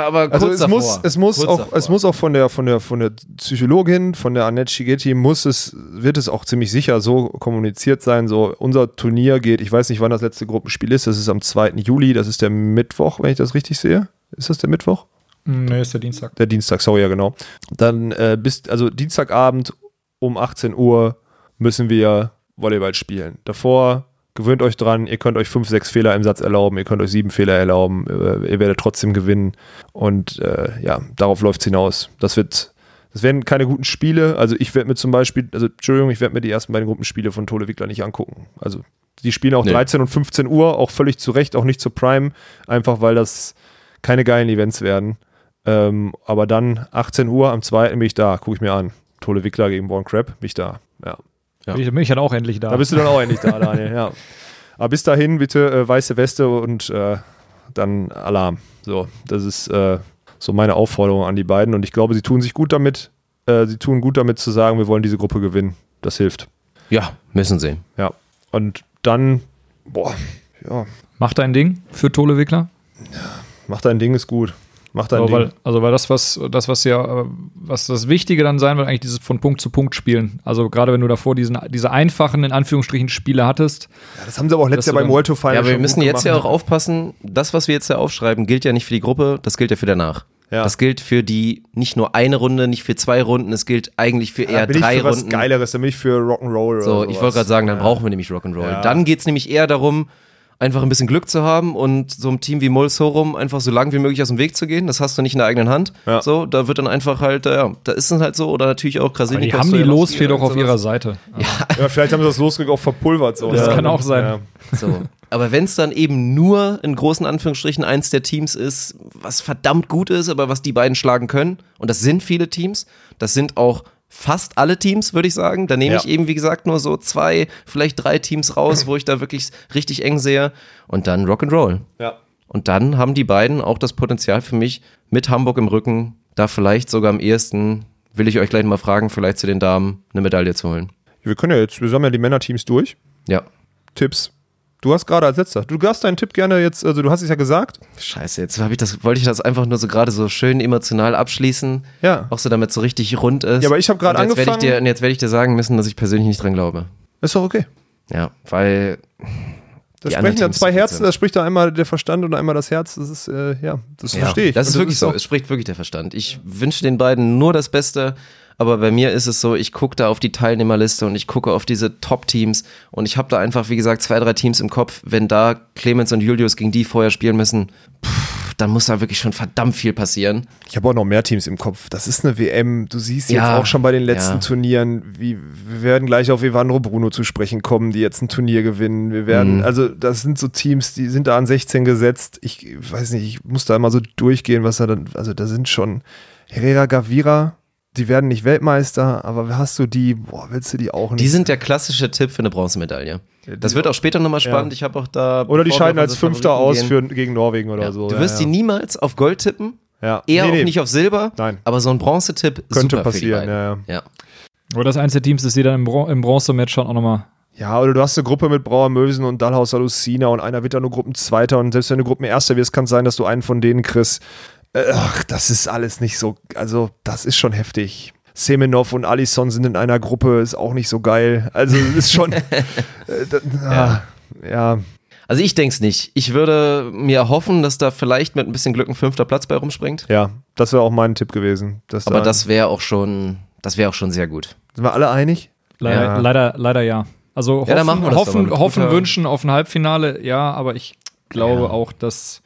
[SPEAKER 7] aber
[SPEAKER 6] also
[SPEAKER 7] kurz
[SPEAKER 6] es
[SPEAKER 7] davor.
[SPEAKER 6] muss, es muss
[SPEAKER 7] Kurz
[SPEAKER 6] auch,
[SPEAKER 7] davor.
[SPEAKER 6] es muss auch von der, von der, von der Psychologin, von der Annette Shigetti, muss es, wird es auch ziemlich sicher so kommuniziert sein. So, unser Turnier geht, ich weiß nicht, wann das letzte Gruppenspiel ist, das ist am 2. Juli, das ist der Mittwoch, wenn ich das richtig sehe. Ist das der Mittwoch?
[SPEAKER 8] Hm, Nee, ist der Dienstag.
[SPEAKER 6] Der Dienstag, sorry, ja genau. Dann äh, bis, also Dienstagabend um 18 Uhr müssen wir Volleyball spielen. Davor gewöhnt euch dran, ihr könnt euch fünf, sechs Fehler im Satz erlauben, ihr könnt euch sieben Fehler erlauben, äh, ihr werdet trotzdem gewinnen. Und äh, ja, darauf läuft es hinaus. Das wird, das werden keine guten Spiele. Also ich werde mir zum Beispiel, also Entschuldigung, ich werde mir die ersten beiden Gruppenspiele von Tole Wickler nicht angucken. Also die spielen auch
[SPEAKER 7] Nee.
[SPEAKER 6] 13 und 15 Uhr, auch völlig zu Recht, auch nicht zur Prime, einfach weil das keine geilen Events werden. Ähm, aber dann 18 Uhr am 2. bin ich da, gucke ich mir an. Tole Wickler gegen Born Crab, bin ich da. Ja.
[SPEAKER 7] Ja.
[SPEAKER 8] Bin ich, dann auch endlich da.
[SPEAKER 6] Da bist du dann auch endlich da, Daniel. Ja. (laughs) Aber bis dahin bitte äh, weiße Weste und äh, dann Alarm. So, das ist äh, so meine Aufforderung an die beiden. Und ich glaube, sie tun sich gut damit. Äh, sie tun gut damit zu sagen, wir wollen diese Gruppe gewinnen. Das hilft.
[SPEAKER 7] Ja, müssen sie.
[SPEAKER 6] Ja. Und dann, boah, ja,
[SPEAKER 8] Mach dein Ding für Tole Wickler.
[SPEAKER 6] mach dein Ding ist gut. Mach dein
[SPEAKER 8] weil, also weil das, was, das, was ja, was das Wichtige dann sein wird, eigentlich dieses von Punkt zu Punkt spielen. Also gerade wenn du davor diesen, diese einfachen, in Anführungsstrichen, Spiele hattest.
[SPEAKER 6] ja, das haben sie aber auch letztes Jahr beim World Tour Final
[SPEAKER 7] Ja, aber wir müssen jetzt ja auch aufpassen, das, was wir jetzt ja aufschreiben, gilt ja nicht für die Gruppe, das gilt ja für danach.
[SPEAKER 6] Ja.
[SPEAKER 7] Das gilt für die nicht nur eine Runde, nicht für zwei Runden, es gilt eigentlich für
[SPEAKER 6] Da
[SPEAKER 7] eher
[SPEAKER 6] bin ich
[SPEAKER 7] drei
[SPEAKER 6] für was
[SPEAKER 7] Runden.
[SPEAKER 6] Geileres, da bin ich für Rock'n'Roll.
[SPEAKER 7] So,
[SPEAKER 6] oder
[SPEAKER 7] ich wollte gerade sagen, dann
[SPEAKER 6] Ja.
[SPEAKER 7] brauchen wir nämlich Rock'n'Roll.
[SPEAKER 6] Ja.
[SPEAKER 7] Dann geht es nämlich eher darum, einfach ein bisschen Glück zu haben und so einem Team wie Molsorum einfach so lang wie möglich aus dem Weg zu gehen. Das hast du nicht in der eigenen Hand.
[SPEAKER 6] Ja.
[SPEAKER 7] So, da wird dann einfach halt, äh, ja, da ist es halt so. Oder natürlich auch
[SPEAKER 8] Aber
[SPEAKER 7] Krasilnik.
[SPEAKER 8] die haben die Losfee doch auf ihrer Seite. (laughs)
[SPEAKER 6] Ja, vielleicht haben sie das Losglück auch verpulvert. So.
[SPEAKER 8] Das
[SPEAKER 6] Ja.
[SPEAKER 8] kann auch sein.
[SPEAKER 6] Ja.
[SPEAKER 7] So. Aber wenn es dann eben nur in großen Anführungsstrichen eins der Teams ist, was verdammt gut ist, aber was die beiden schlagen können, und das sind viele Teams, das sind auch fast alle Teams, würde ich sagen. Da nehme
[SPEAKER 6] Ja.
[SPEAKER 7] ich eben, wie gesagt, nur so zwei, vielleicht drei Teams raus, wo ich da wirklich richtig eng sehe. Und dann Rock'n'Roll.
[SPEAKER 6] Ja.
[SPEAKER 7] Und dann haben die beiden auch das Potenzial für mich mit Hamburg im Rücken, da vielleicht sogar am ehesten, will ich euch gleich mal fragen, vielleicht zu den Damen eine Medaille zu holen.
[SPEAKER 6] Wir können ja jetzt, wir haben ja die Männerteams durch.
[SPEAKER 7] Ja.
[SPEAKER 6] Tipps. Du hast gerade als letzter. Du darfst deinen Tipp gerne jetzt, also du hast es ja gesagt.
[SPEAKER 7] Scheiße, jetzt ich das, wollte ich das einfach nur so gerade so schön emotional abschließen.
[SPEAKER 6] Ja.
[SPEAKER 7] Auch so damit so richtig rund ist.
[SPEAKER 6] Ja, aber ich hab gerade
[SPEAKER 7] jetzt werd
[SPEAKER 6] angefangen-
[SPEAKER 7] Ich dir, und jetzt werde ich dir sagen müssen, dass ich persönlich nicht dran glaube.
[SPEAKER 6] Ist doch okay.
[SPEAKER 7] Ja, weil
[SPEAKER 6] Da sprechen dann
[SPEAKER 7] Teams
[SPEAKER 6] zwei Herzen, da spricht da einmal der Verstand und einmal das Herz. Das ist, äh, ja, das
[SPEAKER 7] ja,
[SPEAKER 6] verstehe ich.
[SPEAKER 7] das ist
[SPEAKER 6] Und
[SPEAKER 7] wirklich so.
[SPEAKER 6] auch-
[SPEAKER 7] Es spricht wirklich der Verstand. Ich wünsche den beiden nur das Beste. Aber bei mir ist es so, ich gucke da auf die Teilnehmerliste und ich gucke auf diese Top-Teams und ich habe da einfach, wie gesagt, zwei, drei Teams im Kopf. Wenn da Clemens und Julius gegen die vorher spielen müssen, pff, dann muss da wirklich schon verdammt viel passieren.
[SPEAKER 6] Ich habe auch noch mehr Teams im Kopf. Das ist eine WM. Du siehst
[SPEAKER 7] Ja,
[SPEAKER 6] jetzt auch schon bei den letzten
[SPEAKER 7] ja.
[SPEAKER 6] Turnieren, wie wir werden gleich auf Evandro Bruno zu sprechen kommen, die jetzt ein Turnier gewinnen. Wir werden,
[SPEAKER 7] Mhm.
[SPEAKER 6] also das sind so Teams, die sind da an 16 gesetzt. Ich weiß nicht, ich muss da immer so durchgehen, was da dann, also da sind schon Herrera Gavira, die werden nicht Weltmeister, aber hast du die, boah, willst du die auch nicht?
[SPEAKER 7] Die sind der klassische Tipp für eine Bronzemedaille. Das wird auch später nochmal spannend. Ich habe auch da.
[SPEAKER 6] oder die scheiden als Fünfter aus für, gegen Norwegen oder
[SPEAKER 7] ja.
[SPEAKER 6] so.
[SPEAKER 7] Du
[SPEAKER 6] Ja,
[SPEAKER 7] wirst
[SPEAKER 6] ja.
[SPEAKER 7] die niemals auf Gold tippen.
[SPEAKER 6] ja.
[SPEAKER 7] Eher
[SPEAKER 6] Nee,
[SPEAKER 7] auch
[SPEAKER 6] nee.
[SPEAKER 7] nicht auf Silber.
[SPEAKER 6] Nein.
[SPEAKER 7] Aber so ein Bronzetipp
[SPEAKER 6] Könnte
[SPEAKER 7] super für die
[SPEAKER 6] passieren, ja, ja.
[SPEAKER 7] ja.
[SPEAKER 8] Aber das eins der Teams ist, die dann im, Bron im Bronze-Match schon auch nochmal.
[SPEAKER 6] Ja, oder du hast eine Gruppe mit Brauer Mösen und Dallhauser Lucina und einer wird dann nur Gruppenzweiter und selbst wenn du Gruppenerster wirst, kann es sein, dass du einen von denen kriegst. Ach, das ist alles nicht so, also das ist schon heftig. Semenov und Alisson sind in einer Gruppe, ist auch nicht so geil. Also es ist schon, (laughs) äh, da, ja. ja,
[SPEAKER 7] Also ich denke es nicht. Ich würde mir hoffen, dass da vielleicht mit ein bisschen Glück ein fünfter Platz bei rumspringt.
[SPEAKER 6] ja, das wäre auch mein Tipp gewesen. Dass
[SPEAKER 7] Aber
[SPEAKER 6] da,
[SPEAKER 7] das wäre auch schon, das wäre auch schon sehr gut.
[SPEAKER 6] sind wir alle einig?
[SPEAKER 8] Leider,
[SPEAKER 6] Ja.
[SPEAKER 8] leider, leider ja. Also hoffen,
[SPEAKER 7] Ja,
[SPEAKER 8] hoffen, hoffen
[SPEAKER 7] guter-
[SPEAKER 8] wünschen auf ein Halbfinale, ja, aber ich glaube
[SPEAKER 7] Ja.
[SPEAKER 8] auch, dass.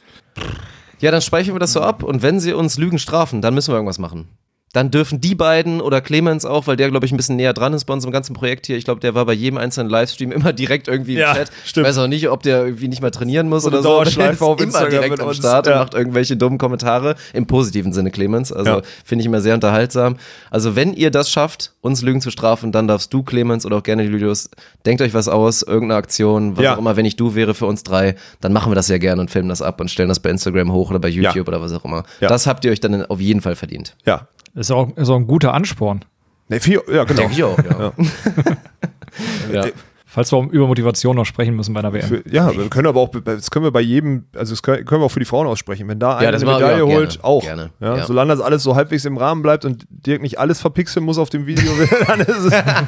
[SPEAKER 7] Ja, dann speichern wir das so ab und wenn sie uns Lügen strafen, dann müssen wir irgendwas machen. Dann dürfen die beiden oder Clemens auch, weil der, glaube ich, ein bisschen näher dran ist bei unserem ganzen Projekt hier. Ich glaube, der war bei jedem einzelnen Livestream immer direkt irgendwie im
[SPEAKER 6] Ja,
[SPEAKER 7] Chat.
[SPEAKER 6] stimmt.
[SPEAKER 7] Ich weiß auch nicht, ob der irgendwie nicht mal trainieren muss
[SPEAKER 6] eine
[SPEAKER 7] oder so. der ist
[SPEAKER 6] auf
[SPEAKER 7] immer
[SPEAKER 6] Instagram
[SPEAKER 7] direkt am Start und
[SPEAKER 6] ja.
[SPEAKER 7] macht irgendwelche dummen Kommentare. Im positiven Sinne, Clemens. Also
[SPEAKER 6] Ja.
[SPEAKER 7] finde ich immer sehr unterhaltsam. Also wenn ihr das schafft, uns Lügen zu strafen, dann darfst du, Clemens, oder auch gerne Julius, denkt euch was aus, irgendeine Aktion, was auch immer, wenn ich du wäre für uns drei, dann machen wir das ja gerne und filmen das ab und stellen das bei Instagram hoch oder bei YouTube oder was auch immer.
[SPEAKER 6] Ja.
[SPEAKER 7] Das habt ihr euch dann auf jeden Fall verdient.
[SPEAKER 6] Ja.
[SPEAKER 8] Ist auch, ist auch ein guter Ansporn.
[SPEAKER 6] Nee, viel, ja, genau.
[SPEAKER 7] Denke ich auch, ja. (laughs) ja.
[SPEAKER 8] Falls wir über Motivation noch sprechen müssen bei einer WM.
[SPEAKER 6] Für, ja, wir können aber auch, das können wir bei jedem, also das können können wir auch für die Frauen aussprechen. Wenn da einer
[SPEAKER 7] das
[SPEAKER 6] eine Medaille
[SPEAKER 7] auch
[SPEAKER 6] holt,
[SPEAKER 7] gerne.
[SPEAKER 6] auch.
[SPEAKER 7] Gerne.
[SPEAKER 6] Ja,
[SPEAKER 7] Ja.
[SPEAKER 6] Solange das alles so halbwegs im Rahmen bleibt und Dirk nicht alles verpixeln muss auf dem Video, (laughs) dann ist es.
[SPEAKER 7] Ja,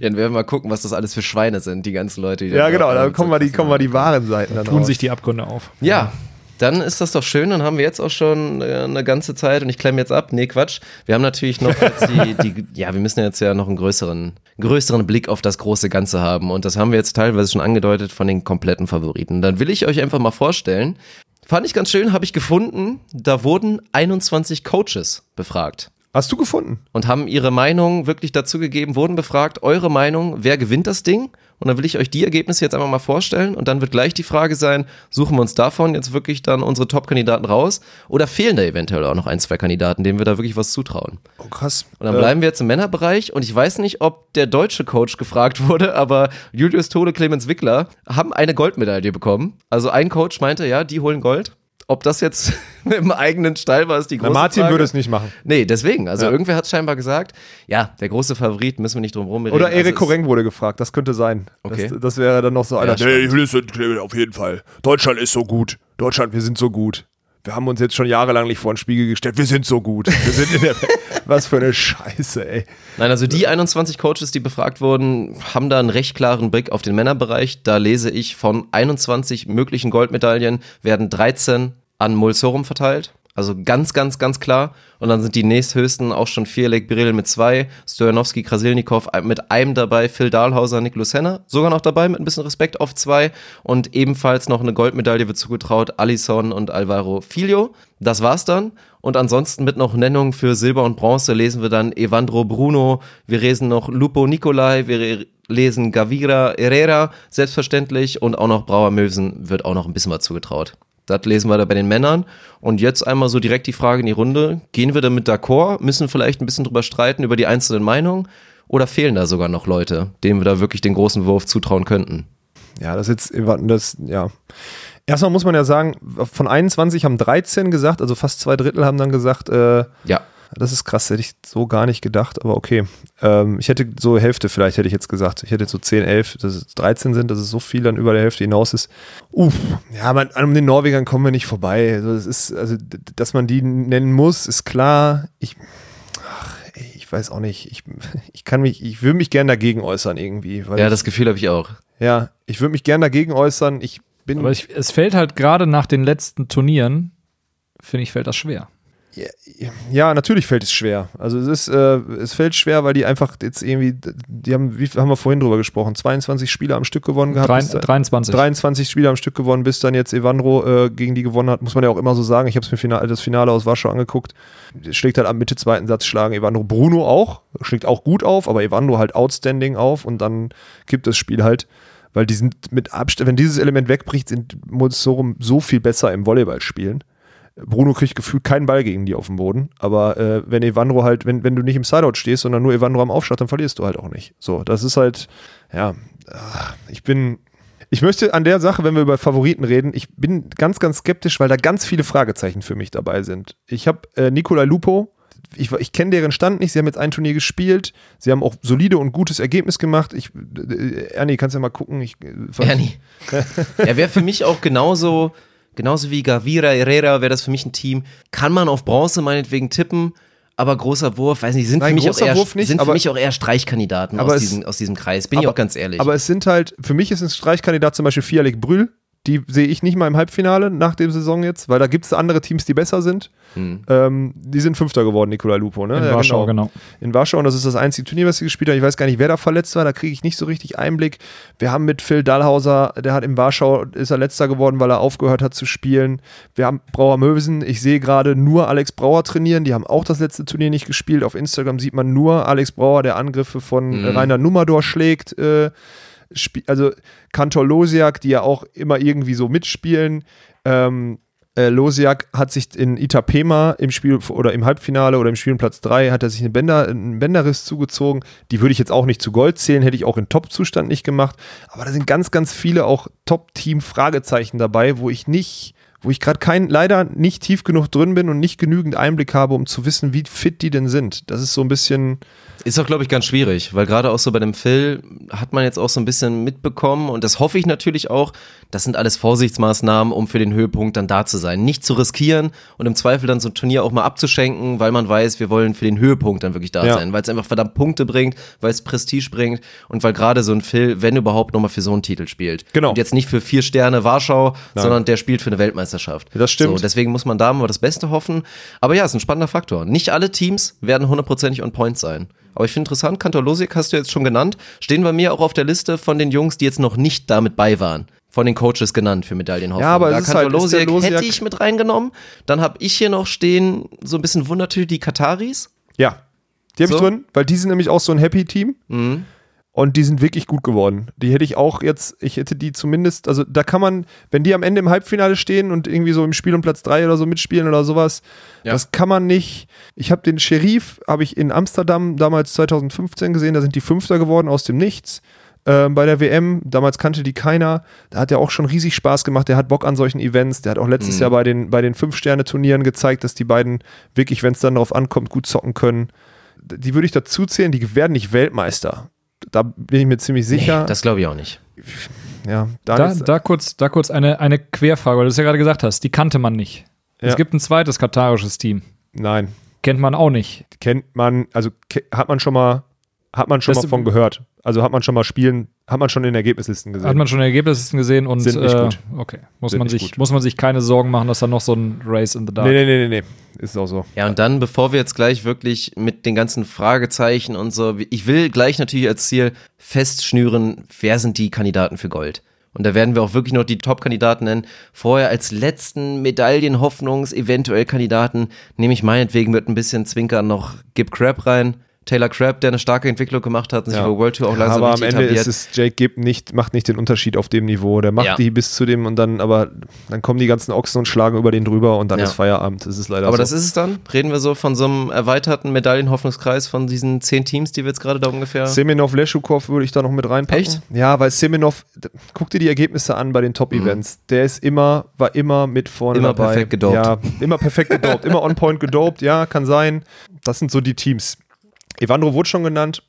[SPEAKER 7] dann werden wir mal gucken, was das alles für Schweine sind, die ganzen Leute. Die
[SPEAKER 6] ja, genau,
[SPEAKER 7] da
[SPEAKER 6] kommen wir die, kommen wir die wahren Seiten dann
[SPEAKER 8] Tun
[SPEAKER 6] raus.
[SPEAKER 8] sich die Abgründe auf.
[SPEAKER 7] Ja, dann ist das doch schön. Dann haben wir jetzt auch schon äh, eine ganze Zeit und ich klemme jetzt ab. Nee, Quatsch. Wir haben natürlich noch (laughs) die, die, ja, wir müssen jetzt ja noch einen größeren, größeren Blick auf das große Ganze haben. Und das haben wir jetzt teilweise schon angedeutet von den kompletten Favoriten. Dann will ich euch einfach mal vorstellen. Fand ich ganz schön, habe ich gefunden. Da wurden 21 Coaches befragt.
[SPEAKER 6] Hast du gefunden?
[SPEAKER 7] und haben ihre Meinung wirklich dazu gegeben, wurden befragt, eure Meinung, wer gewinnt das Ding? Und dann will ich euch die Ergebnisse jetzt einfach mal vorstellen und dann wird gleich die Frage sein, suchen wir uns davon jetzt wirklich dann unsere Top-Kandidaten raus oder fehlen da eventuell auch noch ein, zwei Kandidaten, denen wir da wirklich was zutrauen?
[SPEAKER 6] Oh, krass.
[SPEAKER 7] Und dann
[SPEAKER 6] Äh,
[SPEAKER 7] bleiben wir jetzt im Männerbereich und ich weiß nicht, ob der deutsche Coach gefragt (laughs) wurde, aber Julius Tode, Clemens Wickler haben eine Goldmedaille bekommen. Also ein Coach meinte, ja, die holen Gold. Ob das jetzt (laughs) im eigenen Stall war, ist die
[SPEAKER 6] na,
[SPEAKER 7] große
[SPEAKER 6] Martin
[SPEAKER 7] Frage.
[SPEAKER 6] würde es nicht machen.
[SPEAKER 7] Nee, deswegen. Also
[SPEAKER 6] Ja.
[SPEAKER 7] irgendwer hat scheinbar gesagt, ja, der große Favorit, müssen wir nicht drum rumreden.
[SPEAKER 6] Oder Erik
[SPEAKER 7] also es-
[SPEAKER 6] Koreng wurde gefragt, das könnte sein.
[SPEAKER 7] Okay.
[SPEAKER 6] Das, das wäre dann noch so einer.
[SPEAKER 7] spannend.
[SPEAKER 6] nee, Julius und Clemens, auf jeden Fall. Deutschland ist so gut. Deutschland, wir sind so gut. Wir haben uns jetzt schon jahrelang nicht vor den Spiegel gestellt. Wir sind so gut. Wir sind in der. (laughs) Was für eine Scheiße, ey.
[SPEAKER 7] Nein, also die 21 Coaches, die befragt wurden, haben da einen recht klaren Blick auf den Männerbereich. Da lese ich von 21 möglichen Goldmedaillen werden 13 an Mulsorum verteilt. Also ganz, ganz, ganz klar. Und dann sind die nächsthöchsten auch schon Vierlek Biril mit zwei, Stojanowski, Krasilnikov mit einem dabei, Phil Dahlhauser, Niklas Henner sogar noch dabei mit ein bisschen Respekt auf zwei. Und ebenfalls noch eine Goldmedaille wird zugetraut, Alisson und Alvaro Filho. Das war's dann. Und ansonsten mit noch Nennungen für Silber und Bronze lesen wir dann Evandro Bruno, wir lesen noch Lupo Nicolai, wir lesen Gavira Herrera, selbstverständlich, und auch noch Brauer Mösen wird auch noch ein bisschen was zugetraut. Das lesen wir da bei den Männern. Und jetzt einmal so direkt die Frage in die Runde. Gehen wir damit d'accord? Müssen vielleicht ein bisschen drüber streiten über die einzelnen Meinungen? Oder fehlen da sogar noch Leute, denen wir da wirklich den großen Wurf zutrauen könnten?
[SPEAKER 6] Ja, das jetzt, das, ja. Erstmal muss man ja sagen, von 21 haben 13 gesagt, also fast zwei Drittel haben dann gesagt, äh,
[SPEAKER 7] Ja.
[SPEAKER 6] Das ist krass, hätte ich so gar nicht gedacht, aber okay. Ähm, ich hätte so Hälfte vielleicht, hätte ich jetzt gesagt. Ich hätte so 10, 11, dass es 13 sind, dass es so viel dann über der Hälfte hinaus ist. Uff, ja, man, an den Norwegern kommen wir nicht vorbei. Also, das ist, also, dass man die nennen muss, ist klar. Ich, ach, ey, ich weiß auch nicht. Ich, (laughs) ich kann mich, ich würde mich gern dagegen äußern irgendwie. Weil
[SPEAKER 7] Ja,
[SPEAKER 6] ich,
[SPEAKER 7] das Gefühl habe ich auch.
[SPEAKER 6] ja, ich würde mich gern dagegen äußern. Ich bin.
[SPEAKER 8] Aber ich, es fällt halt gerade nach den letzten Turnieren, finde ich, fällt das schwer.
[SPEAKER 6] Ja, natürlich fällt es schwer. Also es ist, äh, es fällt schwer, weil die einfach jetzt irgendwie, die haben, wie haben wir vorhin drüber gesprochen, 22 Spiele am Stück gewonnen gehabt.
[SPEAKER 8] Drei,
[SPEAKER 6] bis da-
[SPEAKER 8] 23.
[SPEAKER 6] 23 Spiele am Stück gewonnen, bis dann jetzt Evandro äh, gegen die gewonnen hat, muss man ja auch immer so sagen. Ich habe mir Finale, das Finale aus Warschau angeguckt. Schlägt halt am Mitte zweiten Satz schlagen Evandro Bruno auch, schlägt auch gut auf, aber Evandro halt outstanding auf und dann gibt das Spiel halt, weil die sind mit Abstand, wenn dieses Element wegbricht, sind Mozorum so viel besser im Volleyballspielen. Bruno kriegt gefühlt keinen Ball gegen die auf dem Boden. Aber äh, wenn Evandro halt, wenn, wenn du nicht im Sideout stehst, sondern nur Evandro am Aufschlag, dann verlierst du halt auch nicht. So, das ist halt, ja, ah, ich bin. Ich möchte an der Sache, wenn wir über Favoriten reden, ich bin ganz, ganz skeptisch, weil da ganz viele Fragezeichen für mich dabei sind. Ich habe äh, Nikolai Lupo, ich, ich kenne deren Stand nicht, sie haben jetzt ein Turnier gespielt, sie haben auch solide und gutes Ergebnis gemacht. Ich, äh, Ernie, kannst ja mal gucken. Ich, äh,
[SPEAKER 7] Ernie. (laughs) er wäre für mich auch genauso, genauso wie Gavira Herrera wäre das für mich ein Team. Kann man auf Bronze meinetwegen tippen, aber großer Wurf, weiß nicht, sind
[SPEAKER 6] Nein,
[SPEAKER 7] für mich auch eher,
[SPEAKER 6] nicht,
[SPEAKER 7] sind für mich auch eher Streichkandidaten aus,
[SPEAKER 6] es-
[SPEAKER 7] diesem, aus diesem Kreis. Bin ich
[SPEAKER 6] aber-
[SPEAKER 7] auch ganz ehrlich.
[SPEAKER 6] Aber es sind halt, für mich ist ein Streichkandidat zum Beispiel Fialek Brühl. Die sehe ich nicht mal im Halbfinale nach dem Saison jetzt, weil da gibt es andere Teams, die besser sind.
[SPEAKER 7] Mhm.
[SPEAKER 6] Ähm, die sind Fünfter geworden, Nikolai Lupo. Ne?
[SPEAKER 8] In
[SPEAKER 6] Ja,
[SPEAKER 8] Warschau, genau.
[SPEAKER 6] In Warschau und das ist das einzige Turnier, was sie gespielt haben. Ich weiß gar nicht, wer da verletzt war, da kriege ich nicht so richtig Einblick. Wir haben mit Phil Dahlhauser, der hat in Warschau, ist er letzter geworden, weil er aufgehört hat zu spielen. Wir haben Brauer Möwesen, ich sehe gerade nur Alex Brauer trainieren, die haben auch das letzte Turnier nicht gespielt. Auf Instagram sieht man nur Alex Brauer, der Angriffe von
[SPEAKER 7] Mhm.
[SPEAKER 6] Rainer Nummerdor schlägt. Äh, also Kantor Losiak, die ja auch immer irgendwie so mitspielen. Ähm, äh, Losiak hat sich in Itapema im Spiel oder im Halbfinale oder im Spiel Platz 3 hat er sich einen, Bänder, einen Bänderriss zugezogen. Die würde ich jetzt auch nicht zu Gold zählen, hätte ich auch in Top-Zustand nicht gemacht. Aber da sind ganz, ganz viele auch Top-Team-Fragezeichen dabei, wo ich nicht, wo ich gerade kein, leider nicht tief genug drin bin und nicht genügend Einblick habe, um zu wissen, wie fit die denn sind. Das ist so ein bisschen.
[SPEAKER 7] Ist auch, glaube ich, ganz schwierig, weil gerade auch so bei dem Phil hat man jetzt auch so ein bisschen mitbekommen und das hoffe ich natürlich auch, das sind alles Vorsichtsmaßnahmen, um für den Höhepunkt dann da zu sein. Nicht zu riskieren und im Zweifel dann so ein Turnier auch mal abzuschenken, weil man weiß, wir wollen für den Höhepunkt dann wirklich da
[SPEAKER 6] Ja.
[SPEAKER 7] sein, weil es einfach verdammt Punkte bringt, weil es Prestige bringt und weil gerade so ein Phil, wenn überhaupt, nochmal für so einen Titel spielt.
[SPEAKER 6] Genau.
[SPEAKER 7] Und jetzt nicht für vier Sterne Warschau, sondern der spielt für eine Weltmeisterschaft.
[SPEAKER 6] Das stimmt.
[SPEAKER 7] So, deswegen muss man da mal das Beste hoffen. Aber ja, ist ein spannender Faktor. Nicht alle Teams werden hundertprozentig on point sein. Aber ich finde interessant, Kantor Losik hast du jetzt schon genannt. Stehen bei mir auch auf der Liste von den Jungs, die jetzt noch nicht damit bei waren. Von den Coaches genannt für Medaillenhoffnung.
[SPEAKER 6] Ja, aber
[SPEAKER 7] da
[SPEAKER 6] es ist
[SPEAKER 7] Kantor
[SPEAKER 6] halt- ist
[SPEAKER 7] Losiak
[SPEAKER 6] Losiak-
[SPEAKER 7] hätte ich mit reingenommen. Dann habe ich hier noch stehen, so ein bisschen Wundertüte, die Kataris.
[SPEAKER 6] Ja. Die habe
[SPEAKER 7] So.
[SPEAKER 6] ich drin, weil die sind nämlich auch so ein Happy-Team.
[SPEAKER 7] Mhm.
[SPEAKER 6] Und die sind wirklich gut geworden. Die hätte ich auch jetzt, ich hätte die zumindest, also da kann man, wenn die am Ende im Halbfinale stehen und irgendwie so im Spiel um Platz 3 oder so mitspielen oder sowas,
[SPEAKER 7] Ja.
[SPEAKER 6] das kann man nicht. Ich habe den Sheriff, habe ich in Amsterdam damals 2015 gesehen, da sind die Fünfter geworden aus dem Nichts. Ähm, bei der WM, damals kannte die keiner. Da hat er auch schon riesig Spaß gemacht. Der hat Bock an solchen Events. Der hat auch letztes
[SPEAKER 7] Mhm.
[SPEAKER 6] Jahr bei den, bei den Fünf-Sterne-Turnieren gezeigt, dass die beiden wirklich, wenn es dann darauf ankommt, gut zocken können. Die würde ich dazu zählen, die werden nicht Weltmeister. Da bin ich mir ziemlich sicher.
[SPEAKER 7] Nee, das glaube ich auch nicht.
[SPEAKER 6] ja,
[SPEAKER 8] Da,
[SPEAKER 6] Daniel-
[SPEAKER 8] da kurz, da kurz eine, eine Querfrage, weil du es ja gerade gesagt hast, die kannte man nicht.
[SPEAKER 6] Ja.
[SPEAKER 8] Es gibt ein zweites katarisches Team.
[SPEAKER 6] nein,
[SPEAKER 8] Kennt man auch nicht.
[SPEAKER 6] kennt man, also ke- hat man schon mal, hat man schon
[SPEAKER 8] Das-
[SPEAKER 6] mal von gehört. Also hat man schon mal spielen, hat man schon in Ergebnislisten gesehen.
[SPEAKER 8] Hat man schon Ergebnisse gesehen und
[SPEAKER 6] Sind nicht
[SPEAKER 8] äh,
[SPEAKER 6] gut.
[SPEAKER 8] okay. Muss
[SPEAKER 6] Sind
[SPEAKER 8] man,
[SPEAKER 6] nicht
[SPEAKER 8] sich,
[SPEAKER 6] gut.
[SPEAKER 8] muss man sich keine Sorgen machen, dass da noch so ein Race in the Dark
[SPEAKER 6] nee, nee, nee, nee, nee. Ist auch so.
[SPEAKER 7] Ja, und dann, bevor wir jetzt gleich wirklich mit den ganzen Fragezeichen und so, ich will gleich natürlich als Ziel festschnüren, wer sind die Kandidaten für Gold. Und da werden wir auch wirklich noch die Top-Kandidaten nennen. Vorher als letzten Medaillenhoffnungs-, eventuell Kandidaten, nehme ich meinetwegen mit ein bisschen Zwinkern noch Gib Crab rein. Taylor Crabb, der eine starke Entwicklung gemacht hat und sich
[SPEAKER 6] Ja.
[SPEAKER 7] über World Tour auch langsam
[SPEAKER 6] aber am Ende
[SPEAKER 7] etabliert.
[SPEAKER 6] ist es, Jake Gibb nicht, macht nicht den Unterschied auf dem Niveau. Der macht
[SPEAKER 7] Ja.
[SPEAKER 6] die bis zu dem und dann, aber dann kommen die ganzen Ochsen und schlagen über den drüber und dann
[SPEAKER 7] Ja.
[SPEAKER 6] ist Feierabend. Das ist leider
[SPEAKER 7] aber
[SPEAKER 6] so.
[SPEAKER 7] das ist es dann? Reden wir so von so einem erweiterten Medaillenhoffnungskreis von diesen zehn Teams, die wir jetzt gerade da ungefähr.
[SPEAKER 6] Semenov, Leschukov würde ich da noch mit reinpacken.
[SPEAKER 7] Echt?
[SPEAKER 6] Ja, weil Semenov, guck dir die Ergebnisse an bei den Top-Events. Der ist immer, war immer mit vorne
[SPEAKER 7] Mhm. Immer
[SPEAKER 6] dabei.
[SPEAKER 7] perfekt gedopt.
[SPEAKER 6] Ja, immer perfekt gedopt, immer on point gedopt, ja, kann sein. Das sind so die Teams. Evandro wurde schon genannt.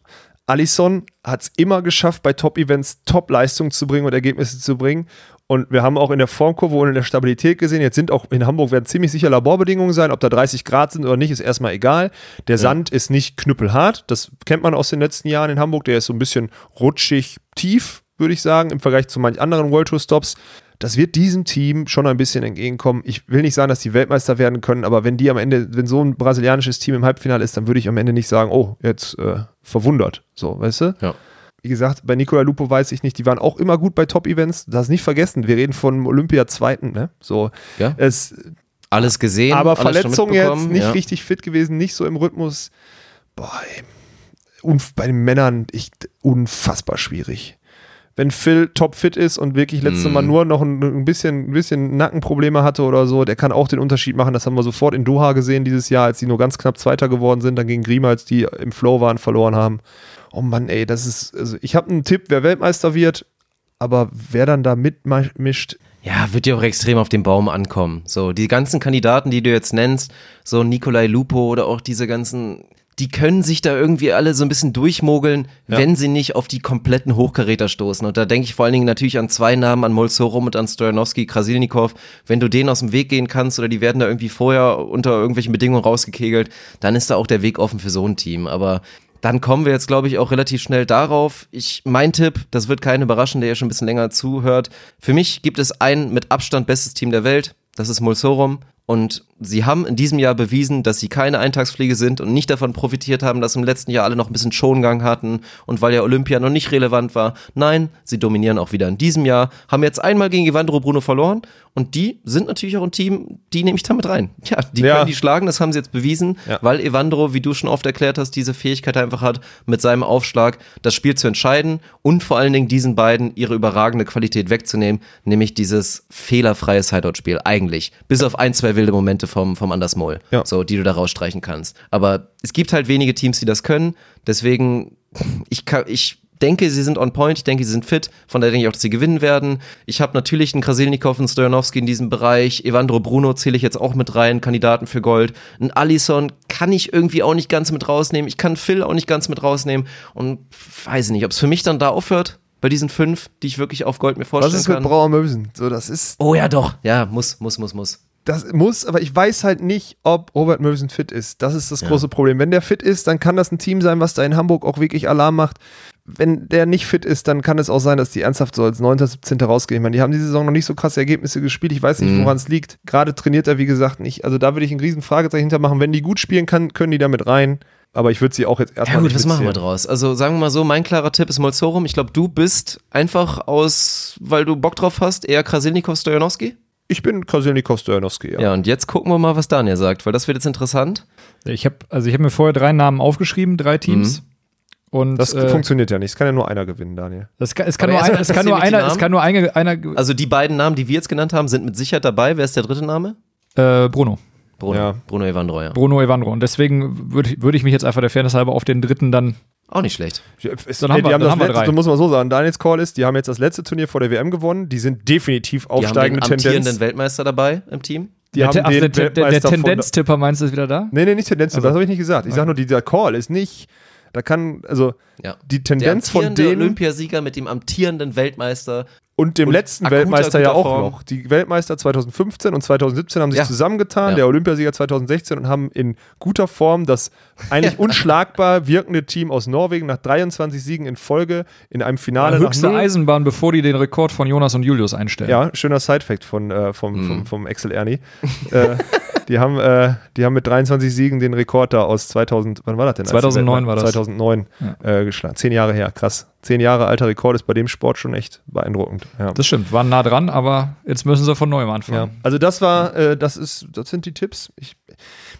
[SPEAKER 6] Alisson hat es immer geschafft, bei Top-Events Top-Leistung zu bringen und Ergebnisse zu bringen. Und wir haben auch in der Formkurve und in der Stabilität gesehen, jetzt sind auch in Hamburg werden ziemlich sicher Laborbedingungen sein. Ob da 30 Grad sind oder nicht, ist erstmal egal. Der Sand ist nicht knüppelhart. Das kennt man aus den letzten Jahren in Hamburg. Der ist so ein bisschen rutschig tief, würde ich sagen, im Vergleich zu manch anderen World Tour Stops. Das wird diesem Team schon ein bisschen entgegenkommen. Ich will nicht sagen, dass die Weltmeister werden können, aber wenn die am Ende, wenn so ein brasilianisches Team im Halbfinale ist, dann würde ich am Ende nicht sagen, oh, jetzt äh, verwundert. So, weißt du?
[SPEAKER 7] Ja.
[SPEAKER 6] Wie gesagt, bei Nicola Lupo weiß ich nicht, die waren auch immer gut bei Top-Events. Das nicht vergessen, wir reden von Olympia Zweiten, ne? So,
[SPEAKER 7] Ja.
[SPEAKER 6] es,
[SPEAKER 7] Alles gesehen.
[SPEAKER 6] aber
[SPEAKER 7] alles
[SPEAKER 6] Verletzungen jetzt, nicht
[SPEAKER 7] ja.
[SPEAKER 6] richtig fit gewesen, nicht so im Rhythmus. Boah, ey. Unf bei den Männern ich, unfassbar schwierig. Wenn Phil topfit ist und wirklich letztes
[SPEAKER 7] Mhm.
[SPEAKER 6] Mal nur noch ein, ein, bisschen, ein bisschen Nackenprobleme hatte oder so, der kann auch den Unterschied machen. Das haben wir sofort in Doha gesehen dieses Jahr, als die nur ganz knapp Zweiter geworden sind, dann gegen Grima, als die im Flow waren, verloren haben. Oh Mann, ey, das ist, also ich habe einen Tipp, wer Weltmeister wird, aber wer dann da mitmischt,
[SPEAKER 7] Ja, wird ja auch extrem auf den Baum ankommen. So, die ganzen Kandidaten, die du jetzt nennst, so Nikolai Lupo oder auch diese ganzen, die können sich da irgendwie alle so ein bisschen durchmogeln, wenn sie nicht auf die kompletten Hochkaräter stoßen. Und da denke ich vor allen Dingen natürlich an zwei Namen, an Molsorum und an Stojanowski, Krasilnikov. Wenn du denen aus dem Weg gehen kannst oder die werden da irgendwie vorher unter irgendwelchen Bedingungen rausgekegelt, dann ist da auch der Weg offen für so ein Team. Aber dann kommen wir jetzt, glaube ich, auch relativ schnell darauf. Ich, mein Tipp, das wird keinen überraschen, der ja schon ein bisschen länger zuhört. Für mich gibt es ein mit Abstand bestes Team der Welt. Das ist Mulsorum. Und sie haben in diesem Jahr bewiesen, dass sie keine Eintagsfliege sind und nicht davon profitiert haben, dass im letzten Jahr alle noch ein bisschen Schongang hatten und weil ja Olympia noch nicht relevant war. Nein, sie dominieren auch wieder in diesem Jahr, haben jetzt einmal gegen Evandro Bruno verloren und die sind natürlich auch ein Team, die nehme ich damit rein. (laughs) Ja, die
[SPEAKER 6] Ja.
[SPEAKER 7] können die schlagen, das haben sie jetzt bewiesen,
[SPEAKER 6] Ja.
[SPEAKER 7] weil Evandro, wie du schon oft erklärt hast, diese Fähigkeit einfach hat, mit seinem Aufschlag das Spiel zu entscheiden und vor allen Dingen diesen beiden ihre überragende Qualität wegzunehmen, nämlich dieses fehlerfreie Sideout-Spiel eigentlich. Bis auf ein, zwei wilde Momente vom, vom Anders Moll,
[SPEAKER 6] Ja.
[SPEAKER 7] so, die du da rausstreichen kannst. Aber es gibt halt wenige Teams, die das können, deswegen, ich kann, ich denke, sie sind on point, ich denke, sie sind fit, von daher denke ich auch, dass sie gewinnen werden. Ich habe natürlich einen Krasilnikov und Stojanowski in diesem Bereich, Evandro Bruno zähle ich jetzt auch mit rein, Kandidaten für Gold. Ein Allison kann ich irgendwie auch nicht ganz mit rausnehmen, ich kann Phil auch nicht ganz mit rausnehmen und weiß nicht, ob es für mich dann da aufhört, bei diesen fünf, die ich wirklich auf Gold mir vorstellen
[SPEAKER 6] Was ist mit
[SPEAKER 7] kann.
[SPEAKER 6] Brauer Mösen? So, das ist,
[SPEAKER 7] oh ja, doch. Ja, muss, muss, muss, muss.
[SPEAKER 6] Das muss, aber ich weiß halt nicht, ob Robert Mösen fit ist. Das ist das große Problem. Wenn der fit ist, dann kann das ein Team sein, was da in Hamburg auch wirklich Alarm macht. Wenn der nicht fit ist, dann kann es auch sein, dass die ernsthaft so als 9., 17. rausgehen. Ich meine, die haben diese Saison noch nicht so krasse Ergebnisse gespielt. Ich weiß nicht,
[SPEAKER 7] Mhm.
[SPEAKER 6] woran es liegt. Gerade trainiert er, wie gesagt, nicht. Also da würde ich ein riesen Fragezeichen hintermachen. Wenn die gut spielen kann, können die damit rein. Aber ich würde sie auch jetzt erstmal
[SPEAKER 7] Ja gut, was machen wir draus? Also sagen wir mal so, mein klarer Tipp ist Molzorum. Ich glaube, du bist einfach aus, weil du Bock drauf hast, eher Krasilnikov Stojanowski.
[SPEAKER 6] Ich bin Krasilnikov Stojanowski, ja.
[SPEAKER 7] Ja, und jetzt gucken wir mal, was Daniel sagt, weil das wird jetzt interessant.
[SPEAKER 8] Ich habe also ich habe mir vorher drei Namen aufgeschrieben, drei Teams. Und
[SPEAKER 6] Das
[SPEAKER 8] äh,
[SPEAKER 6] funktioniert ja nicht. Es kann ja nur einer gewinnen, Daniel.
[SPEAKER 8] das kann, es kann nur,
[SPEAKER 7] erstmal
[SPEAKER 8] ein, es kann nur einer, es kann nur eine, einer
[SPEAKER 7] Also die beiden Namen, die wir jetzt genannt haben, sind mit Sicherheit dabei. Wer ist der dritte Name?
[SPEAKER 8] äh, Bruno.
[SPEAKER 7] Bruno.
[SPEAKER 6] Ja.
[SPEAKER 7] Bruno Evandro, ja.
[SPEAKER 8] Bruno Evandro. Und deswegen würde ich, würd ich mich jetzt einfach der Fairness halber auf den dritten dann.
[SPEAKER 7] Auch nicht schlecht.
[SPEAKER 6] Es,
[SPEAKER 8] Dann haben wir- dann
[SPEAKER 6] letzte,
[SPEAKER 8] drei.
[SPEAKER 6] muss mal so sagen, Daniels Call ist, die haben jetzt das letzte Turnier vor der WM gewonnen. Die sind definitiv
[SPEAKER 7] Die haben den
[SPEAKER 6] aufsteigende
[SPEAKER 7] amtierenden. Weltmeister dabei im Team.
[SPEAKER 6] Die
[SPEAKER 8] der,
[SPEAKER 6] haben den
[SPEAKER 8] der, der, der
[SPEAKER 6] von-
[SPEAKER 8] Tendenztipper meinst du ist wieder da?
[SPEAKER 6] Nee, nee, nicht Tendenz, das habe ich nicht gesagt. Ich sage nur, dieser Call ist nicht, da kann, also
[SPEAKER 7] Ja.
[SPEAKER 6] die
[SPEAKER 7] Der
[SPEAKER 6] Tendenz von
[SPEAKER 7] amtierende
[SPEAKER 6] denen
[SPEAKER 7] Olympiasieger mit dem amtierenden Weltmeister.
[SPEAKER 6] Und dem
[SPEAKER 7] und
[SPEAKER 6] letzten Weltmeister ja auch
[SPEAKER 7] Form.
[SPEAKER 6] noch. Die Weltmeister 2015 und 2017 haben sich
[SPEAKER 7] Ja.
[SPEAKER 6] zusammengetan,
[SPEAKER 7] Ja.
[SPEAKER 6] der Olympiasieger 2016 und haben in guter Form das eigentlich (laughs) unschlagbar wirkende Team aus Norwegen nach 23 Siegen in Folge in einem Finale nach
[SPEAKER 8] Höchste Eisenbahn, bevor die den Rekord von Jonas und Julius einstellen.
[SPEAKER 6] Ja, schöner Sidefact von, äh, vom,
[SPEAKER 7] Mhm.
[SPEAKER 6] vom, vom Excel Ernie. (laughs) äh, die, haben, äh, die haben mit 23 Siegen den Rekord da aus 2000, wann war das denn? Als die
[SPEAKER 8] 2009
[SPEAKER 6] Weltme-
[SPEAKER 8] war das.
[SPEAKER 6] 2009 äh, geschlagen. Zehn Jahre her, krass. Zehn Jahre alter Rekord ist bei dem Sport schon echt beeindruckend. Ja.
[SPEAKER 8] Das stimmt, waren nah dran, aber jetzt müssen sie von neuem
[SPEAKER 6] Ja.
[SPEAKER 8] anfangen.
[SPEAKER 6] Also das war, äh, das ist, das sind die Tipps. Ich,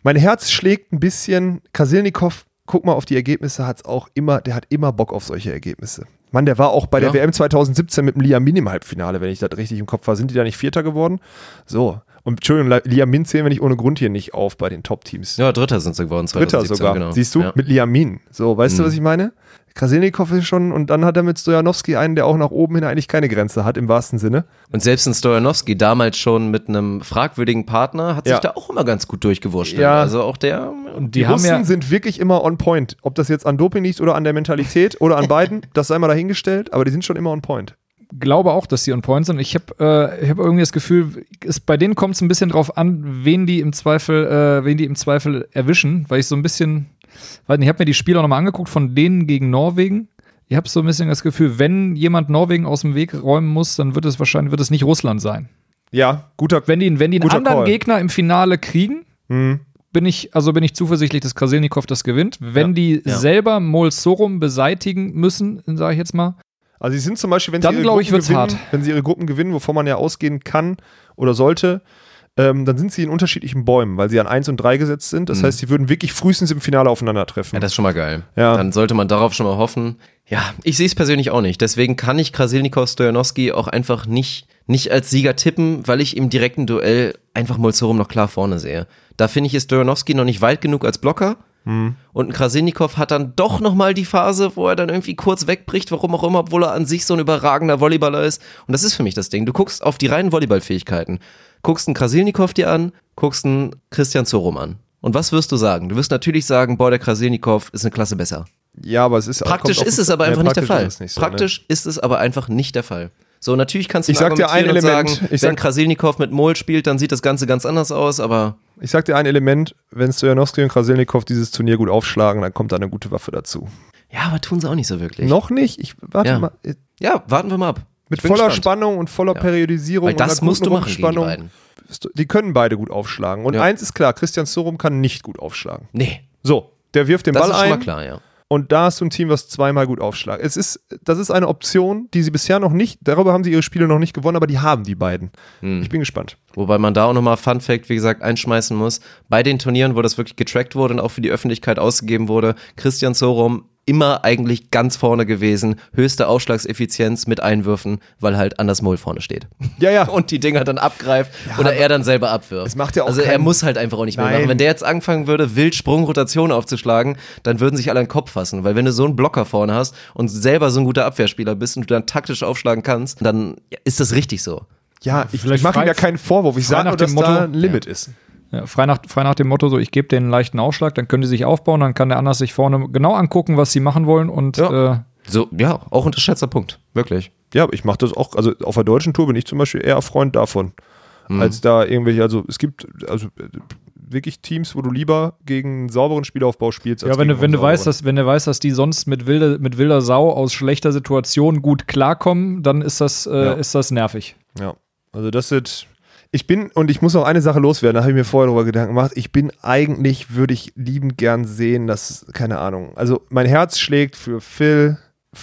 [SPEAKER 6] mein Herz schlägt ein bisschen. Kasilnikov, guck mal auf die Ergebnisse, hat's auch immer, der hat immer Bock auf solche Ergebnisse. Mann, der war auch bei
[SPEAKER 7] Ja.
[SPEAKER 6] der WM 2017 mit dem Liam Min im Halbfinale, wenn ich das richtig im Kopf war. Sind die da nicht Vierter geworden? So. Und Entschuldigung, Liam Min zählen wir nicht ohne Grund hier nicht auf bei den Top-Teams.
[SPEAKER 7] Ja, Dritter sind sie geworden.
[SPEAKER 6] Dritter
[SPEAKER 7] 2017,
[SPEAKER 6] sogar.
[SPEAKER 7] Genau.
[SPEAKER 6] Siehst du?
[SPEAKER 7] Ja.
[SPEAKER 6] Mit Liam Min. So, weißt du,
[SPEAKER 7] Mhm.
[SPEAKER 6] was ich meine? Krasilnikov ist schon, und dann hat er mit Stojanowski einen, der auch nach oben hin eigentlich keine Grenze hat, im wahrsten Sinne.
[SPEAKER 7] Und selbst ein Stojanowski, damals schon mit einem fragwürdigen Partner, hat sich
[SPEAKER 6] Ja.
[SPEAKER 7] da auch immer ganz gut durchgewurscht.
[SPEAKER 6] Ja.
[SPEAKER 7] Also auch der.
[SPEAKER 8] Und
[SPEAKER 6] Die,
[SPEAKER 8] die, haben
[SPEAKER 6] Russen
[SPEAKER 8] ja,
[SPEAKER 6] sind wirklich immer on point. Ob das jetzt an Doping liegt oder an der Mentalität oder an (laughs) beiden, das sei mal dahingestellt, aber die sind schon immer on point.
[SPEAKER 8] Glaube auch, dass die on point sind. Ich habe äh, ich hab irgendwie das Gefühl, es, bei denen kommt es ein bisschen drauf an, wen die im Zweifel, äh, wen die im Zweifel erwischen, weil ich so ein bisschen, nicht, ich habe mir die Spiele auch nochmal angeguckt von denen gegen Norwegen. Ich habe so ein bisschen das Gefühl, wenn jemand Norwegen aus dem Weg räumen muss, dann wird es wahrscheinlich wird es nicht Russland sein.
[SPEAKER 6] Ja, guter.
[SPEAKER 8] Wenn die, wenn die einen anderen
[SPEAKER 6] Call.
[SPEAKER 8] Gegner im Finale kriegen,
[SPEAKER 6] Hm.
[SPEAKER 8] bin ich, also bin ich zuversichtlich, dass Krasilnikov das gewinnt. Wenn die
[SPEAKER 7] Ja.
[SPEAKER 8] selber Mol Sorum beseitigen müssen, sage ich jetzt mal,
[SPEAKER 6] Also sie sind zum Beispiel, wenn
[SPEAKER 8] Dann,
[SPEAKER 6] sie ihre
[SPEAKER 8] ich,
[SPEAKER 6] Gruppen
[SPEAKER 8] wird's
[SPEAKER 6] gewinnen,
[SPEAKER 8] hart.
[SPEAKER 6] wenn sie ihre Gruppen gewinnen, wovon man ja ausgehen kann oder sollte, ähm, dann sind sie in unterschiedlichen Bäumen, weil sie an 1 und 3 gesetzt sind. Das
[SPEAKER 7] Mhm.
[SPEAKER 6] heißt, sie würden wirklich frühestens im Finale aufeinandertreffen.
[SPEAKER 7] Ja, das ist schon mal geil.
[SPEAKER 6] Ja.
[SPEAKER 7] Dann sollte man darauf schon mal hoffen. Ja, ich sehe es persönlich auch nicht. Deswegen kann ich Krasilnikov Stojanowski auch einfach nicht, nicht als Sieger tippen, weil ich im direkten Duell einfach Molzorum noch klar vorne sehe. Da finde ich, ist Stojanowski noch nicht weit genug als Blocker.
[SPEAKER 6] Hm.
[SPEAKER 7] Und ein Krasilnikov hat dann doch noch mal die Phase, wo er dann irgendwie kurz wegbricht, warum auch immer, obwohl er an sich so ein überragender Volleyballer ist. Und das ist für mich das Ding. Du guckst auf die reinen Volleyballfähigkeiten. Guckst einen Krasilnikov dir an, guckst einen Christian Zorum an. Und was wirst du sagen? Du wirst natürlich sagen, boah, der Krasilnikov ist eine Klasse besser.
[SPEAKER 6] Ja, aber es ist
[SPEAKER 7] Praktisch ist es aber
[SPEAKER 6] Ja,
[SPEAKER 7] einfach nicht der Fall.
[SPEAKER 6] ist nicht so, ne?
[SPEAKER 7] praktisch ist es aber einfach nicht der Fall. So, natürlich kannst du
[SPEAKER 6] Ich sag dir ein Element.
[SPEAKER 7] sagen,
[SPEAKER 6] Ich
[SPEAKER 7] wenn
[SPEAKER 6] sag-
[SPEAKER 7] Krasilnikov mit Mol spielt, dann sieht das Ganze ganz anders aus, aber
[SPEAKER 6] Ich sag dir ein Element, wenn Stojanowski und Krasilnikov dieses Turnier gut aufschlagen, dann kommt da eine gute Waffe dazu.
[SPEAKER 7] Ja, aber tun sie auch nicht so wirklich.
[SPEAKER 6] Noch nicht? Ich warte
[SPEAKER 7] Ja.
[SPEAKER 6] mal.
[SPEAKER 7] Ja, warten wir mal ab.
[SPEAKER 6] Mit voller
[SPEAKER 7] gespannt.
[SPEAKER 6] Spannung und voller
[SPEAKER 7] Ja.
[SPEAKER 6] Periodisierung
[SPEAKER 7] Weil
[SPEAKER 6] und
[SPEAKER 7] das
[SPEAKER 6] einer
[SPEAKER 7] musst du machen gegen die beiden.
[SPEAKER 6] Die können beide gut aufschlagen. Und
[SPEAKER 7] Ja.
[SPEAKER 6] eins ist klar, Christian Sorum kann nicht gut aufschlagen.
[SPEAKER 7] Nee,
[SPEAKER 6] So, der wirft den
[SPEAKER 7] das
[SPEAKER 6] Ball
[SPEAKER 7] ist schon mal
[SPEAKER 6] ein
[SPEAKER 7] klar, ja.
[SPEAKER 6] Und da hast du ein Team, was zweimal gut aufschlägt. Es ist, das ist eine Option, die sie bisher noch nicht, darüber haben sie ihre Spiele noch nicht gewonnen, aber die haben die beiden.
[SPEAKER 7] Hm.
[SPEAKER 6] Ich bin gespannt.
[SPEAKER 7] Wobei man da auch nochmal Fun Fact, wie gesagt, einschmeißen muss. Bei den Turnieren, wo das wirklich getrackt wurde und auch für die Öffentlichkeit ausgegeben wurde, Christian Sorum immer eigentlich ganz vorne gewesen, höchste Aufschlagseffizienz mit Einwürfen, weil halt Anders Moll vorne steht.
[SPEAKER 6] Ja, ja. (laughs)
[SPEAKER 7] Und die Dinger dann abgreift oder er dann selber abwirft.
[SPEAKER 6] Es macht ja auch
[SPEAKER 7] also er muss halt einfach auch nicht mehr
[SPEAKER 6] Nein.
[SPEAKER 7] machen. Wenn der jetzt anfangen würde, wild Sprungrotation aufzuschlagen, dann würden sich alle an den Kopf fassen, weil wenn du so einen Blocker vorne hast und selber so ein guter Abwehrspieler bist und du dann taktisch aufschlagen kannst, dann ist das richtig so.
[SPEAKER 6] Ja, ich,
[SPEAKER 8] Vielleicht
[SPEAKER 6] ich mache ihm ja keinen Vorwurf. Ich sage nur, dass
[SPEAKER 8] dem
[SPEAKER 6] da
[SPEAKER 8] Motto-
[SPEAKER 6] ein Limit ist.
[SPEAKER 8] Ja, frei, nach, frei nach dem Motto, so ich gebe denen einen leichten Aufschlag, dann können die sich aufbauen, dann kann der anders sich vorne genau angucken, was sie machen wollen und
[SPEAKER 7] Ja.
[SPEAKER 8] äh,
[SPEAKER 7] So, ja, auch unterschätzter Punkt. Wirklich.
[SPEAKER 6] Ja, ich mache das auch, also auf der deutschen Tour bin ich zum Beispiel eher Freund davon,
[SPEAKER 7] Hm.
[SPEAKER 6] als da irgendwelche, also es gibt also äh, wirklich Teams, wo du lieber gegen einen sauberen Spielaufbau spielst.
[SPEAKER 8] ja, wenn du, wenn du weißt, dass, wenn du weißt, dass die sonst mit, wilde, mit wilder Sau aus schlechter Situation gut klarkommen, dann ist das, äh,
[SPEAKER 6] Ja.
[SPEAKER 8] ist das nervig.
[SPEAKER 6] Ja, also das wird. Ich bin, und ich muss noch eine Sache loswerden, da habe ich mir vorher darüber Gedanken gemacht. Ich bin eigentlich, würde ich liebend gern sehen, dass, keine Ahnung, also mein Herz schlägt für Phil,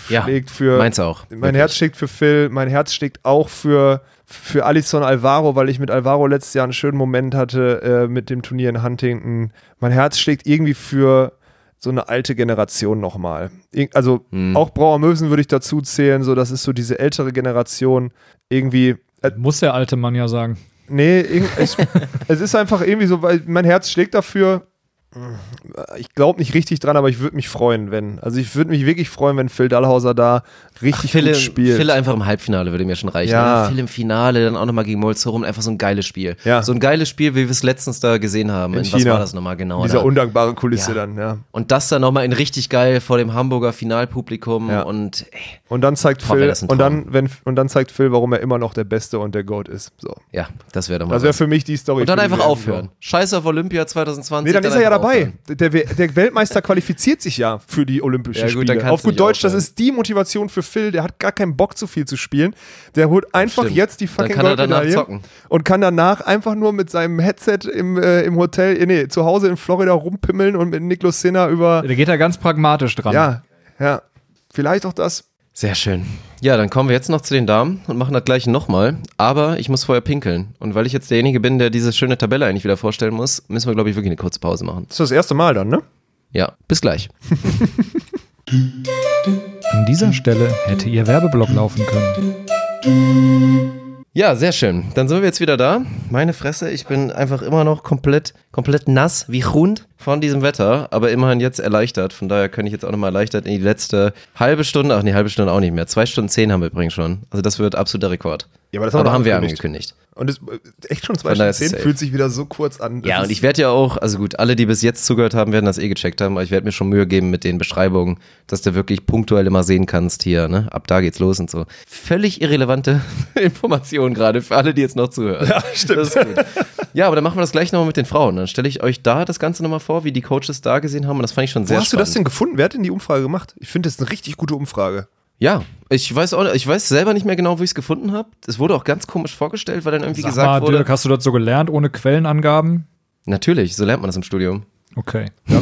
[SPEAKER 7] Ja,
[SPEAKER 6] schlägt für.
[SPEAKER 7] Meins auch.
[SPEAKER 6] Mein
[SPEAKER 7] Wirklich.
[SPEAKER 6] Herz schlägt für Phil, mein Herz schlägt auch für, für Alison Alvaro, weil ich mit Alvaro letztes Jahr einen schönen Moment hatte äh, mit dem Turnier in Huntington. Mein Herz schlägt irgendwie für so eine alte Generation nochmal. Also
[SPEAKER 7] Hm.
[SPEAKER 6] auch Brauer Mösen würde ich dazu zählen, so das ist so diese ältere Generation irgendwie. Äh,
[SPEAKER 8] Muss der alte Mann ja sagen.
[SPEAKER 6] Nee, ich, (laughs) es ist einfach irgendwie so, weil mein Herz schlägt dafür. Ich glaube nicht richtig dran, aber ich würde mich freuen, wenn. Also ich würde mich wirklich freuen, wenn Phil Dallhauser da richtig
[SPEAKER 7] Phil,
[SPEAKER 6] gut spielt.
[SPEAKER 7] Phil einfach im Halbfinale würde mir schon reichen.
[SPEAKER 6] Ja.
[SPEAKER 7] Phil im Finale, dann auch nochmal gegen Molzorum. Einfach so ein geiles Spiel.
[SPEAKER 6] Ja.
[SPEAKER 7] So ein geiles Spiel, wie wir es letztens da gesehen haben.
[SPEAKER 6] In
[SPEAKER 7] In was war das nochmal genau?
[SPEAKER 6] Dieser
[SPEAKER 7] da?
[SPEAKER 6] undankbare Kulisse
[SPEAKER 7] Ja.
[SPEAKER 6] dann, ja.
[SPEAKER 7] Und das dann nochmal in richtig geil vor dem Hamburger Finalpublikum.
[SPEAKER 6] Ja.
[SPEAKER 7] Und ey,
[SPEAKER 6] Und dann zeigt
[SPEAKER 7] Boah,
[SPEAKER 6] Phil,
[SPEAKER 7] das
[SPEAKER 6] und dann, wenn, und dann zeigt Phil, warum er immer noch der Beste und der Goat ist. So.
[SPEAKER 7] ja, das wäre doch mal
[SPEAKER 6] Das wäre für mich die Story.
[SPEAKER 7] Und dann einfach aufhören. Scheiß auf Olympia 2020.
[SPEAKER 6] Nee, dann ist er ja dabei. Der, der Weltmeister qualifiziert sich ja für die Olympischen
[SPEAKER 7] Ja, gut, dann
[SPEAKER 6] Spiele. Auf gut Deutsch, das
[SPEAKER 7] aufhören.
[SPEAKER 6] ist die Motivation für Phil. Der hat gar keinen Bock, zu viel zu spielen. Der holt einfach
[SPEAKER 7] Stimmt.
[SPEAKER 6] jetzt die
[SPEAKER 7] Dann
[SPEAKER 6] fucking
[SPEAKER 7] kann er danach
[SPEAKER 6] Goldmedaille
[SPEAKER 7] zocken.
[SPEAKER 6] und kann danach einfach nur mit seinem Headset im, äh, im Hotel, äh, nee, zu Hause in Florida rumpimmeln und mit Niklas Sinner über.
[SPEAKER 8] Der geht da ganz pragmatisch dran.
[SPEAKER 6] Ja, ja. Vielleicht auch das.
[SPEAKER 7] Sehr schön. Ja, dann kommen wir jetzt noch zu den Damen und machen das gleiche nochmal. Aber ich muss vorher pinkeln. Und weil ich jetzt derjenige bin, der diese schöne Tabelle eigentlich wieder vorstellen muss, müssen wir, glaube ich, wirklich eine kurze Pause machen.
[SPEAKER 6] Das ist das erste Mal dann, ne?
[SPEAKER 7] Ja, bis gleich. (laughs)
[SPEAKER 8] An dieser Stelle hätte ihr Werbeblock laufen können.
[SPEAKER 7] Ja, sehr schön. Dann sind wir jetzt wieder da. Meine Fresse, ich bin einfach immer noch komplett, komplett nass wie Hund von diesem Wetter, aber immerhin jetzt erleichtert. Von daher kann ich jetzt auch nochmal erleichtert in die letzte halbe Stunde, ach nee, halbe Stunde auch nicht mehr. Zwei Stunden zehn haben wir übrigens schon. Also das wird absoluter Rekord.
[SPEAKER 6] Ja, aber das
[SPEAKER 7] aber
[SPEAKER 6] wir
[SPEAKER 7] haben wir
[SPEAKER 6] angekündigt.
[SPEAKER 7] angekündigt.
[SPEAKER 6] Und es, äh, echt schon zwei Stunden
[SPEAKER 7] ist
[SPEAKER 6] zehn fühlt sich wieder so kurz an.
[SPEAKER 7] Ja,
[SPEAKER 6] ist-
[SPEAKER 7] und ich werde ja auch, also gut, alle, die bis jetzt zugehört haben, werden das eh gecheckt haben, aber ich werde mir schon Mühe geben mit den Beschreibungen, dass du wirklich punktuell immer sehen kannst hier, ne? Ab da geht's los und so. Völlig irrelevante (laughs) Informationen gerade für alle, die jetzt noch zuhören. Ja,
[SPEAKER 6] stimmt.
[SPEAKER 7] Ist. Ja, aber dann machen wir das gleich nochmal mit den Frauen. Dann stelle ich euch da das Ganze nochmal vor, wie die Coaches da gesehen haben und das fand ich schon
[SPEAKER 6] Wo
[SPEAKER 7] sehr
[SPEAKER 6] hast du
[SPEAKER 7] spannend.
[SPEAKER 6] das denn gefunden? Wer hat denn die Umfrage gemacht? Ich finde das eine richtig gute Umfrage.
[SPEAKER 7] Ja, ich weiß auch, ich weiß selber nicht mehr genau, wo ich es gefunden habe. Es wurde auch ganz komisch vorgestellt, weil dann irgendwie
[SPEAKER 8] Sag
[SPEAKER 7] gesagt
[SPEAKER 8] mal,
[SPEAKER 7] wurde.
[SPEAKER 8] Dirk, hast du das so gelernt, ohne Quellenangaben?
[SPEAKER 7] Natürlich, so lernt man das im Studium.
[SPEAKER 8] Okay.
[SPEAKER 6] Ja,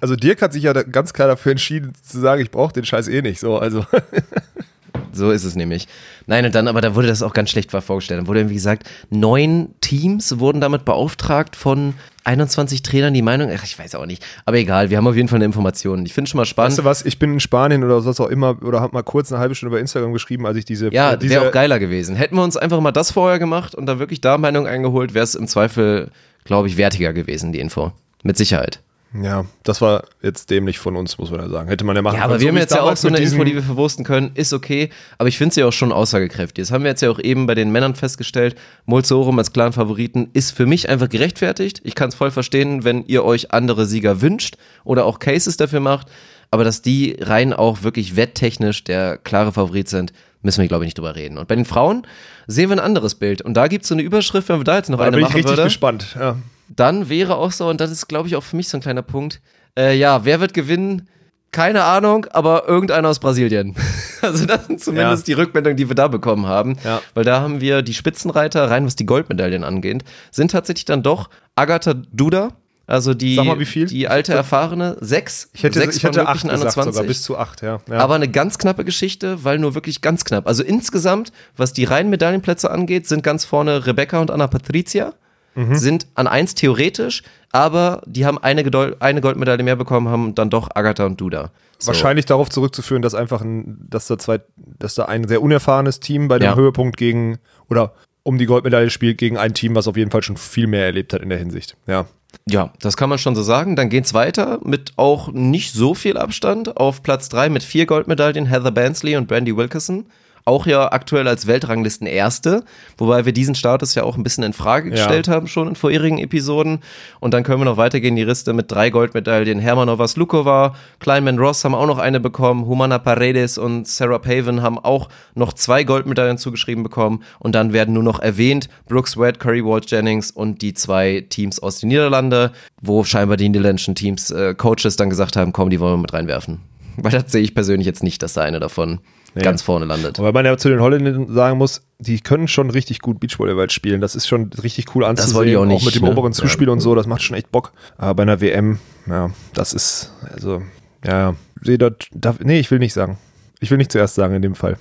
[SPEAKER 6] also Dirk hat sich ja ganz klar dafür entschieden zu sagen, ich brauche den Scheiß eh nicht. So, also (laughs)
[SPEAKER 7] So ist es nämlich. Nein, und dann, aber da wurde das auch ganz schlecht vorgestellt. Dann wurde irgendwie gesagt, neun Teams wurden damit beauftragt von 21 Trainern die Meinung, ach, ich weiß auch nicht. Aber egal, wir haben auf jeden Fall eine Information. Ich finde schon mal spannend.
[SPEAKER 6] weißt du was? Ich bin in Spanien oder was auch immer oder habe mal kurz eine halbe Stunde bei Instagram geschrieben, als ich diese
[SPEAKER 7] ja,
[SPEAKER 6] diese
[SPEAKER 7] wäre auch geiler gewesen. Hätten wir uns einfach mal das vorher gemacht und da wirklich da Meinung eingeholt, wäre es im Zweifel, glaube ich, wertiger gewesen, die Info. Mit Sicherheit.
[SPEAKER 6] Ja, das war jetzt dämlich von uns, muss man ja sagen. Hätte man ja machen
[SPEAKER 7] Ja, aber
[SPEAKER 6] können.
[SPEAKER 7] wir
[SPEAKER 6] So
[SPEAKER 7] haben jetzt ja auch so eine Info, die wir verwursten können, ist okay, aber ich finde sie auch schon aussagekräftig. Das haben wir jetzt ja auch eben bei den Männern festgestellt. Molzorum als klaren Favoriten ist für mich einfach gerechtfertigt. Ich kann es voll verstehen, wenn ihr euch andere Sieger wünscht oder auch Cases dafür macht, aber dass die rein auch wirklich wetttechnisch der klare Favorit sind, müssen wir, glaube ich, nicht drüber reden. Und bei den Frauen sehen wir ein anderes Bild. Und da gibt es so eine Überschrift, wenn wir da jetzt noch
[SPEAKER 6] Da
[SPEAKER 7] eine
[SPEAKER 6] bin ich
[SPEAKER 7] machen
[SPEAKER 6] richtig
[SPEAKER 7] würde.
[SPEAKER 6] gespannt. Ja.
[SPEAKER 7] Dann wäre auch so, und das ist, glaube ich, auch für mich so ein kleiner Punkt, äh, ja, wer wird gewinnen? Keine Ahnung, aber irgendeiner aus Brasilien. (laughs) Also das sind zumindest
[SPEAKER 6] Ja.
[SPEAKER 7] die Rückmeldungen, die wir da bekommen haben.
[SPEAKER 6] Ja.
[SPEAKER 7] Weil da haben wir die Spitzenreiter, rein was die Goldmedaillen angeht, sind tatsächlich dann doch Agatha Duda, also die,
[SPEAKER 6] mal,
[SPEAKER 7] die alte erfahrene, sechs,
[SPEAKER 6] Ich hätte,
[SPEAKER 7] sechs
[SPEAKER 6] ich hätte
[SPEAKER 7] von
[SPEAKER 6] acht
[SPEAKER 7] möglichen
[SPEAKER 6] gesagt sogar, bis zu acht, ja. ja.
[SPEAKER 7] aber eine ganz knappe Geschichte, weil nur wirklich ganz knapp. Also insgesamt, was die reinen Medaillenplätze angeht, sind ganz vorne Rebecca und Anna Patricia.
[SPEAKER 6] Mhm.
[SPEAKER 7] Sind an eins theoretisch, aber die haben eine, Gedol eine Goldmedaille mehr bekommen, haben dann doch Agatha und Duda. So.
[SPEAKER 6] Wahrscheinlich darauf zurückzuführen, dass einfach ein, dass da zwei, dass da ein sehr unerfahrenes Team bei dem
[SPEAKER 7] Ja.
[SPEAKER 6] Höhepunkt gegen oder um die Goldmedaille spielt gegen ein Team, was auf jeden Fall schon viel mehr erlebt hat in der Hinsicht. Ja.
[SPEAKER 7] Ja, das kann man schon so sagen. Dann geht's weiter mit auch nicht so viel Abstand. Auf Platz drei mit vier Goldmedaillen Heather Bansley und Brandy Wilkerson. Auch ja aktuell als Weltranglisten Erste, wobei wir diesen Status ja auch ein bisschen in Frage gestellt haben schon in vorherigen Episoden. Und dann können wir noch weitergehen, die Liste mit drei Goldmedaillen. Hermanova Slukova, Kleinman Ross haben auch noch eine bekommen, Humana Paredes und Sarah Paven haben auch noch zwei Goldmedaillen zugeschrieben bekommen. Und dann werden nur noch erwähnt Brooks Wade, Curry Ward Jennings und die zwei Teams aus den Niederlande, wo scheinbar die niederländischen Teams, äh, Coaches dann gesagt haben, komm, die wollen wir mit reinwerfen. Weil das sehe ich persönlich jetzt nicht, dass da eine davon ganz vorne landet.
[SPEAKER 6] Weil man ja zu den Holländern sagen muss, die können schon richtig gut Beachvolleyball spielen. Das ist schon richtig cool anzusehen.
[SPEAKER 7] wollte ich auch nicht,
[SPEAKER 6] mit dem
[SPEAKER 7] ne?
[SPEAKER 6] oberen Zuspiel und so, das macht schon echt Bock. Aber bei einer WM, ja, das ist, also, ja, ja. Sehe dort, darf, nee, ich will nicht sagen. Ich will nicht zuerst sagen in dem Fall.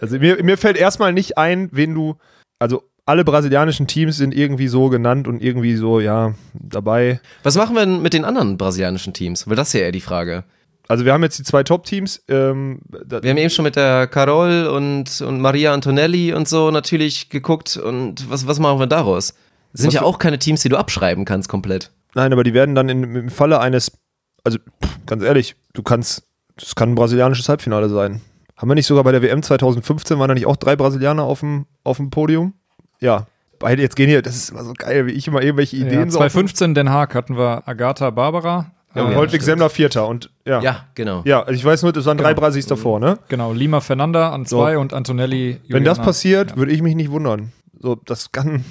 [SPEAKER 6] Also mir, mir fällt erstmal nicht ein, wen du, also alle brasilianischen Teams sind irgendwie so genannt und irgendwie so, ja, dabei.
[SPEAKER 7] Was machen wir denn mit den anderen brasilianischen Teams? Weil das ist ja eher die Frage.
[SPEAKER 6] Also wir haben jetzt die zwei Top-Teams. Ähm,
[SPEAKER 7] Wir haben eben schon mit der Carol und, und Maria Antonelli und so natürlich geguckt und was, was machen wir daraus? Das sind
[SPEAKER 6] Was
[SPEAKER 7] ja auch keine Teams, die du abschreiben kannst komplett.
[SPEAKER 6] Nein, aber die werden dann in, im Falle eines, also ganz ehrlich, du kannst, das kann ein brasilianisches Halbfinale sein. Haben wir nicht sogar bei der WM 2015, waren da nicht auch drei Brasilianer auf dem, auf dem Podium? Ja. Beide jetzt gehen hier, das ist immer so geil, wie ich immer irgendwelche Ideen
[SPEAKER 8] Ja,
[SPEAKER 6] so.
[SPEAKER 8] 2015 Den Haag hatten wir Agatha Barbara.
[SPEAKER 6] Ja, und
[SPEAKER 8] äh,
[SPEAKER 6] Holtwig Semmler Vierter und ja.
[SPEAKER 7] Ja, genau.
[SPEAKER 6] Ja, also ich weiß nur, das waren drei
[SPEAKER 8] Genau.
[SPEAKER 6] Brasis davor, ne?
[SPEAKER 8] Genau, Lima Fernanda an zwei und Antonelli
[SPEAKER 6] Wenn das
[SPEAKER 8] Juliana.
[SPEAKER 6] passiert, würde ich mich nicht wundern. So, das kann.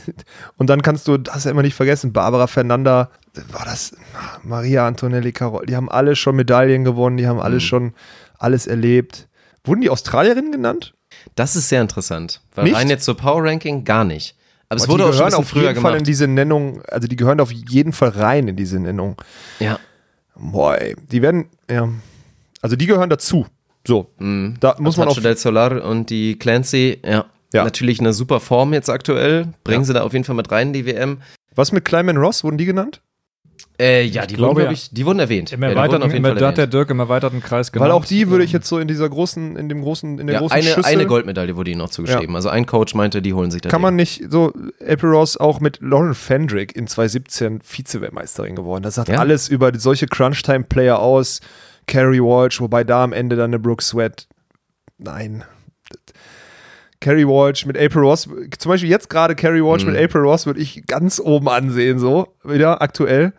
[SPEAKER 6] (laughs) und dann kannst du, das ja immer nicht vergessen, Barbara Fernanda, war das Maria Antonelli Carol, die haben alle schon Medaillen gewonnen, die haben alle schon alles erlebt. Wurden die Australierinnen genannt?
[SPEAKER 7] Das ist sehr interessant. Weil
[SPEAKER 6] Nicht?
[SPEAKER 7] rein jetzt so Power Ranking gar nicht. Aber es wurde auch schon ein bisschen
[SPEAKER 6] auf
[SPEAKER 7] früher
[SPEAKER 6] jeden Fall
[SPEAKER 7] gemacht.
[SPEAKER 6] in diese Nennung, also die gehören auf jeden Fall rein in diese Nennung.
[SPEAKER 7] ja.
[SPEAKER 6] Boah, ey, die werden, ja, also die gehören dazu. So, da muss man
[SPEAKER 7] Tacho
[SPEAKER 6] auf,
[SPEAKER 7] del Solar und die Clancy, ja.
[SPEAKER 6] Ja.
[SPEAKER 7] Natürlich eine super Form jetzt aktuell. Bringen sie da auf jeden Fall mit rein in die WM.
[SPEAKER 6] was mit Kleiman Ross, wurden die genannt?
[SPEAKER 7] Äh, ja, die
[SPEAKER 8] glaube,
[SPEAKER 7] wurden,
[SPEAKER 8] ja.
[SPEAKER 7] glaube ich, die wurden erwähnt.
[SPEAKER 8] Im
[SPEAKER 7] ja,
[SPEAKER 8] erweiterten,
[SPEAKER 7] auf jeden
[SPEAKER 8] im, da hat der
[SPEAKER 7] erwähnt.
[SPEAKER 8] Dirk im erweiterten Kreis genannt.
[SPEAKER 6] Weil auch die würde ich jetzt so in dieser großen, in dem großen, in der
[SPEAKER 7] ja,
[SPEAKER 6] großen
[SPEAKER 7] eine,
[SPEAKER 6] Schüssel.
[SPEAKER 7] eine Goldmedaille wurde ihnen noch zugeschrieben. Also ein Coach meinte, die holen sich da
[SPEAKER 6] Kann
[SPEAKER 7] den.
[SPEAKER 6] man nicht so, April Ross auch mit Lauren Fendrick in 2017 Vize-Weltmeisterin geworden. Das sagt
[SPEAKER 7] Ja.
[SPEAKER 6] alles über solche Crunch-Time-Player aus. Carrie Walsh, wobei da am Ende dann eine Brooke Sweat. Nein. Carrie Walsh mit April Ross, zum Beispiel jetzt gerade Carrie Walsh
[SPEAKER 7] Mhm.
[SPEAKER 6] mit April Ross würde ich ganz oben ansehen, so wieder aktuell.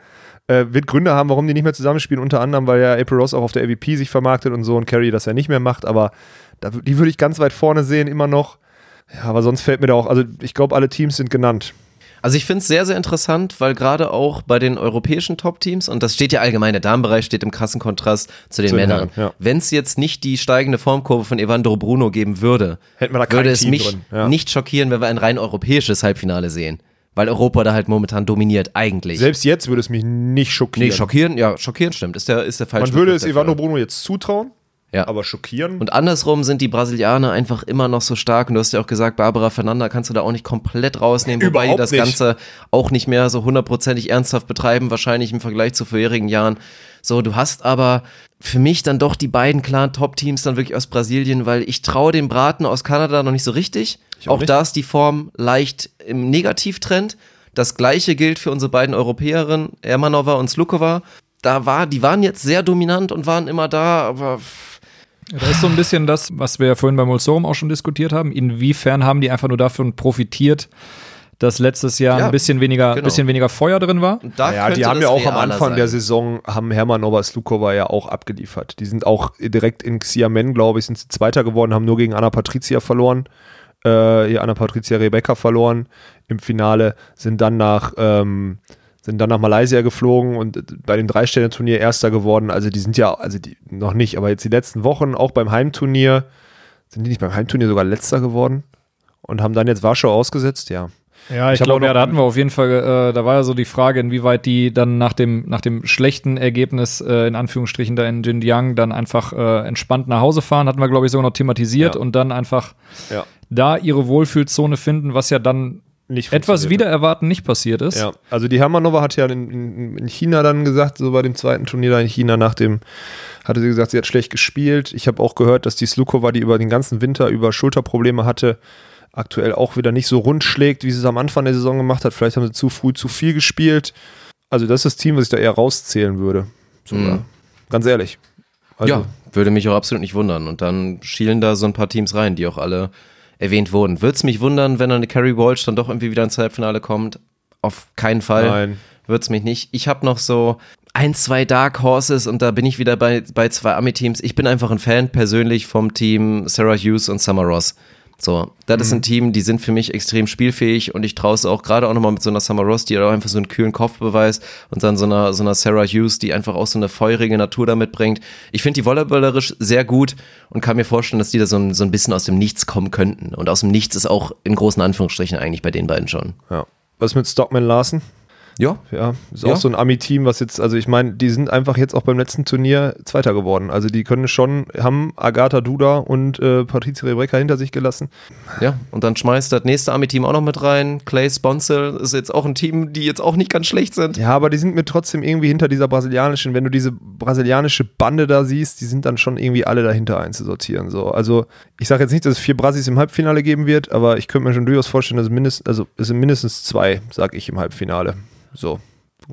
[SPEAKER 6] Äh, wird Gründe haben, warum die nicht mehr zusammenspielen, unter anderem, weil ja April Ross auch auf der AVP sich vermarktet und so und Carrie das ja nicht mehr macht, aber da, die würde ich ganz weit vorne sehen, immer noch. Ja, aber sonst fällt mir da auch, also ich glaube, alle Teams sind genannt.
[SPEAKER 7] Also ich finde es sehr, sehr interessant, weil gerade auch bei den europäischen Top-Teams, und das steht ja allgemein, der Damenbereich steht im krassen Kontrast zu den
[SPEAKER 6] Zu
[SPEAKER 7] Männern.
[SPEAKER 6] Ja.
[SPEAKER 7] Wenn es jetzt nicht die steigende Formkurve von Evandro Bruno geben würde,
[SPEAKER 6] Hätten wir da
[SPEAKER 7] würde es
[SPEAKER 6] Team
[SPEAKER 7] mich
[SPEAKER 6] drin, ja.
[SPEAKER 7] nicht schockieren, wenn wir ein rein europäisches Halbfinale sehen. Weil Europa da halt momentan dominiert, eigentlich.
[SPEAKER 6] Selbst jetzt würde es mich nicht schockieren.
[SPEAKER 7] nee, schockieren, ja, schockieren stimmt, ist der, ist der falsche
[SPEAKER 6] Man würde es. Ivano Bruno jetzt zutrauen,
[SPEAKER 7] Ja.
[SPEAKER 6] aber schockieren.
[SPEAKER 7] Und andersrum sind die Brasilianer einfach immer noch so stark. Und du hast ja auch gesagt, Barbara Fernanda kannst du da auch nicht komplett rausnehmen, wobei die
[SPEAKER 6] Überhaupt
[SPEAKER 7] das
[SPEAKER 6] nicht.
[SPEAKER 7] Ganze auch nicht mehr so hundertprozentig ernsthaft betreiben, wahrscheinlich im Vergleich zu vorherigen Jahren. So, du hast aber für mich dann doch die beiden klaren Top-Teams dann wirklich aus Brasilien, weil ich traue dem Braten aus Kanada noch nicht so richtig.
[SPEAKER 6] Ich auch
[SPEAKER 7] Auch, da ist die Form leicht im Negativtrend. Das gleiche gilt für unsere beiden Europäerinnen, Ermanova und Slukova. Da war, die waren jetzt sehr dominant und waren immer da, aber
[SPEAKER 8] Da ist so ein bisschen das, was wir ja vorhin beim Mulsorum auch schon diskutiert haben. Inwiefern haben die einfach nur davon profitiert, dass letztes Jahr
[SPEAKER 7] Ja,
[SPEAKER 8] ein bisschen weniger,
[SPEAKER 7] genau.
[SPEAKER 8] bisschen weniger Feuer drin war?
[SPEAKER 7] da
[SPEAKER 6] ja, die haben ja auch am Anfang der
[SPEAKER 7] sein.
[SPEAKER 6] Saison, haben Hermanova Slukova ja auch abgeliefert. Die sind auch direkt in Xiamen, glaube ich, sind sie Zweiter geworden, haben nur gegen Anna Patricia verloren. Äh, hier Anna-Patricia Rebecca verloren im Finale, sind dann nach, ähm, sind dann nach Malaysia geflogen und bei dem Drei-Sterne-Turnier Erster geworden. Also die sind ja, also die noch nicht, aber jetzt die letzten Wochen, auch beim Heimturnier, sind die nicht beim Heimturnier sogar Letzter geworden und haben dann jetzt Warschau ausgesetzt, ja.
[SPEAKER 8] Ja, ich,
[SPEAKER 6] Ich
[SPEAKER 8] glaube, ja, da hatten wir auf jeden Fall, äh, da war ja so die Frage, inwieweit die dann nach dem, nach dem schlechten Ergebnis, äh, in Anführungsstrichen, da in Xinjiang dann einfach äh, entspannt nach Hause fahren, hatten wir, glaube ich, sogar noch thematisiert
[SPEAKER 6] Ja.
[SPEAKER 8] und dann einfach
[SPEAKER 6] Ja.
[SPEAKER 8] da ihre Wohlfühlzone finden, was ja dann
[SPEAKER 6] Nicht
[SPEAKER 8] etwas
[SPEAKER 6] funktioniert.
[SPEAKER 8] wieder erwarten nicht passiert ist.
[SPEAKER 6] Ja, also die Hermanova hat ja in, in, in China dann gesagt, so bei dem zweiten Turnier da in China nach dem, hatte sie gesagt, sie hat schlecht gespielt. Ich habe auch gehört, dass die Slukova, die über den ganzen Winter über Schulterprobleme hatte, aktuell auch wieder nicht so rund schlägt, wie sie es am Anfang der Saison gemacht hat. Vielleicht haben sie zu früh zu viel gespielt. Also das ist das Team, was ich da eher rauszählen würde. Sogar.
[SPEAKER 7] Mhm.
[SPEAKER 6] Ganz ehrlich. Also,
[SPEAKER 7] ja, würde mich auch absolut nicht wundern. Und dann schielen da so ein paar Teams rein, die auch alle erwähnt wurden. Würde es mich wundern, wenn dann eine Carrie Walsh dann doch irgendwie wieder ins Halbfinale kommt? Auf keinen Fall.
[SPEAKER 6] Nein.
[SPEAKER 7] Würde es mich nicht. Ich habe noch so ein, zwei Dark Horses und da bin ich wieder bei, bei zwei Ami-Teams. Ich bin einfach ein Fan persönlich vom Team Sarah Hughes und Summer Ross. So, das ist ein Team, die sind für mich extrem spielfähig und ich traue es auch gerade auch nochmal mit so einer Summer Ross, die auch einfach so einen kühlen Kopf beweist und dann so einer, so einer Sarah Hughes, die einfach auch so eine feurige Natur damit bringt. Ich finde die volleyballerisch sehr gut und kann mir vorstellen, dass die da so ein, so ein bisschen aus dem Nichts kommen könnten. Und aus dem Nichts ist auch in großen Anführungsstrichen eigentlich bei den beiden schon.
[SPEAKER 6] Ja. Was mit Stockman Larsen?
[SPEAKER 7] Ja,
[SPEAKER 6] Ja, ist
[SPEAKER 7] Ja.
[SPEAKER 6] auch so ein Ami-Team, was jetzt, also ich meine, die sind einfach jetzt auch beim letzten Turnier Zweiter geworden. Also die können schon, haben Agatha Duda und äh, Patricia Rebecca hinter sich gelassen.
[SPEAKER 7] Ja, und dann schmeißt das nächste Ami-Team auch noch mit rein. Clay Sponsel ist jetzt auch ein Team, die jetzt auch nicht ganz schlecht sind.
[SPEAKER 6] Ja, aber die sind mir trotzdem irgendwie hinter dieser brasilianischen, wenn du diese brasilianische Bande da siehst, die sind dann schon irgendwie alle dahinter einzusortieren. So. Also ich sage jetzt nicht, dass es vier Brasis im Halbfinale geben wird, aber ich könnte mir schon durchaus vorstellen, dass es mindestens, also es sind mindestens zwei, sage ich, im Halbfinale. So.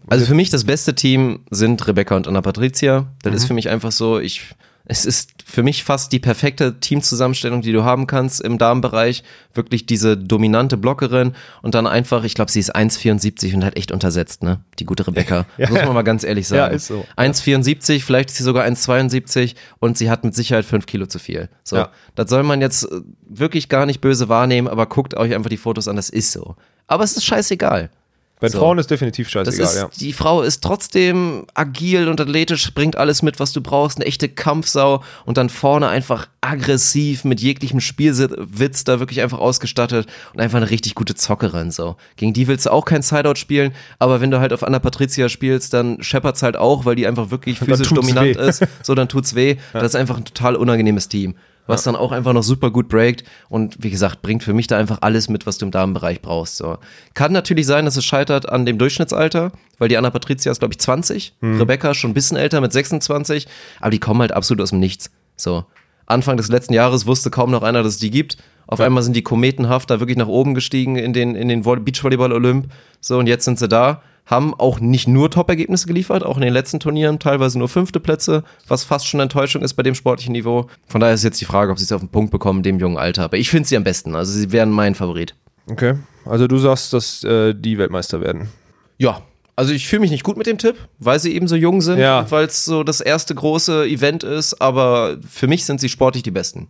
[SPEAKER 7] Also für mich das beste Team sind Rebecca und Anna Patricia. Das ist für mich einfach so, ich, es ist für mich fast die perfekte Teamzusammenstellung, die du haben kannst im Damenbereich. Wirklich diese dominante Blockerin und dann einfach, ich glaube, sie ist 1,74 und halt echt untersetzt, ne? Die gute Rebecca. (laughs)
[SPEAKER 6] Ja.
[SPEAKER 7] Muss man mal ganz ehrlich sagen.
[SPEAKER 6] Ja, ist so.
[SPEAKER 7] 1,74, vielleicht ist sie sogar 1,72 und sie hat mit Sicherheit 5 Kilo zu viel. So,
[SPEAKER 6] Ja.
[SPEAKER 7] das soll man jetzt äh, wirklich gar nicht böse wahrnehmen, aber guckt euch einfach die Fotos an, das ist so. Aber es ist scheißegal.
[SPEAKER 6] Bei
[SPEAKER 7] So.
[SPEAKER 6] Frauen ist definitiv scheißegal,
[SPEAKER 7] ist,
[SPEAKER 6] ja.
[SPEAKER 7] Die Frau ist trotzdem agil und athletisch, bringt alles mit, was du brauchst, eine echte Kampfsau und dann vorne einfach aggressiv mit jeglichem Spielwitz da wirklich einfach ausgestattet und einfach eine richtig gute Zockerin so. Gegen die willst du auch kein Sideout spielen, aber wenn du halt auf Anna Patricia spielst, dann scheppert's halt auch, weil die einfach wirklich (laughs) physisch dominant
[SPEAKER 6] weh.
[SPEAKER 7] ist. So, dann tut's weh. (laughs) Das ist einfach ein total unangenehmes Team. Was dann auch einfach noch super gut breakt und wie gesagt, bringt für mich da einfach alles mit, was du im Damenbereich brauchst. So. Kann natürlich sein, dass es scheitert an dem Durchschnittsalter, weil die Anna Patricia ist, glaube ich, 20, Rebecca schon ein bisschen älter mit 26, aber die kommen halt absolut aus dem Nichts. So. Anfang des letzten Jahres wusste kaum noch einer, dass es die gibt. Auf einmal sind die kometenhaft da wirklich nach oben gestiegen in den, in den Voll- Beachvolleyball-Olymp. So, und jetzt sind sie da. Haben auch nicht nur Top-Ergebnisse geliefert, auch in den letzten Turnieren teilweise nur fünfte Plätze, was fast schon Enttäuschung ist bei dem sportlichen Niveau. Von daher ist jetzt die Frage, ob sie es auf den Punkt bekommen dem jungen Alter. Aber ich finde sie am besten. Also sie wären mein Favorit.
[SPEAKER 6] Okay. Also du sagst, dass äh, die Weltmeister werden.
[SPEAKER 7] Ja, also ich fühle mich nicht gut mit dem Tipp, weil sie eben so jung sind
[SPEAKER 6] Ja.
[SPEAKER 7] und weil es so das erste große Event ist, aber für mich sind sie sportlich die Besten.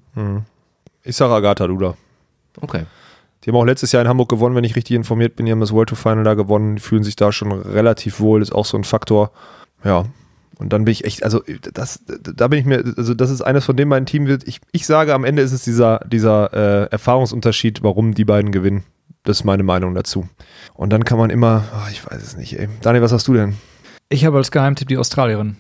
[SPEAKER 6] Ich sage Agatha Duda.
[SPEAKER 7] Okay.
[SPEAKER 6] Die haben auch letztes Jahr in Hamburg gewonnen, wenn ich richtig informiert bin. Die haben das World to Final da gewonnen, fühlen sich da schon relativ wohl, ist auch so ein Faktor. Ja. Und dann bin ich echt, also das, da bin ich mir, also das ist eines von den beiden Teams wird. Ich, ich sage, am Ende ist es dieser, dieser äh, Erfahrungsunterschied, warum die beiden gewinnen. Das ist meine Meinung dazu. Und dann kann man immer, ah, ich weiß es nicht, ey. Daniel, was hast du denn?
[SPEAKER 8] Ich habe als Geheimtipp die Australierin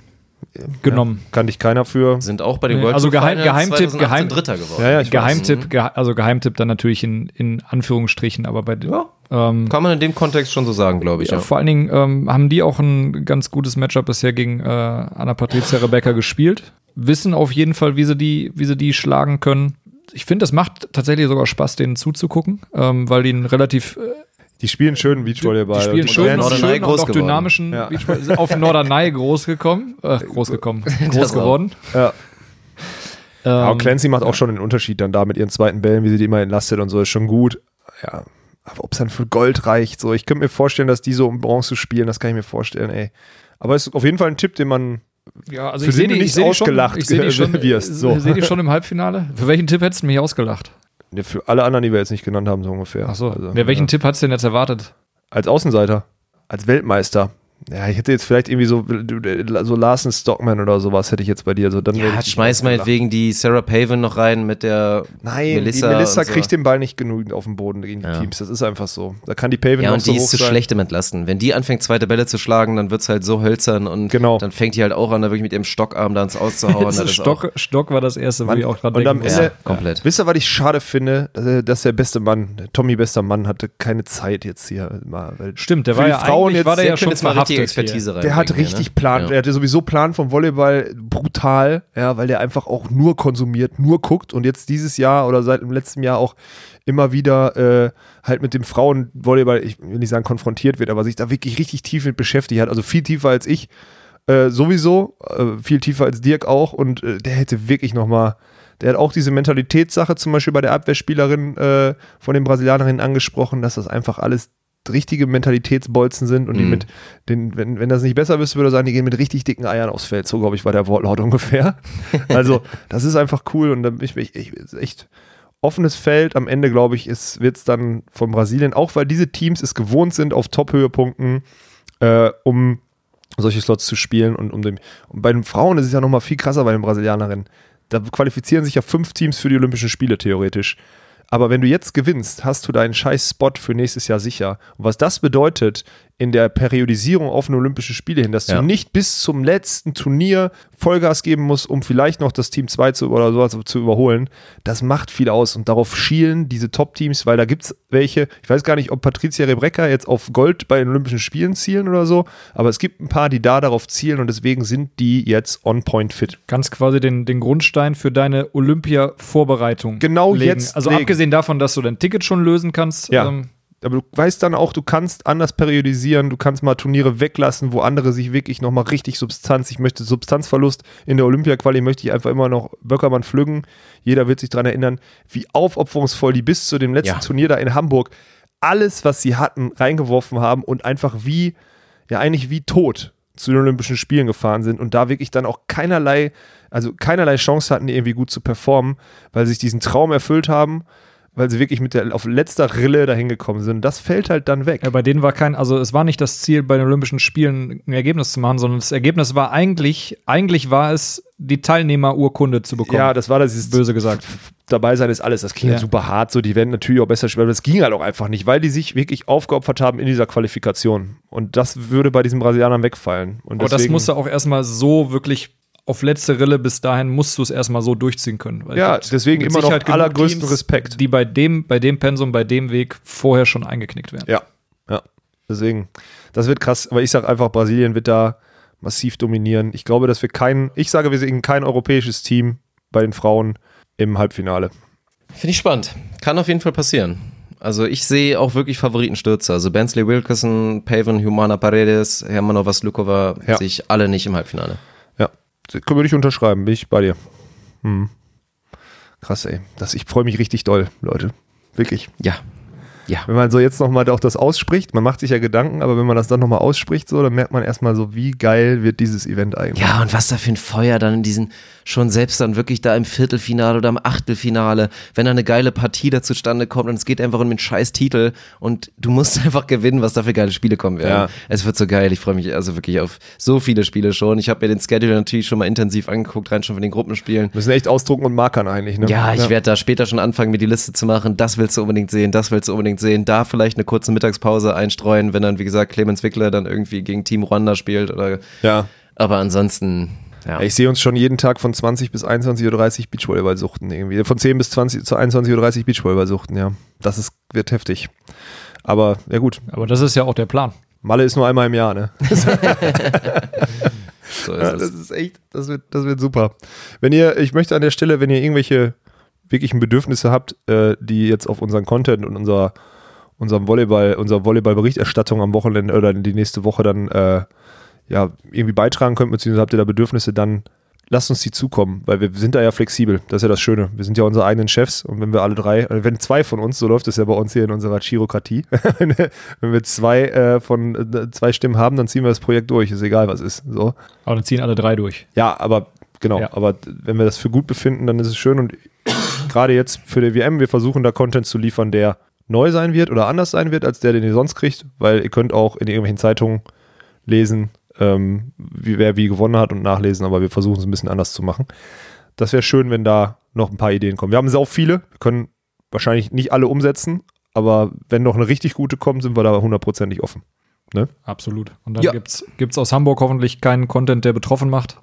[SPEAKER 8] genommen.
[SPEAKER 6] Kann dich keiner für.
[SPEAKER 7] Sind auch bei den
[SPEAKER 8] Nee,
[SPEAKER 7] World
[SPEAKER 8] also Geheim-
[SPEAKER 7] Finals
[SPEAKER 8] Geheimtipp,
[SPEAKER 7] 2018
[SPEAKER 8] Geheim-
[SPEAKER 7] Dritter geworden.
[SPEAKER 6] Ja, ja, ich weiß.
[SPEAKER 8] Geheimtipp, gehe, also Geheimtipp dann natürlich in, in Anführungsstrichen, aber bei
[SPEAKER 7] Ja.
[SPEAKER 8] ähm,
[SPEAKER 7] Kann man in dem Kontext schon so sagen, glaube ich.
[SPEAKER 8] ja,
[SPEAKER 7] Ja.
[SPEAKER 8] vor allen Dingen ähm, haben die auch ein ganz gutes Matchup bisher gegen äh, Anna Patricia Rebecca gespielt. Wissen auf jeden Fall, wie sie die, wie sie die schlagen können. Ich finde, es macht tatsächlich sogar Spaß, denen zuzugucken, ähm, weil die einen relativ äh,
[SPEAKER 6] Die spielen schönen Beachvolleyball.
[SPEAKER 8] Die spielen
[SPEAKER 6] Und
[SPEAKER 8] schön,
[SPEAKER 7] Norderney
[SPEAKER 8] schön und
[SPEAKER 7] groß
[SPEAKER 8] auch
[SPEAKER 7] geworden.
[SPEAKER 8] dynamischen
[SPEAKER 6] Ja.
[SPEAKER 8] Sind auf Norderney groß gekommen. Äh, groß gekommen. (laughs) Groß
[SPEAKER 7] auch.
[SPEAKER 8] geworden.
[SPEAKER 6] Ja.
[SPEAKER 8] Ähm,
[SPEAKER 6] und Clancy macht auch schon den Unterschied dann da mit ihren zweiten Bällen, wie sie die immer entlastet und so, ist schon gut. Ja, aber ob es dann für Gold reicht, so, ich könnte mir vorstellen, dass die so um Bronze spielen, das kann ich mir vorstellen, ey. Aber es ist auf jeden Fall ein Tipp, den man,
[SPEAKER 8] ja, also
[SPEAKER 6] für
[SPEAKER 8] ich sehe die, ich
[SPEAKER 6] nicht
[SPEAKER 8] seh die schon,
[SPEAKER 6] ausgelacht
[SPEAKER 8] ich seh die (laughs) schon,
[SPEAKER 6] wirst, so.
[SPEAKER 8] ich sehe die schon im Halbfinale. Für welchen Tipp hättest du mich ausgelacht?
[SPEAKER 6] Ja, für alle anderen, die wir jetzt nicht genannt haben, so ungefähr.
[SPEAKER 8] Achso,
[SPEAKER 6] Also,
[SPEAKER 8] ja, welchen
[SPEAKER 6] ja.
[SPEAKER 8] Tipp hat's denn jetzt erwartet?
[SPEAKER 6] Als Außenseiter, als Weltmeister. Ja, ich hätte jetzt vielleicht irgendwie so, so Larsen Stockman oder sowas hätte ich jetzt bei dir. So, dann
[SPEAKER 7] Ja, schmeiß
[SPEAKER 6] ausgelacht.
[SPEAKER 7] meinetwegen die Sarah Paven noch rein mit der
[SPEAKER 6] Nein,
[SPEAKER 7] Melissa.
[SPEAKER 6] die Melissa
[SPEAKER 7] so.
[SPEAKER 6] kriegt den Ball nicht genug auf den Boden gegen die
[SPEAKER 7] Ja.
[SPEAKER 6] Teams. Das ist einfach so. Da kann die Paven
[SPEAKER 7] Ja,
[SPEAKER 6] noch
[SPEAKER 7] und
[SPEAKER 6] so
[SPEAKER 7] die
[SPEAKER 6] hoch
[SPEAKER 7] ist zu
[SPEAKER 6] sein.
[SPEAKER 7] schlecht im Entlasten. Wenn die anfängt, zweite Bälle zu schlagen, dann wird's halt so hölzern und
[SPEAKER 6] Genau.
[SPEAKER 7] dann fängt die halt auch an, da wirklich mit ihrem Stockarm da ins Auszuhauen. (laughs)
[SPEAKER 8] Das Stock, Stock war das erste, wo
[SPEAKER 6] Mann,
[SPEAKER 8] ich auch dran
[SPEAKER 6] und am
[SPEAKER 8] denken musste.
[SPEAKER 7] ja, komplett.
[SPEAKER 6] Wisst ihr, was ich schade finde? Äh, Dass der beste Mann, Tommy bester Mann, hatte keine Zeit jetzt hier mal. Weil
[SPEAKER 8] Stimmt, der war ja
[SPEAKER 6] Frauen
[SPEAKER 8] eigentlich
[SPEAKER 6] jetzt-
[SPEAKER 8] war der ja schon
[SPEAKER 7] jetzt mal richtige
[SPEAKER 8] hier.
[SPEAKER 7] Expertise rein.
[SPEAKER 6] Der hat richtig Plan.
[SPEAKER 7] Ja.
[SPEAKER 6] Der hatte sowieso Plan vom Volleyball brutal, ja, weil der einfach auch nur konsumiert, nur guckt und jetzt dieses Jahr oder seit dem letzten Jahr auch immer wieder äh, halt mit dem Frauenvolleyball, ich will nicht sagen konfrontiert wird, aber sich da wirklich richtig tief mit beschäftigt hat. Also viel tiefer als ich äh, sowieso, äh, viel tiefer als Dirk auch und äh, der hätte wirklich nochmal, der hat auch diese Mentalitätssache zum Beispiel bei der Abwehrspielerin äh, von den Brasilianerinnen angesprochen, dass das einfach alles richtige Mentalitätsbolzen sind und die
[SPEAKER 7] Mhm.
[SPEAKER 6] mit den, wenn, wenn das nicht besser wüsste, würde er sagen, die gehen mit richtig dicken Eiern aufs Feld. So, glaube ich, war der Wortlaut (laughs) ungefähr. Also, das ist einfach cool und da bin ich, ich, ich ist echt offenes Feld. Am Ende, glaube ich, wird es dann von Brasilien, auch weil diese Teams es gewohnt sind, auf Top-Höhepunkten, äh, um solche Slots zu spielen. Und, um dem, und bei den Frauen ist es ja nochmal viel krasser bei den Brasilianerinnen. Da qualifizieren sich ja fünf Teams für die Olympischen Spiele theoretisch. Aber wenn du jetzt gewinnst, hast du deinen scheiß Spot für nächstes Jahr sicher. Und was das bedeutet in der Periodisierung auf eine Olympische Spiele hin, dass
[SPEAKER 7] Ja.
[SPEAKER 6] du nicht bis zum letzten Turnier Vollgas geben musst, um vielleicht noch das Team 2 zu, oder sowas zu überholen, das macht viel aus. Und darauf schielen diese Top-Teams, weil da gibt es welche, ich weiß gar nicht, ob Patricia Rebrecca jetzt auf Gold bei den Olympischen Spielen zielen oder so, aber es gibt ein paar, die da darauf zielen und deswegen sind die jetzt on point fit.
[SPEAKER 8] Kannst quasi den, den Grundstein für deine Olympia-Vorbereitung
[SPEAKER 6] Genau
[SPEAKER 8] legen.
[SPEAKER 6] jetzt
[SPEAKER 8] Also
[SPEAKER 6] legen.
[SPEAKER 8] abgesehen davon, dass du dein Ticket schon lösen kannst.
[SPEAKER 6] Ja.
[SPEAKER 8] Ähm,
[SPEAKER 6] Aber du weißt dann auch, du kannst anders periodisieren, du kannst mal Turniere weglassen, wo andere sich wirklich nochmal richtig Substanz, ich möchte Substanzverlust in der Olympia-Quali, möchte ich einfach immer noch Böckermann pflücken. Jeder wird sich daran erinnern, wie aufopferungsvoll die bis zu dem letzten
[SPEAKER 7] Ja.
[SPEAKER 6] Turnier da in Hamburg alles, was sie hatten, reingeworfen haben und einfach wie, ja eigentlich wie tot zu den Olympischen Spielen gefahren sind und da wirklich dann auch keinerlei, also keinerlei Chance hatten, irgendwie gut zu performen, weil sie sich diesen Traum erfüllt haben, weil sie wirklich mit der auf letzter Rille dahin gekommen sind. Das fällt halt dann weg.
[SPEAKER 8] Ja, bei denen war kein, also es war nicht das Ziel, bei den Olympischen Spielen ein Ergebnis zu machen, sondern das Ergebnis war eigentlich, eigentlich war es, die Teilnehmerurkunde zu bekommen.
[SPEAKER 6] Ja, das war das dieses
[SPEAKER 8] Böse gesagt.
[SPEAKER 6] Dabei sein ist alles. Das klingt
[SPEAKER 8] Ja.
[SPEAKER 6] halt super hart, so die werden natürlich auch besser spielen, aber das ging halt auch einfach nicht, weil die sich wirklich aufgeopfert haben in dieser Qualifikation. Und das würde bei diesen Brasilianern wegfallen. Und
[SPEAKER 8] Aber das
[SPEAKER 6] deswegen-
[SPEAKER 8] musst du auch erstmal so wirklich auf letzte Rille bis dahin musst du es erstmal so durchziehen können. Weil
[SPEAKER 6] Ja, deswegen immer noch
[SPEAKER 8] Sicherheit
[SPEAKER 6] allergrößten
[SPEAKER 8] Teams,
[SPEAKER 6] Respekt.
[SPEAKER 8] Die bei dem, bei dem Pensum, bei dem Weg vorher schon eingeknickt werden.
[SPEAKER 6] Ja, ja. Deswegen, das wird krass. Aber ich sage einfach, Brasilien wird da massiv dominieren. Ich glaube, dass wir kein, ich sage, wir sehen kein europäisches Team bei den Frauen im Halbfinale.
[SPEAKER 7] Finde ich spannend. Kann auf jeden Fall passieren. Also ich sehe auch wirklich Favoritenstürze. Also Bensley Wilkerson, Paven, Humana Paredes, Hermanova Slukova
[SPEAKER 6] Ja.
[SPEAKER 7] sehe ich alle nicht im Halbfinale.
[SPEAKER 6] Können wir nicht unterschreiben, bin ich bei dir. Hm. Krass, ey. Das, ich freue mich richtig doll, Leute. Wirklich.
[SPEAKER 7] Ja. Ja.
[SPEAKER 6] Wenn man so jetzt nochmal auch das ausspricht, man macht sich ja Gedanken, aber wenn man das dann nochmal ausspricht, so, dann merkt man erstmal so, wie geil wird dieses Event eigentlich.
[SPEAKER 7] Ja, und was da für ein Feuer dann in diesen, schon selbst dann wirklich da im Viertelfinale oder im Achtelfinale, wenn da eine geile Partie da zustande kommt und es geht einfach um den scheiß Titel und du musst (laughs) einfach gewinnen, was da für geile Spiele kommen werden.
[SPEAKER 6] Ja.
[SPEAKER 7] Es wird so geil, ich freue mich also wirklich auf so viele Spiele schon. Ich habe mir den Schedule natürlich schon mal intensiv angeguckt, rein schon von den Gruppenspielen.
[SPEAKER 6] Müssen echt ausdrucken und markern eigentlich, ne?
[SPEAKER 7] Ja, ich werde da später schon anfangen, mir die Liste zu machen. Das willst du unbedingt sehen, das willst du unbedingt sehen. Da vielleicht eine kurze Mittagspause einstreuen, wenn dann, wie gesagt, Clemens Wickler dann irgendwie gegen Team Rwanda spielt oder.
[SPEAKER 6] Ja.
[SPEAKER 7] Aber ansonsten, ja.
[SPEAKER 6] Ich sehe uns schon jeden Tag von 20 bis 21.30 Uhr Beachvolleyball suchten irgendwie. Von 10 bis 20 zu 21.30 Uhr Beachvolleyball suchten, ja. Das ist, wird heftig. Aber, ja gut.
[SPEAKER 8] Aber das ist ja auch der Plan.
[SPEAKER 6] Malle ist nur einmal im Jahr, ne? (laughs)
[SPEAKER 7] so ist
[SPEAKER 6] Ja, das ist echt, das wird, das wird super. Wenn ihr, ich möchte an der Stelle, wenn ihr irgendwelche wirklichen Bedürfnisse habt, äh, die jetzt auf unseren Content und unser, unserem Volleyball, unserer Volleyball-Berichterstattung am Wochenende oder die nächste Woche dann äh, ja, irgendwie beitragen könnt, beziehungsweise habt ihr da Bedürfnisse, dann lasst uns die zukommen, weil wir sind da ja flexibel. Das ist ja das Schöne. Wir sind ja unsere eigenen Chefs und wenn wir alle drei, äh, wenn zwei von uns, so läuft es ja bei uns hier in unserer Chirokratie, (laughs) wenn wir- wenn wir zwei äh, von äh, zwei Stimmen haben, dann ziehen wir das Projekt durch. Ist egal, was ist. So.
[SPEAKER 8] Aber dann ziehen alle drei durch.
[SPEAKER 6] Ja, aber genau,
[SPEAKER 8] Ja.
[SPEAKER 6] aber wenn wir das für gut befinden, dann ist es schön und gerade jetzt für die WM, wir versuchen da Content zu liefern, der neu sein wird oder anders sein wird, als der, den ihr sonst kriegt, weil ihr könnt auch in irgendwelchen Zeitungen lesen, ähm, wie, wer wie gewonnen hat und nachlesen, aber wir versuchen es ein bisschen anders zu machen. Das wäre schön, wenn da noch ein paar Ideen kommen. Wir haben sau viele, wir können wahrscheinlich nicht alle umsetzen, aber wenn noch eine richtig gute kommt, sind wir da hundertprozentig offen. Ne?
[SPEAKER 8] Absolut. Und dann
[SPEAKER 7] Ja.
[SPEAKER 8] gibt's gibt's aus Hamburg hoffentlich keinen Content, der betroffen macht,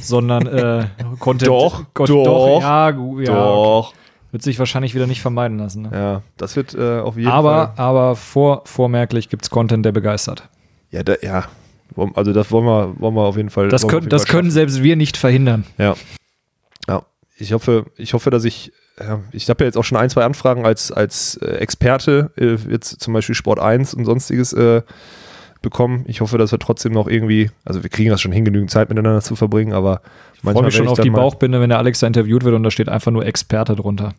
[SPEAKER 8] sondern äh, (laughs) Content.
[SPEAKER 6] Doch,
[SPEAKER 8] Con-
[SPEAKER 6] doch,
[SPEAKER 8] ja, gu- ja, okay.
[SPEAKER 6] Doch.
[SPEAKER 8] Wird sich wahrscheinlich wieder nicht vermeiden lassen. Ne?
[SPEAKER 6] Ja, das wird äh, auf jeden
[SPEAKER 8] aber
[SPEAKER 6] Fall.
[SPEAKER 8] aber vor, vormerklich gibt's Content, der begeistert.
[SPEAKER 6] Ja, da, ja. Also das wollen wir, wollen wir auf jeden Fall.
[SPEAKER 8] Das, können, das können selbst wir nicht verhindern.
[SPEAKER 6] Ja. Ja. Ich hoffe, ich hoffe, dass ich, ja, ich habe ja jetzt auch schon ein, zwei Anfragen als, als äh, Experte, äh, jetzt zum Beispiel Sport 1 und sonstiges äh, bekommen. Ich hoffe, dass wir trotzdem noch irgendwie, also wir kriegen das schon hin, genügend Zeit miteinander zu verbringen, aber
[SPEAKER 8] Ich freue mich schon auf die Bauchbinde, wenn der Alex da interviewt wird und da steht einfach nur Experte drunter.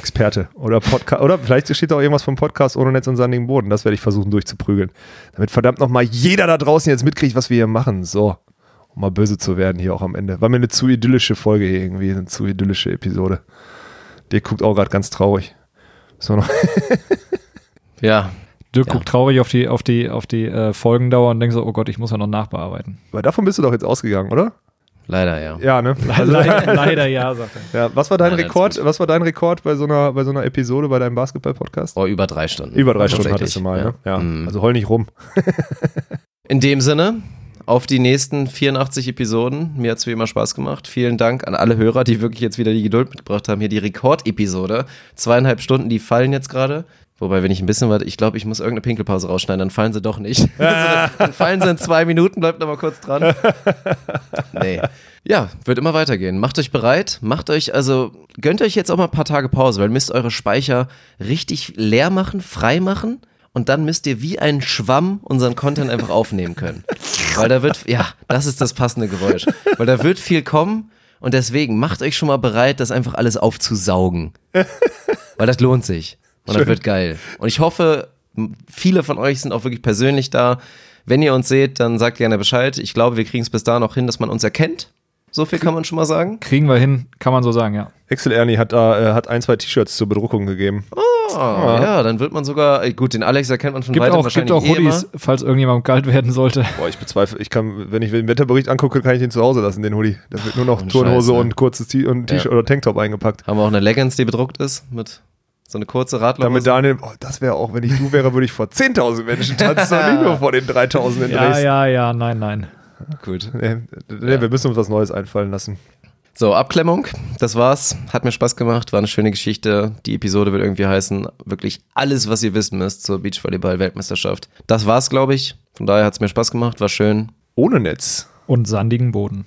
[SPEAKER 6] Experte oder Podcast, oder vielleicht steht da auch irgendwas vom Podcast ohne Netz und sandigen Boden. Das werde ich versuchen durchzuprügeln. Damit verdammt nochmal jeder da draußen jetzt mitkriegt, was wir hier machen. So. Um mal böse zu werden hier auch am Ende. War mir eine zu idyllische Folge hier irgendwie, eine zu idyllische Episode. Der guckt auch gerade ganz traurig. So noch. (laughs)
[SPEAKER 7] Ja,
[SPEAKER 8] Dirk
[SPEAKER 7] Ja.
[SPEAKER 8] guckt traurig auf die, auf die, auf die äh, Folgendauer und denkt so, oh Gott, ich muss ja noch nachbearbeiten.
[SPEAKER 6] Aber davon bist du doch jetzt ausgegangen, oder?
[SPEAKER 7] leider ja.
[SPEAKER 6] Ja, ne? Also, (laughs)
[SPEAKER 8] leider, leider ja, sagt er.
[SPEAKER 6] ja, was war dein
[SPEAKER 7] Nein,
[SPEAKER 6] Rekord? Was war dein Rekord bei so einer, bei so einer Episode bei deinem Basketball-Podcast?
[SPEAKER 7] Oh, über drei Stunden.
[SPEAKER 6] Über drei Stunden hattest du mal,
[SPEAKER 7] ja.
[SPEAKER 6] ne? Ja.
[SPEAKER 7] Mhm.
[SPEAKER 6] Also heul nicht rum.
[SPEAKER 7] In dem Sinne, auf die nächsten 84 Episoden. Mir hat es wie immer Spaß gemacht. Vielen Dank an alle Hörer, die wirklich jetzt wieder die Geduld mitgebracht haben. Hier die Rekordepisode. Zweieinhalb Stunden, die fallen jetzt gerade. Wobei, wenn ich ein bisschen warte, ich glaube, ich muss irgendeine Pinkelpause rausschneiden, dann fallen sie doch nicht. (laughs) also, dann fallen sie in zwei Minuten, bleibt noch mal kurz dran. (laughs) Nee. Ja, wird immer weitergehen. Macht euch bereit, macht euch, also gönnt euch jetzt auch mal ein paar Tage Pause, weil müsst eure Speicher richtig leer machen, frei machen und dann müsst ihr wie ein Schwamm unseren Content einfach aufnehmen können. Weil da wird, ja, das ist das passende Geräusch. Weil da wird viel kommen und deswegen macht euch schon mal bereit, das einfach alles aufzusaugen. Weil das lohnt sich. Und das wird geil. Und ich hoffe, viele von euch sind auch wirklich persönlich da. Wenn ihr uns seht, dann sagt gerne Bescheid. Ich glaube, wir kriegen es bis da noch hin, dass man uns erkennt. So viel kann man schon mal sagen.
[SPEAKER 8] Kriegen wir hin, kann man so sagen, ja.
[SPEAKER 6] Excel Ernie hat da äh, hat ein, zwei T-Shirts zur Bedruckung gegeben.
[SPEAKER 7] Oh, ja, dann wird man sogar, gut, den Alex erkennt man schon
[SPEAKER 8] Gibt
[SPEAKER 7] weiter
[SPEAKER 8] auch,
[SPEAKER 7] wahrscheinlich
[SPEAKER 8] gibt auch
[SPEAKER 7] eh immer.
[SPEAKER 8] Hoodies, falls irgendjemand kalt werden sollte.
[SPEAKER 6] Boah, ich bezweifle, ich kann, wenn ich den Wetterbericht angucke, kann ich den zu Hause lassen, den Hoodie. Da wird nur noch
[SPEAKER 7] Und
[SPEAKER 6] Turnhose
[SPEAKER 7] Scheiße.
[SPEAKER 6] und kurzes T und T-Shirt
[SPEAKER 7] Ja.
[SPEAKER 6] oder Tanktop eingepackt.
[SPEAKER 7] Haben wir auch eine Leggings, die bedruckt ist, mit so eine kurze Radler.
[SPEAKER 6] Damit Daniel, oh, das wäre auch, wenn ich du wäre, würde ich vor 10.000 Menschen tanzen (laughs) und nicht nur vor den 3.000 in
[SPEAKER 8] Ja,
[SPEAKER 6] Dresden.
[SPEAKER 8] ja, ja, nein, nein.
[SPEAKER 7] Gut.
[SPEAKER 6] Nee, nee, wir müssen uns was Neues einfallen lassen.
[SPEAKER 7] So, Abklemmung, das war's. Hat mir Spaß gemacht, war eine schöne Geschichte. Die Episode wird irgendwie heißen, wirklich alles, was ihr wissen müsst zur Beachvolleyball-Weltmeisterschaft. Das war's, glaube ich. Von daher hat's mir Spaß gemacht, war schön.
[SPEAKER 6] Ohne Netz.
[SPEAKER 8] Und sandigen Boden.